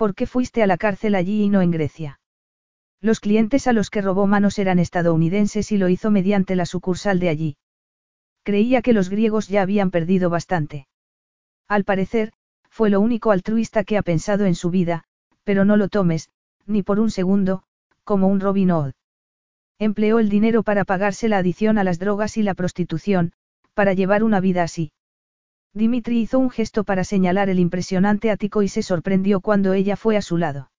¿Por qué fuiste a la cárcel allí y no en Grecia? Los clientes a los que robó manos eran estadounidenses y lo hizo mediante la sucursal de allí. Creía que los griegos ya habían perdido bastante. Al parecer, fue lo único altruista que ha pensado en su vida, pero no lo tomes, ni por un segundo, como un Robin Hood. Empleó el dinero para pagarse la adición a las drogas y la prostitución, para llevar una vida así. Dimitri hizo un gesto para señalar el impresionante ático y se sorprendió cuando ella fue a su lado.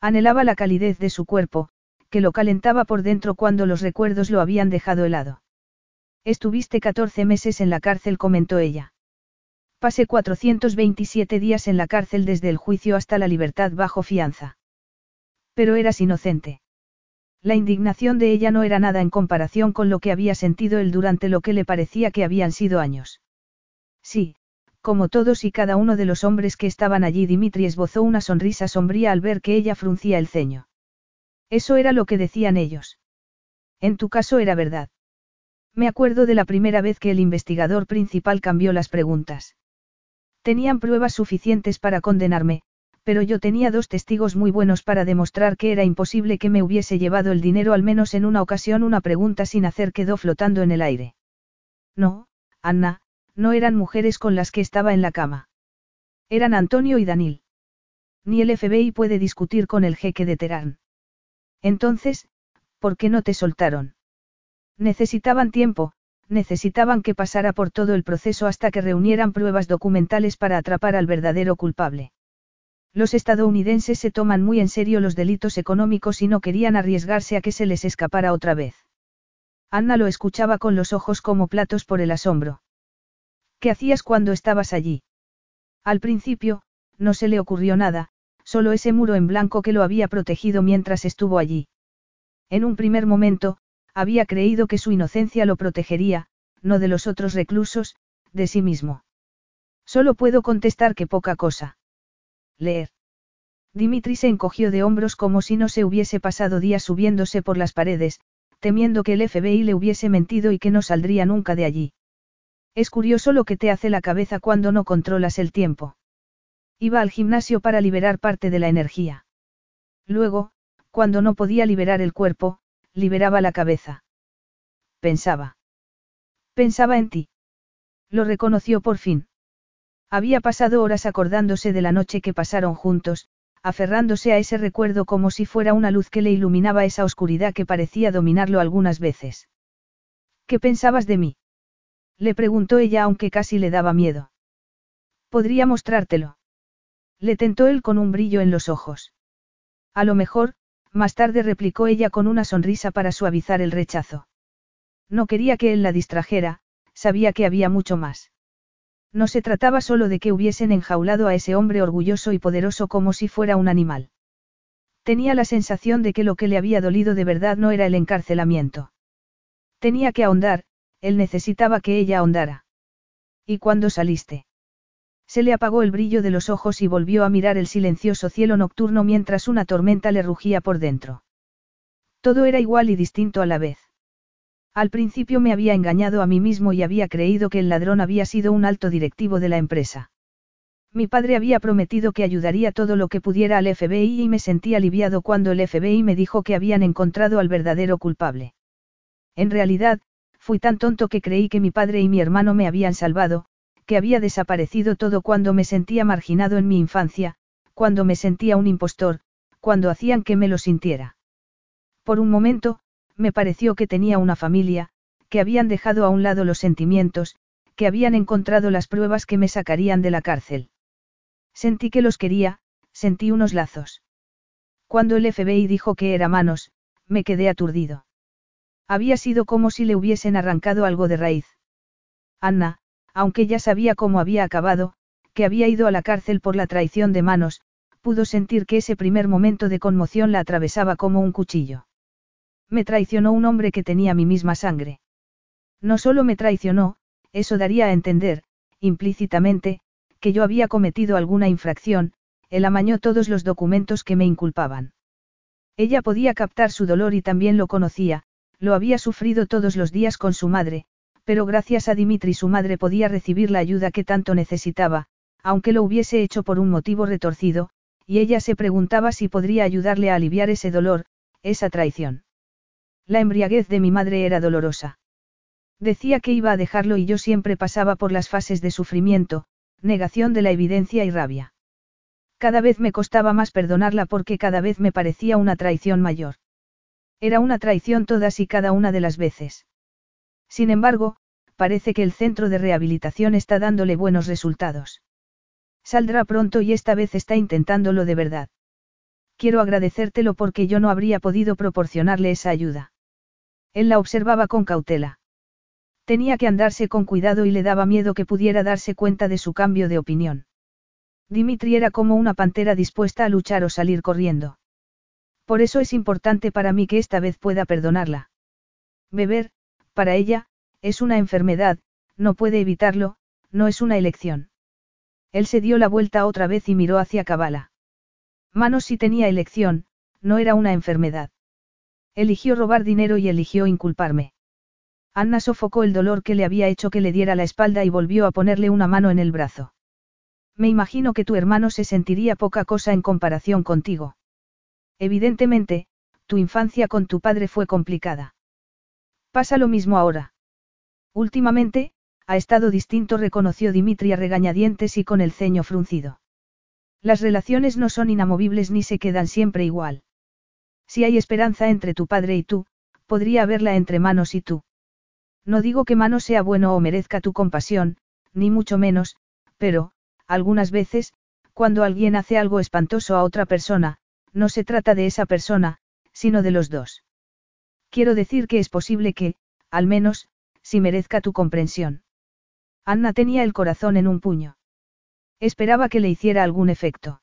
Anhelaba la calidez de su cuerpo, que lo calentaba por dentro cuando los recuerdos lo habían dejado helado. Estuviste 14 meses en la cárcel, comentó ella. Pasé 427 días en la cárcel desde el juicio hasta la libertad bajo fianza. Pero eras inocente. La indignación de ella no era nada en comparación con lo que había sentido él durante lo que le parecía que habían sido años. Sí, como todos y cada uno de los hombres que estaban allí, Dimitri esbozó una sonrisa sombría al ver que ella fruncía el ceño. Eso era lo que decían ellos. En tu caso era verdad. Me acuerdo de la primera vez que el investigador principal cambió las preguntas. Tenían pruebas suficientes para condenarme, pero yo tenía dos testigos muy buenos para demostrar que era imposible que me hubiese llevado el dinero al menos en una ocasión una pregunta sin hacer quedó flotando en el aire. No, Anna, no eran mujeres con las que estaba en la cama. Eran Antonio y Danil. Ni el FBI puede discutir con el jeque de Terán. Entonces, ¿por qué no te soltaron? Necesitaban tiempo, necesitaban que pasara por todo el proceso hasta que reunieran pruebas documentales para atrapar al verdadero culpable. Los estadounidenses se toman muy en serio los delitos económicos y no querían arriesgarse a que se les escapara otra vez. Anna lo escuchaba con los ojos como platos por el asombro. ¿Qué hacías cuando estabas allí? Al principio, no se le ocurrió nada, solo ese muro en blanco que lo había protegido mientras estuvo allí. En un primer momento, había creído que su inocencia lo protegería, no de los otros reclusos, de sí mismo. Solo puedo contestar que poca cosa. Leer. Dimitri se encogió de hombros como si no se hubiese pasado días subiéndose por las paredes, temiendo que el FBI le hubiese mentido y que no saldría nunca de allí. Es curioso lo que te hace la cabeza cuando no controlas el tiempo. Iba al gimnasio para liberar parte de la energía. Luego, cuando no podía liberar el cuerpo, liberaba la cabeza. Pensaba. Pensaba en ti. Lo reconoció por fin. Había pasado horas acordándose de la noche que pasaron juntos, aferrándose a ese recuerdo como si fuera una luz que le iluminaba esa oscuridad que parecía dominarlo algunas veces. ¿Qué pensabas de mí? Le preguntó ella aunque casi le daba miedo. Podría mostrártelo. Le tentó él con un brillo en los ojos. A lo mejor, más tarde replicó ella con una sonrisa para suavizar el rechazo. No quería que él la distrajera, sabía que había mucho más. No se trataba solo de que hubiesen enjaulado a ese hombre orgulloso y poderoso como si fuera un animal. Tenía la sensación de que lo que le había dolido de verdad no era el encarcelamiento. Tenía que ahondar, él necesitaba que ella ahondara. ¿Y cuándo saliste? Se le apagó el brillo de los ojos y volvió a mirar el silencioso cielo nocturno mientras una tormenta le rugía por dentro. Todo era igual y distinto a la vez. Al principio me había engañado a mí mismo y había creído que el ladrón había sido un alto directivo de la empresa. Mi padre había prometido que ayudaría todo lo que pudiera al FBI y me sentí aliviado cuando el FBI me dijo que habían encontrado al verdadero culpable. En realidad, fui tan tonto que creí que mi padre y mi hermano me habían salvado, que había desaparecido todo cuando me sentía marginado en mi infancia, cuando me sentía un impostor, cuando hacían que me lo sintiera. Por un momento, me pareció que tenía una familia, que habían dejado a un lado los sentimientos, que habían encontrado las pruebas que me sacarían de la cárcel. Sentí que los quería, sentí unos lazos. Cuando el FBI dijo que era manos, me quedé aturdido. Había sido como si le hubiesen arrancado algo de raíz. Anna, aunque ya sabía cómo había acabado, que había ido a la cárcel por la traición de manos, pudo sentir que ese primer momento de conmoción la atravesaba como un cuchillo. Me traicionó un hombre que tenía mi misma sangre. No solo me traicionó, eso daría a entender, implícitamente, que yo había cometido alguna infracción, él amañó todos los documentos que me inculpaban. Ella podía captar su dolor y también lo conocía, lo había sufrido todos los días con su madre, pero gracias a Dimitri su madre podía recibir la ayuda que tanto necesitaba, aunque lo hubiese hecho por un motivo retorcido, y ella se preguntaba si podría ayudarle a aliviar ese dolor, esa traición. La embriaguez de mi madre era dolorosa. Decía que iba a dejarlo y yo siempre pasaba por las fases de sufrimiento, negación de la evidencia y rabia. Cada vez me costaba más perdonarla porque cada vez me parecía una traición mayor. Era una traición todas y cada una de las veces. Sin embargo, parece que el centro de rehabilitación está dándole buenos resultados. Saldrá pronto y esta vez está intentándolo de verdad. Quiero agradecértelo porque yo no habría podido proporcionarle esa ayuda. Él la observaba con cautela. Tenía que andarse con cuidado y le daba miedo que pudiera darse cuenta de su cambio de opinión. Dimitri era como una pantera dispuesta a luchar o salir corriendo. Por eso es importante para mí que esta vez pueda perdonarla. Beber, para ella, es una enfermedad, no puede evitarlo, no es una elección. Él se dio la vuelta otra vez y miró hacia Cabala. Manos si tenía elección, no era una enfermedad. Eligió robar dinero y eligió inculparme. Anna sofocó el dolor que le había hecho que le diera la espalda y volvió a ponerle una mano en el brazo. Me imagino que tu hermano se sentiría poca cosa en comparación contigo. Evidentemente, tu infancia con tu padre fue complicada. Pasa lo mismo ahora. Últimamente, ha estado distinto, reconoció Dimitri a regañadientes y con el ceño fruncido. Las relaciones no son inamovibles ni se quedan siempre igual. Si hay esperanza entre tu padre y tú, podría haberla entre Manos y tú. No digo que Manos sea bueno o merezca tu compasión, ni mucho menos, pero, algunas veces, cuando alguien hace algo espantoso a otra persona, no se trata de esa persona, sino de los dos. Quiero decir que es posible que, al menos, si merezca tu comprensión. Anna tenía el corazón en un puño. Esperaba que le hiciera algún efecto.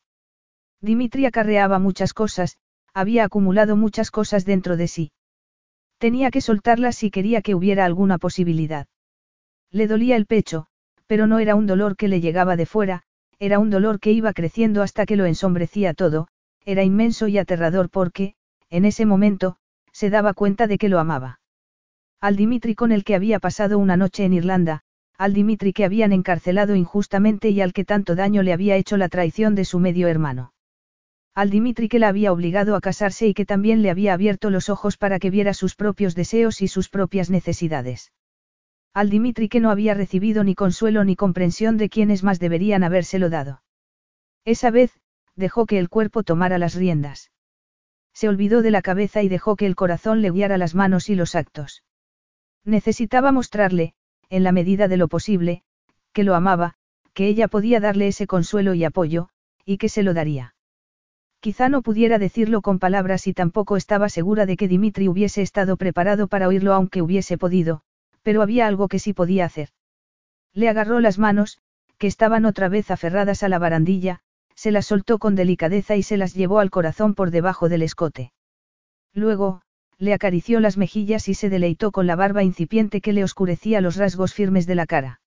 Dimitri acarreaba muchas cosas, había acumulado muchas cosas dentro de sí. Tenía que soltarlas si quería que hubiera alguna posibilidad. Le dolía el pecho, pero no era un dolor que le llegaba de fuera, era un dolor que iba creciendo hasta que lo ensombrecía todo, era inmenso y aterrador porque, en ese momento, se daba cuenta de que lo amaba. Al Dimitri con el que había pasado una noche en Irlanda, al Dimitri que habían encarcelado injustamente y al que tanto daño le había hecho la traición de su medio hermano. Al Dimitri que la había obligado a casarse y que también le había abierto los ojos para que viera sus propios deseos y sus propias necesidades. Al Dimitri que no había recibido ni consuelo ni comprensión de quienes más deberían habérselo dado. Esa vez, dejó que el cuerpo tomara las riendas. Se olvidó de la cabeza y dejó que el corazón le guiara las manos y los actos. Necesitaba mostrarle, en la medida de lo posible, que lo amaba, que ella podía darle ese consuelo y apoyo, y que se lo daría. Quizá no pudiera decirlo con palabras y tampoco estaba segura de que Dimitri hubiese estado preparado para oírlo aunque hubiese podido, pero había algo que sí podía hacer. Le agarró las manos, que estaban otra vez aferradas a la barandilla, se las soltó con delicadeza y se las llevó al corazón por debajo del escote. Luego, le acarició las mejillas y se deleitó con la barba incipiente que le oscurecía los rasgos firmes de la cara.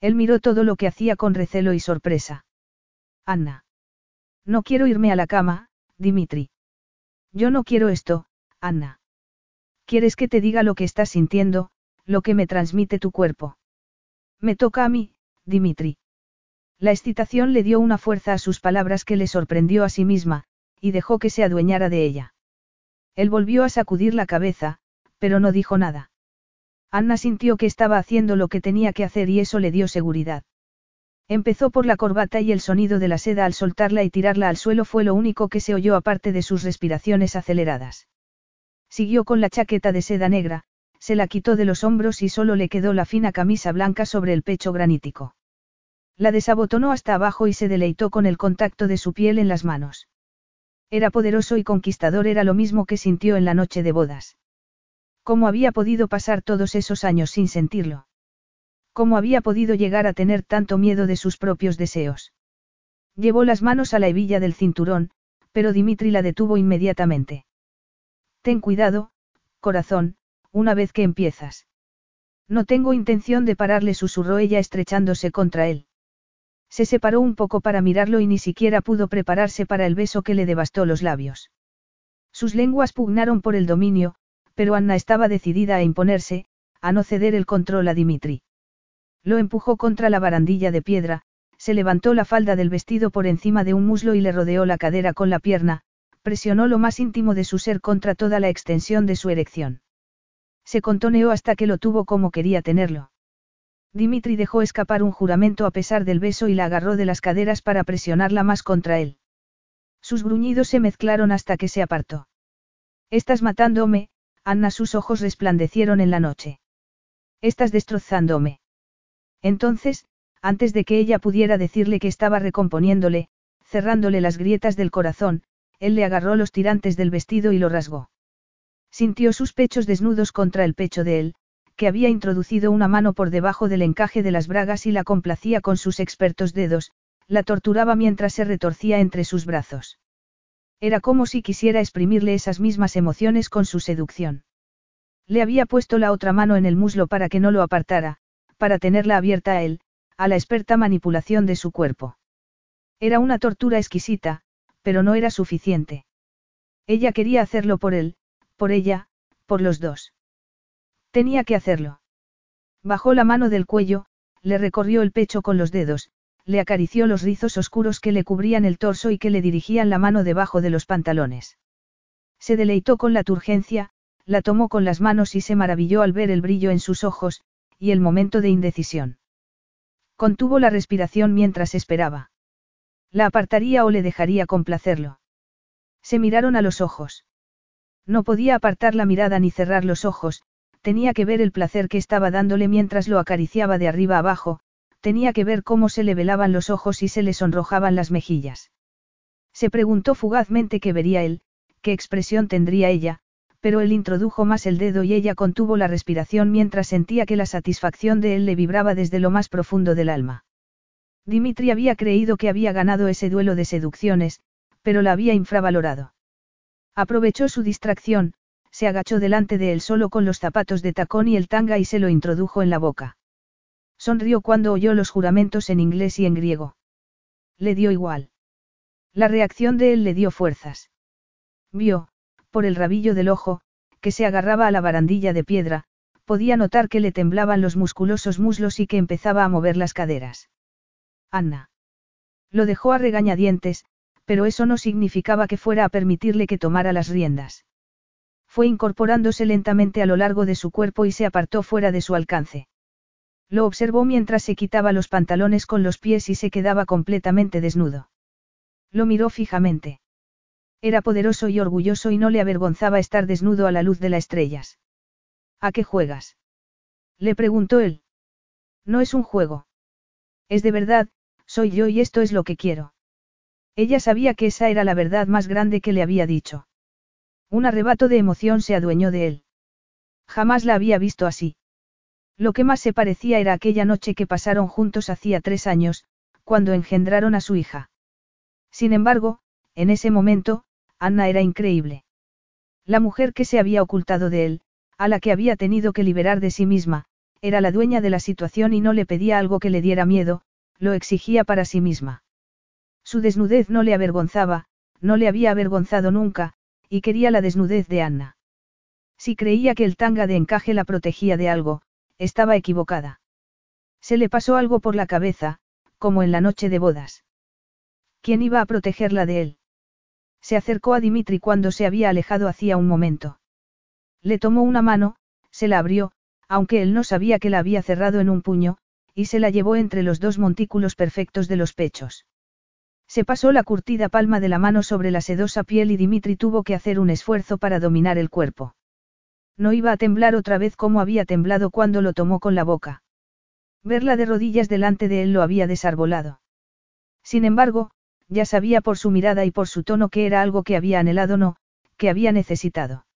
Él miró todo lo que hacía con recelo y sorpresa. Anna. No quiero irme a la cama, Dimitri. Yo no quiero esto, Anna. ¿Quieres que te diga lo que estás sintiendo, lo que me transmite tu cuerpo? Me toca a mí, Dimitri. La excitación le dio una fuerza a sus palabras que le sorprendió a sí misma, y dejó que se adueñara de ella. Él volvió a sacudir la cabeza, pero no dijo nada. Anna sintió que estaba haciendo lo que tenía que hacer y eso le dio seguridad. Empezó por la corbata y el sonido de la seda al soltarla y tirarla al suelo fue lo único que se oyó aparte de sus respiraciones aceleradas. Siguió con la chaqueta de seda negra, se la quitó de los hombros y solo le quedó la fina camisa blanca sobre el pecho granítico. La desabotonó hasta abajo y se deleitó con el contacto de su piel en las manos. Era poderoso y conquistador, era lo mismo que sintió en la noche de bodas. ¿Cómo había podido pasar todos esos años sin sentirlo? ¿Cómo había podido llegar a tener tanto miedo de sus propios deseos? Llevó las manos a la hebilla del cinturón, pero Dimitri la detuvo inmediatamente. Ten cuidado, corazón, una vez que empiezas. No tengo intención de pararle, susurró ella estrechándose contra él. Se separó un poco para mirarlo y ni siquiera pudo prepararse para el beso que le devastó los labios. Sus lenguas pugnaron por el dominio, pero Anna estaba decidida a imponerse, a no ceder el control a Dimitri. Lo empujó contra la barandilla de piedra, se levantó la falda del vestido por encima de un muslo y le rodeó la cadera con la pierna, presionó lo más íntimo de su ser contra toda la extensión de su erección. Se contoneó hasta que lo tuvo como quería tenerlo. Dimitri dejó escapar un juramento a pesar del beso y la agarró de las caderas para presionarla más contra él. Sus gruñidos se mezclaron hasta que se apartó. Estás matándome, Anna sus ojos resplandecieron en la noche. Estás destrozándome. Entonces, antes de que ella pudiera decirle que estaba recomponiéndole, cerrándole las grietas del corazón, él le agarró los tirantes del vestido y lo rasgó. Sintió sus pechos desnudos contra el pecho de él, que había introducido una mano por debajo del encaje de las bragas y la complacía con sus expertos dedos, la torturaba mientras se retorcía entre sus brazos. Era como si quisiera exprimirle esas mismas emociones con su seducción. Le había puesto la otra mano en el muslo para que no lo apartara, para tenerla abierta a él, a la experta manipulación de su cuerpo. Era una tortura exquisita, pero no era suficiente. Ella quería hacerlo por él, por ella, por los dos. Tenía que hacerlo. Bajó la mano del cuello, le recorrió el pecho con los dedos, le acarició los rizos oscuros que le cubrían el torso y que le dirigían la mano debajo de los pantalones. Se deleitó con la turgencia, la tomó con las manos y se maravilló al ver el brillo en sus ojos, y el momento de indecisión. Contuvo la respiración mientras esperaba. La apartaría o le dejaría complacerlo. Se miraron a los ojos. No podía apartar la mirada ni cerrar los ojos, tenía que ver el placer que estaba dándole mientras lo acariciaba de arriba abajo, tenía que ver cómo se le velaban los ojos y se le sonrojaban las mejillas. Se preguntó fugazmente qué vería él, qué expresión tendría ella, pero él introdujo más el dedo y ella contuvo la respiración mientras sentía que la satisfacción de él le vibraba desde lo más profundo del alma. Dimitri había creído que había ganado ese duelo de seducciones, pero la había infravalorado. Aprovechó su distracción, se agachó delante de él solo con los zapatos de tacón y el tanga y se lo introdujo en la boca. Sonrió cuando oyó los juramentos en inglés y en griego. Le dio igual. La reacción de él le dio fuerzas. Vio, por el rabillo del ojo, que se agarraba a la barandilla de piedra, podía notar que le temblaban los musculosos muslos y que empezaba a mover las caderas. Anna. Lo dejó a regañadientes, pero eso no significaba que fuera a permitirle que tomara las riendas. Fue incorporándose lentamente a lo largo de su cuerpo y se apartó fuera de su alcance. Lo observó mientras se quitaba los pantalones con los pies y se quedaba completamente desnudo. Lo miró fijamente. Era poderoso y orgulloso y no le avergonzaba estar desnudo a la luz de las estrellas. ¿A qué juegas? Le preguntó él. No es un juego. Es de verdad, soy yo y esto es lo que quiero. Ella sabía que esa era la verdad más grande que le había dicho. Un arrebato de emoción se adueñó de él. Jamás la había visto así. Lo que más se parecía era aquella noche que pasaron juntos hacía tres años, cuando engendraron a su hija. Sin embargo, en ese momento, Anna era increíble. La mujer que se había ocultado de él, a la que había tenido que liberar de sí misma, era la dueña de la situación y no le pedía algo que le diera miedo, lo exigía para sí misma. Su desnudez no le avergonzaba, no le había avergonzado nunca, y quería la desnudez de Anna. Si creía que el tanga de encaje la protegía de algo, estaba equivocada. Se le pasó algo por la cabeza, como en la noche de bodas. ¿Quién iba a protegerla de él? Se acercó a Dimitri cuando se había alejado hacía un momento. Le tomó una mano, se la abrió, aunque él no sabía que la había cerrado en un puño, y se la llevó entre los dos montículos perfectos de los pechos. Se pasó la curtida palma de la mano sobre la sedosa piel y Dimitri tuvo que hacer un esfuerzo para dominar el cuerpo. No iba a temblar otra vez como había temblado cuando lo tomó con la boca. Verla de rodillas delante de él lo había desarbolado. Sin embargo, ya sabía por su mirada y por su tono que era algo que había anhelado no, que había necesitado.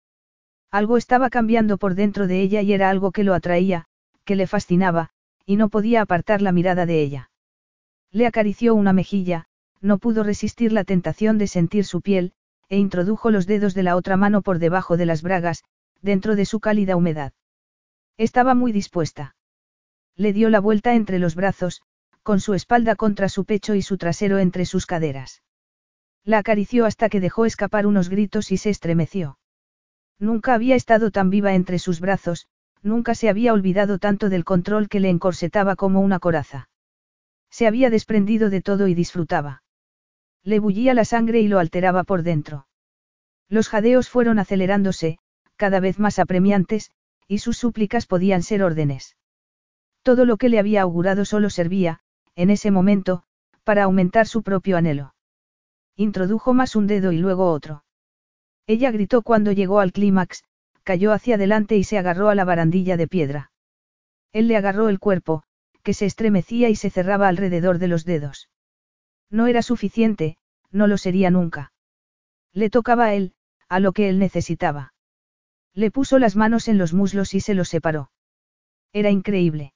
Algo estaba cambiando por dentro de ella y era algo que lo atraía, que le fascinaba, y no podía apartar la mirada de ella. Le acarició una mejilla, no pudo resistir la tentación de sentir su piel, e introdujo los dedos de la otra mano por debajo de las bragas, dentro de su cálida humedad. Estaba muy dispuesta. Le dio la vuelta entre los brazos, con su espalda contra su pecho y su trasero entre sus caderas. La acarició hasta que dejó escapar unos gritos y se estremeció. Nunca había estado tan viva entre sus brazos, nunca se había olvidado tanto del control que le encorsetaba como una coraza. Se había desprendido de todo y disfrutaba. Le bullía la sangre y lo alteraba por dentro. Los jadeos fueron acelerándose, cada vez más apremiantes, y sus súplicas podían ser órdenes. Todo lo que le había augurado solo servía, en ese momento, para aumentar su propio anhelo. Introdujo más un dedo y luego otro. Ella gritó cuando llegó al clímax, cayó hacia adelante y se agarró a la barandilla de piedra. Él le agarró el cuerpo, que se estremecía y se cerraba alrededor de los dedos. No era suficiente, no lo sería nunca. Le tocaba a él, a lo que él necesitaba. Le puso las manos en los muslos y se los separó. Era increíble.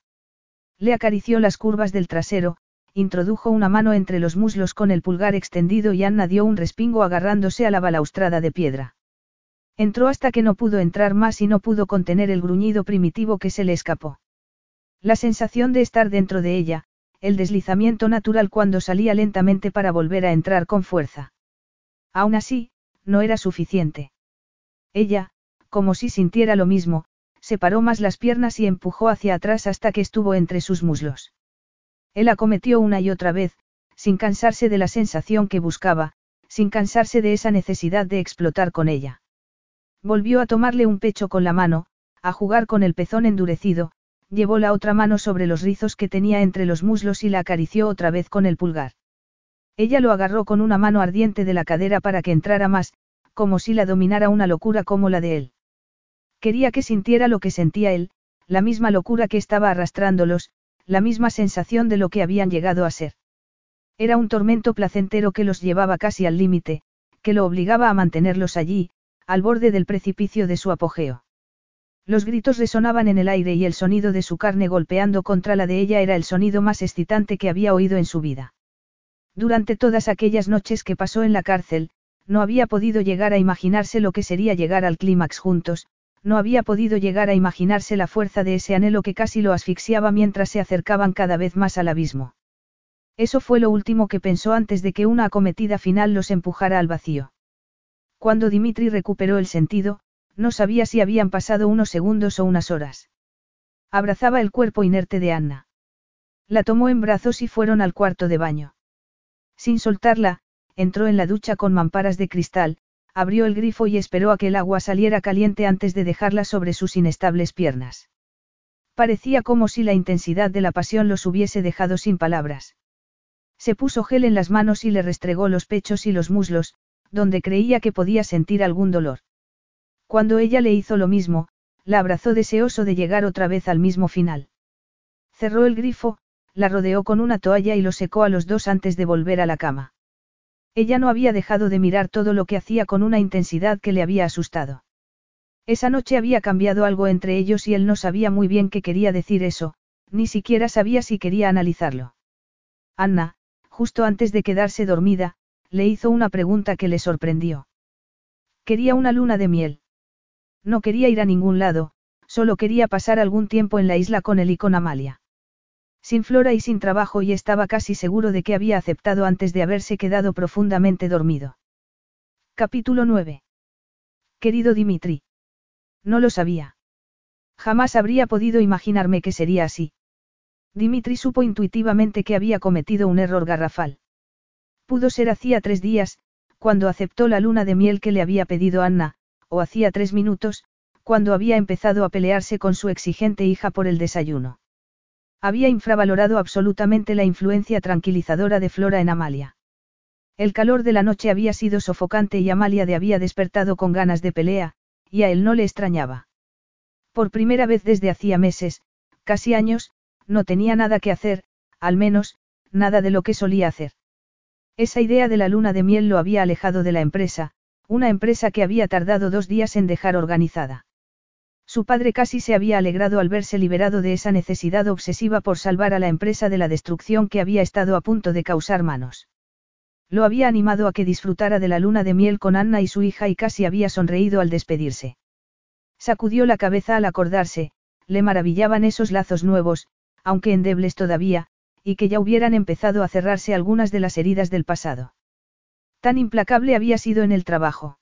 Le acarició las curvas del trasero, introdujo una mano entre los muslos con el pulgar extendido y Anna dio un respingo agarrándose a la balaustrada de piedra. Entró hasta que no pudo entrar más y no pudo contener el gruñido primitivo que se le escapó. La sensación de estar dentro de ella, el deslizamiento natural cuando salía lentamente para volver a entrar con fuerza. Aún así, no era suficiente. Ella, como si sintiera lo mismo, separó más las piernas y empujó hacia atrás hasta que estuvo entre sus muslos. Él acometió una y otra vez, sin cansarse de la sensación que buscaba, sin cansarse de esa necesidad de explotar con ella. Volvió a tomarle un pecho con la mano, a jugar con el pezón endurecido, llevó la otra mano sobre los rizos que tenía entre los muslos y la acarició otra vez con el pulgar. Ella lo agarró con una mano ardiente de la cadera para que entrara más, como si la dominara una locura como la de él. Quería que sintiera lo que sentía él, la misma locura que estaba arrastrándolos, la misma sensación de lo que habían llegado a ser. Era un tormento placentero que los llevaba casi al límite, que lo obligaba a mantenerlos allí, al borde del precipicio de su apogeo. Los gritos resonaban en el aire y el sonido de su carne golpeando contra la de ella era el sonido más excitante que había oído en su vida. Durante todas aquellas noches que pasó en la cárcel, no había podido llegar a imaginarse lo que sería llegar al clímax juntos, no había podido llegar a imaginarse la fuerza de ese anhelo que casi lo asfixiaba mientras se acercaban cada vez más al abismo. Eso fue lo último que pensó antes de que una acometida final los empujara al vacío. Cuando Dimitri recuperó el sentido, no sabía si habían pasado unos segundos o unas horas. Abrazaba el cuerpo inerte de Anna. La tomó en brazos y fueron al cuarto de baño. Sin soltarla, entró en la ducha con mamparas de cristal, abrió el grifo y esperó a que el agua saliera caliente antes de dejarla sobre sus inestables piernas. Parecía como si la intensidad de la pasión los hubiese dejado sin palabras. Se puso gel en las manos y le restregó los pechos y los muslos, donde creía que podía sentir algún dolor. Cuando ella le hizo lo mismo, la abrazó deseoso de llegar otra vez al mismo final. Cerró el grifo, la rodeó con una toalla y lo secó a los dos antes de volver a la cama. Ella no había dejado de mirar todo lo que hacía con una intensidad que le había asustado. Esa noche había cambiado algo entre ellos y él no sabía muy bien qué quería decir eso, ni siquiera sabía si quería analizarlo. Anna, justo antes de quedarse dormida, le hizo una pregunta que le sorprendió. Quería una luna de miel. No quería ir a ningún lado, solo quería pasar algún tiempo en la isla con él y con Amalia. Sin Flora y sin trabajo y estaba casi seguro de que había aceptado antes de haberse quedado profundamente dormido. Capítulo 9. Querido Dimitri. No lo sabía. Jamás habría podido imaginarme que sería así. Dimitri supo intuitivamente que había cometido un error garrafal. Pudo ser hacía tres días, cuando aceptó la luna de miel que le había pedido Anna, o hacía tres minutos, cuando había empezado a pelearse con su exigente hija por el desayuno. Había infravalorado absolutamente la influencia tranquilizadora de Flora en Amalia. El calor de la noche había sido sofocante y Amalia de había despertado con ganas de pelea, y a él no le extrañaba. Por primera vez desde hacía meses, casi años, no tenía nada que hacer, al menos, nada de lo que solía hacer. Esa idea de la luna de miel lo había alejado de la empresa, una empresa que había tardado dos días en dejar organizada. Su padre casi se había alegrado al verse liberado de esa necesidad obsesiva por salvar a la empresa de la destrucción que había estado a punto de causar manos. Lo había animado a que disfrutara de la luna de miel con Anna y su hija y casi había sonreído al despedirse. Sacudió la cabeza al acordarse, le maravillaban esos lazos nuevos, aunque endebles todavía, y que ya hubieran empezado a cerrarse algunas de las heridas del pasado. Tan implacable había sido en el trabajo.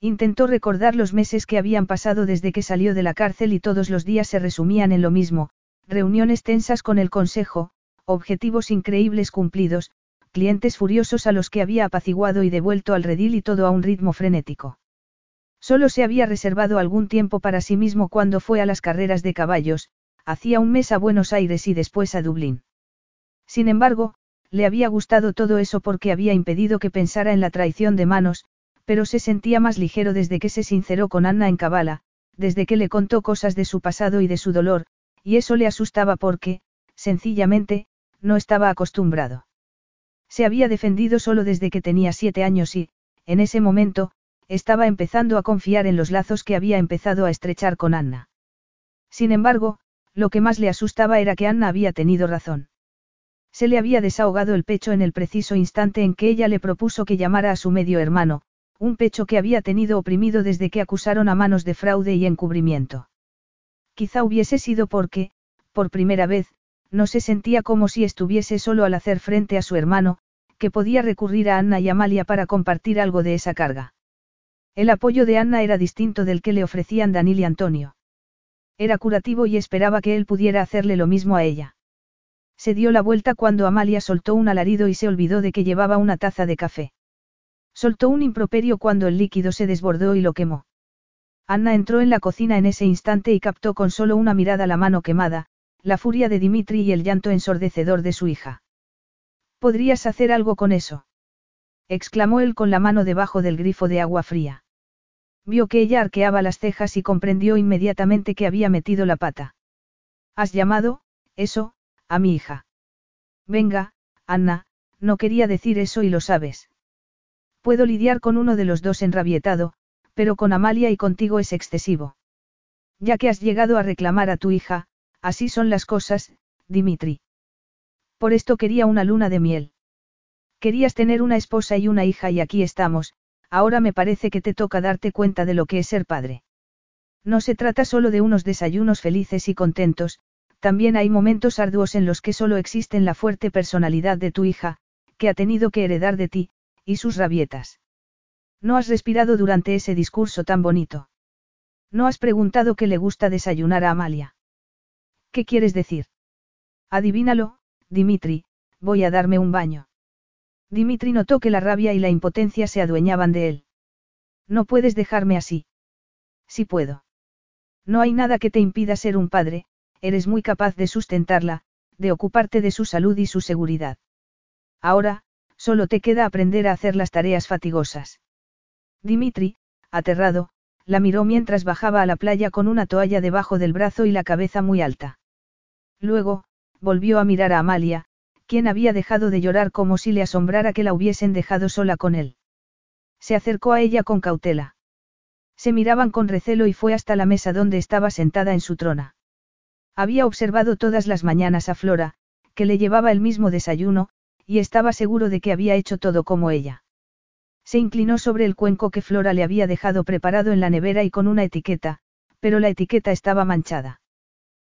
Intentó recordar los meses que habían pasado desde que salió de la cárcel y todos los días se resumían en lo mismo, reuniones tensas con el consejo, objetivos increíbles cumplidos, clientes furiosos a los que había apaciguado y devuelto al redil y todo a un ritmo frenético. Solo se había reservado algún tiempo para sí mismo cuando fue a las carreras de caballos, hacía un mes a Buenos Aires y después a Dublín. Sin embargo, le había gustado todo eso porque había impedido que pensara en la traición de manos, pero se sentía más ligero desde que se sinceró con Anna en Cabala, desde que le contó cosas de su pasado y de su dolor, y eso le asustaba porque, sencillamente, no estaba acostumbrado. Se había defendido solo desde que tenía siete años y, en ese momento, estaba empezando a confiar en los lazos que había empezado a estrechar con Anna. Sin embargo, lo que más le asustaba era que Anna había tenido razón. Se le había desahogado el pecho en el preciso instante en que ella le propuso que llamara a su medio hermano, un pecho que había tenido oprimido desde que acusaron a manos de fraude y encubrimiento. Quizá hubiese sido porque, por primera vez, no se sentía como si estuviese solo al hacer frente a su hermano, que podía recurrir a Anna y Amalia para compartir algo de esa carga. El apoyo de Anna era distinto del que le ofrecían Danil y Antonio. Era curativo y esperaba que él pudiera hacerle lo mismo a ella. Se dio la vuelta cuando Amalia soltó un alarido y se olvidó de que llevaba una taza de café. Soltó un improperio cuando el líquido se desbordó y lo quemó. Anna entró en la cocina en ese instante y captó con solo una mirada la mano quemada, la furia de Dimitri y el llanto ensordecedor de su hija. ¿Podrías hacer algo con eso? exclamó él con la mano debajo del grifo de agua fría. Vio que ella arqueaba las cejas y comprendió inmediatamente que había metido la pata. ¿Has llamado, eso, a mi hija? Venga, Anna, no quería decir eso y lo sabes. Puedo lidiar con uno de los dos enrabietado, pero con Amalia y contigo es excesivo. Ya que has llegado a reclamar a tu hija, Así son las cosas, Dimitri. Por esto quería una luna de miel. Querías tener una esposa y una hija y aquí estamos, ahora me parece que te toca darte cuenta de lo que es ser padre. No se trata solo de unos desayunos felices y contentos, también hay momentos arduos en los que solo existen la fuerte personalidad de tu hija, que ha tenido que heredar de ti, y sus rabietas. No has respirado durante ese discurso tan bonito. No has preguntado qué le gusta desayunar a Amalia. ¿Qué quieres decir? Adivínalo, Dimitri, voy a darme un baño. Dimitri notó que la rabia y la impotencia se adueñaban de él. No puedes dejarme así. Sí puedo. No hay nada que te impida ser un padre, eres muy capaz de sustentarla, de ocuparte de su salud y su seguridad. Ahora, solo te queda aprender a hacer las tareas fatigosas. Dimitri, aterrado, la miró mientras bajaba a la playa con una toalla debajo del brazo y la cabeza muy alta. Luego, volvió a mirar a Amalia, quien había dejado de llorar como si le asombrara que la hubiesen dejado sola con él. Se acercó a ella con cautela. Se miraban con recelo y fue hasta la mesa donde estaba sentada en su trona. Había observado todas las mañanas a Flora, que le llevaba el mismo desayuno, y estaba seguro de que había hecho todo como ella. Se inclinó sobre el cuenco que Flora le había dejado preparado en la nevera y con una etiqueta, pero la etiqueta estaba manchada.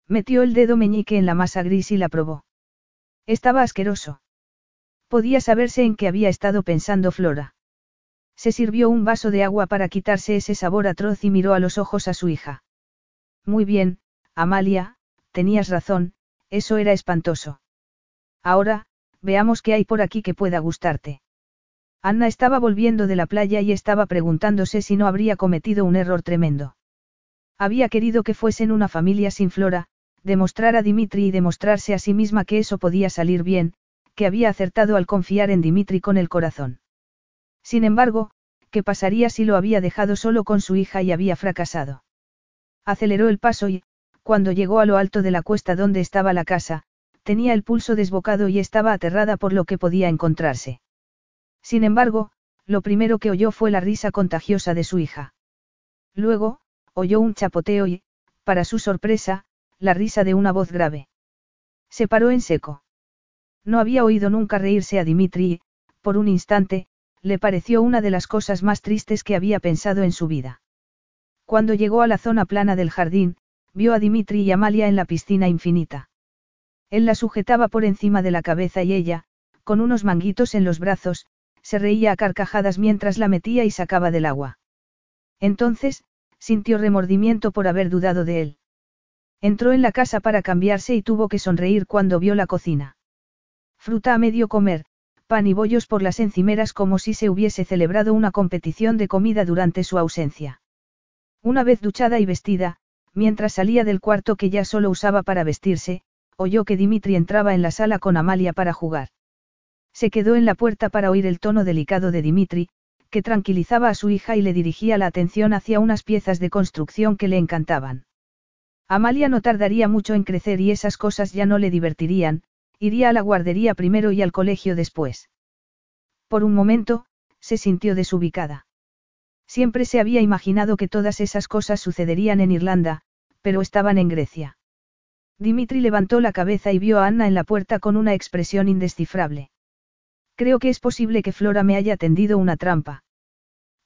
Metió el dedo meñique en la masa gris y la probó. Estaba asqueroso. Podía saberse en qué había estado pensando Flora. Se sirvió un vaso de agua para quitarse ese sabor atroz y miró a los ojos a su hija. Muy bien, Amalia, tenías razón, eso era espantoso. Ahora, veamos qué hay por aquí que pueda gustarte. Anna estaba volviendo de la playa y estaba preguntándose si no habría cometido un error tremendo. Había querido que fuesen una familia sin Flora, demostrar a Dimitri y demostrarse a sí misma que eso podía salir bien, que había acertado al confiar en Dimitri con el corazón. Sin embargo, ¿qué pasaría si lo había dejado solo con su hija y había fracasado? Aceleró el paso y, cuando llegó a lo alto de la cuesta donde estaba la casa, tenía el pulso desbocado y estaba aterrada por lo que podía encontrarse. Sin embargo, lo primero que oyó fue la risa contagiosa de su hija. Luego, oyó un chapoteo y, para su sorpresa, la risa de una voz grave. Se paró en seco. No había oído nunca reírse a Dimitri y, por un instante, le pareció una de las cosas más tristes que había pensado en su vida. Cuando llegó a la zona plana del jardín, vio a Dimitri y Amalia en la piscina infinita. Él la sujetaba por encima de la cabeza y ella, con unos manguitos en los brazos, se reía a carcajadas mientras la metía y sacaba del agua. Entonces, sintió remordimiento por haber dudado de él. Entró en la casa para cambiarse y tuvo que sonreír cuando vio la cocina. Fruta a medio comer, pan y bollos por las encimeras como si se hubiese celebrado una competición de comida durante su ausencia. Una vez duchada y vestida, mientras salía del cuarto que ya solo usaba para vestirse, oyó que Dimitri entraba en la sala con Amalia para jugar. Se quedó en la puerta para oír el tono delicado de Dimitri, que tranquilizaba a su hija y le dirigía la atención hacia unas piezas de construcción que le encantaban. Amalia no tardaría mucho en crecer y esas cosas ya no le divertirían, Iría a la guardería primero y al colegio después. Por un momento, se sintió desubicada. Siempre se había imaginado que todas esas cosas sucederían en Irlanda, pero estaban en Grecia. Dimitri levantó la cabeza y vio a Anna en la puerta con una expresión indescifrable. Creo que es posible que Flora me haya tendido una trampa.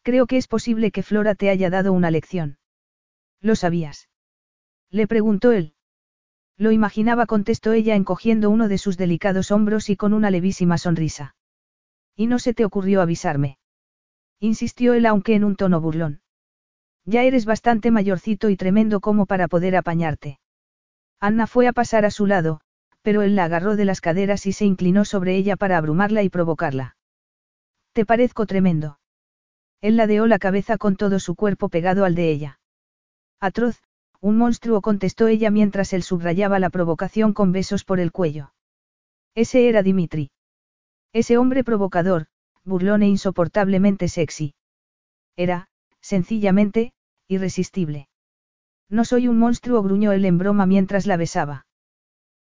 Creo que es posible que Flora te haya dado una lección. ¿Lo sabías? Le preguntó él. Lo imaginaba, contestó ella encogiendo uno de sus delicados hombros y con una levísima sonrisa. ¿Y no se te ocurrió avisarme? Insistió él aunque en un tono burlón. Ya eres bastante mayorcito y tremendo como para poder apañarte. Anna fue a pasar a su lado, pero él la agarró de las caderas y se inclinó sobre ella para abrumarla y provocarla. Te parezco tremendo. Él ladeó la cabeza con todo su cuerpo pegado al de ella. Atroz, un monstruo contestó ella mientras él subrayaba la provocación con besos por el cuello. Ese era Dimitri. Ese hombre provocador, burlón e insoportablemente sexy. Era, sencillamente, irresistible. No soy un monstruo, gruñó él en broma mientras la besaba.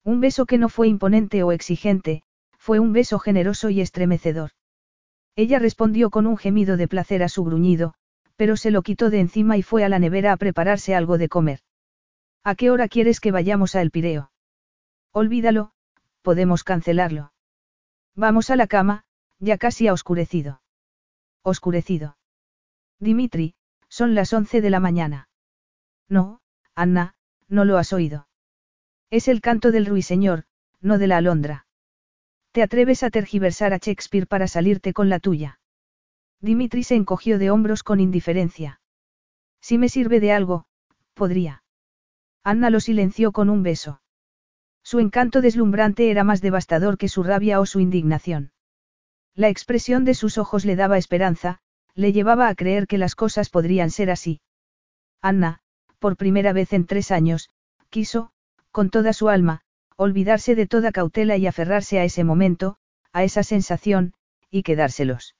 Un beso que no fue imponente o exigente, fue un beso generoso y estremecedor. Ella respondió con un gemido de placer a su gruñido, pero se lo quitó de encima y fue a la nevera a prepararse algo de comer. ¿A qué hora quieres que vayamos a El Pireo? Olvídalo, podemos cancelarlo. Vamos a la cama, ya casi ha oscurecido. Oscurecido. Dimitri, son las once de la mañana. No, Anna, no lo has oído. Es el canto del ruiseñor, no de la alondra. ¿Te atreves a tergiversar a Shakespeare para salirte con la tuya? Dimitri se encogió de hombros con indiferencia. Si me sirve de algo, podría. Anna lo silenció con un beso. Su encanto deslumbrante era más devastador que su rabia o su indignación. La expresión de sus ojos le daba esperanza, le llevaba a creer que las cosas podrían ser así. Anna, por primera vez en tres años, quiso, con toda su alma, olvidarse de toda cautela y aferrarse a ese momento, a esa sensación, y quedárselos.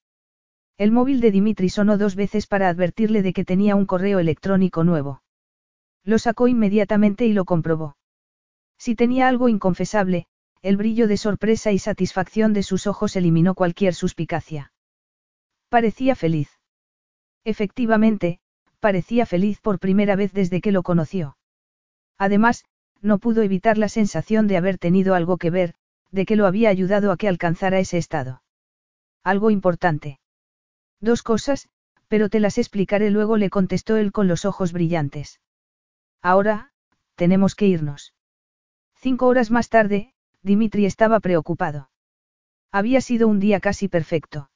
El móvil de Dimitri sonó dos veces para advertirle de que tenía un correo electrónico nuevo. Lo sacó inmediatamente y lo comprobó. Si tenía algo inconfesable, el brillo de sorpresa y satisfacción de sus ojos eliminó cualquier suspicacia. Parecía feliz. Efectivamente, parecía feliz por primera vez desde que lo conoció. Además, no pudo evitar la sensación de haber tenido algo que ver, de que lo había ayudado a que alcanzara ese estado. Algo importante. Dos cosas, pero te las explicaré luego, le contestó él con los ojos brillantes. Ahora, tenemos que irnos. Cinco horas más tarde, Dimitri estaba preocupado. Había sido un día casi perfecto.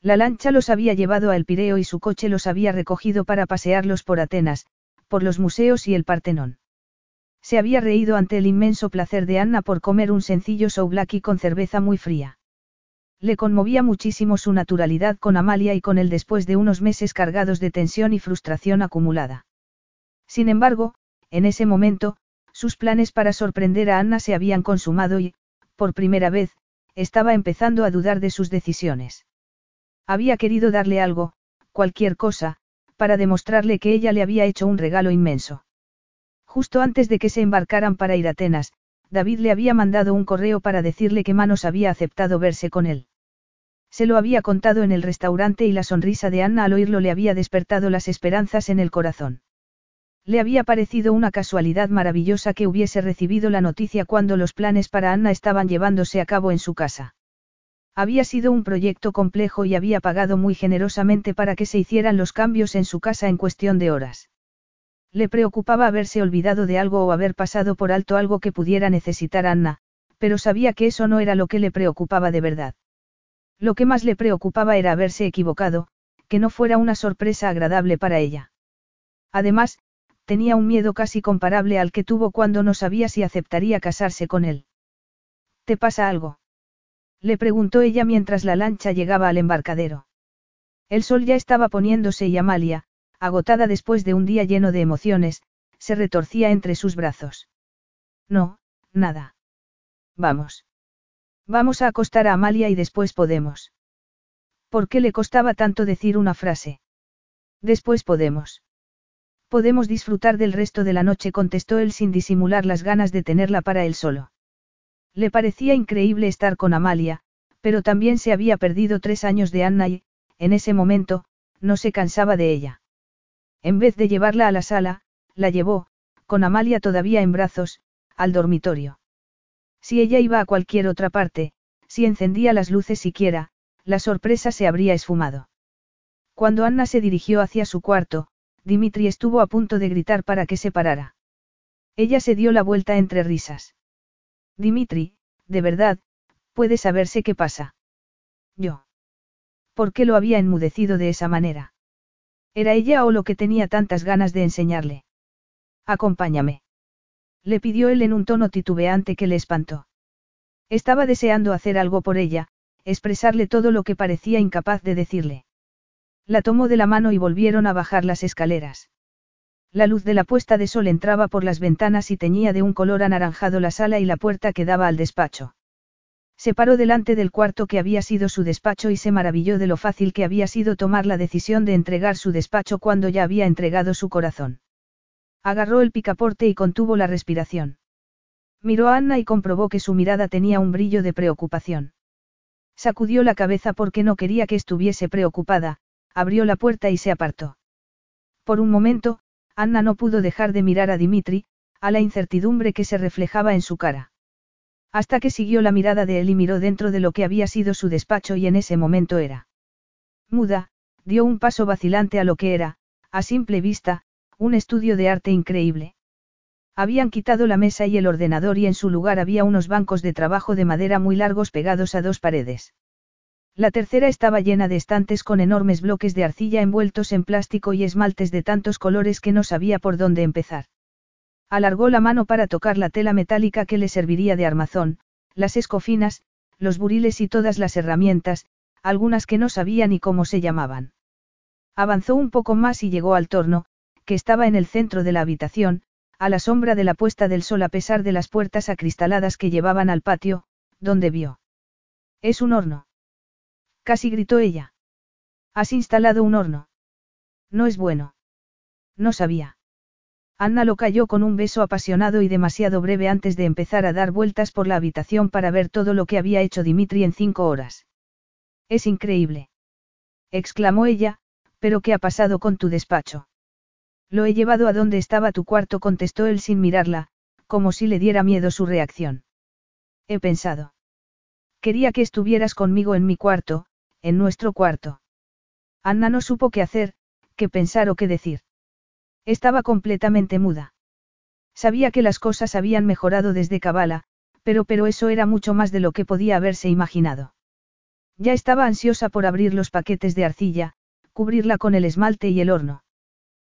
La lancha los había llevado a El Pireo y su coche los había recogido para pasearlos por Atenas, por los museos y el Partenón. Se había reído ante el inmenso placer de Anna por comer un sencillo souvlaki con cerveza muy fría. Le conmovía muchísimo su naturalidad con Amalia y con él después de unos meses cargados de tensión y frustración acumulada. Sin embargo, en ese momento, sus planes para sorprender a Anna se habían consumado y, por primera vez, estaba empezando a dudar de sus decisiones. Había querido darle algo, cualquier cosa, para demostrarle que ella le había hecho un regalo inmenso. Justo antes de que se embarcaran para ir a Atenas, David le había mandado un correo para decirle que Manos había aceptado verse con él. Se lo había contado en el restaurante y la sonrisa de Anna al oírlo le había despertado las esperanzas en el corazón. Le había parecido una casualidad maravillosa que hubiese recibido la noticia cuando los planes para Anna estaban llevándose a cabo en su casa. Había sido un proyecto complejo y había pagado muy generosamente para que se hicieran los cambios en su casa en cuestión de horas. Le preocupaba haberse olvidado de algo o haber pasado por alto algo que pudiera necesitar Anna, pero sabía que eso no era lo que le preocupaba de verdad. Lo que más le preocupaba era haberse equivocado, que no fuera una sorpresa agradable para ella. Además, tenía un miedo casi comparable al que tuvo cuando no sabía si aceptaría casarse con él. ¿Te pasa algo? Le preguntó ella mientras la lancha llegaba al embarcadero. El sol ya estaba poniéndose y Amalia, agotada después de un día lleno de emociones, se retorcía entre sus brazos. No, nada. Vamos. Vamos a acostar a Amalia y después podemos. ¿Por qué le costaba tanto decir una frase? Después podemos. Podemos disfrutar del resto de la noche, contestó él sin disimular las ganas de tenerla para él solo. Le parecía increíble estar con Amalia, pero también se había perdido tres años de Anna y, en ese momento, no se cansaba de ella. En vez de llevarla a la sala, la llevó, con Amalia todavía en brazos, al dormitorio. Si ella iba a cualquier otra parte, si encendía las luces siquiera, la sorpresa se habría esfumado. Cuando Anna se dirigió hacia su cuarto, Dimitri estuvo a punto de gritar para que se parara. Ella se dio la vuelta entre risas. Dimitri, de verdad, puede saberse qué pasa. Yo. ¿Por qué lo había enmudecido de esa manera? ¿Era ella o lo que tenía tantas ganas de enseñarle? Acompáñame. Le pidió él en un tono titubeante que le espantó. Estaba deseando hacer algo por ella, expresarle todo lo que parecía incapaz de decirle. La tomó de la mano y volvieron a bajar las escaleras. La luz de la puesta de sol entraba por las ventanas y teñía de un color anaranjado la sala y la puerta que daba al despacho. Se paró delante del cuarto que había sido su despacho y se maravilló de lo fácil que había sido tomar la decisión de entregar su despacho cuando ya había entregado su corazón. Agarró el picaporte y contuvo la respiración. Miró a Anna y comprobó que su mirada tenía un brillo de preocupación. Sacudió la cabeza porque no quería que estuviese preocupada, abrió la puerta y se apartó. Por un momento, Anna no pudo dejar de mirar a Dimitri, a la incertidumbre que se reflejaba en su cara. Hasta que siguió la mirada de él y miró dentro de lo que había sido su despacho y en ese momento era. Muda, dio un paso vacilante a lo que era, a simple vista, un estudio de arte increíble. Habían quitado la mesa y el ordenador y en su lugar había unos bancos de trabajo de madera muy largos pegados a dos paredes. La tercera estaba llena de estantes con enormes bloques de arcilla envueltos en plástico y esmaltes de tantos colores que no sabía por dónde empezar. Alargó la mano para tocar la tela metálica que le serviría de armazón, las escofinas, los buriles y todas las herramientas, algunas que no sabía ni cómo se llamaban. Avanzó un poco más y llegó al torno, que estaba en el centro de la habitación, a la sombra de la puesta del sol a pesar de las puertas acristaladas que llevaban al patio, donde vio. Es un horno. Casi gritó ella. Has instalado un horno. No es bueno. No sabía. Anna lo cayó con un beso apasionado y demasiado breve antes de empezar a dar vueltas por la habitación para ver todo lo que había hecho Dimitri en cinco horas. Es increíble. exclamó ella, pero ¿qué ha pasado con tu despacho? Lo he llevado a donde estaba tu cuarto, contestó él sin mirarla, como si le diera miedo su reacción. He pensado. Quería que estuvieras conmigo en mi cuarto, en nuestro cuarto. Anna no supo qué hacer, qué pensar o qué decir. Estaba completamente muda. Sabía que las cosas habían mejorado desde Cabala, pero pero eso era mucho más de lo que podía haberse imaginado. Ya estaba ansiosa por abrir los paquetes de arcilla, cubrirla con el esmalte y el horno.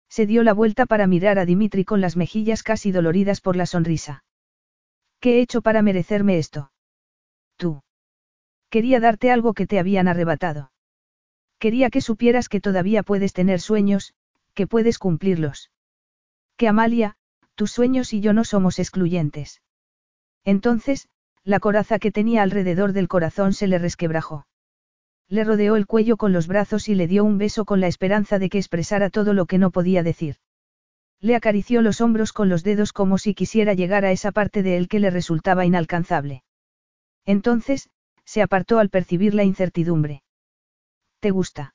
Se dio la vuelta para mirar a Dimitri con las mejillas casi doloridas por la sonrisa. ¿Qué he hecho para merecerme esto? Tú. Quería darte algo que te habían arrebatado. Quería que supieras que todavía puedes tener sueños, que puedes cumplirlos. Que Amalia, tus sueños y yo no somos excluyentes. Entonces, la coraza que tenía alrededor del corazón se le resquebrajó. Le rodeó el cuello con los brazos y le dio un beso con la esperanza de que expresara todo lo que no podía decir. Le acarició los hombros con los dedos como si quisiera llegar a esa parte de él que le resultaba inalcanzable. Entonces, se apartó al percibir la incertidumbre. ¿Te gusta?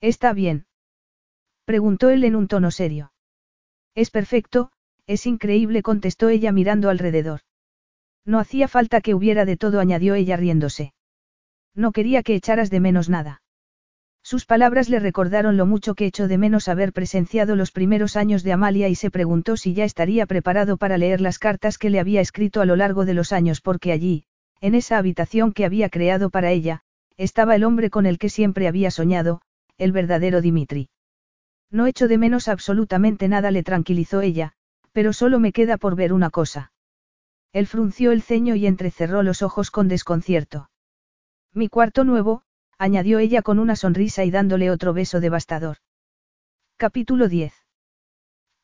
Está bien. Preguntó él en un tono serio. Es perfecto, es increíble, contestó ella mirando alrededor. No hacía falta que hubiera de todo, añadió ella riéndose. No quería que echaras de menos nada. Sus palabras le recordaron lo mucho que echó de menos haber presenciado los primeros años de Amalia y se preguntó si ya estaría preparado para leer las cartas que le había escrito a lo largo de los años porque allí, en esa habitación que había creado para ella, estaba el hombre con el que siempre había soñado, el verdadero Dimitri. No echo de menos absolutamente nada, le tranquilizó ella, pero solo me queda por ver una cosa. Él frunció el ceño y entrecerró los ojos con desconcierto. Mi cuarto nuevo, añadió ella con una sonrisa y dándole otro beso devastador. Capítulo 10.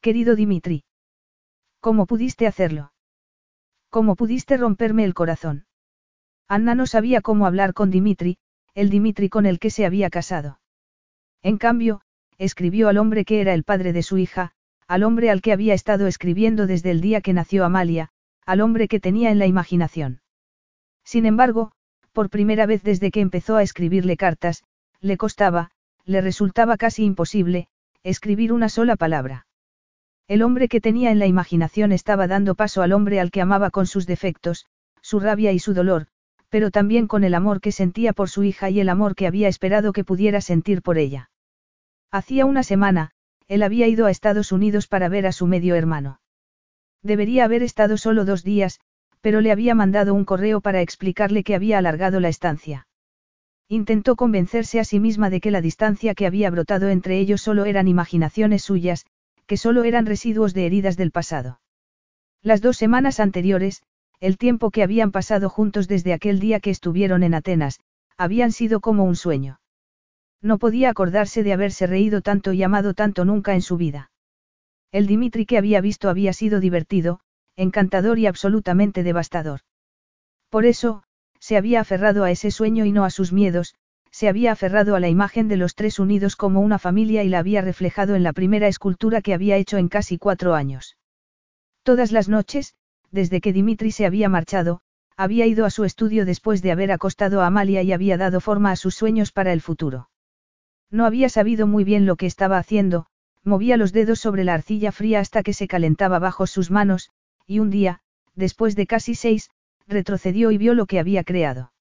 Querido Dimitri. ¿Cómo pudiste hacerlo? ¿Cómo pudiste romperme el corazón? Anna no sabía cómo hablar con Dimitri, el Dimitri con el que se había casado. En cambio, escribió al hombre que era el padre de su hija, al hombre al que había estado escribiendo desde el día que nació Amalia, al hombre que tenía en la imaginación. Sin embargo, por primera vez desde que empezó a escribirle cartas, le costaba, le resultaba casi imposible, escribir una sola palabra. El hombre que tenía en la imaginación estaba dando paso al hombre al que amaba con sus defectos, su rabia y su dolor, pero también con el amor que sentía por su hija y el amor que había esperado que pudiera sentir por ella. Hacía una semana, él había ido a Estados Unidos para ver a su medio hermano. Debería haber estado solo dos días, pero le había mandado un correo para explicarle que había alargado la estancia. Intentó convencerse a sí misma de que la distancia que había brotado entre ellos solo eran imaginaciones suyas, que solo eran residuos de heridas del pasado. Las dos semanas anteriores, el tiempo que habían pasado juntos desde aquel día que estuvieron en Atenas, habían sido como un sueño. No podía acordarse de haberse reído tanto y amado tanto nunca en su vida. El Dimitri que había visto había sido divertido, encantador y absolutamente devastador. Por eso, se había aferrado a ese sueño y no a sus miedos, se había aferrado a la imagen de los tres unidos como una familia y la había reflejado en la primera escultura que había hecho en casi cuatro años. Todas las noches, desde que Dimitri se había marchado, había ido a su estudio después de haber acostado a Amalia y había dado forma a sus sueños para el futuro. No había sabido muy bien lo que estaba haciendo, movía los dedos sobre la arcilla fría hasta que se calentaba bajo sus manos, y un día, después de casi seis, retrocedió y vio lo que había creado.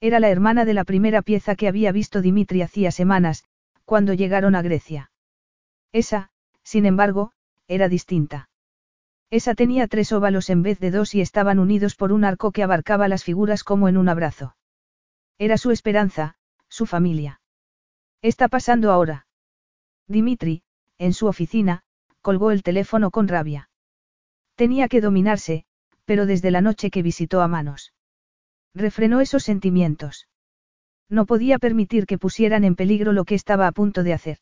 Era la hermana de la primera pieza que había visto Dimitri hacía semanas, cuando llegaron a Grecia. Esa, sin embargo, era distinta. Esa tenía tres óvalos en vez de dos y estaban unidos por un arco que abarcaba las figuras como en un abrazo. Era su esperanza, su familia. Está pasando ahora. Dimitri, en su oficina, colgó el teléfono con rabia. Tenía que dominarse, pero desde la noche que visitó a Manos. Refrenó esos sentimientos. No podía permitir que pusieran en peligro lo que estaba a punto de hacer.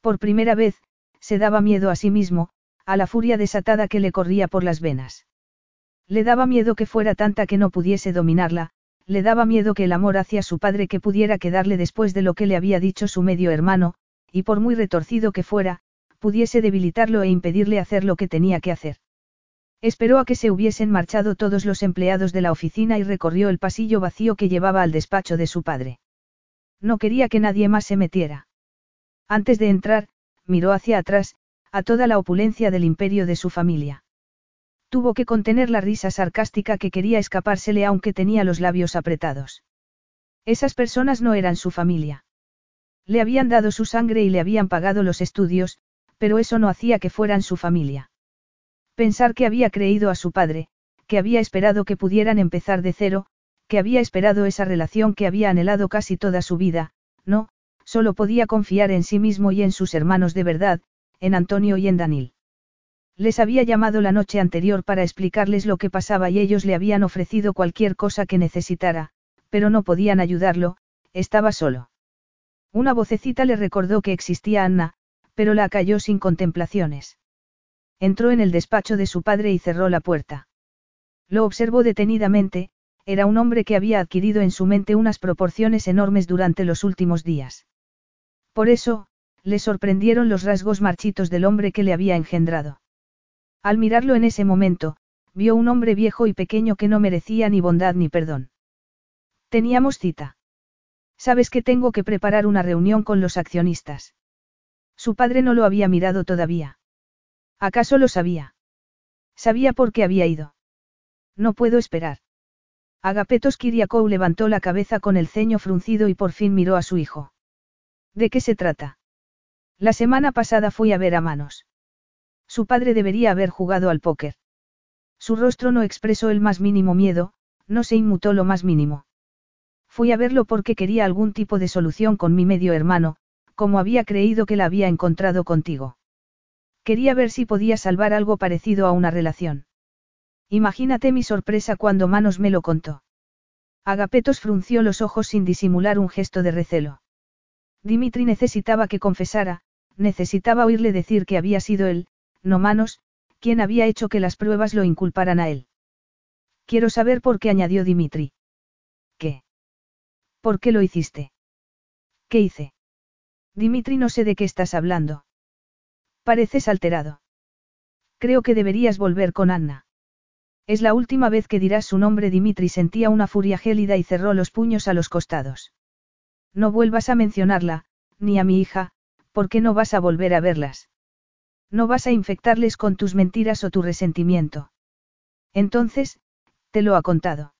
Por primera vez, se daba miedo a sí mismo, a la furia desatada que le corría por las venas. Le daba miedo que fuera tanta que no pudiese dominarla, le daba miedo que el amor hacia su padre que pudiera quedarle después de lo que le había dicho su medio hermano, y por muy retorcido que fuera, pudiese debilitarlo e impedirle hacer lo que tenía que hacer. Esperó a que se hubiesen marchado todos los empleados de la oficina y recorrió el pasillo vacío que llevaba al despacho de su padre. No quería que nadie más se metiera. Antes de entrar, miró hacia atrás, a toda la opulencia del imperio de su familia. Tuvo que contener la risa sarcástica que quería escapársele aunque tenía los labios apretados. Esas personas no eran su familia. Le habían dado su sangre y le habían pagado los estudios, pero eso no hacía que fueran su familia. Pensar que había creído a su padre, que había esperado que pudieran empezar de cero, que había esperado esa relación que había anhelado casi toda su vida, no, solo podía confiar en sí mismo y en sus hermanos de verdad, en Antonio y en Danil. Les había llamado la noche anterior para explicarles lo que pasaba y ellos le habían ofrecido cualquier cosa que necesitara, pero no podían ayudarlo, estaba solo. Una vocecita le recordó que existía Anna, pero la calló sin contemplaciones. Entró en el despacho de su padre y cerró la puerta. Lo observó detenidamente, era un hombre que había adquirido en su mente unas proporciones enormes durante los últimos días. Por eso, le sorprendieron los rasgos marchitos del hombre que le había engendrado. Al mirarlo en ese momento, vio un hombre viejo y pequeño que no merecía ni bondad ni perdón. Teníamos cita. Sabes que tengo que preparar una reunión con los accionistas. Su padre no lo había mirado todavía. ¿Acaso lo sabía? Sabía por qué había ido. No puedo esperar. Agapetos Kiriakou levantó la cabeza con el ceño fruncido y por fin miró a su hijo. ¿De qué se trata? La semana pasada fui a ver a Manos. Su padre debería haber jugado al póker. Su rostro no expresó el más mínimo miedo, no se inmutó lo más mínimo. Fui a verlo porque quería algún tipo de solución con mi medio hermano, como había creído que la había encontrado contigo. Quería ver si podía salvar algo parecido a una relación. Imagínate mi sorpresa cuando Manos me lo contó. Agapetos frunció los ojos sin disimular un gesto de recelo. Dimitri necesitaba que confesara, necesitaba oírle decir que había sido él, no manos, quien había hecho que las pruebas lo inculparan a él. Quiero saber por qué añadió Dimitri. ¿Qué? ¿Por qué lo hiciste? ¿Qué hice? Dimitri no sé de qué estás hablando. Pareces alterado. Creo que deberías volver con Anna. Es la última vez que dirás su nombre. Dimitri sentía una furia gélida y cerró los puños a los costados. No vuelvas a mencionarla, ni a mi hija, porque no vas a volver a verlas. No vas a infectarles con tus mentiras o tu resentimiento. Entonces, te lo ha contado.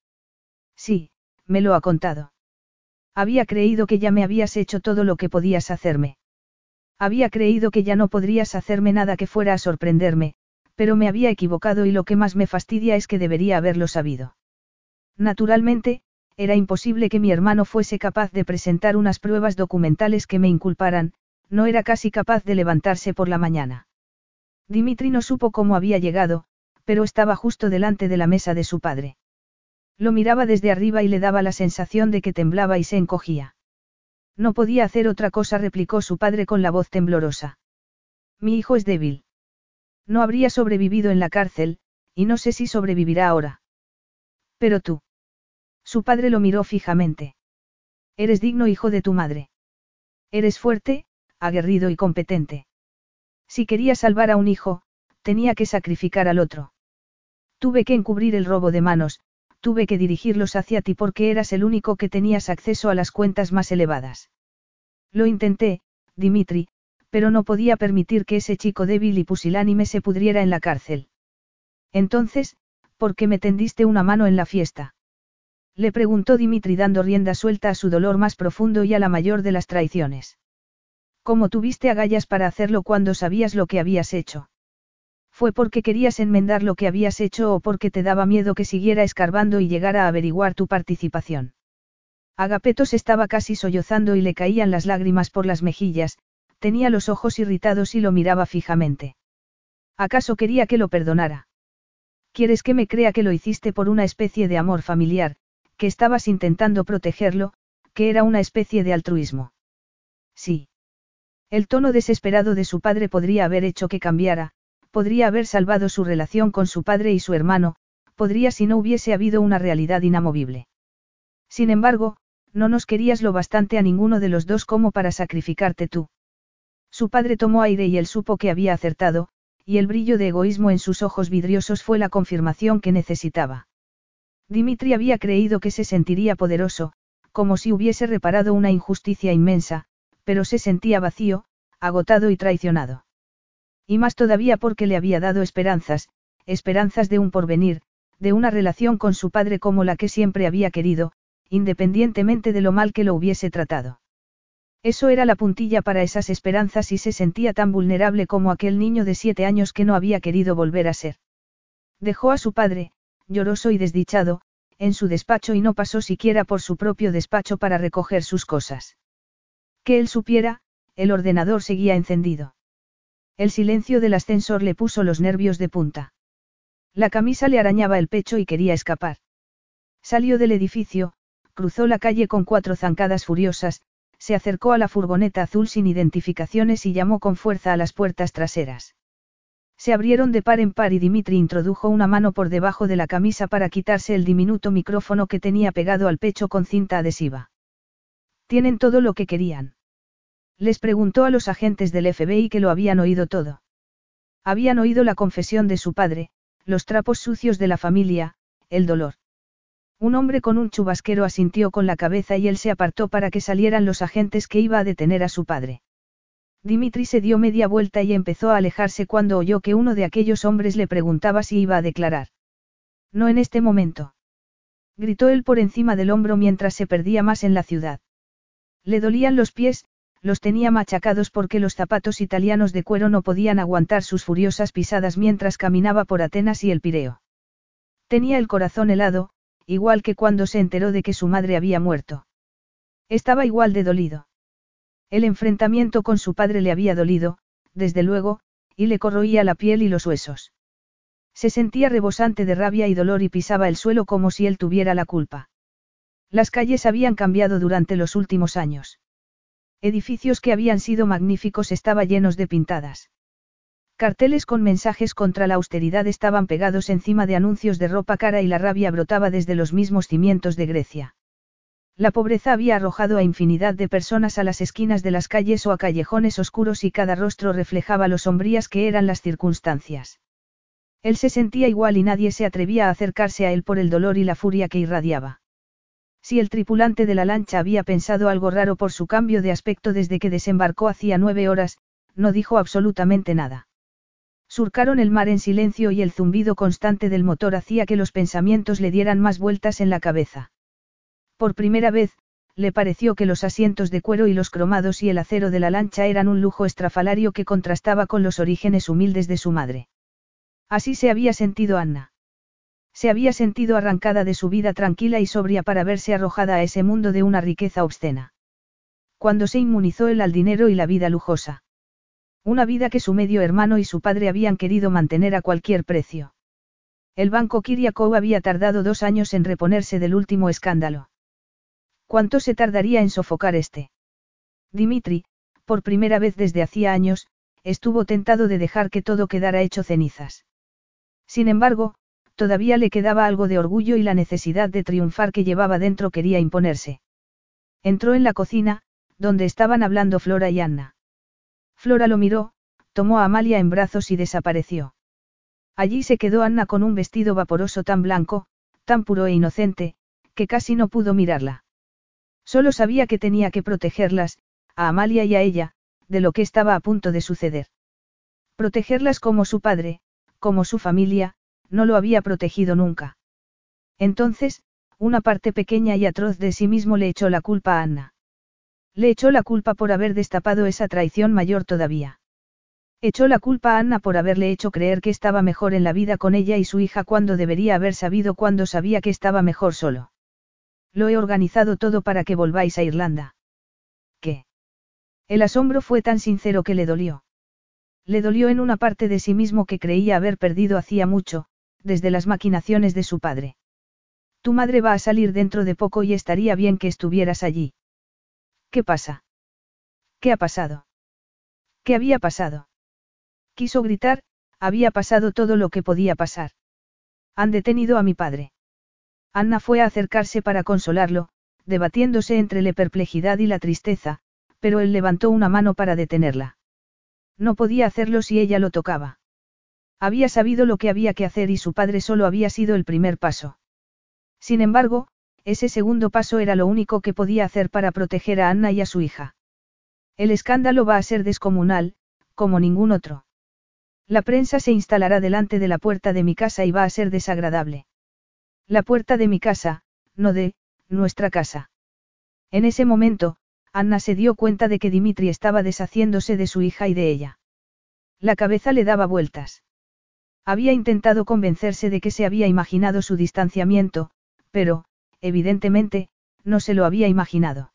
Sí, me lo ha contado. Había creído que ya me habías hecho todo lo que podías hacerme. Había creído que ya no podrías hacerme nada que fuera a sorprenderme, pero me había equivocado y lo que más me fastidia es que debería haberlo sabido. Naturalmente, era imposible que mi hermano fuese capaz de presentar unas pruebas documentales que me inculparan, no era casi capaz de levantarse por la mañana. Dimitri no supo cómo había llegado, pero estaba justo delante de la mesa de su padre. Lo miraba desde arriba y le daba la sensación de que temblaba y se encogía. No podía hacer otra cosa, replicó su padre con la voz temblorosa. Mi hijo es débil. No habría sobrevivido en la cárcel, y no sé si sobrevivirá ahora. Pero tú. Su padre lo miró fijamente. Eres digno hijo de tu madre. Eres fuerte, aguerrido y competente. Si quería salvar a un hijo, tenía que sacrificar al otro. Tuve que encubrir el robo de manos, tuve que dirigirlos hacia ti porque eras el único que tenías acceso a las cuentas más elevadas. Lo intenté, Dimitri, pero no podía permitir que ese chico débil y pusilánime se pudriera en la cárcel. Entonces, ¿por qué me tendiste una mano en la fiesta? Le preguntó Dimitri dando rienda suelta a su dolor más profundo y a la mayor de las traiciones. ¿Cómo tuviste agallas para hacerlo cuando sabías lo que habías hecho? ¿Fue porque querías enmendar lo que habías hecho o porque te daba miedo que siguiera escarbando y llegara a averiguar tu participación? Agapetos estaba casi sollozando y le caían las lágrimas por las mejillas, tenía los ojos irritados y lo miraba fijamente. ¿Acaso quería que lo perdonara? ¿Quieres que me crea que lo hiciste por una especie de amor familiar, que estabas intentando protegerlo, que era una especie de altruismo? Sí. El tono desesperado de su padre podría haber hecho que cambiara, podría haber salvado su relación con su padre y su hermano, podría si no hubiese habido una realidad inamovible. Sin embargo, no nos querías lo bastante a ninguno de los dos como para sacrificarte tú. Su padre tomó aire y él supo que había acertado, y el brillo de egoísmo en sus ojos vidriosos fue la confirmación que necesitaba. Dimitri había creído que se sentiría poderoso, como si hubiese reparado una injusticia inmensa, pero se sentía vacío, agotado y traicionado. Y más todavía porque le había dado esperanzas, esperanzas de un porvenir, de una relación con su padre como la que siempre había querido, independientemente de lo mal que lo hubiese tratado. Eso era la puntilla para esas esperanzas y se sentía tan vulnerable como aquel niño de siete años que no había querido volver a ser. Dejó a su padre, lloroso y desdichado, en su despacho y no pasó siquiera por su propio despacho para recoger sus cosas. Que él supiera, el ordenador seguía encendido. El silencio del ascensor le puso los nervios de punta. La camisa le arañaba el pecho y quería escapar. Salió del edificio, cruzó la calle con cuatro zancadas furiosas, se acercó a la furgoneta azul sin identificaciones y llamó con fuerza a las puertas traseras. Se abrieron de par en par y Dimitri introdujo una mano por debajo de la camisa para quitarse el diminuto micrófono que tenía pegado al pecho con cinta adhesiva. ¿Tienen todo lo que querían? Les preguntó a los agentes del FBI que lo habían oído todo. Habían oído la confesión de su padre, los trapos sucios de la familia, el dolor. Un hombre con un chubasquero asintió con la cabeza y él se apartó para que salieran los agentes que iba a detener a su padre. Dimitri se dio media vuelta y empezó a alejarse cuando oyó que uno de aquellos hombres le preguntaba si iba a declarar. No en este momento. Gritó él por encima del hombro mientras se perdía más en la ciudad. Le dolían los pies, los tenía machacados porque los zapatos italianos de cuero no podían aguantar sus furiosas pisadas mientras caminaba por Atenas y el Pireo. Tenía el corazón helado, igual que cuando se enteró de que su madre había muerto. Estaba igual de dolido. El enfrentamiento con su padre le había dolido, desde luego, y le corroía la piel y los huesos. Se sentía rebosante de rabia y dolor y pisaba el suelo como si él tuviera la culpa. Las calles habían cambiado durante los últimos años. Edificios que habían sido magníficos estaban llenos de pintadas. Carteles con mensajes contra la austeridad estaban pegados encima de anuncios de ropa cara y la rabia brotaba desde los mismos cimientos de Grecia. La pobreza había arrojado a infinidad de personas a las esquinas de las calles o a callejones oscuros y cada rostro reflejaba lo sombrías que eran las circunstancias. Él se sentía igual y nadie se atrevía a acercarse a él por el dolor y la furia que irradiaba. Si el tripulante de la lancha había pensado algo raro por su cambio de aspecto desde que desembarcó hacía nueve horas, no dijo absolutamente nada. Surcaron el mar en silencio y el zumbido constante del motor hacía que los pensamientos le dieran más vueltas en la cabeza. Por primera vez, le pareció que los asientos de cuero y los cromados y el acero de la lancha eran un lujo estrafalario que contrastaba con los orígenes humildes de su madre. Así se había sentido Anna. Se había sentido arrancada de su vida tranquila y sobria para verse arrojada a ese mundo de una riqueza obscena. Cuando se inmunizó él al dinero y la vida lujosa. Una vida que su medio hermano y su padre habían querido mantener a cualquier precio. El banco Kiriakou había tardado dos años en reponerse del último escándalo. ¿Cuánto se tardaría en sofocar este? Dimitri, por primera vez desde hacía años, estuvo tentado de dejar que todo quedara hecho cenizas. Sin embargo, todavía le quedaba algo de orgullo y la necesidad de triunfar que llevaba dentro quería imponerse. Entró en la cocina, donde estaban hablando Flora y Anna. Flora lo miró, tomó a Amalia en brazos y desapareció. Allí se quedó Anna con un vestido vaporoso tan blanco, tan puro e inocente, que casi no pudo mirarla. Solo sabía que tenía que protegerlas, a Amalia y a ella, de lo que estaba a punto de suceder. Protegerlas como su padre, como su familia, no lo había protegido nunca. Entonces, una parte pequeña y atroz de sí mismo le echó la culpa a Anna. Le echó la culpa por haber destapado esa traición mayor todavía. Echó la culpa a Anna por haberle hecho creer que estaba mejor en la vida con ella y su hija cuando debería haber sabido cuando sabía que estaba mejor solo. Lo he organizado todo para que volváis a Irlanda. ¿Qué? El asombro fue tan sincero que le dolió. Le dolió en una parte de sí mismo que creía haber perdido hacía mucho, desde las maquinaciones de su padre. Tu madre va a salir dentro de poco y estaría bien que estuvieras allí. ¿Qué pasa? ¿Qué ha pasado? ¿Qué había pasado? Quiso gritar, había pasado todo lo que podía pasar. Han detenido a mi padre. Anna fue a acercarse para consolarlo, debatiéndose entre la perplejidad y la tristeza, pero él levantó una mano para detenerla. No podía hacerlo si ella lo tocaba. Había sabido lo que había que hacer y su padre solo había sido el primer paso. Sin embargo, ese segundo paso era lo único que podía hacer para proteger a Anna y a su hija. El escándalo va a ser descomunal, como ningún otro. La prensa se instalará delante de la puerta de mi casa y va a ser desagradable. La puerta de mi casa, no de, nuestra casa. En ese momento, Anna se dio cuenta de que Dimitri estaba deshaciéndose de su hija y de ella. La cabeza le daba vueltas. Había intentado convencerse de que se había imaginado su distanciamiento, pero, evidentemente, no se lo había imaginado.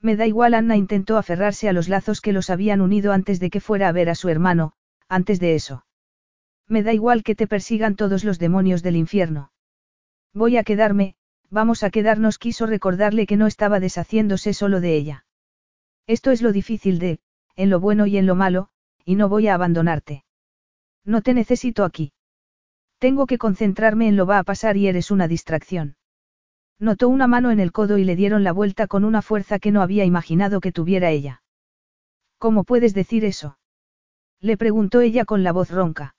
Me da igual, Anna intentó aferrarse a los lazos que los habían unido antes de que fuera a ver a su hermano, antes de eso. Me da igual que te persigan todos los demonios del infierno. Voy a quedarme, vamos a quedarnos, quiso recordarle que no estaba deshaciéndose solo de ella. Esto es lo difícil de, en lo bueno y en lo malo, y no voy a abandonarte. No te necesito aquí. Tengo que concentrarme en lo va a pasar y eres una distracción. Notó una mano en el codo y le dieron la vuelta con una fuerza que no había imaginado que tuviera ella. ¿Cómo puedes decir eso? Le preguntó ella con la voz ronca.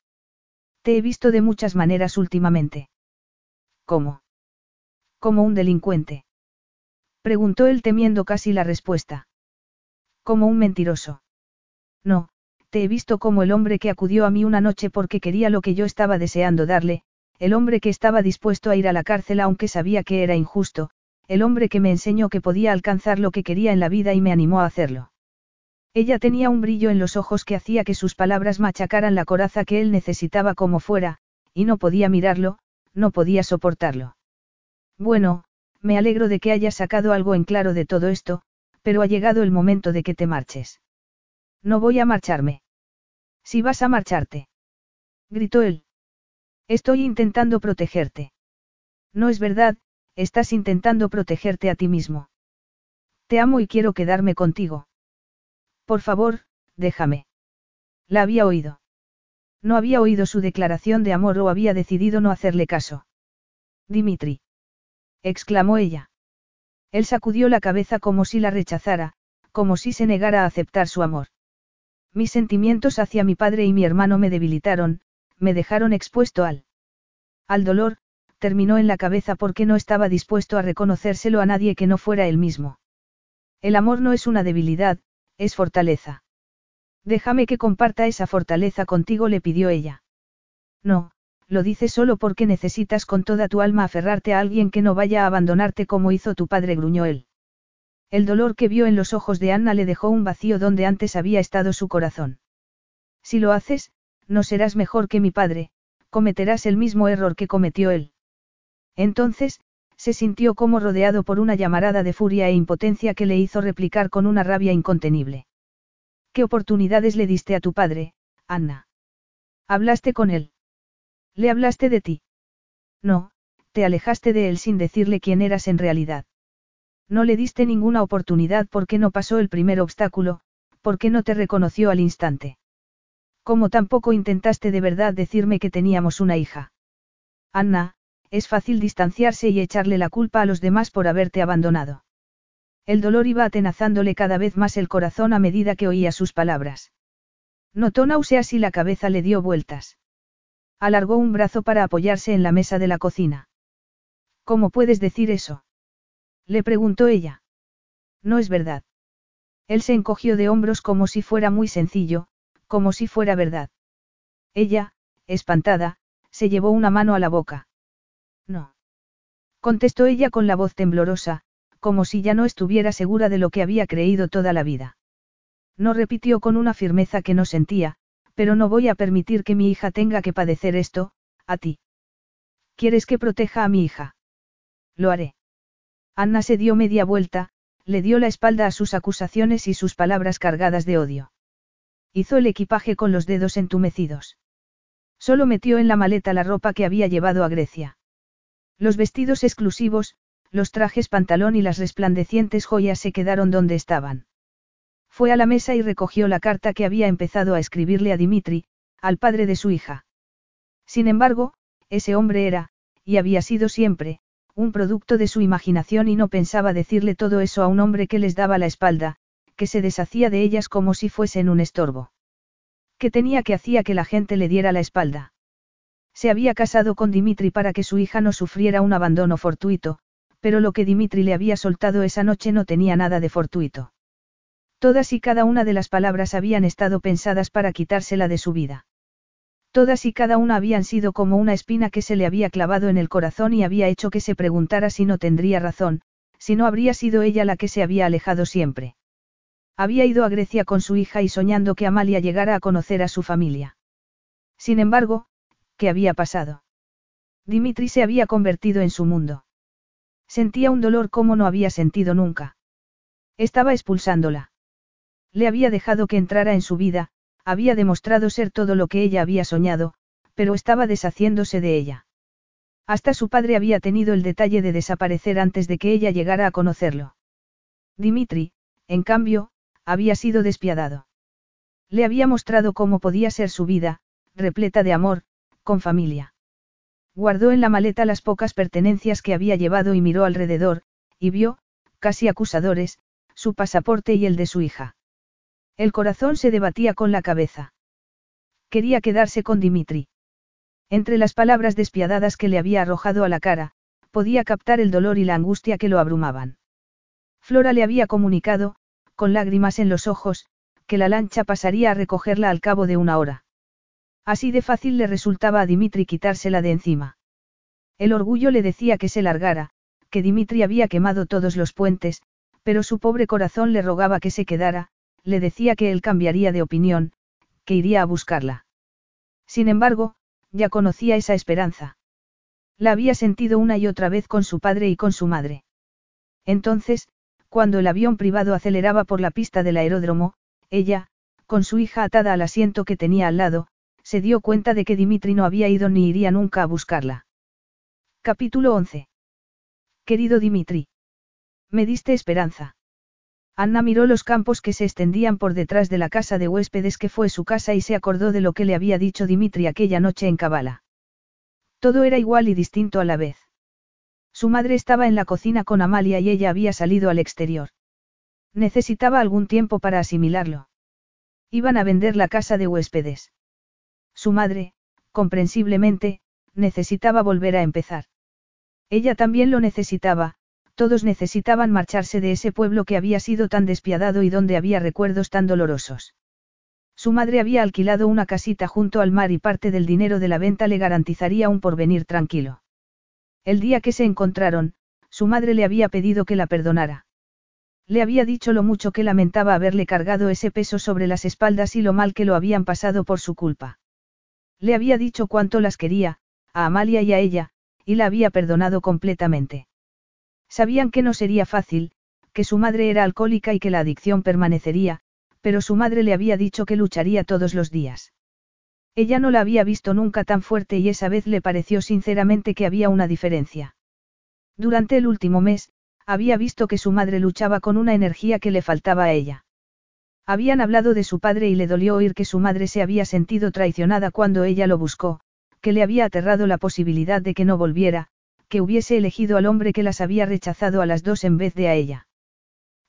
Te he visto de muchas maneras últimamente. ¿Cómo? Como un delincuente. Preguntó él temiendo casi la respuesta. Como un mentiroso. No, te he visto como el hombre que acudió a mí una noche porque quería lo que yo estaba deseando darle, el hombre que estaba dispuesto a ir a la cárcel aunque sabía que era injusto, el hombre que me enseñó que podía alcanzar lo que quería en la vida y me animó a hacerlo. Ella tenía un brillo en los ojos que hacía que sus palabras machacaran la coraza que él necesitaba como fuera, y no podía mirarlo, no podía soportarlo. Bueno, me alegro de que hayas sacado algo en claro de todo esto, pero ha llegado el momento de que te marches. No voy a marcharme. Si vas a marcharte. Gritó él. Estoy intentando protegerte. No es verdad, estás intentando protegerte a ti mismo. Te amo y quiero quedarme contigo. Por favor, déjame. La había oído. No había oído su declaración de amor o había decidido no hacerle caso. Dimitri. exclamó ella. Él sacudió la cabeza como si la rechazara, como si se negara a aceptar su amor. Mis sentimientos hacia mi padre y mi hermano me debilitaron, me dejaron expuesto al... al dolor, terminó en la cabeza porque no estaba dispuesto a reconocérselo a nadie que no fuera él mismo. El amor no es una debilidad, es fortaleza. Déjame que comparta esa fortaleza contigo, le pidió ella. No, lo dices solo porque necesitas con toda tu alma aferrarte a alguien que no vaya a abandonarte como hizo tu padre, gruñó él. El dolor que vio en los ojos de Anna le dejó un vacío donde antes había estado su corazón. Si lo haces, no serás mejor que mi padre, cometerás el mismo error que cometió él. Entonces, se sintió como rodeado por una llamarada de furia e impotencia que le hizo replicar con una rabia incontenible. ¿Qué oportunidades le diste a tu padre, Anna? ¿Hablaste con él? ¿Le hablaste de ti? No, te alejaste de él sin decirle quién eras en realidad. No le diste ninguna oportunidad porque no pasó el primer obstáculo, porque no te reconoció al instante. Como tampoco intentaste de verdad decirme que teníamos una hija. Anna, es fácil distanciarse y echarle la culpa a los demás por haberte abandonado. El dolor iba atenazándole cada vez más el corazón a medida que oía sus palabras. Notó náuseas y la cabeza le dio vueltas. Alargó un brazo para apoyarse en la mesa de la cocina. ¿Cómo puedes decir eso? Le preguntó ella. No es verdad. Él se encogió de hombros como si fuera muy sencillo, como si fuera verdad. Ella, espantada, se llevó una mano a la boca. No. Contestó ella con la voz temblorosa, como si ya no estuviera segura de lo que había creído toda la vida. No repitió con una firmeza que no sentía, pero no voy a permitir que mi hija tenga que padecer esto, a ti. ¿Quieres que proteja a mi hija? Lo haré. Anna se dio media vuelta, le dio la espalda a sus acusaciones y sus palabras cargadas de odio. Hizo el equipaje con los dedos entumecidos. Solo metió en la maleta la ropa que había llevado a Grecia. Los vestidos exclusivos, los trajes pantalón y las resplandecientes joyas se quedaron donde estaban. Fue a la mesa y recogió la carta que había empezado a escribirle a Dimitri, al padre de su hija. Sin embargo, ese hombre era, y había sido siempre, un producto de su imaginación y no pensaba decirle todo eso a un hombre que les daba la espalda, que se deshacía de ellas como si fuesen un estorbo. ¿Qué tenía que hacía que la gente le diera la espalda? Se había casado con Dimitri para que su hija no sufriera un abandono fortuito, pero lo que Dimitri le había soltado esa noche no tenía nada de fortuito. Todas y cada una de las palabras habían estado pensadas para quitársela de su vida. Todas y cada una habían sido como una espina que se le había clavado en el corazón y había hecho que se preguntara si no tendría razón, si no habría sido ella la que se había alejado siempre. Había ido a Grecia con su hija y soñando que Amalia llegara a conocer a su familia. Sin embargo, ¿qué había pasado? Dimitri se había convertido en su mundo. Sentía un dolor como no había sentido nunca. Estaba expulsándola. Le había dejado que entrara en su vida, había demostrado ser todo lo que ella había soñado, pero estaba deshaciéndose de ella. Hasta su padre había tenido el detalle de desaparecer antes de que ella llegara a conocerlo. Dimitri, en cambio, había sido despiadado. Le había mostrado cómo podía ser su vida, repleta de amor, con familia. Guardó en la maleta las pocas pertenencias que había llevado y miró alrededor, y vio, casi acusadores, su pasaporte y el de su hija. El corazón se debatía con la cabeza. Quería quedarse con Dimitri. Entre las palabras despiadadas que le había arrojado a la cara, podía captar el dolor y la angustia que lo abrumaban. Flora le había comunicado, con lágrimas en los ojos, que la lancha pasaría a recogerla al cabo de una hora. Así de fácil le resultaba a Dimitri quitársela de encima. El orgullo le decía que se largara, que Dimitri había quemado todos los puentes, pero su pobre corazón le rogaba que se quedara, le decía que él cambiaría de opinión, que iría a buscarla. Sin embargo, ya conocía esa esperanza. La había sentido una y otra vez con su padre y con su madre. Entonces, cuando el avión privado aceleraba por la pista del aeródromo, ella, con su hija atada al asiento que tenía al lado, se dio cuenta de que Dimitri no había ido ni iría nunca a buscarla. Capítulo 11. Querido Dimitri. Me diste esperanza. Anna miró los campos que se extendían por detrás de la casa de huéspedes que fue su casa y se acordó de lo que le había dicho Dimitri aquella noche en Cabala. Todo era igual y distinto a la vez. Su madre estaba en la cocina con Amalia y ella había salido al exterior. Necesitaba algún tiempo para asimilarlo. Iban a vender la casa de huéspedes. Su madre, comprensiblemente, necesitaba volver a empezar. Ella también lo necesitaba, todos necesitaban marcharse de ese pueblo que había sido tan despiadado y donde había recuerdos tan dolorosos. Su madre había alquilado una casita junto al mar y parte del dinero de la venta le garantizaría un porvenir tranquilo. El día que se encontraron, su madre le había pedido que la perdonara. Le había dicho lo mucho que lamentaba haberle cargado ese peso sobre las espaldas y lo mal que lo habían pasado por su culpa. Le había dicho cuánto las quería, a Amalia y a ella, y la había perdonado completamente. Sabían que no sería fácil, que su madre era alcohólica y que la adicción permanecería, pero su madre le había dicho que lucharía todos los días. Ella no la había visto nunca tan fuerte y esa vez le pareció sinceramente que había una diferencia. Durante el último mes, había visto que su madre luchaba con una energía que le faltaba a ella. Habían hablado de su padre y le dolió oír que su madre se había sentido traicionada cuando ella lo buscó, que le había aterrado la posibilidad de que no volviera, que hubiese elegido al hombre que las había rechazado a las dos en vez de a ella.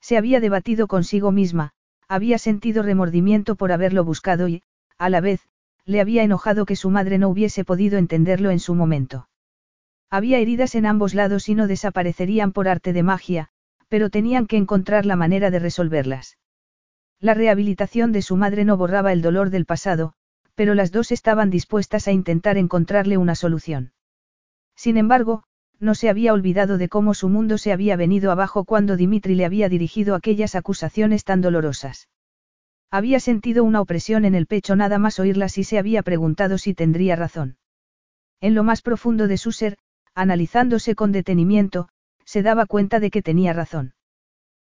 Se había debatido consigo misma, había sentido remordimiento por haberlo buscado y, a la vez, le había enojado que su madre no hubiese podido entenderlo en su momento. Había heridas en ambos lados y no desaparecerían por arte de magia, pero tenían que encontrar la manera de resolverlas. La rehabilitación de su madre no borraba el dolor del pasado, pero las dos estaban dispuestas a intentar encontrarle una solución. Sin embargo, no se había olvidado de cómo su mundo se había venido abajo cuando Dimitri le había dirigido aquellas acusaciones tan dolorosas. Había sentido una opresión en el pecho nada más oírlas y se había preguntado si tendría razón. En lo más profundo de su ser, analizándose con detenimiento, se daba cuenta de que tenía razón.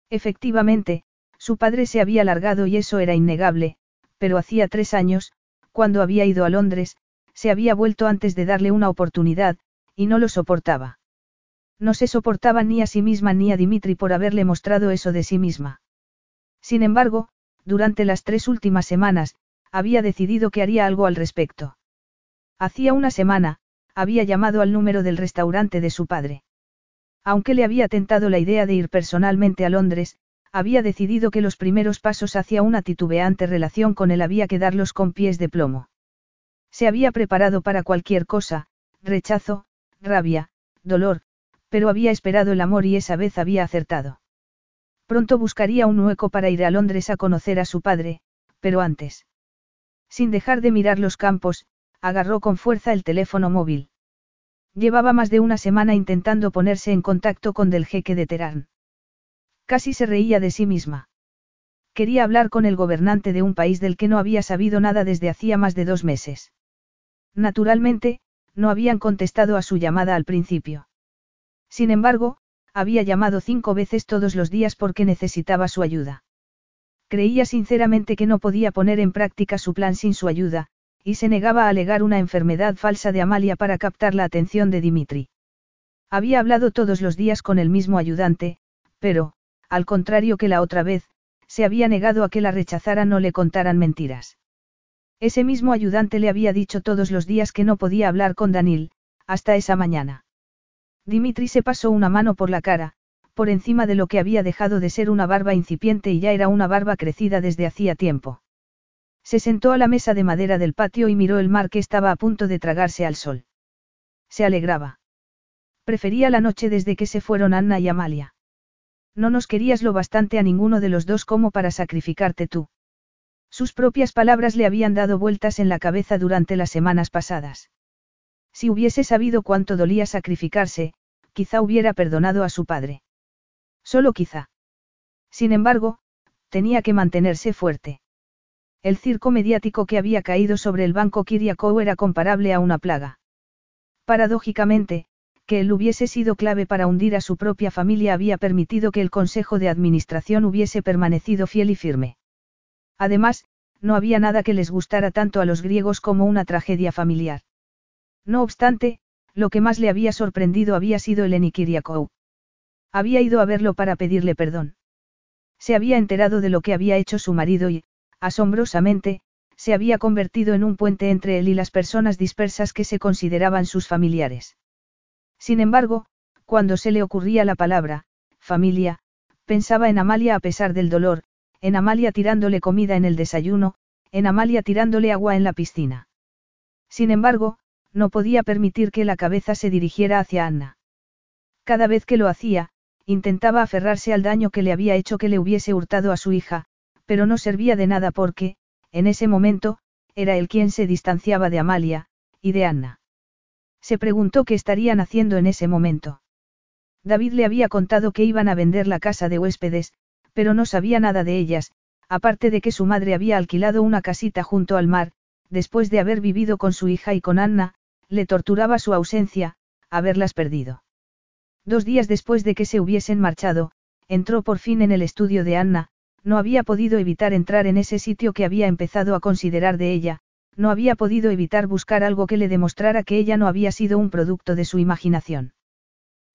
Efectivamente, su padre se había largado y eso era innegable, pero hacía tres años, cuando había ido a Londres, se había vuelto antes de darle una oportunidad, y no lo soportaba. No se soportaba ni a sí misma ni a Dimitri por haberle mostrado eso de sí misma. Sin embargo, durante las tres últimas semanas, había decidido que haría algo al respecto. Hacía una semana, había llamado al número del restaurante de su padre. Aunque le había tentado la idea de ir personalmente a Londres, había decidido que los primeros pasos hacia una titubeante relación con él había que darlos con pies de plomo. Se había preparado para cualquier cosa, rechazo, rabia, dolor, pero había esperado el amor y esa vez había acertado. Pronto buscaría un hueco para ir a Londres a conocer a su padre, pero antes. Sin dejar de mirar los campos, agarró con fuerza el teléfono móvil. Llevaba más de una semana intentando ponerse en contacto con del jeque de Terán. Casi se reía de sí misma. Quería hablar con el gobernante de un país del que no había sabido nada desde hacía más de dos meses. Naturalmente, no habían contestado a su llamada al principio. Sin embargo, había llamado cinco veces todos los días porque necesitaba su ayuda. Creía sinceramente que no podía poner en práctica su plan sin su ayuda, y se negaba a alegar una enfermedad falsa de Amalia para captar la atención de Dimitri. Había hablado todos los días con el mismo ayudante, pero, al contrario que la otra vez, se había negado a que la rechazaran o le contaran mentiras. Ese mismo ayudante le había dicho todos los días que no podía hablar con Danil, hasta esa mañana. Dimitri se pasó una mano por la cara, por encima de lo que había dejado de ser una barba incipiente y ya era una barba crecida desde hacía tiempo. Se sentó a la mesa de madera del patio y miró el mar que estaba a punto de tragarse al sol. Se alegraba. Prefería la noche desde que se fueron Anna y Amalia. No nos querías lo bastante a ninguno de los dos como para sacrificarte tú. Sus propias palabras le habían dado vueltas en la cabeza durante las semanas pasadas. Si hubiese sabido cuánto dolía sacrificarse, quizá hubiera perdonado a su padre. Solo quizá. Sin embargo, tenía que mantenerse fuerte. El circo mediático que había caído sobre el banco Kiriakou era comparable a una plaga. Paradójicamente, que él hubiese sido clave para hundir a su propia familia había permitido que el Consejo de Administración hubiese permanecido fiel y firme. Además, no había nada que les gustara tanto a los griegos como una tragedia familiar. No obstante, lo que más le había sorprendido había sido el Enikiriakou. Había ido a verlo para pedirle perdón. Se había enterado de lo que había hecho su marido y, asombrosamente, se había convertido en un puente entre él y las personas dispersas que se consideraban sus familiares. Sin embargo, cuando se le ocurría la palabra, familia, pensaba en Amalia a pesar del dolor, en Amalia tirándole comida en el desayuno, en Amalia tirándole agua en la piscina. Sin embargo, no podía permitir que la cabeza se dirigiera hacia Anna. Cada vez que lo hacía, intentaba aferrarse al daño que le había hecho que le hubiese hurtado a su hija, pero no servía de nada porque, en ese momento, era él quien se distanciaba de Amalia, y de Anna. Se preguntó qué estarían haciendo en ese momento. David le había contado que iban a vender la casa de huéspedes, pero no sabía nada de ellas, aparte de que su madre había alquilado una casita junto al mar, después de haber vivido con su hija y con Anna, le torturaba su ausencia, haberlas perdido. Dos días después de que se hubiesen marchado, entró por fin en el estudio de Anna, no había podido evitar entrar en ese sitio que había empezado a considerar de ella, no había podido evitar buscar algo que le demostrara que ella no había sido un producto de su imaginación.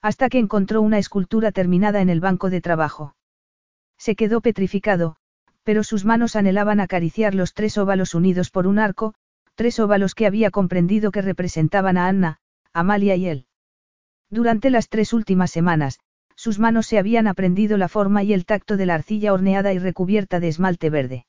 Hasta que encontró una escultura terminada en el banco de trabajo. Se quedó petrificado, pero sus manos anhelaban acariciar los tres óvalos unidos por un arco, tres óvalos que había comprendido que representaban a Anna, Amalia y él. Durante las tres últimas semanas, sus manos se habían aprendido la forma y el tacto de la arcilla horneada y recubierta de esmalte verde.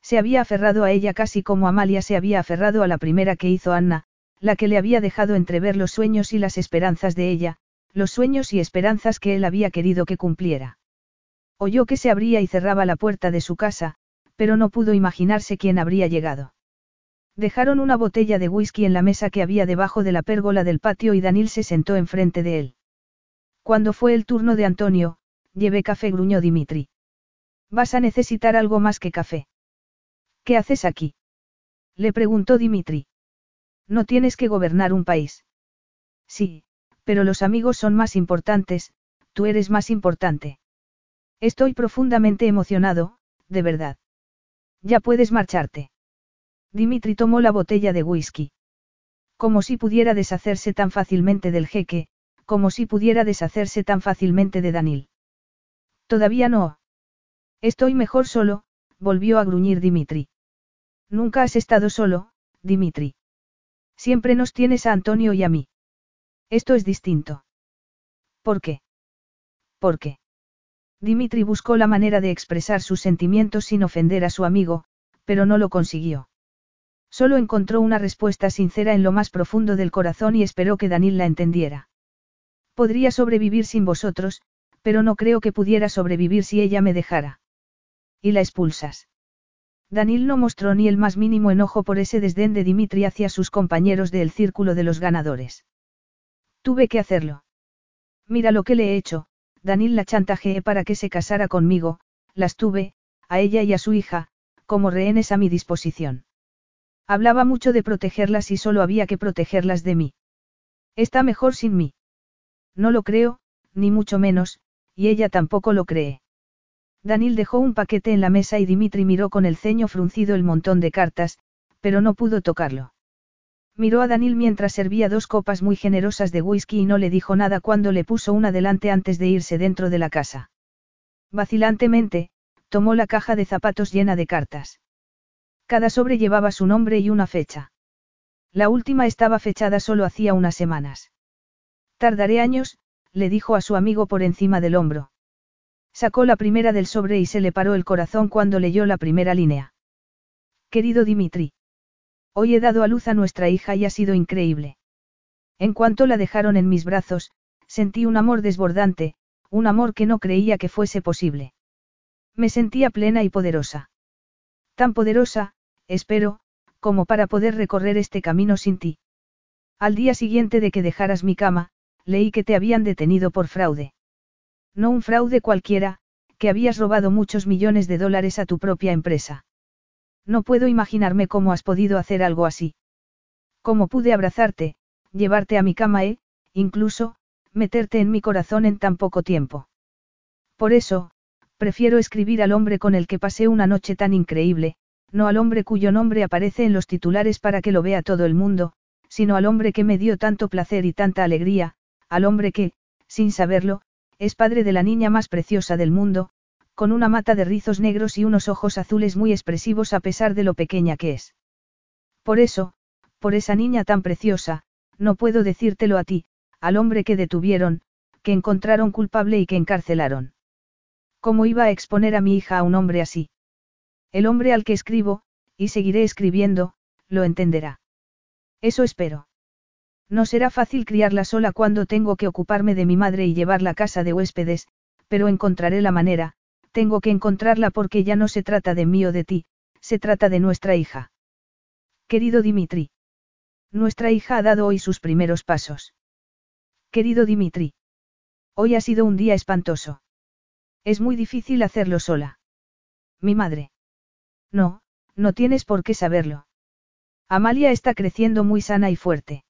Se había aferrado a ella casi como Amalia se había aferrado a la primera que hizo Anna, la que le había dejado entrever los sueños y las esperanzas de ella, los sueños y esperanzas que él había querido que cumpliera. Oyó que se abría y cerraba la puerta de su casa, pero no pudo imaginarse quién habría llegado. Dejaron una botella de whisky en la mesa que había debajo de la pérgola del patio y Danil se sentó enfrente de él. Cuando fue el turno de Antonio, llevé café, gruñó Dimitri. Vas a necesitar algo más que café. ¿Qué haces aquí? Le preguntó Dimitri. No tienes que gobernar un país. Sí, pero los amigos son más importantes, tú eres más importante. Estoy profundamente emocionado, de verdad. Ya puedes marcharte. Dimitri tomó la botella de whisky. Como si pudiera deshacerse tan fácilmente del jeque, como si pudiera deshacerse tan fácilmente de Danil. Todavía no. Estoy mejor solo, volvió a gruñir Dimitri. Nunca has estado solo, Dimitri. Siempre nos tienes a Antonio y a mí. Esto es distinto. ¿Por qué? ¿Por qué? Dimitri buscó la manera de expresar sus sentimientos sin ofender a su amigo, pero no lo consiguió. Solo encontró una respuesta sincera en lo más profundo del corazón y esperó que Danil la entendiera. Podría sobrevivir sin vosotros, pero no creo que pudiera sobrevivir si ella me dejara. ¿Y la expulsas? Danil no mostró ni el más mínimo enojo por ese desdén de Dimitri hacia sus compañeros del círculo de los ganadores. Tuve que hacerlo. Mira lo que le he hecho, Danil la chantajeé para que se casara conmigo, las tuve, a ella y a su hija, como rehenes a mi disposición. Hablaba mucho de protegerlas y solo había que protegerlas de mí. Está mejor sin mí. No lo creo, ni mucho menos, y ella tampoco lo cree. Danil dejó un paquete en la mesa y Dimitri miró con el ceño fruncido el montón de cartas, pero no pudo tocarlo. Miró a Danil mientras servía dos copas muy generosas de whisky y no le dijo nada cuando le puso una delante antes de irse dentro de la casa. Vacilantemente, tomó la caja de zapatos llena de cartas. Cada sobre llevaba su nombre y una fecha. La última estaba fechada solo hacía unas semanas. Tardaré años, le dijo a su amigo por encima del hombro. Sacó la primera del sobre y se le paró el corazón cuando leyó la primera línea. Querido Dimitri. Hoy he dado a luz a nuestra hija y ha sido increíble. En cuanto la dejaron en mis brazos, sentí un amor desbordante, un amor que no creía que fuese posible. Me sentía plena y poderosa. Tan poderosa, espero, como para poder recorrer este camino sin ti. Al día siguiente de que dejaras mi cama, leí que te habían detenido por fraude. No un fraude cualquiera, que habías robado muchos millones de dólares a tu propia empresa. No puedo imaginarme cómo has podido hacer algo así. Cómo pude abrazarte, llevarte a mi cama e, incluso, meterte en mi corazón en tan poco tiempo. Por eso, prefiero escribir al hombre con el que pasé una noche tan increíble, no al hombre cuyo nombre aparece en los titulares para que lo vea todo el mundo, sino al hombre que me dio tanto placer y tanta alegría, al hombre que, sin saberlo, es padre de la niña más preciosa del mundo, con una mata de rizos negros y unos ojos azules muy expresivos a pesar de lo pequeña que es. Por eso, por esa niña tan preciosa, no puedo decírtelo a ti, al hombre que detuvieron, que encontraron culpable y que encarcelaron. ¿Cómo iba a exponer a mi hija a un hombre así? El hombre al que escribo, y seguiré escribiendo, lo entenderá. Eso espero. No será fácil criarla sola cuando tengo que ocuparme de mi madre y llevarla a casa de huéspedes, pero encontraré la manera, tengo que encontrarla porque ya no se trata de mí o de ti, se trata de nuestra hija. Querido Dimitri. Nuestra hija ha dado hoy sus primeros pasos. Querido Dimitri. Hoy ha sido un día espantoso. Es muy difícil hacerlo sola. Mi madre. No, no tienes por qué saberlo. Amalia está creciendo muy sana y fuerte.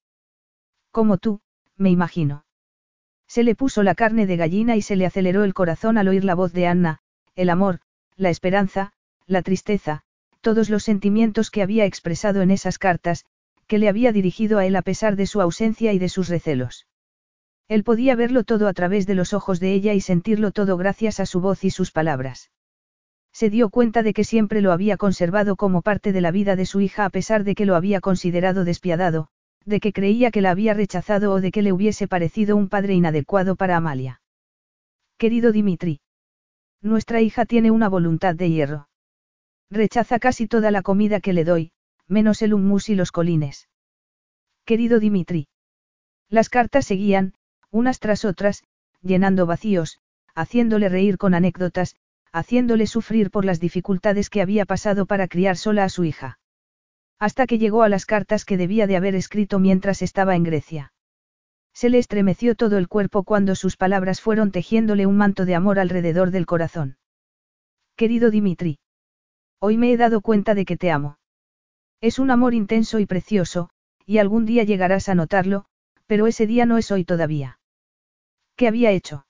Como tú, me imagino. Se le puso la carne de gallina y se le aceleró el corazón al oír la voz de Anna, el amor, la esperanza, la tristeza, todos los sentimientos que había expresado en esas cartas, que le había dirigido a él a pesar de su ausencia y de sus recelos. Él podía verlo todo a través de los ojos de ella y sentirlo todo gracias a su voz y sus palabras. Se dio cuenta de que siempre lo había conservado como parte de la vida de su hija a pesar de que lo había considerado despiadado, de que creía que la había rechazado o de que le hubiese parecido un padre inadecuado para Amalia. Querido Dimitri. Nuestra hija tiene una voluntad de hierro. Rechaza casi toda la comida que le doy, menos el hummus y los colines. Querido Dimitri. Las cartas seguían, unas tras otras, llenando vacíos, haciéndole reír con anécdotas, haciéndole sufrir por las dificultades que había pasado para criar sola a su hija. Hasta que llegó a las cartas que debía de haber escrito mientras estaba en Grecia. Se le estremeció todo el cuerpo cuando sus palabras fueron tejiéndole un manto de amor alrededor del corazón. Querido Dimitri. Hoy me he dado cuenta de que te amo. Es un amor intenso y precioso, y algún día llegarás a notarlo, pero ese día no es hoy todavía. ¿Qué había hecho?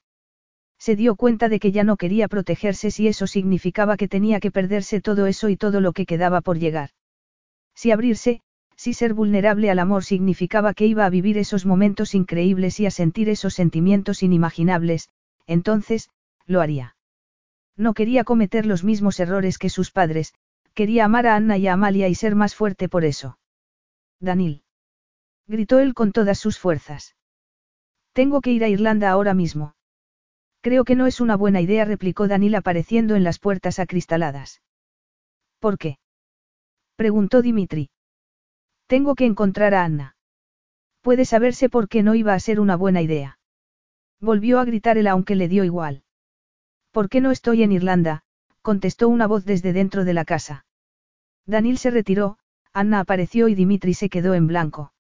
Se dio cuenta de que ya no quería protegerse si eso significaba que tenía que perderse todo eso y todo lo que quedaba por llegar. Si abrirse, si ser vulnerable al amor significaba que iba a vivir esos momentos increíbles y a sentir esos sentimientos inimaginables, entonces, lo haría. No quería cometer los mismos errores que sus padres, quería amar a Anna y a Amalia y ser más fuerte por eso. Danil. Gritó él con todas sus fuerzas. Tengo que ir a Irlanda ahora mismo. Creo que no es una buena idea, replicó Daniel apareciendo en las puertas acristaladas. ¿Por qué? preguntó Dimitri. Tengo que encontrar a Anna. Puede saberse por qué no iba a ser una buena idea. Volvió a gritar él aunque le dio igual. ¿Por qué no estoy en Irlanda? contestó una voz desde dentro de la casa. Daniel se retiró, Anna apareció y Dimitri se quedó en blanco.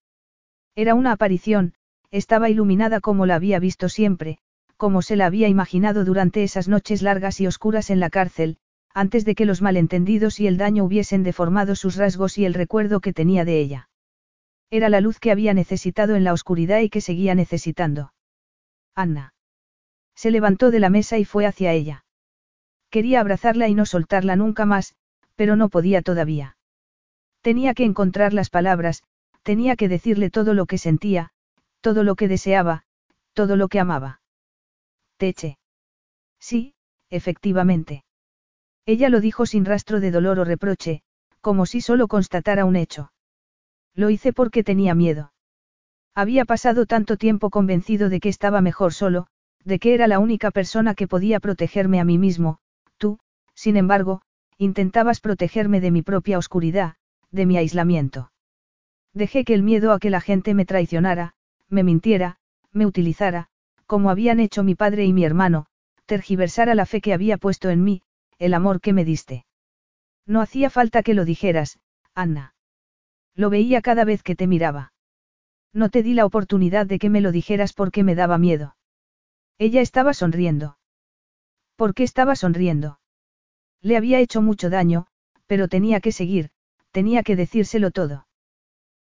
Era una aparición, estaba iluminada como la había visto siempre, como se la había imaginado durante esas noches largas y oscuras en la cárcel, antes de que los malentendidos y el daño hubiesen deformado sus rasgos y el recuerdo que tenía de ella. Era la luz que había necesitado en la oscuridad y que seguía necesitando. Anna. Se levantó de la mesa y fue hacia ella. Quería abrazarla y no soltarla nunca más, pero no podía todavía. Tenía que encontrar las palabras, tenía que decirle todo lo que sentía, todo lo que deseaba, todo lo que amaba. Teche. Sí, efectivamente. Ella lo dijo sin rastro de dolor o reproche, como si solo constatara un hecho. Lo hice porque tenía miedo. Había pasado tanto tiempo convencido de que estaba mejor solo, de que era la única persona que podía protegerme a mí mismo, tú, sin embargo, intentabas protegerme de mi propia oscuridad, de mi aislamiento. Dejé que el miedo a que la gente me traicionara, me mintiera, me utilizara, como habían hecho mi padre y mi hermano, tergiversara la fe que había puesto en mí, el amor que me diste. No hacía falta que lo dijeras, Anna. Lo veía cada vez que te miraba. No te di la oportunidad de que me lo dijeras porque me daba miedo. Ella estaba sonriendo. ¿Por qué estaba sonriendo? Le había hecho mucho daño, pero tenía que seguir, tenía que decírselo todo.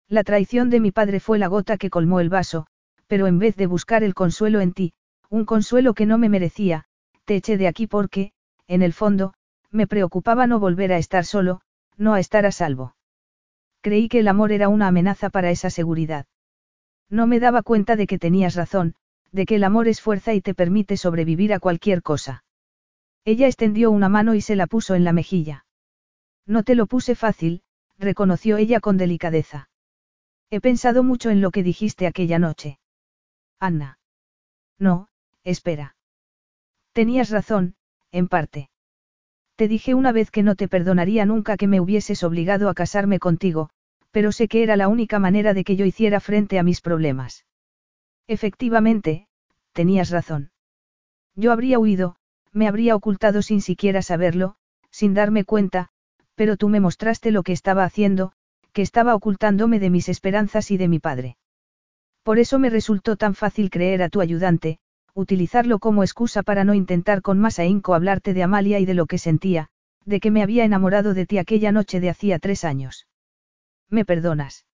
La traición de mi padre fue la gota que colmó el vaso, pero en vez de buscar el consuelo en ti, un consuelo que no me merecía, te eché de aquí porque, en el fondo, me preocupaba no volver a estar solo, no a estar a salvo. Creí que el amor era una amenaza para esa seguridad. No me daba cuenta de que tenías razón, de que el amor es fuerza y te permite sobrevivir a cualquier cosa. Ella extendió una mano y se la puso en la mejilla. No te lo puse fácil, reconoció ella con delicadeza. He pensado mucho en lo que dijiste aquella noche. Anna. No, espera. Tenías razón, en parte. Te dije una vez que no te perdonaría nunca que me hubieses obligado a casarme contigo, pero sé que era la única manera de que yo hiciera frente a mis problemas. Efectivamente, tenías razón. Yo habría huido, me habría ocultado sin siquiera saberlo, sin darme cuenta, pero tú me mostraste lo que estaba haciendo, que estaba ocultándome de mis esperanzas y de mi padre. Por eso me resultó tan fácil creer a tu ayudante, utilizarlo como excusa para no intentar con más ahínco hablarte de Amalia y de lo que sentía, de que me había enamorado de ti aquella noche de hacía tres años. ¿Me perdonas?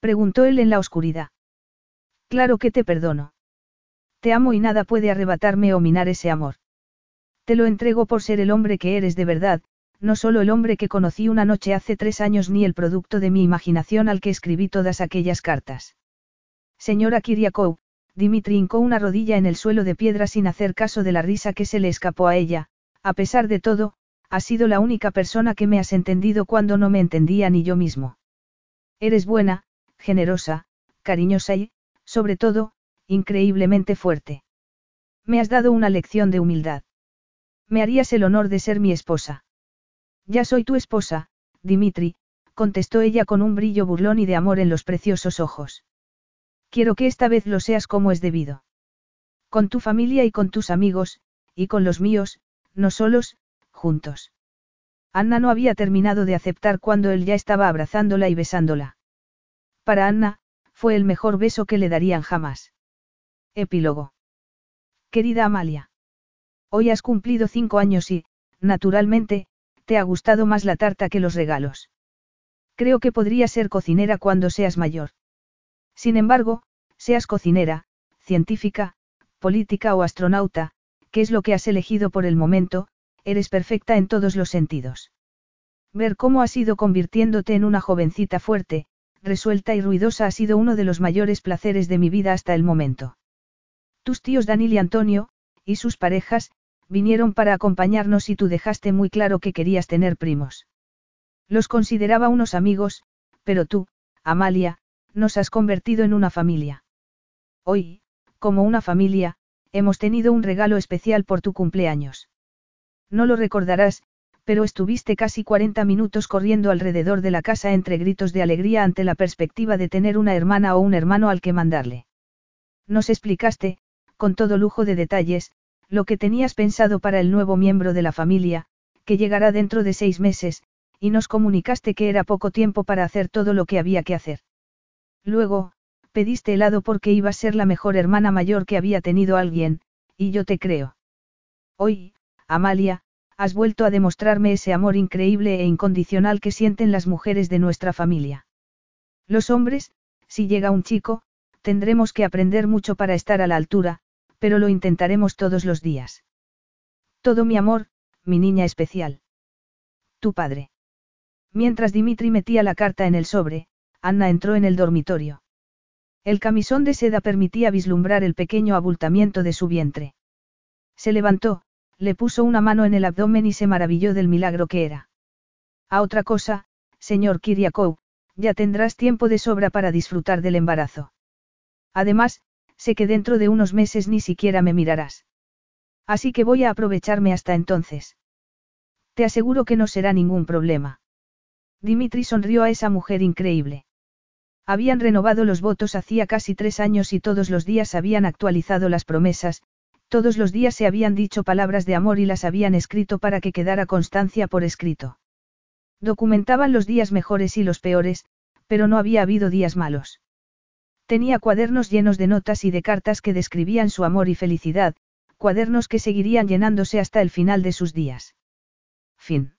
Preguntó él en la oscuridad. Claro que te perdono. Te amo y nada puede arrebatarme o minar ese amor. Te lo entrego por ser el hombre que eres de verdad, no solo el hombre que conocí una noche hace tres años ni el producto de mi imaginación al que escribí todas aquellas cartas. Señora Kiriakou, Dimitri hincó una rodilla en el suelo de piedra sin hacer caso de la risa que se le escapó a ella, a pesar de todo, ha sido la única persona que me has entendido cuando no me entendía ni yo mismo. Eres buena, generosa, cariñosa y, sobre todo, increíblemente fuerte. Me has dado una lección de humildad. Me harías el honor de ser mi esposa. Ya soy tu esposa, Dimitri, contestó ella con un brillo burlón y de amor en los preciosos ojos. Quiero que esta vez lo seas como es debido. Con tu familia y con tus amigos, y con los míos, no solos, juntos. Anna no había terminado de aceptar cuando él ya estaba abrazándola y besándola. Para Anna, fue el mejor beso que le darían jamás. Epílogo. Querida Amalia. Hoy has cumplido cinco años y, naturalmente, te ha gustado más la tarta que los regalos. Creo que podría ser cocinera cuando seas mayor. Sin embargo, seas cocinera, científica, política o astronauta, que es lo que has elegido por el momento, eres perfecta en todos los sentidos. Ver cómo has ido convirtiéndote en una jovencita fuerte, resuelta y ruidosa ha sido uno de los mayores placeres de mi vida hasta el momento. Tus tíos Daniel y Antonio, y sus parejas, vinieron para acompañarnos y tú dejaste muy claro que querías tener primos. Los consideraba unos amigos, pero tú, Amalia, nos has convertido en una familia. Hoy, Como una familia, hemos tenido un regalo especial por tu cumpleaños. No lo recordarás, pero estuviste casi 40 minutos corriendo alrededor de la casa entre gritos de alegría ante la perspectiva de tener una hermana o un hermano al que mandarle. Nos explicaste, con todo lujo de detalles, lo que tenías pensado para el nuevo miembro de la familia, que llegará dentro de seis meses, y nos comunicaste que era poco tiempo para hacer todo lo que había que hacer. Luego, pediste helado porque ibas a ser la mejor hermana mayor que había tenido alguien, y yo te creo. Hoy, Amalia, has vuelto a demostrarme ese amor increíble e incondicional que sienten las mujeres de nuestra familia. Los hombres, si llega un chico, tendremos que aprender mucho para estar a la altura, pero lo intentaremos todos los días. Todo mi amor, mi niña especial. Tu padre. Mientras Dimitri metía la carta en el sobre, Anna entró en el dormitorio. El camisón de seda permitía vislumbrar el pequeño abultamiento de su vientre. Se levantó, le puso una mano en el abdomen y se maravilló del milagro que era. A otra cosa, señor Kiriakou, ya tendrás tiempo de sobra para disfrutar del embarazo. Además, sé que dentro de unos meses ni siquiera me mirarás. Así que voy a aprovecharme hasta entonces. Te aseguro que no será ningún problema. Dimitri sonrió a esa mujer increíble. Habían renovado los votos hacía casi tres años y todos los días habían actualizado las promesas, todos los días se habían dicho palabras de amor y las habían escrito para que quedara constancia por escrito. Documentaban los días mejores y los peores, pero no había habido días malos. Tenía cuadernos llenos de notas y de cartas que describían su amor y felicidad, cuadernos que seguirían llenándose hasta el final de sus días. Fin.